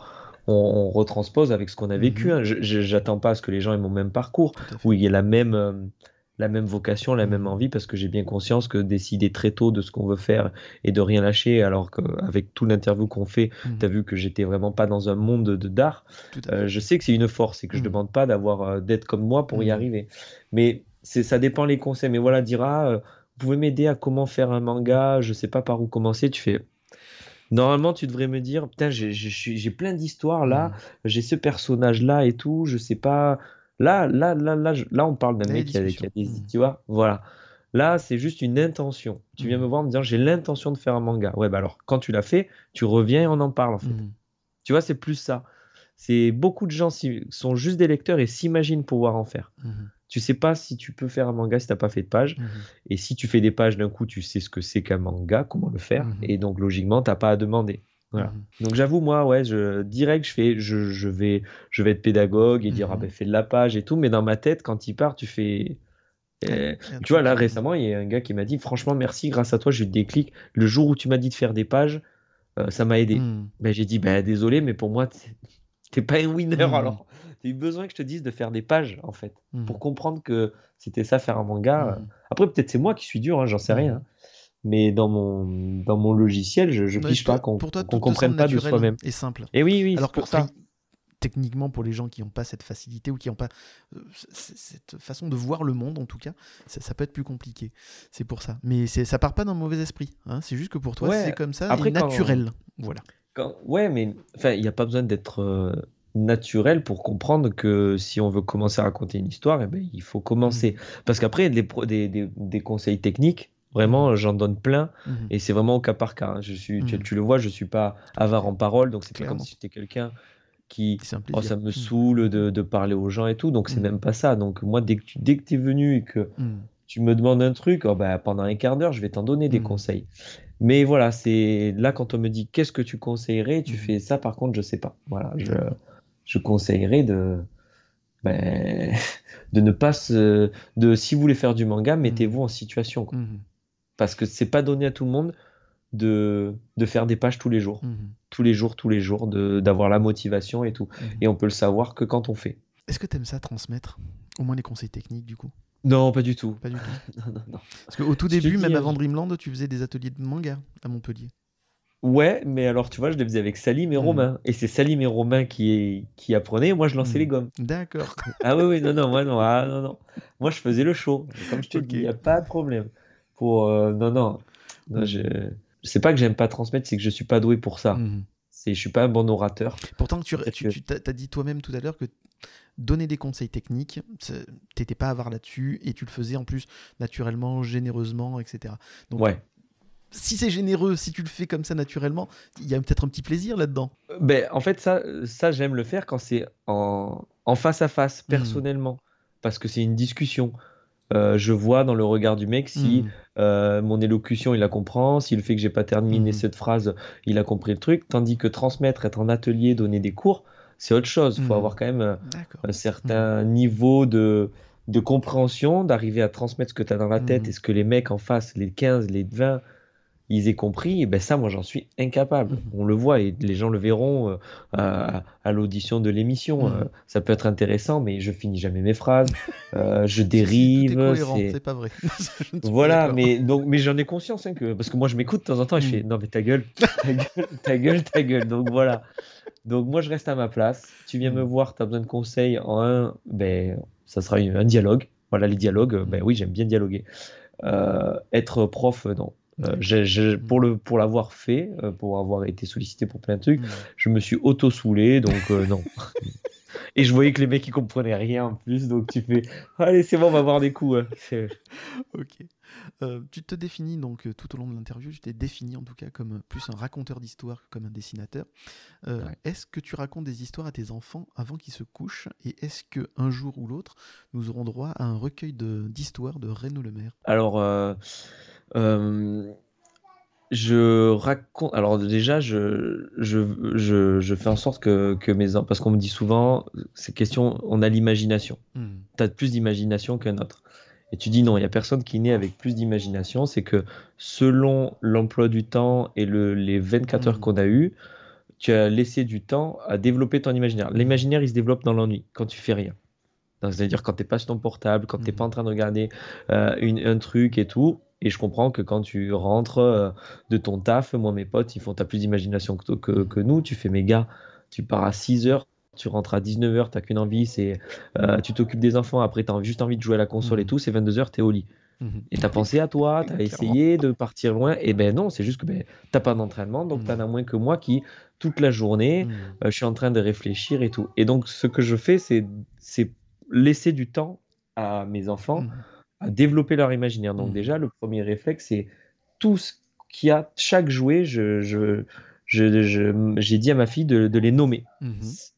Speaker 3: on, retranspose avec ce qu'on a vécu. Mhm. Hein. Je J'attends pas à ce que les gens aient mon même parcours, où il y ait la même, euh, la même vocation, la même mhm. envie, parce que j'ai bien conscience que décider très tôt de ce qu'on veut faire et de rien lâcher, alors qu'avec tout l'interview qu'on fait, mhm. tu as vu que j'étais vraiment pas dans un monde de d'art. Euh, je sais que c'est une force et que je demande pas d'avoir euh, d'être comme moi pour y arriver. Mais ça dépend les conseils. Mais voilà, dira, vous pouvez m'aider à comment faire un manga, je sais pas par où commencer. Tu fais, Normalement, tu devrais me dire, putain, j'ai plein d'histoires là, mm. j'ai ce personnage là et tout, je sais pas. Là, là, là, là, là, on parle d'un mec qui a, des, mm. tu vois, voilà. Là, c'est juste une intention. Tu viens mm. me voir en me disant, j'ai l'intention de faire un manga. Ouais, bah alors, quand tu l'as fait, tu reviens et on en parle en fait. Tu vois, c'est plus ça. C'est beaucoup de gens sont juste des lecteurs et s'imaginent pouvoir en faire. Tu sais pas si tu peux faire un manga si t'as pas fait de page.
Speaker 1: Mhm.
Speaker 3: Et si tu fais des pages d'un coup, tu sais ce que c'est qu'un manga, comment le faire.
Speaker 1: Mhm.
Speaker 3: Et donc, logiquement, t'as pas à demander. Voilà.
Speaker 1: Mhm.
Speaker 3: Donc j'avoue moi ouais je direct je fais je, je vais je vais être pédagogue et dire ah ben fais de la page et tout mais dans ma tête quand il part tu fais euh, tu vois là récemment il y a un gars qui m'a dit franchement merci grâce à toi j'ai eu le déclic le jour où tu m'as dit de faire des pages euh, ça m'a aidé ben j'ai dit ben désolé mais pour moi t'es- pas un winner alors eu besoin que je te dise de faire des pages en fait
Speaker 1: Mhm.
Speaker 3: pour comprendre que c'était ça faire un manga
Speaker 1: Mhm.
Speaker 3: après peut-être c'est moi qui suis dur hein, j'en sais
Speaker 1: Mhm.
Speaker 3: rien mais dans mon dans mon logiciel je je
Speaker 1: Ouais,
Speaker 3: pige pas qu'on
Speaker 1: te
Speaker 3: comprenne pas de
Speaker 1: naturel
Speaker 3: soi-même
Speaker 1: et simple.
Speaker 3: et oui oui
Speaker 1: Alors que
Speaker 3: pour ça
Speaker 1: techniquement, pour les gens qui n'ont pas cette facilité ou qui n'ont pas euh, cette façon de voir le monde, en tout cas, ça, ça peut être plus compliqué. C'est pour ça. Mais ça part pas d'un mauvais esprit. hein. C'est juste que pour toi,
Speaker 3: Ouais,
Speaker 1: c'est comme ça,
Speaker 3: après,
Speaker 1: et
Speaker 3: quand-
Speaker 1: naturel. Voilà.
Speaker 3: Quand- Ouais, mais enfin, il n'y a pas besoin d'être euh, naturel pour comprendre que si on veut commencer à raconter une histoire, eh ben, il faut commencer. Parce qu'après, des, pro- des, des, des conseils techniques, vraiment, j'en donne plein.
Speaker 1: Mhm.
Speaker 3: Et c'est vraiment au cas par cas. hein. Je suis, tu,
Speaker 1: Mhm.
Speaker 3: tu le vois, je suis pas avare en parole, donc c'est pas comme si j'étais quelqu'un qui, oh, ça me saoule de, de parler aux gens et tout, donc c'est même pas ça. Donc moi, dès que tu dès que es venu et que tu me demandes un truc, oh, bah, pendant un quart d'heure, je vais t'en donner des conseils. Mais voilà, c'est là quand on me dit qu'est-ce que tu conseillerais, tu fais ça par contre, je sais pas. Voilà, je, je conseillerais de, ben, de ne pas se, de si vous voulez faire du manga, mettez-vous en situation, quoi.
Speaker 1: Mhm.
Speaker 3: parce que c'est pas donné à tout le monde de, de faire des pages tous les jours,
Speaker 1: Mhm.
Speaker 3: tous les jours, tous les jours, de d'avoir la motivation et tout.
Speaker 1: Mhm.
Speaker 3: Et on peut le savoir que quand on fait.
Speaker 1: Est-ce que tu aimes ça transmettre? Au moins les conseils techniques, du coup?
Speaker 3: Non, pas du tout.
Speaker 1: Pas du tout.
Speaker 3: Non, non, non.
Speaker 1: Parce qu'au tout début, même
Speaker 3: euh,
Speaker 1: avant Dreamland, tu faisais des ateliers de manga à Montpellier.
Speaker 3: Ouais, mais alors tu vois, je les faisais avec Salim et
Speaker 1: Mhm.
Speaker 3: Romain. Et c'est Salim et Romain qui, qui apprenaient, moi je lançais
Speaker 1: Mhm.
Speaker 3: les gommes.
Speaker 1: D'accord.
Speaker 3: Ah oui, oui, non, non, moi non, ah, non, non. Moi je faisais le show. Comme je te
Speaker 1: Ok.
Speaker 3: dis, il n'y a pas de problème. Pour, euh, non, non. non je... C'est pas que j'aime pas transmettre, c'est que je suis pas doué pour ça.
Speaker 1: Mhm.
Speaker 3: C'est, je suis pas un bon orateur.
Speaker 1: Pourtant, tu, tu,
Speaker 3: que-
Speaker 1: tu t'as dit toi-même tout à l'heure que donner des conseils techniques, t'étais pas avare là-dessus et tu le faisais en plus naturellement, généreusement, etc. Donc,
Speaker 3: Ouais.
Speaker 1: Si c'est généreux, si tu le fais comme ça naturellement, il y a peut-être un petit plaisir là-dedans.
Speaker 3: Euh, Ben, en fait, ça, ça j'aime le faire quand c'est en, en face à face,
Speaker 1: Mhm.
Speaker 3: personnellement. Parce que c'est une discussion. Euh, je vois dans le regard du mec si
Speaker 1: Mhm.
Speaker 3: euh, mon élocution, il la comprend, si le fait que j'ai pas terminé
Speaker 1: Mhm.
Speaker 3: cette phrase, il a compris le truc. Tandis que transmettre, être en atelier, donner des cours, c'est autre chose. Il faut avoir quand même un certain niveau de, de compréhension, d'arriver à transmettre ce que tu as dans la tête et ce que les mecs en face, les 15, les 20, ils aient compris. Et ben ça, moi, j'en suis incapable.
Speaker 1: Mhm.
Speaker 3: On le voit et les gens le verront euh, à, à l'audition de l'émission.
Speaker 1: Mhm.
Speaker 3: Euh, ça peut être intéressant, mais je finis jamais mes phrases. Euh, je dérive. c'est-
Speaker 1: pas vrai.
Speaker 3: Voilà, mais donc, mais j'en ai conscience hein, que parce que moi je m'écoute de temps en temps et je
Speaker 1: Mm.
Speaker 3: fais non mais ta gueule, ta gueule, ta gueule, ta gueule. Donc voilà. Donc moi je reste à ma place. Tu viens me voir, tu as besoin de conseils en un, ben ça sera un dialogue. Voilà les dialogues. Ben oui j'aime bien dialoguer. Euh, être prof non. Euh, pour le pour l'avoir fait, euh, pour avoir été sollicité pour plein de trucs, je me suis auto saoulé donc euh, non. Et je voyais que les mecs ils comprenaient rien en plus donc tu fais allez c'est bon on va voir des coups. hein.
Speaker 1: Ok. Euh, tu te définis donc tout au long de l'interview, tu t'es défini en tout cas comme plus un raconteur d'histoires que comme un dessinateur. Euh,
Speaker 3: Ouais.
Speaker 1: Est-ce que tu racontes des histoires à tes enfants avant qu'ils se couchent? Et est-ce que un jour ou l'autre nous aurons droit à un recueil de- d'histoires de, Renaud Le Maire
Speaker 3: Alors, euh, je raconte. Alors, déjà, je, je, je, je fais en sorte que, que mes enfants. Parce qu'on me dit souvent, ces questions, on a l'imagination.
Speaker 1: Hmm.
Speaker 3: Tu as plus d'imagination qu'un autre. Et tu dis non, il n'y a personne qui naît avec plus d'imagination. C'est que selon l'emploi du temps et le, les 24 heures
Speaker 1: Mhm.
Speaker 3: qu'on a eues, tu as laissé du temps à développer ton imaginaire. L'imaginaire, il se développe dans l'ennui, quand tu fais rien. C'est-à-dire quand tu n'es pas sur ton portable, quand tu n'es
Speaker 1: Mhm.
Speaker 3: pas en train de regarder euh, une- un truc et tout. Et je comprends que quand tu rentres euh, de ton taf, moi, mes potes, ils font t'as plus d'imagination que, que, que nous. Tu fais, mes gars, tu pars à 6 heures, tu rentres à 19 heures, t'as qu'une envie, c'est euh, tu t'occupes des enfants, après tu as juste envie de jouer à la console et
Speaker 1: Mhm.
Speaker 3: tout, c'est 22 heures, tu es au lit.
Speaker 1: Mhm.
Speaker 3: Et tu as pensé à toi, tu as
Speaker 1: Clairement.
Speaker 3: essayé de partir loin, et ben non, c'est juste que ben, t'as pas d'entraînement, donc
Speaker 1: Mhm.
Speaker 3: tu en as moins que moi qui, toute la journée,
Speaker 1: Mhm.
Speaker 3: euh, je suis en train de réfléchir et tout. Et donc, ce que je fais, c'est laisser du temps à mes enfants
Speaker 1: Mhm.
Speaker 3: À développer leur imaginaire. Donc
Speaker 1: Mhm.
Speaker 3: déjà, le premier réflexe, c'est tout ce qu'il y a, chaque jouet, je, je, je- je- j'ai dit à ma fille de, de les nommer.
Speaker 1: Mhm.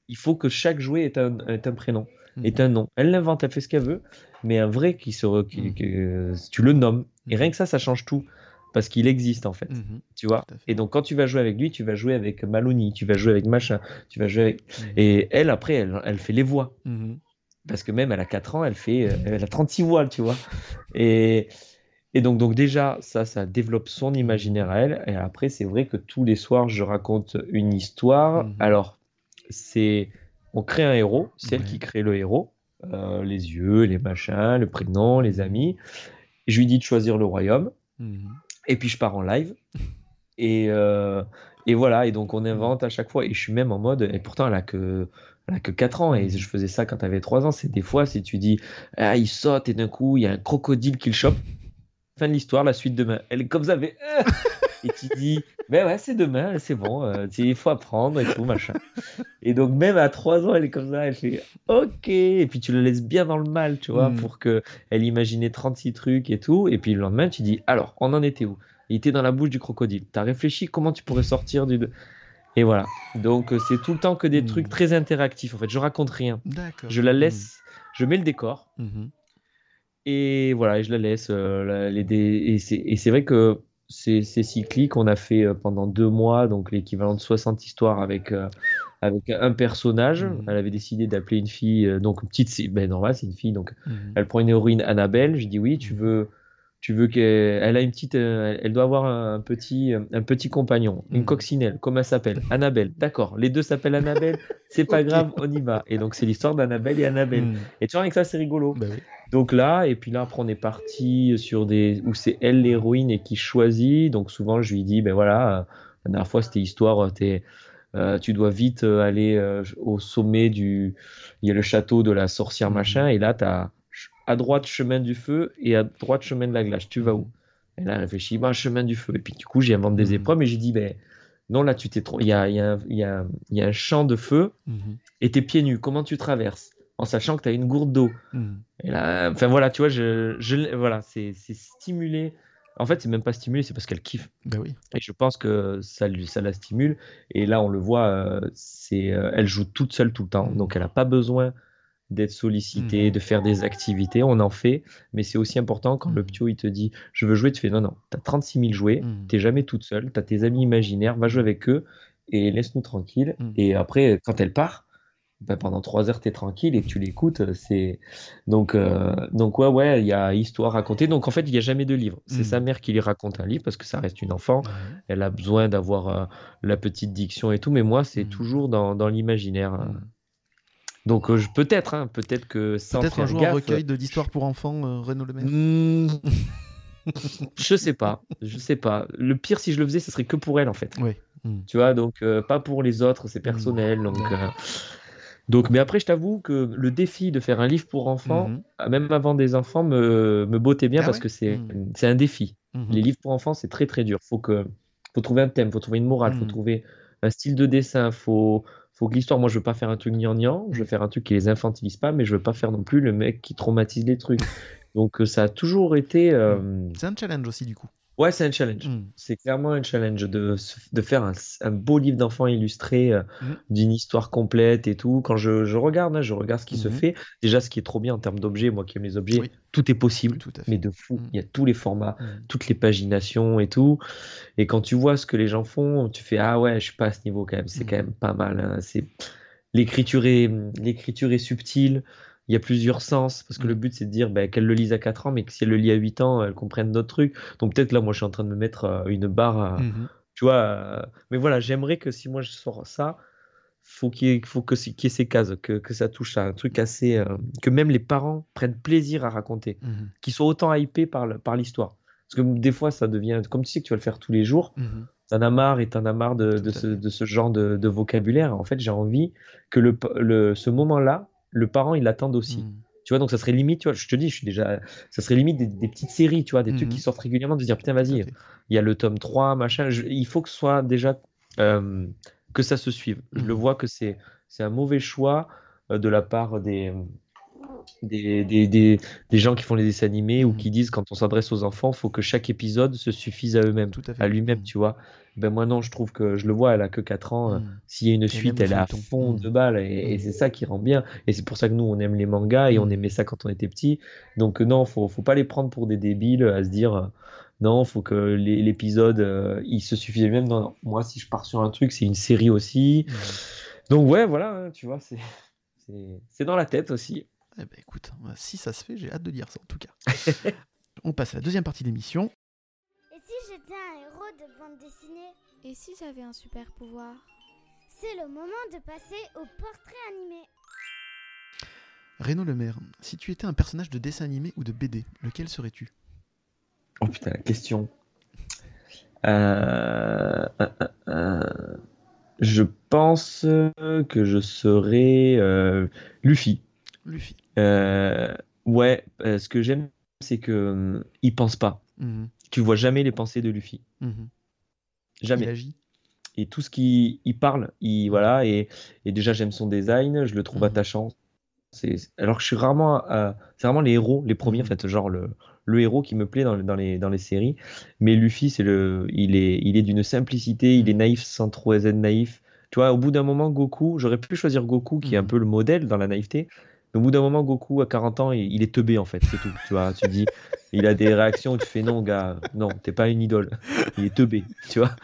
Speaker 3: Il faut que chaque jouet ait un, ait un prénom. est un nom. Elle l'invente, elle fait ce qu'elle veut, mais un vrai qui se, qui, que- tu le nommes. Et rien que ça, ça change tout. Parce qu'il existe en fait. Tu vois? Et donc quand tu vas jouer avec lui, tu vas jouer avec Maloney, tu vas jouer avec machin, tu vas jouer avec... Et elle, après, elle, elle fait les voix. Parce que même elle a 4 ans, elle fait euh, elle a 36 voix, tu vois. Et, et donc, donc déjà, ça, ça développe son imaginaire à elle. Et après, c'est vrai que tous les soirs, je raconte une histoire.
Speaker 1: Mhm.
Speaker 3: Alors, c'est on crée un héros, c'est elle qui crée le héros, Euh, les yeux, les machins, le prénom, les amis. Je lui dis de choisir le royaume.
Speaker 1: Mhm.
Speaker 3: Et puis je pars en live. Et, euh, et voilà, et donc on invente à chaque fois. Et je suis même en mode, et pourtant elle a que, elle a que 4 ans, et je faisais ça quand elle avait 3 ans. C'est des fois, si tu dis, ah, il saute, et d'un coup, il y a un crocodile qui le chope. Fin de l'histoire, la suite demain. Elle est comme ça, mais. ah et tu dis, ben ouais, c'est demain, c'est bon, euh, tu il faut apprendre et tout, machin. Et donc, même à 3 ans, elle est comme ça, elle fait, ok. Et puis tu la laisses bien dans le mal, tu vois,
Speaker 1: Mm.
Speaker 3: pour que elle imaginait 36 trucs et tout. Et puis le lendemain, tu dis, alors, on en était où? Il était dans la bouche du crocodile. T'as réfléchi comment tu pourrais sortir du. Et voilà. Donc, euh, c'est tout le temps que des
Speaker 1: Mm.
Speaker 3: trucs très interactifs. En fait, je raconte rien. Je la laisse, je mets le décor.
Speaker 1: Mhm.
Speaker 3: Et voilà, et je la laisse. euh, la- les dé- et c'est vrai que c'est c'est cyclique. On a fait euh, pendant deux mois, donc l'équivalent de 60 histoires avec, euh, avec un personnage. Elle avait décidé d'appeler une fille, euh, donc petite, c'est ben, normal, c'est une fille. Donc elle prend une héroïne Annabelle. Je dis oui, tu veux, tu veux qu'elle elle a une petite, euh, elle doit avoir un petit, un petit compagnon, une
Speaker 1: Mhm.
Speaker 3: coccinelle. Comment elle s'appelle Annabelle. D'accord, les deux s'appellent Annabelle. C'est pas grave, on y va. Et donc c'est l'histoire d'Annabelle et Annabelle.
Speaker 1: Mhm.
Speaker 3: Et tu vois, avec ça, c'est rigolo.
Speaker 1: Bah oui.
Speaker 3: Donc là, et puis là, après, on est parti sur des où c'est elle l'héroïne et qui choisit. Donc souvent, je lui dis, ben voilà, euh, la dernière fois, c'était histoire, euh, t'es, euh, tu dois vite euh, aller euh, au sommet du. Il y a le château de la sorcière
Speaker 1: Mhm.
Speaker 3: machin, et là, tu as à droite chemin du feu et à droite chemin de la glace. Tu vas où? Et là, elle réfléchit, bah, chemin du feu. Et puis du coup, j'invente des
Speaker 1: Mhm.
Speaker 3: épreuves, et j'ai dit, ben non, là, tu t'es trop. Il y a, y, a, y, a, il y a un champ de feu
Speaker 1: Mhm.
Speaker 3: et t'es pieds nus. Comment tu traverses? En sachant que tu as une gourde d'eau.
Speaker 1: Mhm.
Speaker 3: Et là, enfin voilà, tu vois, je, je, voilà, c'est c'est stimulé. En fait, c'est même pas stimulé, c'est parce qu'elle kiffe.
Speaker 1: Bah oui.
Speaker 3: Et je pense que ça, lui, ça la stimule. Et là, on le voit, euh, c'est, euh, elle joue toute seule tout le temps. Donc, elle n'a pas besoin d'être sollicitée,
Speaker 1: Mhm.
Speaker 3: de faire des activités. On en fait, mais c'est aussi important quand le
Speaker 1: Mhm.
Speaker 3: ptio il te dit je veux jouer, tu fais non, non, tu as 36 000 jouets,
Speaker 1: Mhm.
Speaker 3: t'es jamais toute seule, tu as tes amis imaginaires, va jouer avec eux et laisse-nous tranquille.
Speaker 1: Mhm.
Speaker 3: Et après, quand elle part, ben, pendant trois heures, tu es tranquille et tu l'écoutes. C'est... Donc, euh, donc, ouais, ouais, il y a histoire racontée. Donc, en fait, il n'y a jamais de livre. C'est sa mère qui lui raconte un livre parce que ça reste une enfant. Elle a besoin d'avoir euh, la petite diction et tout. Mais moi, c'est toujours dans, dans l'imaginaire. Donc, euh, peut-être, hein, peut-être que sans
Speaker 1: Peut-être un jour
Speaker 3: gaffe,
Speaker 1: un recueil de- d'histoires pour enfants, euh, Renaud Le Maire.
Speaker 3: Hmm. je sais pas, je sais pas. Le pire, si je le faisais, ce serait que pour elle, en fait.
Speaker 1: Oui. Mhm.
Speaker 3: Tu vois, donc euh, pas pour les autres, c'est personnel. Donc, euh, donc, mais après, je t'avoue que le défi de faire un livre pour enfants, euh, même avant des enfants, me, me bottait bien
Speaker 1: Ah
Speaker 3: parce
Speaker 1: ouais
Speaker 3: que c'est c'est un défi. Les livres pour enfants, c'est très très dur. Faut que faut trouver un thème, faut trouver une morale, faut trouver un style de dessin, faut faut que l'histoire. Moi, je veux pas faire un truc gnangnan, je veux faire un truc qui les infantilise pas, mais je veux pas faire non plus le mec qui traumatise les trucs. Donc, euh, ça a toujours été. euh,
Speaker 1: C'est un challenge aussi, du coup.
Speaker 3: Ouais, c'est un challenge.
Speaker 1: Mhm.
Speaker 3: C'est clairement un challenge de, de faire un, un beau livre d'enfant illustré euh,
Speaker 1: Mhm.
Speaker 3: d'une histoire complète et tout. Quand je, je regarde, hein, je regarde ce qui se
Speaker 1: Mhm.
Speaker 3: fait. Déjà, ce qui est trop bien en termes d'objets, moi qui aime les objets,
Speaker 1: Oui.
Speaker 3: tout est possible,
Speaker 1: Tout
Speaker 3: mais de fou. Il y a tous les formats, toutes les paginations et tout. Et quand tu vois ce que les gens font, tu fais Ah ouais, je suis pas à ce niveau quand même. C'est quand même pas mal. hein. C'est l'écriture est l'écriture est subtile. Il y a plusieurs sens parce que le
Speaker 1: Mhm.
Speaker 3: but c'est de dire ben, qu'elle le lise à 4 ans, mais que si elle le lit à 8 ans, elle comprenne d'autres trucs. Donc peut-être là, moi, je suis en train de me mettre euh, une barre.
Speaker 1: Mhm.
Speaker 3: tu vois, euh, mais voilà, j'aimerais que si moi je sors ça, faut qu'il faut que, qu'il y ait ces cases, que, que ça touche à un truc assez. euh, que même les parents prennent plaisir à raconter,
Speaker 1: Mhm.
Speaker 3: qu'ils soient autant hypés par, le- par l'histoire. Parce que des fois, ça devient. Comme tu sais que tu vas le faire tous les jours,
Speaker 1: Mhm.
Speaker 3: t'en as marre et t'en as marre de, de ce,
Speaker 1: fait.
Speaker 3: de ce genre de, de vocabulaire. En fait, j'ai envie que le, le, ce moment-là, le parent, il l'attende aussi.
Speaker 1: Mhm.
Speaker 3: Tu vois, donc ça serait limite, tu vois, je te dis, je suis déjà. Ça serait limite des, des petites séries, tu vois, des trucs
Speaker 1: Mhm.
Speaker 3: qui sortent régulièrement, de se dire, putain, vas-y, il y a le tome 3, machin. je- il faut que ce soit déjà euh, que ça se suive. Je le
Speaker 1: Mhm.
Speaker 3: vois que c'est c'est un mauvais choix euh, de la part des des, des, des, des gens qui font les dessins animés ou
Speaker 1: Mhm.
Speaker 3: qui disent quand on s'adresse aux enfants, faut que chaque épisode se suffise à eux-mêmes,
Speaker 1: Tout à
Speaker 3: à lui-même,
Speaker 1: Mhm.
Speaker 3: tu vois. Ben moi non, je trouve que je le vois, elle a que 4 ans. euh,
Speaker 1: Mhm.
Speaker 3: S'il y a une
Speaker 1: Et
Speaker 3: suite, elle est à fond
Speaker 1: Mhm.
Speaker 3: de balles et, et
Speaker 1: Mhm.
Speaker 3: c'est ça qui rend bien. Et c'est pour ça que nous, on aime les mangas et on
Speaker 1: Mhm.
Speaker 3: aimait ça quand on était petit. Donc euh, non, faut, faut pas les prendre pour des débiles à se dire euh, non, faut que l'é- l'épisode euh, il se suffise même. Non, non, moi si je pars sur un truc, c'est une série aussi.
Speaker 1: Mhm.
Speaker 3: Donc ouais, voilà, hein, tu vois, c'est dans la tête aussi.
Speaker 1: Eh ben écoute, si ça se fait, j'ai hâte de lire ça en tout cas. On passe à la deuxième partie de l'émission.
Speaker 4: Et si j'étais un héros de bande dessinée?
Speaker 2: Et si j'avais un super pouvoir?
Speaker 4: C'est le moment de passer au portrait animé.
Speaker 1: Renaud Lemaire, si tu étais un personnage de dessin animé ou de BD, lequel serais-tu?
Speaker 3: Oh putain, la question. Euh, euh, euh, euh, je pense que je serais euh, Luffy.
Speaker 1: Luffy.
Speaker 3: Euh, ouais, euh, ce que j'aime, c'est que hum, il pense pas.
Speaker 1: Mhm.
Speaker 3: Tu vois jamais les pensées de Luffy.
Speaker 1: Mhm.
Speaker 3: Jamais.
Speaker 1: Il agit.
Speaker 3: Et tout ce qu'il il parle, il voilà. Et, et déjà j'aime son design, je le trouve
Speaker 1: Mhm.
Speaker 3: attachant. C'est alors que je suis rarement, euh, c'est vraiment les héros, les premiers en
Speaker 1: Mhm.
Speaker 3: fait, genre le, le héros qui me plaît dans, le- dans les dans les séries. Mais Luffy, c'est le, il est il est d'une simplicité, il est naïf sans trop être naïf. Tu vois, au bout d'un moment, Goku, j'aurais pu choisir Goku qui est un
Speaker 1: Mhm.
Speaker 3: peu le modèle dans la naïveté. Mais au bout d'un moment, Goku à 40 ans, il, il est teubé en fait, c'est tout. Tu vois, tu dis, il a des réactions où tu fais non, gars, non, t'es pas une idole. Il est teubé, tu vois.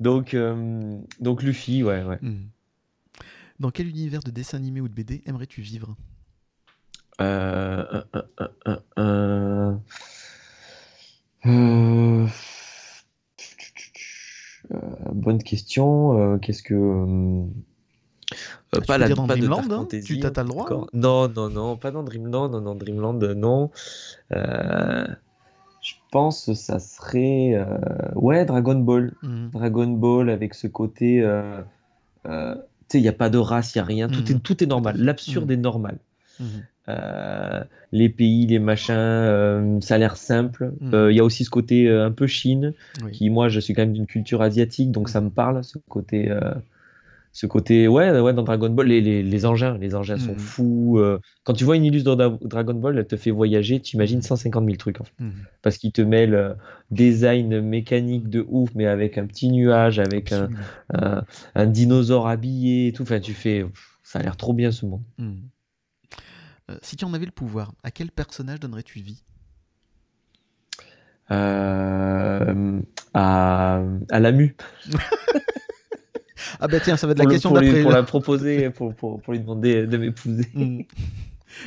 Speaker 3: Donc, euh, donc Luffy, ouais, ouais.
Speaker 1: Mhm. Dans quel univers de dessin animé ou de BD aimerais-tu vivre?
Speaker 3: Euh, euh, euh, euh, euh, euh, euh, euh, bonne question. euh, qu'est-ce que. Euh, euh, pas la
Speaker 1: dans
Speaker 3: pas
Speaker 1: Dreamland, hein,
Speaker 3: Fantasy,
Speaker 1: tu t'as- le droit, hein.
Speaker 3: Non, non, non, pas dans Dreamland, non, non, Dreamland, non. Euh, je pense que ça serait. euh, ouais, Dragon Ball.
Speaker 1: Mhm.
Speaker 3: Dragon Ball avec ce côté. euh, euh, tu sais, il n'y a pas de race, il n'y a rien. Tout,
Speaker 1: Mhm.
Speaker 3: est, tout est normal. L'absurde
Speaker 1: Mhm.
Speaker 3: est normal. Euh, les pays, les machins, euh, ça a l'air simple. Euh, Il y a aussi ce côté euh, un peu Chine,
Speaker 1: Oui.
Speaker 3: qui moi je suis quand même d'une culture asiatique, donc ça me parle, ce côté, euh, ce côté, ouais, ouais, dans Dragon Ball, les, les, les engins, les engins sont
Speaker 1: Mhm.
Speaker 3: fous. euh, quand tu vois une illustre dans Dra- Dragon Ball, elle te fait voyager, tu imagines
Speaker 1: Mhm.
Speaker 3: 150 000 trucs en fait,
Speaker 1: Mhm.
Speaker 3: parce qu'il te mêle euh, design mécanique de ouf, mais avec un petit nuage, avec un,
Speaker 1: Absolument.
Speaker 3: un, un dinosaure habillé et tout. Enfin, tu fais, pff, ça a l'air trop bien ce monde.
Speaker 1: Mhm. Euh, si tu en avais le pouvoir, à quel personnage donnerais-tu vie?
Speaker 3: À, à la mue.
Speaker 1: Ah bah tiens, ça va de la question d'après.
Speaker 3: pour la proposer, pour, pour, pour lui demander de m'épouser.
Speaker 1: Mm.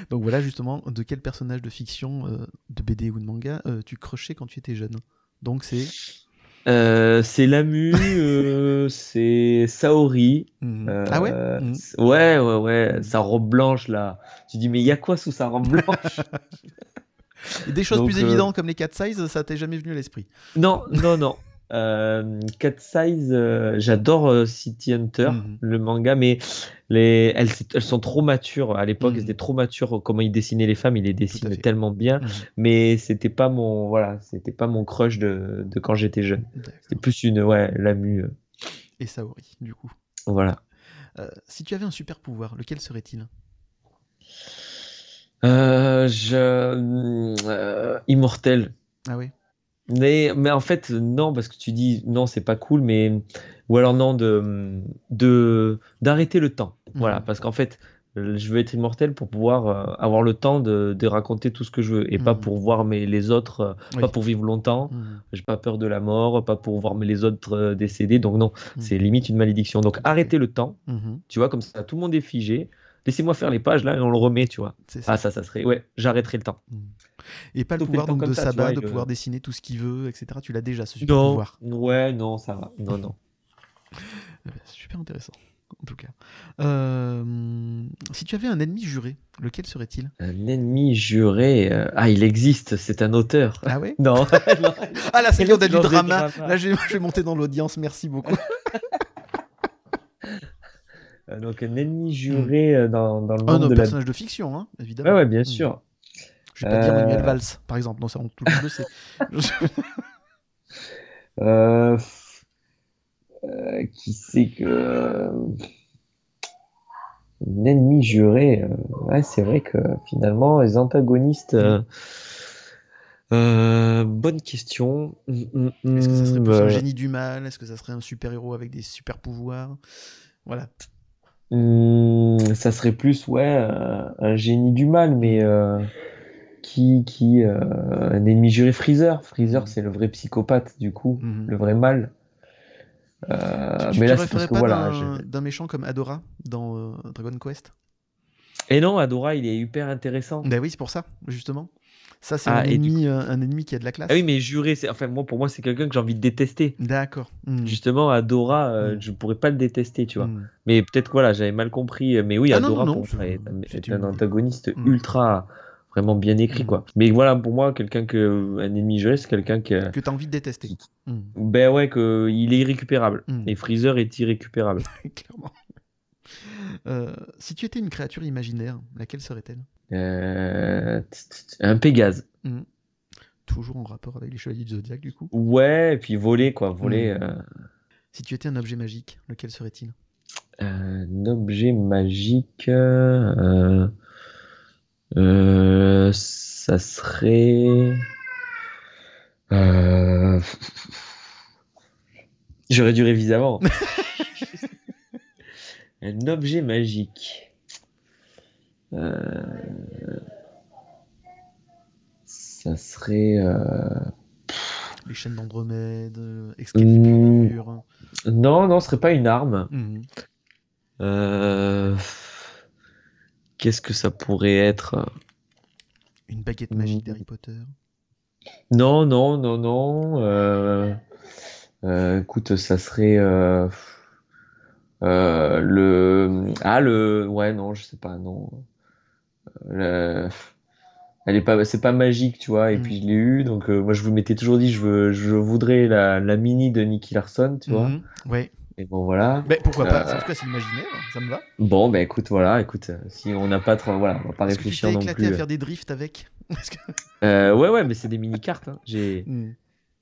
Speaker 1: Donc voilà justement de quel personnage de fiction, euh, de BD ou de manga, euh, tu crochais quand tu étais jeune? Donc c'est.
Speaker 3: Euh, c'est Lamu, euh, c'est Saori. Euh,
Speaker 1: ah ouais?
Speaker 3: C'est- Ouais, ouais, ouais. Sa robe blanche là. Tu dis, mais il y a quoi sous sa robe blanche?
Speaker 1: Des choses
Speaker 3: donc,
Speaker 1: plus évidentes comme les cat size, ça t'est jamais venu à l'esprit?
Speaker 3: Non, non, non. Euh, Cat Size, euh, j'adore euh, City Hunter,
Speaker 1: Mhm.
Speaker 3: le manga, mais les, elles, elles sont trop matures. À l'époque,
Speaker 1: Mhm.
Speaker 3: elles étaient trop matures. Comment il dessinait les femmes, il les dessinait tellement bien.
Speaker 1: Mhm.
Speaker 3: Mais c'était pas mon, voilà, c'était pas mon crush de, de quand j'étais jeune. C'était plus une, ouais, Lamu. euh,
Speaker 1: Et Saori, du coup.
Speaker 3: voilà.
Speaker 1: Si tu avais un super pouvoir, lequel serait-il?
Speaker 3: Je, Immortel.
Speaker 1: Ah oui
Speaker 3: Mais, mais en fait, non, parce que tu dis non, c'est pas cool, mais. Ou alors non, de, de, d'arrêter le temps. Voilà,
Speaker 1: Mhm.
Speaker 3: parce qu'en fait, je veux être immortel pour pouvoir euh, avoir le temps de, de raconter tout ce que je veux et pas
Speaker 1: Mhm.
Speaker 3: pour voir mes, les autres, euh,
Speaker 1: Oui.
Speaker 3: pas pour vivre longtemps.
Speaker 1: Mhm.
Speaker 3: J'ai pas peur de la mort, pas pour voir mes- les autres euh, décédés. Donc non,
Speaker 1: Mhm.
Speaker 3: c'est limite une malédiction. Donc arrêtez le temps, tu vois, comme ça, tout le monde est figé. Laissez-moi faire les pages là et on le remet, tu vois.
Speaker 1: Ça.
Speaker 3: Ah, ça, ça serait. Ouais, j'arrêterai le temps.
Speaker 1: Mhm. Et pas le
Speaker 3: Stopper
Speaker 1: pouvoir
Speaker 3: le
Speaker 1: donc, de
Speaker 3: ça, vois,
Speaker 1: de
Speaker 3: le-
Speaker 1: pouvoir dessiner tout ce qu'il veut, etc. Tu l'as déjà, ce super
Speaker 3: Non,
Speaker 1: pouvoir.
Speaker 3: ouais, non, ça va. Non, non.
Speaker 1: Ben, c'est super intéressant, en tout cas. Euh, si tu avais un ennemi juré, lequel serait-il?
Speaker 3: Un ennemi juré. euh, Ah, il existe, c'est un auteur.
Speaker 1: Ah ouais?
Speaker 3: Non.
Speaker 1: Ah là, c'est bien, on a du drama. Là, je vais, je vais monter dans l'audience, merci beaucoup.
Speaker 3: Euh, Donc, un ennemi juré euh, dans, dans le
Speaker 1: Un
Speaker 3: monde de la.
Speaker 1: personnage de fiction, hein, évidemment.
Speaker 3: Ouais, ouais, bien
Speaker 1: Mhm.
Speaker 3: sûr.
Speaker 1: Je vais pas dire
Speaker 3: Euh,
Speaker 1: Manuel Valls, par exemple. Non, ça, on, tout le monde le sait.
Speaker 3: Euh, euh, qui c'est que. Un ennemi juré. euh, ouais, c'est vrai que finalement, les antagonistes. euh, euh, bonne question. Mm, mm,
Speaker 1: Est-ce que ça serait
Speaker 3: mm,
Speaker 1: plus un
Speaker 3: euh,
Speaker 1: génie du mal? Est-ce que ça serait un super-héros avec des super-pouvoirs? Voilà.
Speaker 3: Mm, ça serait plus, ouais, euh, un génie du mal, mais euh, qui, qui, euh, un ennemi juré Freezer. Freezer, c'est le vrai psychopathe, du coup,
Speaker 1: Mhm.
Speaker 3: le vrai mal. Euh,
Speaker 1: tu
Speaker 3: mais
Speaker 1: te
Speaker 3: là, c'est parce que
Speaker 1: pas
Speaker 3: voilà.
Speaker 1: d'un méchant comme Adora dans Dragon Quest?
Speaker 3: Et non, Adora, il est hyper intéressant.
Speaker 1: Ben oui, c'est pour ça, justement. Ça, c'est
Speaker 3: Ah,
Speaker 1: un, ennemi, euh, un ennemi qui a de la classe.
Speaker 3: Ah oui, mais juré, c'est, enfin, moi, pour moi, c'est quelqu'un que j'ai envie de détester.
Speaker 1: D'accord. Hmm.
Speaker 3: Justement, Adora, euh,
Speaker 1: Mm.
Speaker 3: je pourrais pas le détester, tu vois.
Speaker 1: Hmm.
Speaker 3: Mais peut-être que voilà, j'avais mal compris. Mais oui,
Speaker 1: Ah
Speaker 3: Adora,
Speaker 1: non,
Speaker 3: pour
Speaker 1: non, c'est-
Speaker 3: est, un- est antagoniste
Speaker 1: Mm.
Speaker 3: ultra, vraiment bien écrit, quoi. Mais voilà, pour moi, quelqu'un que, un ennemi juré, c'est quelqu'un que,
Speaker 1: Que tu as envie de détester. Hmm.
Speaker 3: ben ouais, que il est irrécupérable. Et Freezer est irrécupérable.
Speaker 1: Clairement. Euh, si tu étais une créature imaginaire, laquelle serait-elle?
Speaker 3: Euh, un Pégase.
Speaker 1: Toujours en rapport avec les chevaliers du zodiaque, du coup.
Speaker 3: Ouais, et puis voler, quoi. Voler.
Speaker 1: Mm.
Speaker 3: euh,
Speaker 1: Si tu étais un objet magique, lequel serait-il?
Speaker 3: Un objet magique. euh, euh, ça serait. euh, J'aurais dû réviser avant. Un objet magique. Euh, Ça serait. euh,
Speaker 1: Les chaînes d'Andromède, euh,
Speaker 3: Hmm.
Speaker 1: Excalibur.
Speaker 3: Non, non, ce serait pas une arme. Euh, Qu'est-ce que ça pourrait être?
Speaker 1: Une baguette magique
Speaker 3: Mm.
Speaker 1: d'Harry Potter.
Speaker 3: Non, non, non, non. euh, euh, écoute, ça serait le ah le ouais non, je sais pas non. Euh, le- Elle est pas c'est pas magique, tu vois. Et
Speaker 1: Mm.
Speaker 3: puis je l'ai eu, donc euh, moi je vous m'étais toujours dit je veux je voudrais la, la mini de Nicky Larson, tu vois.
Speaker 1: Ouais.
Speaker 3: Et bon voilà.
Speaker 1: Ben, pourquoi pas
Speaker 3: Euh,
Speaker 1: En tout cas, c'est imaginaire, ça me va.
Speaker 3: Bon ben écoute voilà, écoute euh, si on n'a pas trop voilà, on va pas
Speaker 1: Est-ce que tu
Speaker 3: réfléchir non
Speaker 1: éclaté
Speaker 3: plus.
Speaker 1: à faire des drifts avec
Speaker 3: Euh, ouais ouais, mais c'est des mini cartes. hein. J'ai
Speaker 1: Mhm.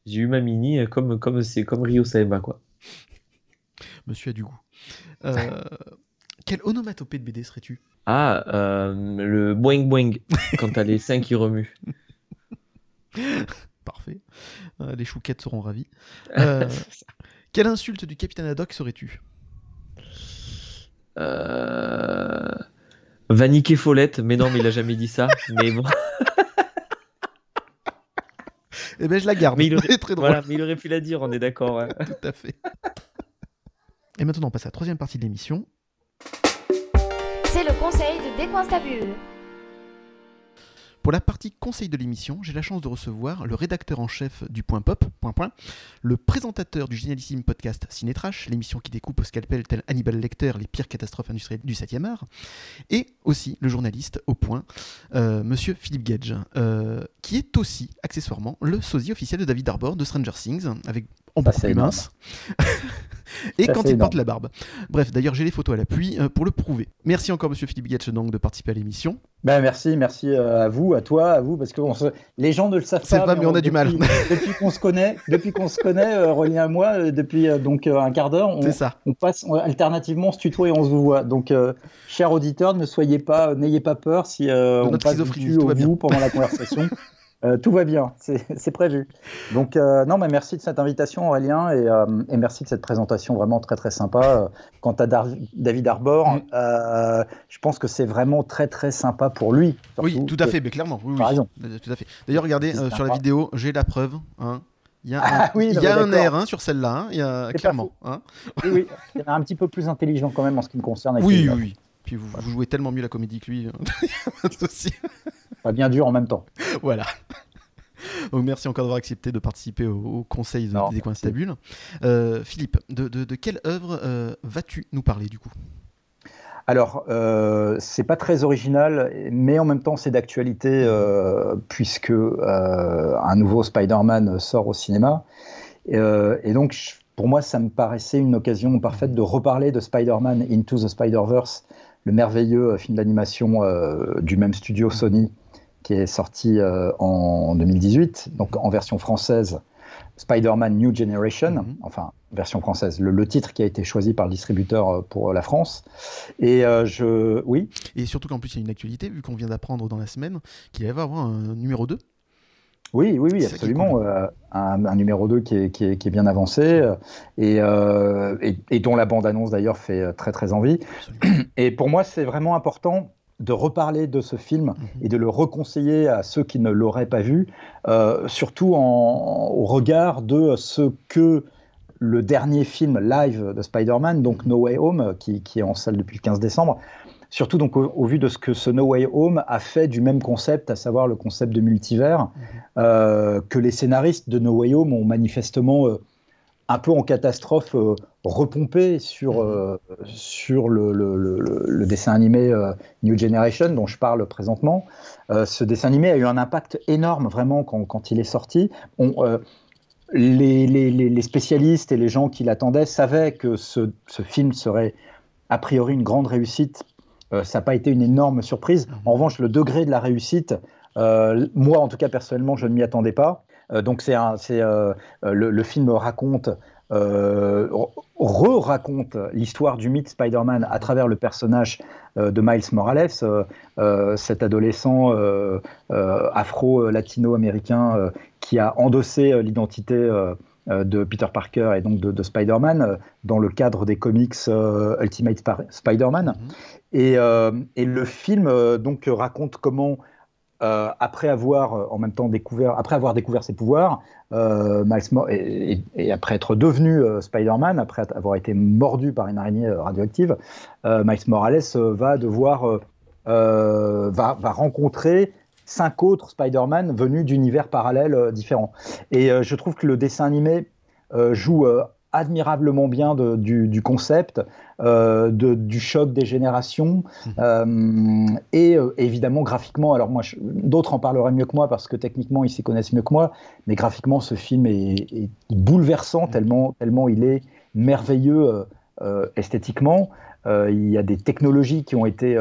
Speaker 3: j'ai eu ma mini euh, comme comme c'est comme Rio Saeba quoi.
Speaker 1: Monsieur a du goût. Euh, Quelle onomatopée de BD serais-tu?
Speaker 3: Ah, euh, le boing boing, quand t'as les seins qui remuent.
Speaker 1: Parfait. Euh, les chouquettes seront ravis. Euh, quelle insulte du capitaine Haddock serais-tu?
Speaker 3: Euh... Va niquer Follette, mais non, mais il a jamais dit ça. Mais bon,
Speaker 1: Eh ben, je la garde.
Speaker 3: Mais il aurait-
Speaker 1: C'est très drôle.
Speaker 3: voilà, mais il aurait pu la dire, on est d'accord.
Speaker 1: Tout à fait. Et maintenant, on passe à la troisième partie de l'émission.
Speaker 2: C'est le conseil de Décoinstabule.
Speaker 1: Pour la partie conseil de l'émission, j'ai la chance de recevoir le rédacteur en chef du Point Pop, Point Point, le présentateur du génialissime podcast Cinétrash, l'émission qui découpe au scalpel tel Hannibal Lecter les pires catastrophes industrielles du 7e art, et aussi le journaliste au Point, euh, monsieur Philippe Gage, euh, qui est aussi, accessoirement, le sosie officiel de David Arbor de Stranger Things, avec en beaucoup plus
Speaker 5: énorme.
Speaker 1: mince. et
Speaker 5: Ça,
Speaker 1: quand il porte la barbe. Bref, d'ailleurs, j'ai les photos à l'appui euh, pour le prouver. Merci encore, monsieur Philippe donc, de participer à l'émission.
Speaker 5: Ben merci, merci euh, à vous, à toi, à vous, parce que on se- les gens ne le savent
Speaker 1: C'est
Speaker 5: pas.
Speaker 1: pas, mais on a du mal.
Speaker 5: depuis- qu'on se connaît, depuis qu'on se connaît, euh, Aurélien et moi, euh, depuis euh, donc un quart d'heure, on,
Speaker 1: C'est ça.
Speaker 5: on passe on- alternativement, on se tutoie et on se voit. Donc, chers auditeurs, ne soyez pas, n'ayez pas peur si on passe du au vous pendant la conversation. Euh, tout va bien, c'est prévu. Donc, euh, non, mais merci de cette invitation, Aurélien, et, euh, et merci de cette présentation vraiment très, très sympa. Quant à Dar- David Arbor,
Speaker 1: Mm.
Speaker 5: je pense que c'est vraiment très, très sympa pour lui.
Speaker 1: Oui, tout à fait, mais clairement. Oui,
Speaker 5: raison.
Speaker 1: Tout à fait. D'ailleurs, regardez sur la vidéo, j'ai la preuve. hein. Il y a un,
Speaker 5: Ah oui,
Speaker 1: il y a un air hein, sur celle-là, hein. il y a
Speaker 5: C'est pas
Speaker 1: clairement. hein.
Speaker 5: Oui, oui. Il y en a un petit peu plus intelligent quand même en ce qui me concerne. avec
Speaker 1: oui, oui. Puis vous, vous jouez tellement mieux la comédie que lui. hein. Pas
Speaker 5: bien dur en même temps.
Speaker 1: voilà. Donc merci encore d'avoir accepté de participer au, au conseil de,
Speaker 5: Non,
Speaker 1: des coins stables. Euh, Philippe, de, de- de quelle œuvre euh, vas-tu nous parler du coup?
Speaker 5: Alors, euh, c'est pas très original, mais en même temps, c'est d'actualité euh, puisque euh, un nouveau Spider-Man sort au cinéma. Et donc, je- pour moi, ça me paraissait une occasion parfaite de reparler de Spider-Man Into the Spider-Verse, le merveilleux euh, film d'animation euh, du même studio Sony, qui est sorti euh, en 2018, donc en version française Spider-Man New Generation,
Speaker 1: Mhm.
Speaker 5: enfin version française, le, le titre qui a été choisi par le distributeur pour la France. Et euh, je, oui,
Speaker 1: Et surtout qu'en plus, il y a une actualité, vu qu'on vient d'apprendre dans la semaine qu'il va y avoir un numéro 2.
Speaker 5: Oui, oui, oui, absolument. euh, un, un numéro 2 qui est, qui est- qui est bien avancé euh, et, euh, et, et dont la bande-annonce d'ailleurs fait très très envie.
Speaker 1: Absolument.
Speaker 5: Et pour moi, c'est vraiment important de reparler de ce film
Speaker 1: Mhm.
Speaker 5: et de le reconseiller à ceux qui ne l'auraient pas vu, euh, surtout en- au regard de ce que le dernier film live de Spider-Man, donc No Way Home, qui, qui est en salle depuis le 15 décembre, surtout donc au, au vu de ce que ce No Way Home a fait du même concept, à savoir le concept de multivers, euh, que les scénaristes de No Way Home ont manifestement euh, un peu en catastrophe euh, repompé sur, euh, sur le, le- le- le- le dessin animé New Generation dont je parle présentement. Ce dessin animé a eu un impact énorme vraiment quand, quand il est sorti. On, les, les- les- les spécialistes et les gens qui l'attendaient savaient que ce, ce film serait a priori une grande réussite. Euh, ça n'a pas été une énorme surprise. En revanche, le degré de la réussite, euh, moi en tout cas personnellement, je ne m'y attendais pas. Euh, donc c'est le, le film raconte, euh, re-raconte l'histoire du mythe Spider-Man à travers le personnage euh, de Miles Morales, euh, cet adolescent afro-latino-américain qui a endossé l'identité de Peter Parker et donc de, de Spider-Man euh, dans le cadre des comics euh, Ultimate Spider-Man.
Speaker 1: Mhm.
Speaker 5: Et, euh, et le film euh, donc raconte comment, euh, après avoir euh, en même temps découvert, après avoir découvert ses pouvoirs, euh, Miles et, et- et après être devenu euh, Spider-Man, après avoir été mordu par une araignée euh, radioactive, euh, Miles Morales euh, va devoir euh, euh, va, va rencontrer cinq autres Spider-Man venus d'univers parallèles euh, différents. Et euh, je trouve que le dessin animé euh, joue admirablement bien de- du, du concept, euh, de- du choc des générations, euh, et euh, évidemment graphiquement. Alors moi, d'autres en parleraient mieux que moi parce que techniquement ils s'y connaissent mieux que moi, mais graphiquement ce film est, est bouleversant tellement, tellement il est merveilleux esthétiquement. Il y a des technologies qui ont été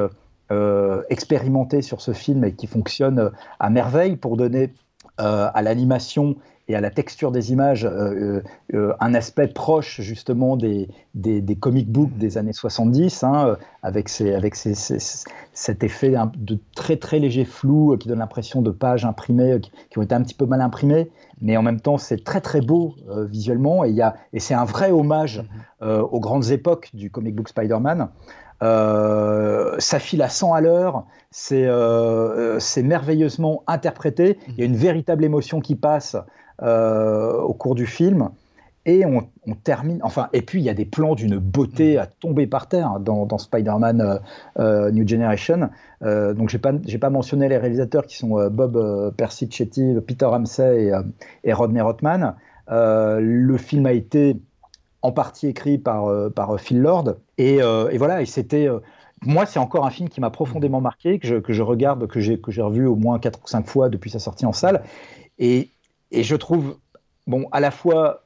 Speaker 5: euh, expérimentées sur ce film et qui fonctionnent euh, à merveille pour donner euh, à l'animation et à la texture des images euh, euh, un aspect proche justement des, des, des comic books des années 70, hein, avec, ces, avec ces, ces- cet effet de très très léger flou qui donne l'impression de pages imprimées qui, qui ont été un petit peu mal imprimées, mais en même temps c'est très très beau euh, visuellement. Et, il y a- et c'est un vrai hommage euh, aux grandes époques du comic book Spider-Man. Euh, ça file à 100 à l'heure, c'est euh, c'est merveilleusement interprété, il y a une véritable émotion qui passe euh, au cours du film. Et on, on termine, enfin, et puis il y a des plans d'une beauté à tomber par terre dans, dans Spider-Man euh, euh, New Generation. Euh, donc j'ai pas, pas mentionné les réalisateurs qui sont euh, Bob euh, Persichetti, Peter Ramsey et, euh, et Rodney Rothman. Euh, le film a été en partie écrit par, euh, par Phil Lord. Et, euh, et voilà, et c'était. euh, moi, c'est encore un film qui m'a profondément marqué, que je, regarde, que j'ai, revu au moins 4 ou 5 fois depuis sa sortie en salle. Et, et je trouve, bon, à la fois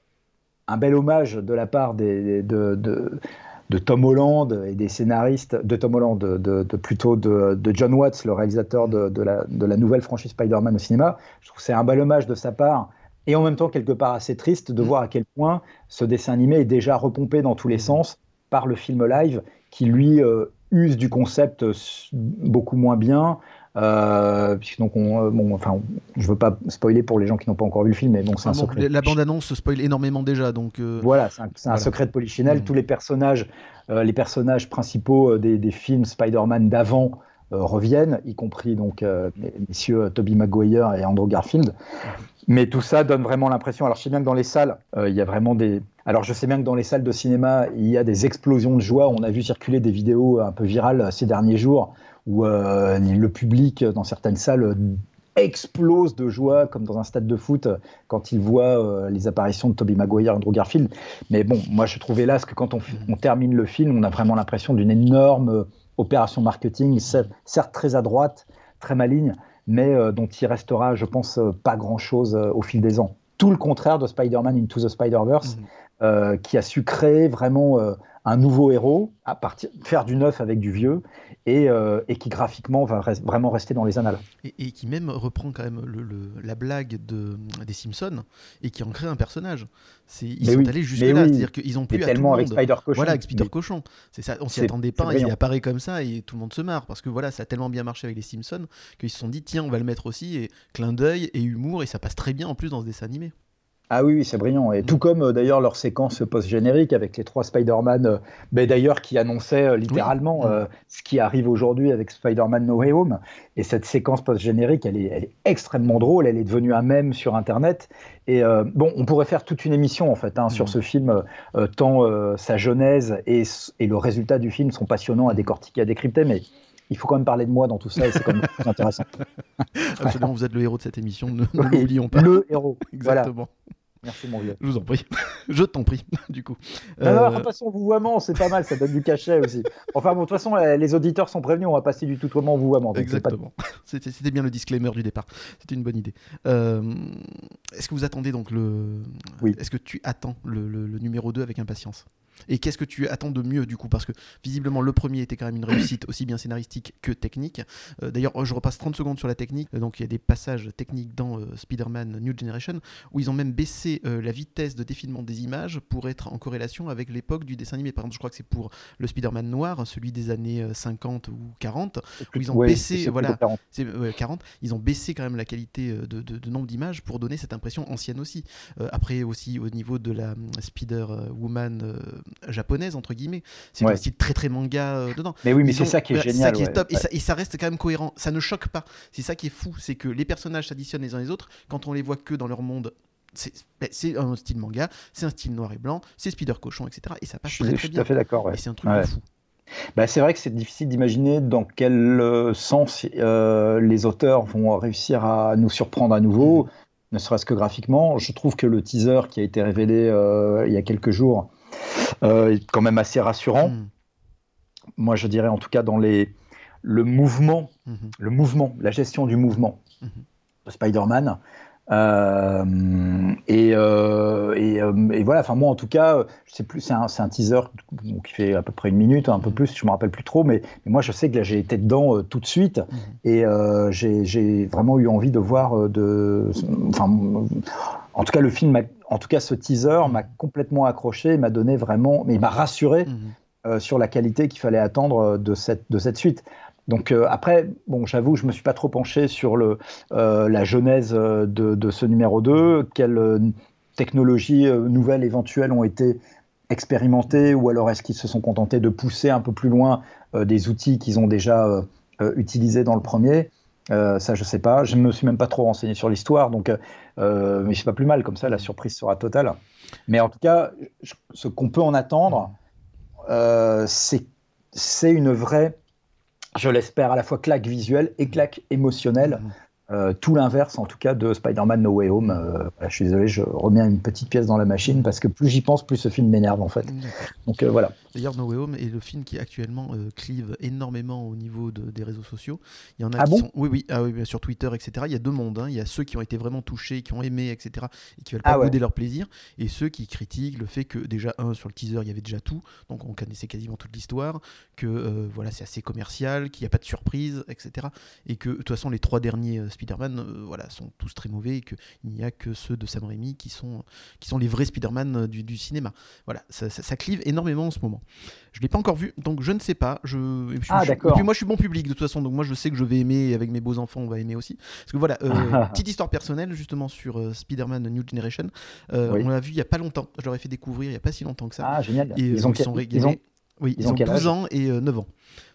Speaker 5: un bel hommage de la part de, de, Tom Holland et des scénaristes, de Tom Holland, de, plutôt de, John Watts, le réalisateur la, de la nouvelle franchise Spider-Man au cinéma. Je trouve que c'est un bel hommage de sa part. Et en même temps, quelque part assez triste de voir à quel point ce dessin animé est déjà repompé dans tous les sens par le film live, qui lui euh, use du concept euh, beaucoup moins bien. Euh, donc on, euh, bon, enfin, je veux pas spoiler pour les gens qui n'ont pas encore vu le film, mais bon, c'est un
Speaker 1: bon,
Speaker 5: secret.
Speaker 1: la bande-annonce spoil énormément déjà, donc euh,
Speaker 5: Voilà, c'est un, secret de Polichinelle.
Speaker 1: Mhm.
Speaker 5: Tous les personnages, les personnages principaux des, des films Spider-Man d'avant reviennent, y compris donc euh, messieurs euh, Tobey Maguire et Andrew Garfield. Mais tout ça donne vraiment l'impression. Alors je sais bien que dans les salles, euh, il y a vraiment des. Alors je sais bien que dans les salles de cinéma, il y a des explosions de joie. On a vu circuler des vidéos un peu virales euh, ces derniers jours où euh, le public euh, dans certaines salles euh, explose de joie, comme dans un stade de foot, euh, quand il voit euh, les apparitions de Tobey Maguire et Andrew Garfield. Mais bon, moi je trouvais là, que quand on, termine le film, on a vraiment l'impression d'une énorme euh, opération marketing, cer- certes très à droite, très maligne, mais euh, dont il restera, je pense, euh, pas grand-chose euh, au fil des ans. Tout le contraire de Spider-Man Into the Spider-Verse,
Speaker 1: Mhm.
Speaker 5: qui a su créer vraiment un nouveau héros, à partir, faire du neuf avec du vieux, et, euh, et qui graphiquement va vraiment rester dans les annales.
Speaker 1: Et, qui même reprend quand même le, la blague de, des Simpsons et qui en crée un personnage. Ils sont allés jusque là, c'est-à-dire qu'ils ont pu
Speaker 5: tellement
Speaker 1: avec
Speaker 5: Spider Cochon.
Speaker 1: Voilà, avec Spider Cochon. C'est ça, on s'y attendait pas, il apparaît comme ça et tout le monde se marre parce que voilà, ça a tellement bien marché avec les Simpsons qu'ils se sont dit tiens, on va le mettre aussi et clin d'œil et humour et ça passe très bien en plus dans ce dessin animé.
Speaker 5: Ah oui, c'est brillant. Et tout comme euh, d'ailleurs leur séquence post-générique avec les trois Spider-Man, euh, ben, d'ailleurs qui annonçait euh, littéralement ce qui arrive aujourd'hui avec Spider-Man No Way Home. Et cette séquence post-générique, elle est, elle est, extrêmement drôle. Elle est devenue un mème sur Internet. Et bon, on pourrait faire toute une émission en fait hein, sur mm. ce film, tant sa genèse et, et, le résultat du film sont passionnants à décortiquer, à décrypter. Mais il faut quand même parler de moi dans tout ça et c'est quand même intéressant.
Speaker 1: Absolument, vous êtes le héros de cette émission, ne, l'oublions pas.
Speaker 5: Le héros.
Speaker 1: Exactement.
Speaker 5: Merci mon vieux.
Speaker 1: Je vous en prie. Je t'en prie, du coup.
Speaker 5: Alors, de toute façon, vouvoiement, c'est pas mal, ça donne du cachet aussi. Enfin bon, de toute façon, les auditeurs sont prévenus, on va passer du tutoiement au vouvoiement.
Speaker 1: Exactement. C'était bien le disclaimer du départ. C'était une bonne idée. Euh, est-ce que vous attendez donc le.
Speaker 5: Oui.
Speaker 1: Est-ce que tu attends le numéro 2 avec impatience? Et qu'est-ce que tu attends de mieux du coup? Parce que visiblement le premier était quand même une réussite aussi bien scénaristique que technique. Euh, d'ailleurs, je repasse 30 secondes sur la technique. Euh, donc il y a des passages techniques dans euh, Spider-Man New Generation où ils ont même baissé la vitesse de défilement des images pour être en corrélation avec l'époque du dessin animé. Par exemple, je crois que c'est pour le Spider-Man noir, celui des années 50 ou 40, où ils ont baissé, voilà, 40. 40. Ils ont baissé quand même la qualité de, nombre d'images pour donner cette impression ancienne aussi. après aussi au niveau de la Spider-Woman japonaise entre guillemets. C'est un style très très manga euh, dedans.
Speaker 5: Mais oui, mais c'est ça qui est génial.
Speaker 1: Ça qui est top. Et, ça, reste quand même cohérent. Ça ne choque pas. C'est ça qui est fou, c'est que les personnages s'additionnent les uns les autres quand on les voit que dans leur monde. C'est un style manga, c'est un style noir et blanc, c'est Spider Cochon, etc. Et ça passe très, très bien. Je suis
Speaker 5: tout à fait d'accord.
Speaker 1: Et c'est un truc fou.
Speaker 5: Bah, c'est vrai que c'est difficile d'imaginer dans quel euh, sens euh, les auteurs vont réussir à nous surprendre à nouveau, mm. ne serait-ce que graphiquement. Je trouve que le teaser qui a été révélé il y a quelques jours quand même assez rassurant. Hmm. Moi, je dirais en tout cas dans les, le mouvement, hmm. le mouvement, la gestion du mouvement hmm. de Spider-Man. Euh, et, euh, et, voilà, enfin moi en tout cas, je sais plus, c'est un, un, teaser qui fait à peu près une minute, un peu plus, je me rappelle plus trop, mais, moi je sais que là j'ai été dedans tout de suite et j'ai vraiment eu envie de voir de, enfin en tout cas, le film, en tout cas, ce teaser m'a complètement accroché, m'a donné vraiment, mais il m'a rassuré mhm. euh, sur la qualité qu'il fallait attendre euh, de cette, de cette suite. Donc euh, après, bon, j'avoue, je me suis pas trop penché sur le, la genèse de, de, ce numéro 2, quelles technologies nouvelles éventuelles ont été expérimentées, ou alors est-ce qu'ils se sont contentés de pousser un peu plus loin des outils qu'ils ont déjà utilisés dans le premier. Euh, ça, je sais pas. Je ne me suis même pas trop renseigné sur l'histoire, donc, euh, mais c'est pas plus mal. Comme ça, la surprise sera totale. Mais en tout cas, ce qu'on peut en attendre, euh, c'est une vraie, je l'espère, à la fois claque visuelle et claque émotionnelle. Euh, tout l'inverse, en tout cas, de Spider-Man No Way Home. Euh, je suis désolé, je remets une petite pièce dans la machine parce que plus j'y pense, plus ce film m'énerve en fait. Donc euh, voilà.
Speaker 1: D'ailleurs, No Way Home est le film qui actuellement clive énormément au niveau des réseaux sociaux. Il y en a
Speaker 5: ah
Speaker 1: qui
Speaker 5: bon?
Speaker 1: sont, oui, oui, ah, oui, sur Twitter, etc. Il y a deux mondes. Hein. Il y a ceux qui ont été vraiment touchés, qui ont aimé, etc. et qui veulent pas ah leur plaisir, et ceux qui critiquent le fait que déjà un sur le teaser, il y avait déjà tout, donc on connaissait quasiment toute l'histoire, que voilà, c'est assez commercial, qu'il n'y a pas de surprise, etc. Et que de toute façon, les trois derniers Spider-Man, voilà sont tous très mauvais et qu'il n'y a que ceux de Sam Raimi qui sont, qui sont les vrais Spider-Man euh, du, cinéma. Voilà, ça, clive énormément en ce moment. Je ne l'ai pas encore vu, donc je ne sais pas. Je,
Speaker 5: et puis, ah, d'accord.
Speaker 1: Et puis moi, je suis bon public de toute façon, donc moi, je sais que je vais aimer, avec mes beaux enfants, on va aimer aussi. Parce que voilà, euh, petite histoire personnelle, justement, sur euh, Spider-Man New Generation. On l'a vu il n'y a pas longtemps. Je leur ai fait découvrir il n'y a pas si longtemps que ça.
Speaker 5: Ah, génial.
Speaker 1: Et ils, ont, sont régalés. Oui, ils, ont, 12 ans et 9 ans.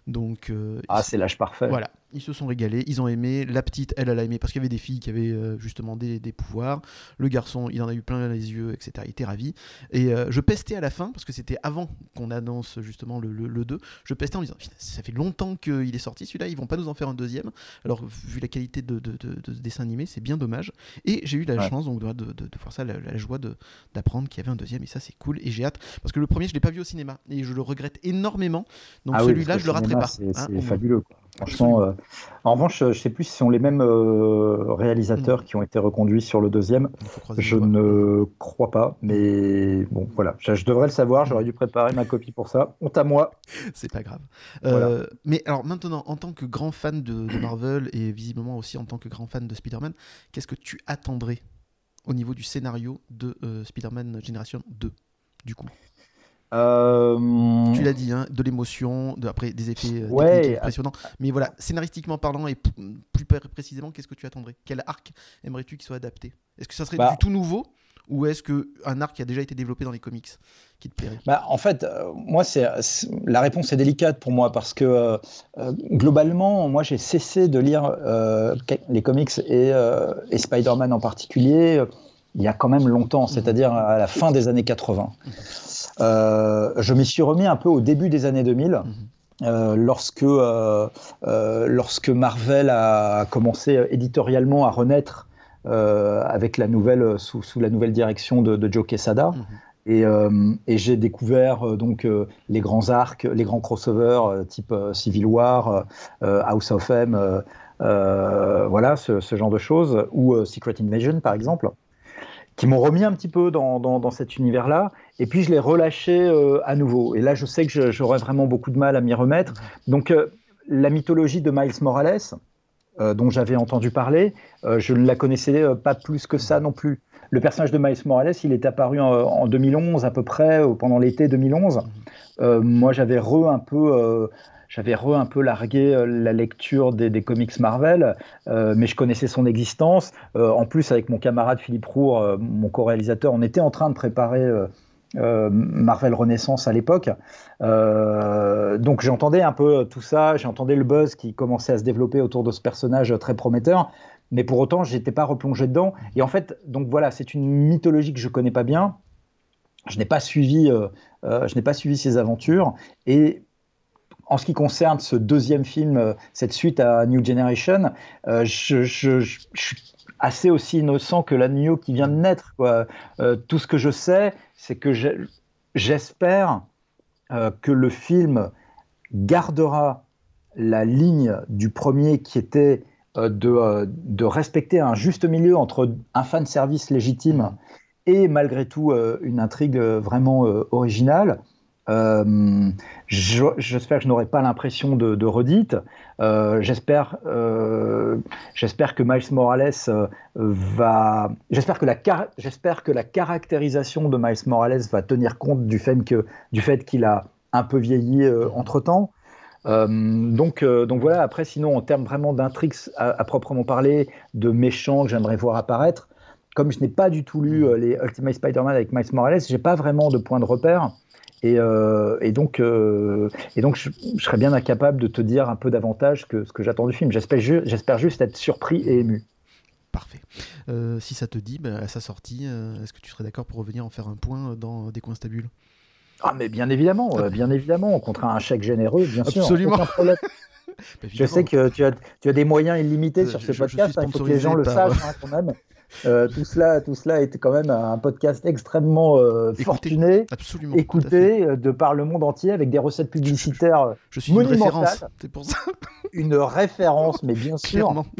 Speaker 1: Donc,
Speaker 5: ah, c'est l'âge parfait.
Speaker 1: Voilà, ils se sont régalés, ils ont aimé. La petite, elle, elle a aimé parce qu'il y avait des filles qui avaient euh, justement des, des, pouvoirs. Le garçon, il en a eu plein les yeux, etc. Il était ravi. Et euh, je pestais à la fin, parce que c'était avant qu'on annonce justement le, le, 2. Je pestais en disant Ça fait longtemps qu'il est sorti celui-là, ils vont pas nous en faire un deuxième. Alors, vu la qualité de, de, de, dessin animé, c'est bien dommage. Et j'ai eu la chance donc, de, de, voir ça, la, joie d'apprendre qu'il y avait un deuxième. Et ça, c'est cool. Et j'ai hâte, parce que le premier, je l'ai pas vu au cinéma. Et je le regrette énormément. Donc, ah celui-là, je le raterai pas.
Speaker 5: C'est hein, fabuleux. Quoi. Franchement, euh, en revanche, je sais plus si ce sont les mêmes euh, réalisateurs
Speaker 1: Mm.
Speaker 5: qui ont été reconduits sur le deuxième. Je ne crois pas, mais bon, voilà. Je, je devrais le savoir. J'aurais dû préparer ma copie pour ça. Honte à moi.
Speaker 1: C'est pas grave.
Speaker 5: Voilà.
Speaker 1: Euh, mais alors maintenant, en tant que grand fan de, de Marvel et visiblement aussi en tant que grand fan de Spider-Man, qu'est-ce que tu attendrais au niveau du scénario de Spider-Man Generation 2 du coup?
Speaker 5: Euh,
Speaker 1: Tu l'as dit, hein, de l'émotion, de, après des effets euh,
Speaker 5: Ouais,
Speaker 1: techniques impressionnants. Mais voilà, scénaristiquement parlant et plus pr- précisément, qu'est-ce que tu attendrais? Quel arc aimerais-tu qu'il soit adapté? Est-ce que ça serait
Speaker 5: Bah.
Speaker 1: du tout nouveau ou est-ce que un arc qui a déjà été développé dans les comics qui te plairait?
Speaker 5: Bah, en fait, euh, moi, c'est, la réponse est délicate pour moi parce que euh, globalement, moi, j'ai cessé de lire les comics et, et Spider-Man en particulier il y a quand même longtemps, c'est-à-dire à la fin des années 80. Euh, je m'y suis remis un peu au début des années 2000.
Speaker 1: Mhm.
Speaker 5: euh, lorsque, euh, lorsque Marvel a commencé éditorialement à renaître avec la nouvelle, sous, sous la nouvelle direction de, de Joe Quesada,
Speaker 1: Mhm.
Speaker 5: et, euh, et j'ai découvert euh, donc euh, les grands arcs, les grands crossovers type Civil War, House of M, voilà ce, ce genre de choses, ou Secret Invasion par exemple, qui m'ont remis un petit peu dans, dans, cet univers-là. Et puis je l'ai relâché euh, à nouveau. Et là, je sais que j'aurais vraiment beaucoup de mal à m'y remettre. Donc euh, la mythologie de Miles Morales, euh, dont j'avais entendu parler, je ne la connaissais pas plus que ça non plus. Le personnage de Miles Morales, il est apparu en, en 2011 à peu près, pendant l'été 2011. Euh, moi, j'avais re un peu, j'avais un peu largué euh, la lecture des, comics Marvel, euh, mais je connaissais son existence. Euh, en plus, avec mon camarade Philippe Roux, mon co-réalisateur, on était en train de préparer Marvel Renaissance à l'époque. Donc j'entendais un peu tout ça, j'entendais le buzz qui commençait à se développer autour de ce personnage très prometteur, mais pour autant j'étais pas replongé dedans. Et en fait, donc voilà, c'est une mythologie que je connais pas bien. Je n'ai pas suivi, je n'ai pas suivi ses aventures. Et en ce qui concerne ce deuxième film, euh, cette suite à New Generation, euh, je, suis assez aussi innocent que l'agneau qui vient de naître. Euh, tout ce que je sais, c'est que j'espère que le film gardera la ligne du premier qui était de, de respecter un juste milieu entre un fan service légitime et malgré tout une intrigue vraiment originale. Euh, je- J'espère que je n'aurai pas l'impression de, redite. Euh, J'espère euh, j'espère que Miles Morales va. J'espère que, la car- j'espère que la caractérisation de Miles Morales va tenir compte du fait que du fait qu'il a un peu vieilli entre temps. donc, donc voilà, après, sinon, en termes vraiment d'intrigues à, à proprement parler, de méchants que j'aimerais voir apparaître, comme je n'ai pas du tout lu les Ultimate Spider-Man avec Miles Morales, j'ai pas vraiment de point de repère. Et, euh, et donc, euh, et donc je, je serais bien incapable de te dire un peu davantage que ce que j'attends du film. J'espère ju- j'espère juste être surpris et ému.
Speaker 1: Parfait. Euh, si ça te dit, bah, à sa sortie, est-ce que tu serais d'accord pour revenir en faire un point dans Des coins stables?
Speaker 5: Ah, mais bien évidemment, euh, bien évidemment, contre un chèque généreux, bien sûr.
Speaker 1: Absolument.
Speaker 5: aucun problème.
Speaker 1: Bah,
Speaker 5: Je sais que tu as, tu as des moyens illimités sur
Speaker 1: je-
Speaker 5: ce podcast, hein, il faut que les gens le sachent hein, quand même. Euh, tout, cela, tout cela est quand même un podcast extrêmement euh,
Speaker 1: Écoutez.
Speaker 5: fortuné,
Speaker 1: Absolument.
Speaker 5: écouté euh, de par le monde entier avec des recettes publicitaires,
Speaker 1: Je suis une référence. C'est pour ça.
Speaker 5: une référence, mais bien sûr.
Speaker 1: Clairement.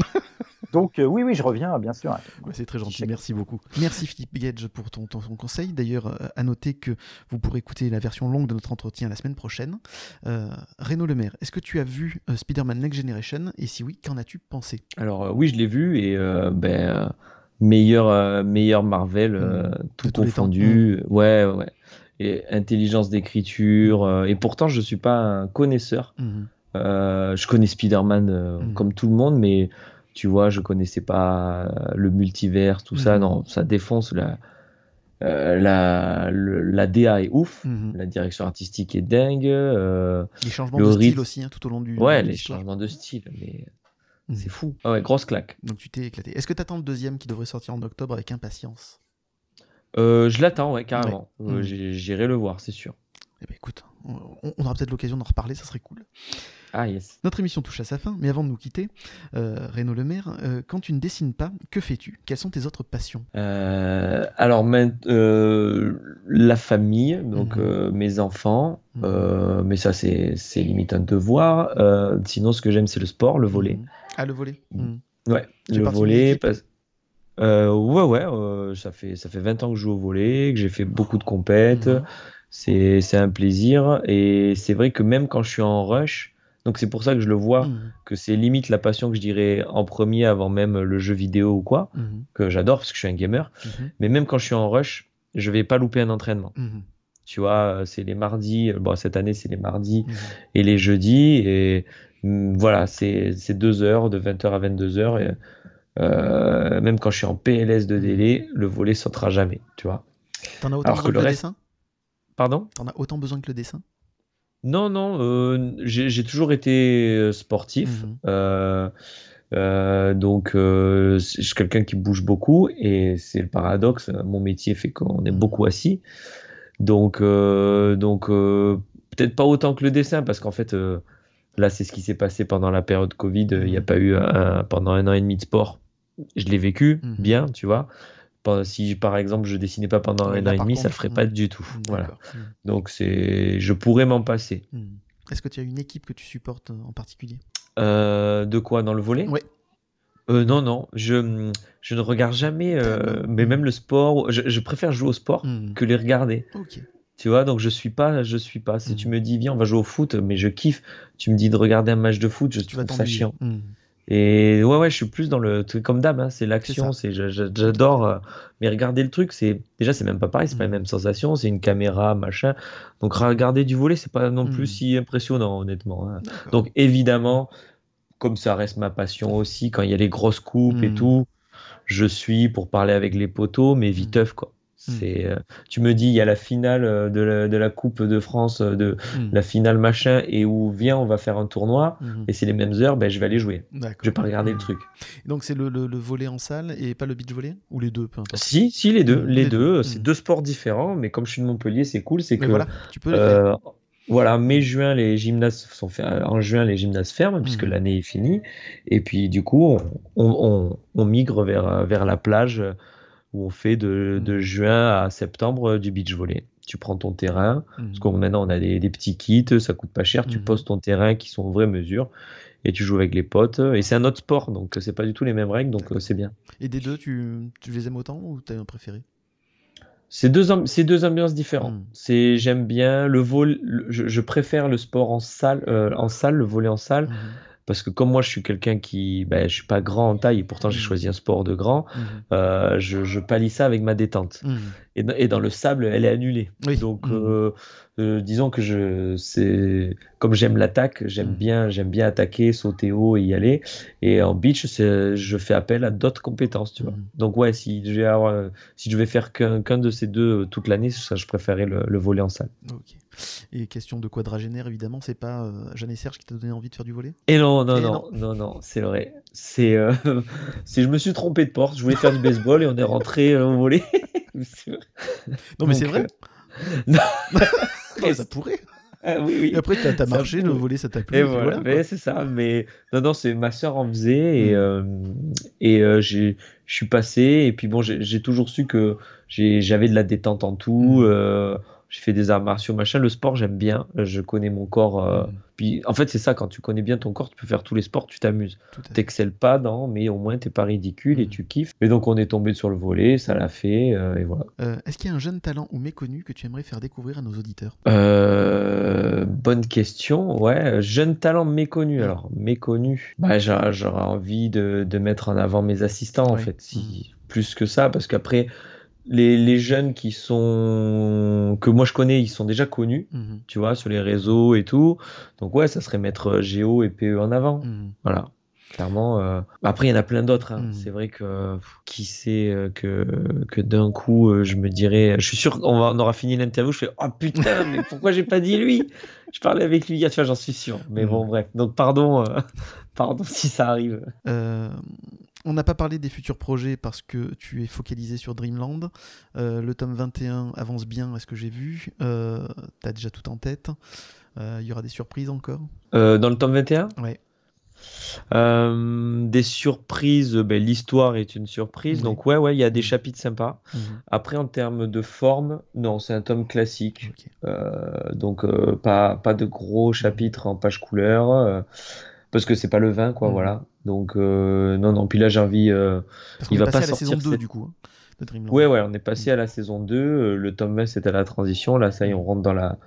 Speaker 5: Donc euh, oui, oui, je reviens, bien sûr.
Speaker 1: Ouais, c'est très gentil, merci beaucoup. Merci Philippe Gage pour ton, ton- ton conseil. D'ailleurs, euh, à noter que vous pourrez écouter la version longue de notre entretien la semaine prochaine. Euh, Renaud Lemaire, est-ce que tu as vu euh, Spider-Man Next Generation? Et si oui, qu'en as-tu pensé?
Speaker 3: Alors euh, oui, je l'ai vu et euh, ben euh, meilleur euh, meilleur Marvel euh,
Speaker 1: Mmh.
Speaker 3: tout confondu. Ouais ouais. Et intelligence d'écriture euh, et pourtant je suis pas un connaisseur. Euh, je connais Spider-Man
Speaker 1: Mhm.
Speaker 3: comme tout le monde, mais tu vois, je connaissais pas le multivers, tout ça. Non, ça défonce la la le- la DA est ouf. La direction artistique est dingue.
Speaker 1: Les changements
Speaker 3: Le
Speaker 1: de style aussi, hein, tout au long du.
Speaker 3: ouais, les changements de style, mais
Speaker 1: Mhm.
Speaker 3: c'est fou. Ah ouais, grosse claque.
Speaker 1: Donc tu t'es éclaté. Est-ce que tu attends le deuxième qui devrait sortir en octobre avec impatience?
Speaker 3: Euh, je l'attends, ouais, carrément.
Speaker 1: Ouais.
Speaker 3: Euh,
Speaker 1: Mhm.
Speaker 3: J'irai le voir, c'est sûr.
Speaker 1: Eh ben écoute, on, on aura peut-être l'occasion d'en reparler, ça serait cool.
Speaker 3: Ah yes.
Speaker 1: Notre émission touche à sa fin, mais avant de nous quitter, euh, Renaud Lemaire, euh, quand tu ne dessines pas, que fais-tu? Quelles sont tes autres passions?
Speaker 3: Euh, alors, main- euh, la famille, donc
Speaker 1: Mhm.
Speaker 3: euh, mes enfants,
Speaker 1: Mhm.
Speaker 3: euh, mais ça c'est limite un devoir. Euh, sinon, ce que j'aime, c'est le sport, le volet.
Speaker 1: Mhm. Ah, le volet Mhm.
Speaker 3: Ouais, le volet. parce- Euh, ouais, ouais, euh, ça fait ça fait 20 ans que je joue au volet, que j'ai fait beaucoup de compètes.
Speaker 1: Mhm.
Speaker 3: C'est c'est un plaisir et c'est vrai que même quand je suis en rush, donc c'est pour ça que je le vois
Speaker 1: Mhm.
Speaker 3: que c'est limite la passion que je dirais en premier avant même le jeu vidéo ou quoi,
Speaker 1: Mhm.
Speaker 3: que j'adore parce que je suis un gamer.
Speaker 1: Mhm.
Speaker 3: Mais même quand je suis en rush, je vais pas louper un entraînement.
Speaker 1: Mhm.
Speaker 3: Tu vois, euh, c'est les mardis. euh, Bon, cette année, c'est les mardis
Speaker 1: Mhm.
Speaker 3: et les jeudis. Et mm, voilà, c'est deux heures, de 20h à 22h. Et, euh, même quand je suis en PLS de délai, le volet sautera jamais. Tu vois.
Speaker 1: T'en as autant
Speaker 3: Alors
Speaker 1: besoin
Speaker 3: que
Speaker 1: que
Speaker 3: le reste-
Speaker 1: dessin?
Speaker 3: Pardon?
Speaker 1: T'en as autant besoin que le dessin?
Speaker 3: Non, non, euh, j'ai toujours été euh, sportif.
Speaker 1: Mhm.
Speaker 3: Euh, euh, donc, euh, je suis quelqu'un qui bouge beaucoup et c'est le paradoxe. Mon métier fait qu'on est
Speaker 1: Mhm.
Speaker 3: beaucoup assis. Donc, euh, donc peut-être pas autant que le dessin parce qu'en fait, là, c'est ce qui s'est passé pendant la période Covid. Il n'y a
Speaker 1: Mhm.
Speaker 3: pas eu un- pendant un an et demi de sport. Je l'ai vécu
Speaker 1: Mhm.
Speaker 3: bien, tu vois. Si par exemple je dessinais pas pendant un an et demi, ça le
Speaker 1: contre,
Speaker 3: ferait
Speaker 1: mhm.
Speaker 3: pas du tout. Voilà.
Speaker 1: Mhm.
Speaker 3: Donc c'est, je pourrais m'en passer.
Speaker 1: Est-ce que tu as une équipe que tu supportes euh, en particulier?
Speaker 3: Euh, de quoi? Dans le volet? Euh, non, non, je, je ne regarde jamais, euh, mais même le sport, je, je préfère jouer au sport que les regarder.
Speaker 1: Ok.
Speaker 3: Tu vois, donc je suis pas, je suis pas. Si
Speaker 1: Mhm.
Speaker 3: tu me dis, viens, on va jouer au foot, mais je kiffe. Tu me dis de regarder un match de foot, je
Speaker 1: Tu
Speaker 3: trouve ça chiant.
Speaker 1: Mhm.
Speaker 3: Et ouais, ouais, je suis plus dans le truc comme d'hab, hein, c'est l'action, c'est, j'adore. euh, mais regarder le truc, c'est déjà, c'est même pas pareil, c'est pas la
Speaker 1: Mhm.
Speaker 3: même sensation, c'est une caméra, machin. Donc regarder du volet, c'est pas non
Speaker 1: Mhm.
Speaker 3: plus si impressionnant, honnêtement. hein. Donc évidemment, comme ça reste ma passion aussi, quand il y a les grosses coupes et tout, je suis pour parler avec les poteaux, mais viteuf quoi. C'est, euh, tu me dis, il y a la finale euh, de la, de la Coupe de France, euh, de
Speaker 1: Mhm.
Speaker 3: la finale machin, et où viens, on va faire un tournoi,
Speaker 1: Mhm.
Speaker 3: et c'est les mêmes heures, ben je vais aller jouer. Je vais pas regarder le truc.
Speaker 1: Donc c'est le, le, le volet en salle et pas le beach volley? Ou les deux, peu importe?
Speaker 3: Si, si, les deux, les
Speaker 1: les
Speaker 3: deux,
Speaker 1: deux.
Speaker 3: c'est deux sports différents, mais comme je suis de Montpellier, c'est cool, c'est que
Speaker 1: voilà, tu peux les faire.
Speaker 3: Euh, voilà, mai-juin, les gymnases sont fer- en juin, les gymnases ferment puisque l'année est finie. Et puis, du coup, on, on- on migre vers, vers la plage où on fait de, de
Speaker 1: Mhm.
Speaker 3: juin à septembre euh, du beach volley. Tu prends ton terrain,
Speaker 1: Mhm.
Speaker 3: parce que maintenant on a des, des petits kits, ça coûte pas cher. Tu
Speaker 1: Mhm.
Speaker 3: poses ton terrain qui sont vraies mesures et tu joues avec les potes. Et c'est un autre sport, donc euh, c'est pas du tout les mêmes règles, donc euh, c'est bien.
Speaker 1: Et des deux, tu, tu les aimes autant ou t'as un préféré?
Speaker 3: C'est deux, am- c'est deux ambiances différentes.
Speaker 1: Mm.
Speaker 3: C'est, j'aime bien le vol, le- je, je préfère le sport en salle, euh, en salle, le volley en salle,
Speaker 1: Mhm.
Speaker 3: Parce que comme moi je suis quelqu'un qui, ben, je suis pas grand en taille et pourtant j'ai
Speaker 1: Mm.
Speaker 3: choisi un sport de grand,
Speaker 1: Mhm.
Speaker 3: euh, je, je ça avec ma détente.
Speaker 1: Mhm.
Speaker 3: Et, dans- et dans le sable, elle est annulée.
Speaker 1: Oui.
Speaker 3: Donc, euh, euh, disons que je, c'est comme j'aime l'attaque, j'aime
Speaker 1: Mm.
Speaker 3: bien, j'aime bien attaquer, sauter haut et y aller. Et en beach, je fais appel à d'autres compétences, tu vois.
Speaker 1: Mm.
Speaker 3: Donc ouais, si je vais avoir, euh, si je vais faire qu'un, qu'un de ces deux euh, toute l'année, ça, je préférais le, le volley en salle.
Speaker 1: Ok. Et question de quadragénaire, évidemment, c'est pas euh, Jeanne et Serge qui t'a donné envie de faire du volet
Speaker 3: Et non, non,
Speaker 1: Et
Speaker 3: non, non, non, c'est vrai. C'est, euh, je me suis trompé de porte. Je voulais faire du baseball et on est rentré au vrai.
Speaker 1: Non, mais c'est vrai
Speaker 3: non.
Speaker 1: Mais ça pourrait.
Speaker 3: Ah oui, oui.
Speaker 1: Et après, t'as
Speaker 3: Ça
Speaker 1: marché, le volet, ça t'a plu.
Speaker 3: Et voilà, mais c'est ça. Mais non, non, c'est ma sœur en faisait et,
Speaker 1: Mm.
Speaker 3: euh, et euh, j'ai, je suis passé. Et puis bon, j'ai toujours su que j'ai- j'avais de la détente en tout.
Speaker 1: Mm.
Speaker 3: euh, j'ai fait des arts martiaux, machin. Le sport, j'aime bien. Je connais mon corps. euh,
Speaker 1: Mm.
Speaker 3: Puis en fait, c'est ça. Quand tu connais bien ton corps, tu peux faire tous les sports, tu t'amuses. T'excelles pas, non, mais au moins t'es pas ridicule et
Speaker 1: Mm.
Speaker 3: tu kiffes. Et donc on est tombé sur le volet, ça l'a fait euh, et voilà.
Speaker 1: Euh, Est-ce qu'il y a un jeune talent ou méconnu que tu aimerais faire découvrir à nos auditeurs?
Speaker 3: Euh, bonne question. Ouais, jeune talent méconnu. Alors, méconnu. Bah, j'a- j'aurais envie de, de mettre en avant mes assistants, en fait. Si, Plus que ça, parce qu'après, les, les jeunes qui sont, que moi je connais, ils sont déjà connus,
Speaker 1: Mhm.
Speaker 3: tu vois, sur les réseaux et tout. Donc, ouais, ça serait mettre Géo et PE en avant.
Speaker 1: Mhm.
Speaker 3: Voilà. Clairement. euh, Après, il y en a plein d'autres. hein.
Speaker 1: Mhm.
Speaker 3: C'est vrai que pff, qui sait euh, que, que d'un coup, euh, je me dirais. Je suis sûr qu'on va- on aura fini l'interview. Je fais Oh putain, mais pourquoi j'ai pas dit lui? Je parlais avec lui tu vois, j'en suis sûr. Mais bon, bref. Donc, pardon, euh, pardon si ça arrive.
Speaker 1: Euh, On n'a pas parlé des futurs projets parce que tu es focalisé sur Dreamland. Euh, le tome 21 avance bien à ce que j'ai vu? Euh, tu as déjà tout en tête. Euh, Il y aura des surprises encore?
Speaker 3: Euh, dans le tome 21
Speaker 1: Ouais.
Speaker 3: Euh, des surprises, ben, l'histoire est une surprise,
Speaker 1: Oui.
Speaker 3: donc ouais, ouais, il y a des chapitres sympas.
Speaker 1: Mhm.
Speaker 3: Après, en termes de forme, non, c'est un tome classique. Euh, donc euh, pas, pas de gros chapitres en page couleur, euh, parce que c'est pas le 20, quoi,
Speaker 1: Mhm.
Speaker 3: voilà. Donc, euh, non, non, puis là, j'ai envie. euh,
Speaker 1: Parce
Speaker 3: Il va
Speaker 1: passé
Speaker 3: pas
Speaker 1: à la saison
Speaker 3: sortir
Speaker 1: 2
Speaker 3: cette-
Speaker 1: du coup. hein, de Dreamland.
Speaker 3: Ouais, ouais, on est passé à la saison 2, euh, le tome 20 c'était à la transition, là, ça y est, on rentre dans la.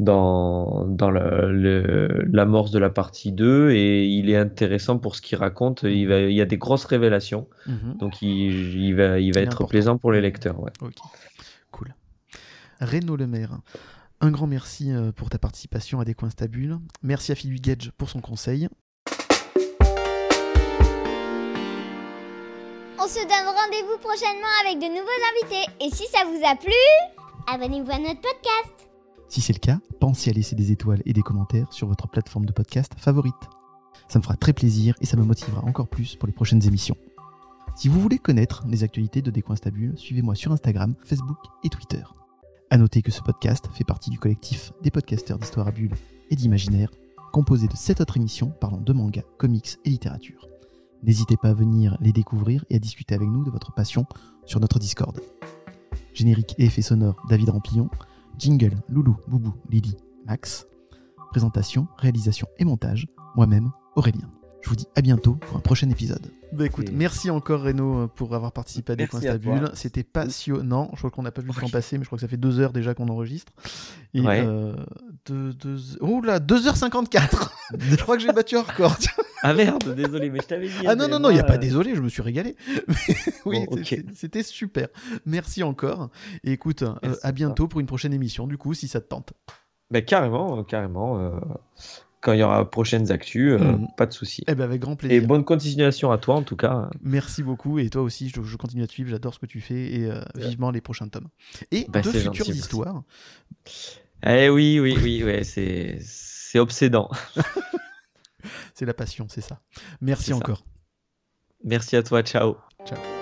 Speaker 3: Dans, dans l'amorce de la partie 2 et il est intéressant pour ce qu'il raconte. Il, va, il y a des grosses révélations.
Speaker 1: Mhm.
Speaker 3: Donc il, il va, il va être
Speaker 1: important.
Speaker 3: plaisant pour les lecteurs. Ouais.
Speaker 1: Ok, cool. Renaud Lemaire, un grand merci euh, pour ta participation à Des Coins Stables. Merci à Philippe Gage pour son conseil.
Speaker 4: On se donne rendez-vous prochainement avec de nouveaux invités. Et si ça vous a plu, abonnez-vous à notre podcast.
Speaker 1: Si c'est le cas, pensez à laisser des étoiles et des commentaires sur votre plateforme de podcast favorite. Ça me fera très plaisir et ça me motivera encore plus pour les prochaines émissions. Si vous voulez connaître les actualités de Décoinstabule, suivez-moi sur Instagram, Facebook et Twitter. A noter que ce podcast fait partie du collectif des podcasteurs d'histoire à bulles et d'imaginaire, composé de 7 autres émissions parlant de manga, comics et littérature. N'hésitez pas à venir les découvrir et à discuter avec nous de votre passion sur notre Discord. Générique et effets sonores David Rampillon, Jingle, Loulou, Boubou, Lily, Max. Présentation, réalisation et montage, moi-même, Aurélien. Je vous dis à bientôt pour un prochain épisode. Bah écoute, merci encore Renaud pour avoir participé à Des. Stables. C'était passionnant. Je crois qu'on n'a pas vu le temps passer, mais je crois que ça fait deux heures déjà qu'on enregistre. Et
Speaker 3: Ouais.
Speaker 1: euh, deux, deux... Oh là, 2h54 Je crois que j'ai battu un record.
Speaker 3: Ah merde, désolé, mais je t'avais dit.
Speaker 1: Ah non, non, non, il n'y a pas
Speaker 3: euh,
Speaker 1: désolé, je me suis régalé. Mais oui,
Speaker 3: Bon,
Speaker 1: c'était super. Merci encore. Et écoute, euh, à bientôt pour une prochaine émission, du coup, si ça te tente.
Speaker 3: bah, carrément, euh, carrément. euh, quand il y aura prochaines actus, euh,
Speaker 1: Mhm.
Speaker 3: pas de souci.
Speaker 1: Eh ben, avec grand
Speaker 3: Et
Speaker 1: plaisir.
Speaker 3: bonne continuation à toi en tout cas.
Speaker 1: Merci beaucoup. Et toi aussi, je, je continue à te suivre. J'adore ce que tu fais. Et euh, vivement les prochains tomes. Et
Speaker 3: Bah,
Speaker 1: de
Speaker 3: c'est
Speaker 1: futures
Speaker 3: gentil,
Speaker 1: histoires.
Speaker 3: Eh oui, oui, oui, ouais, c'est c'est obsédant.
Speaker 1: C'est la passion, c'est ça. Merci
Speaker 3: ça.
Speaker 1: encore.
Speaker 3: Merci à toi, ciao.
Speaker 1: Ciao.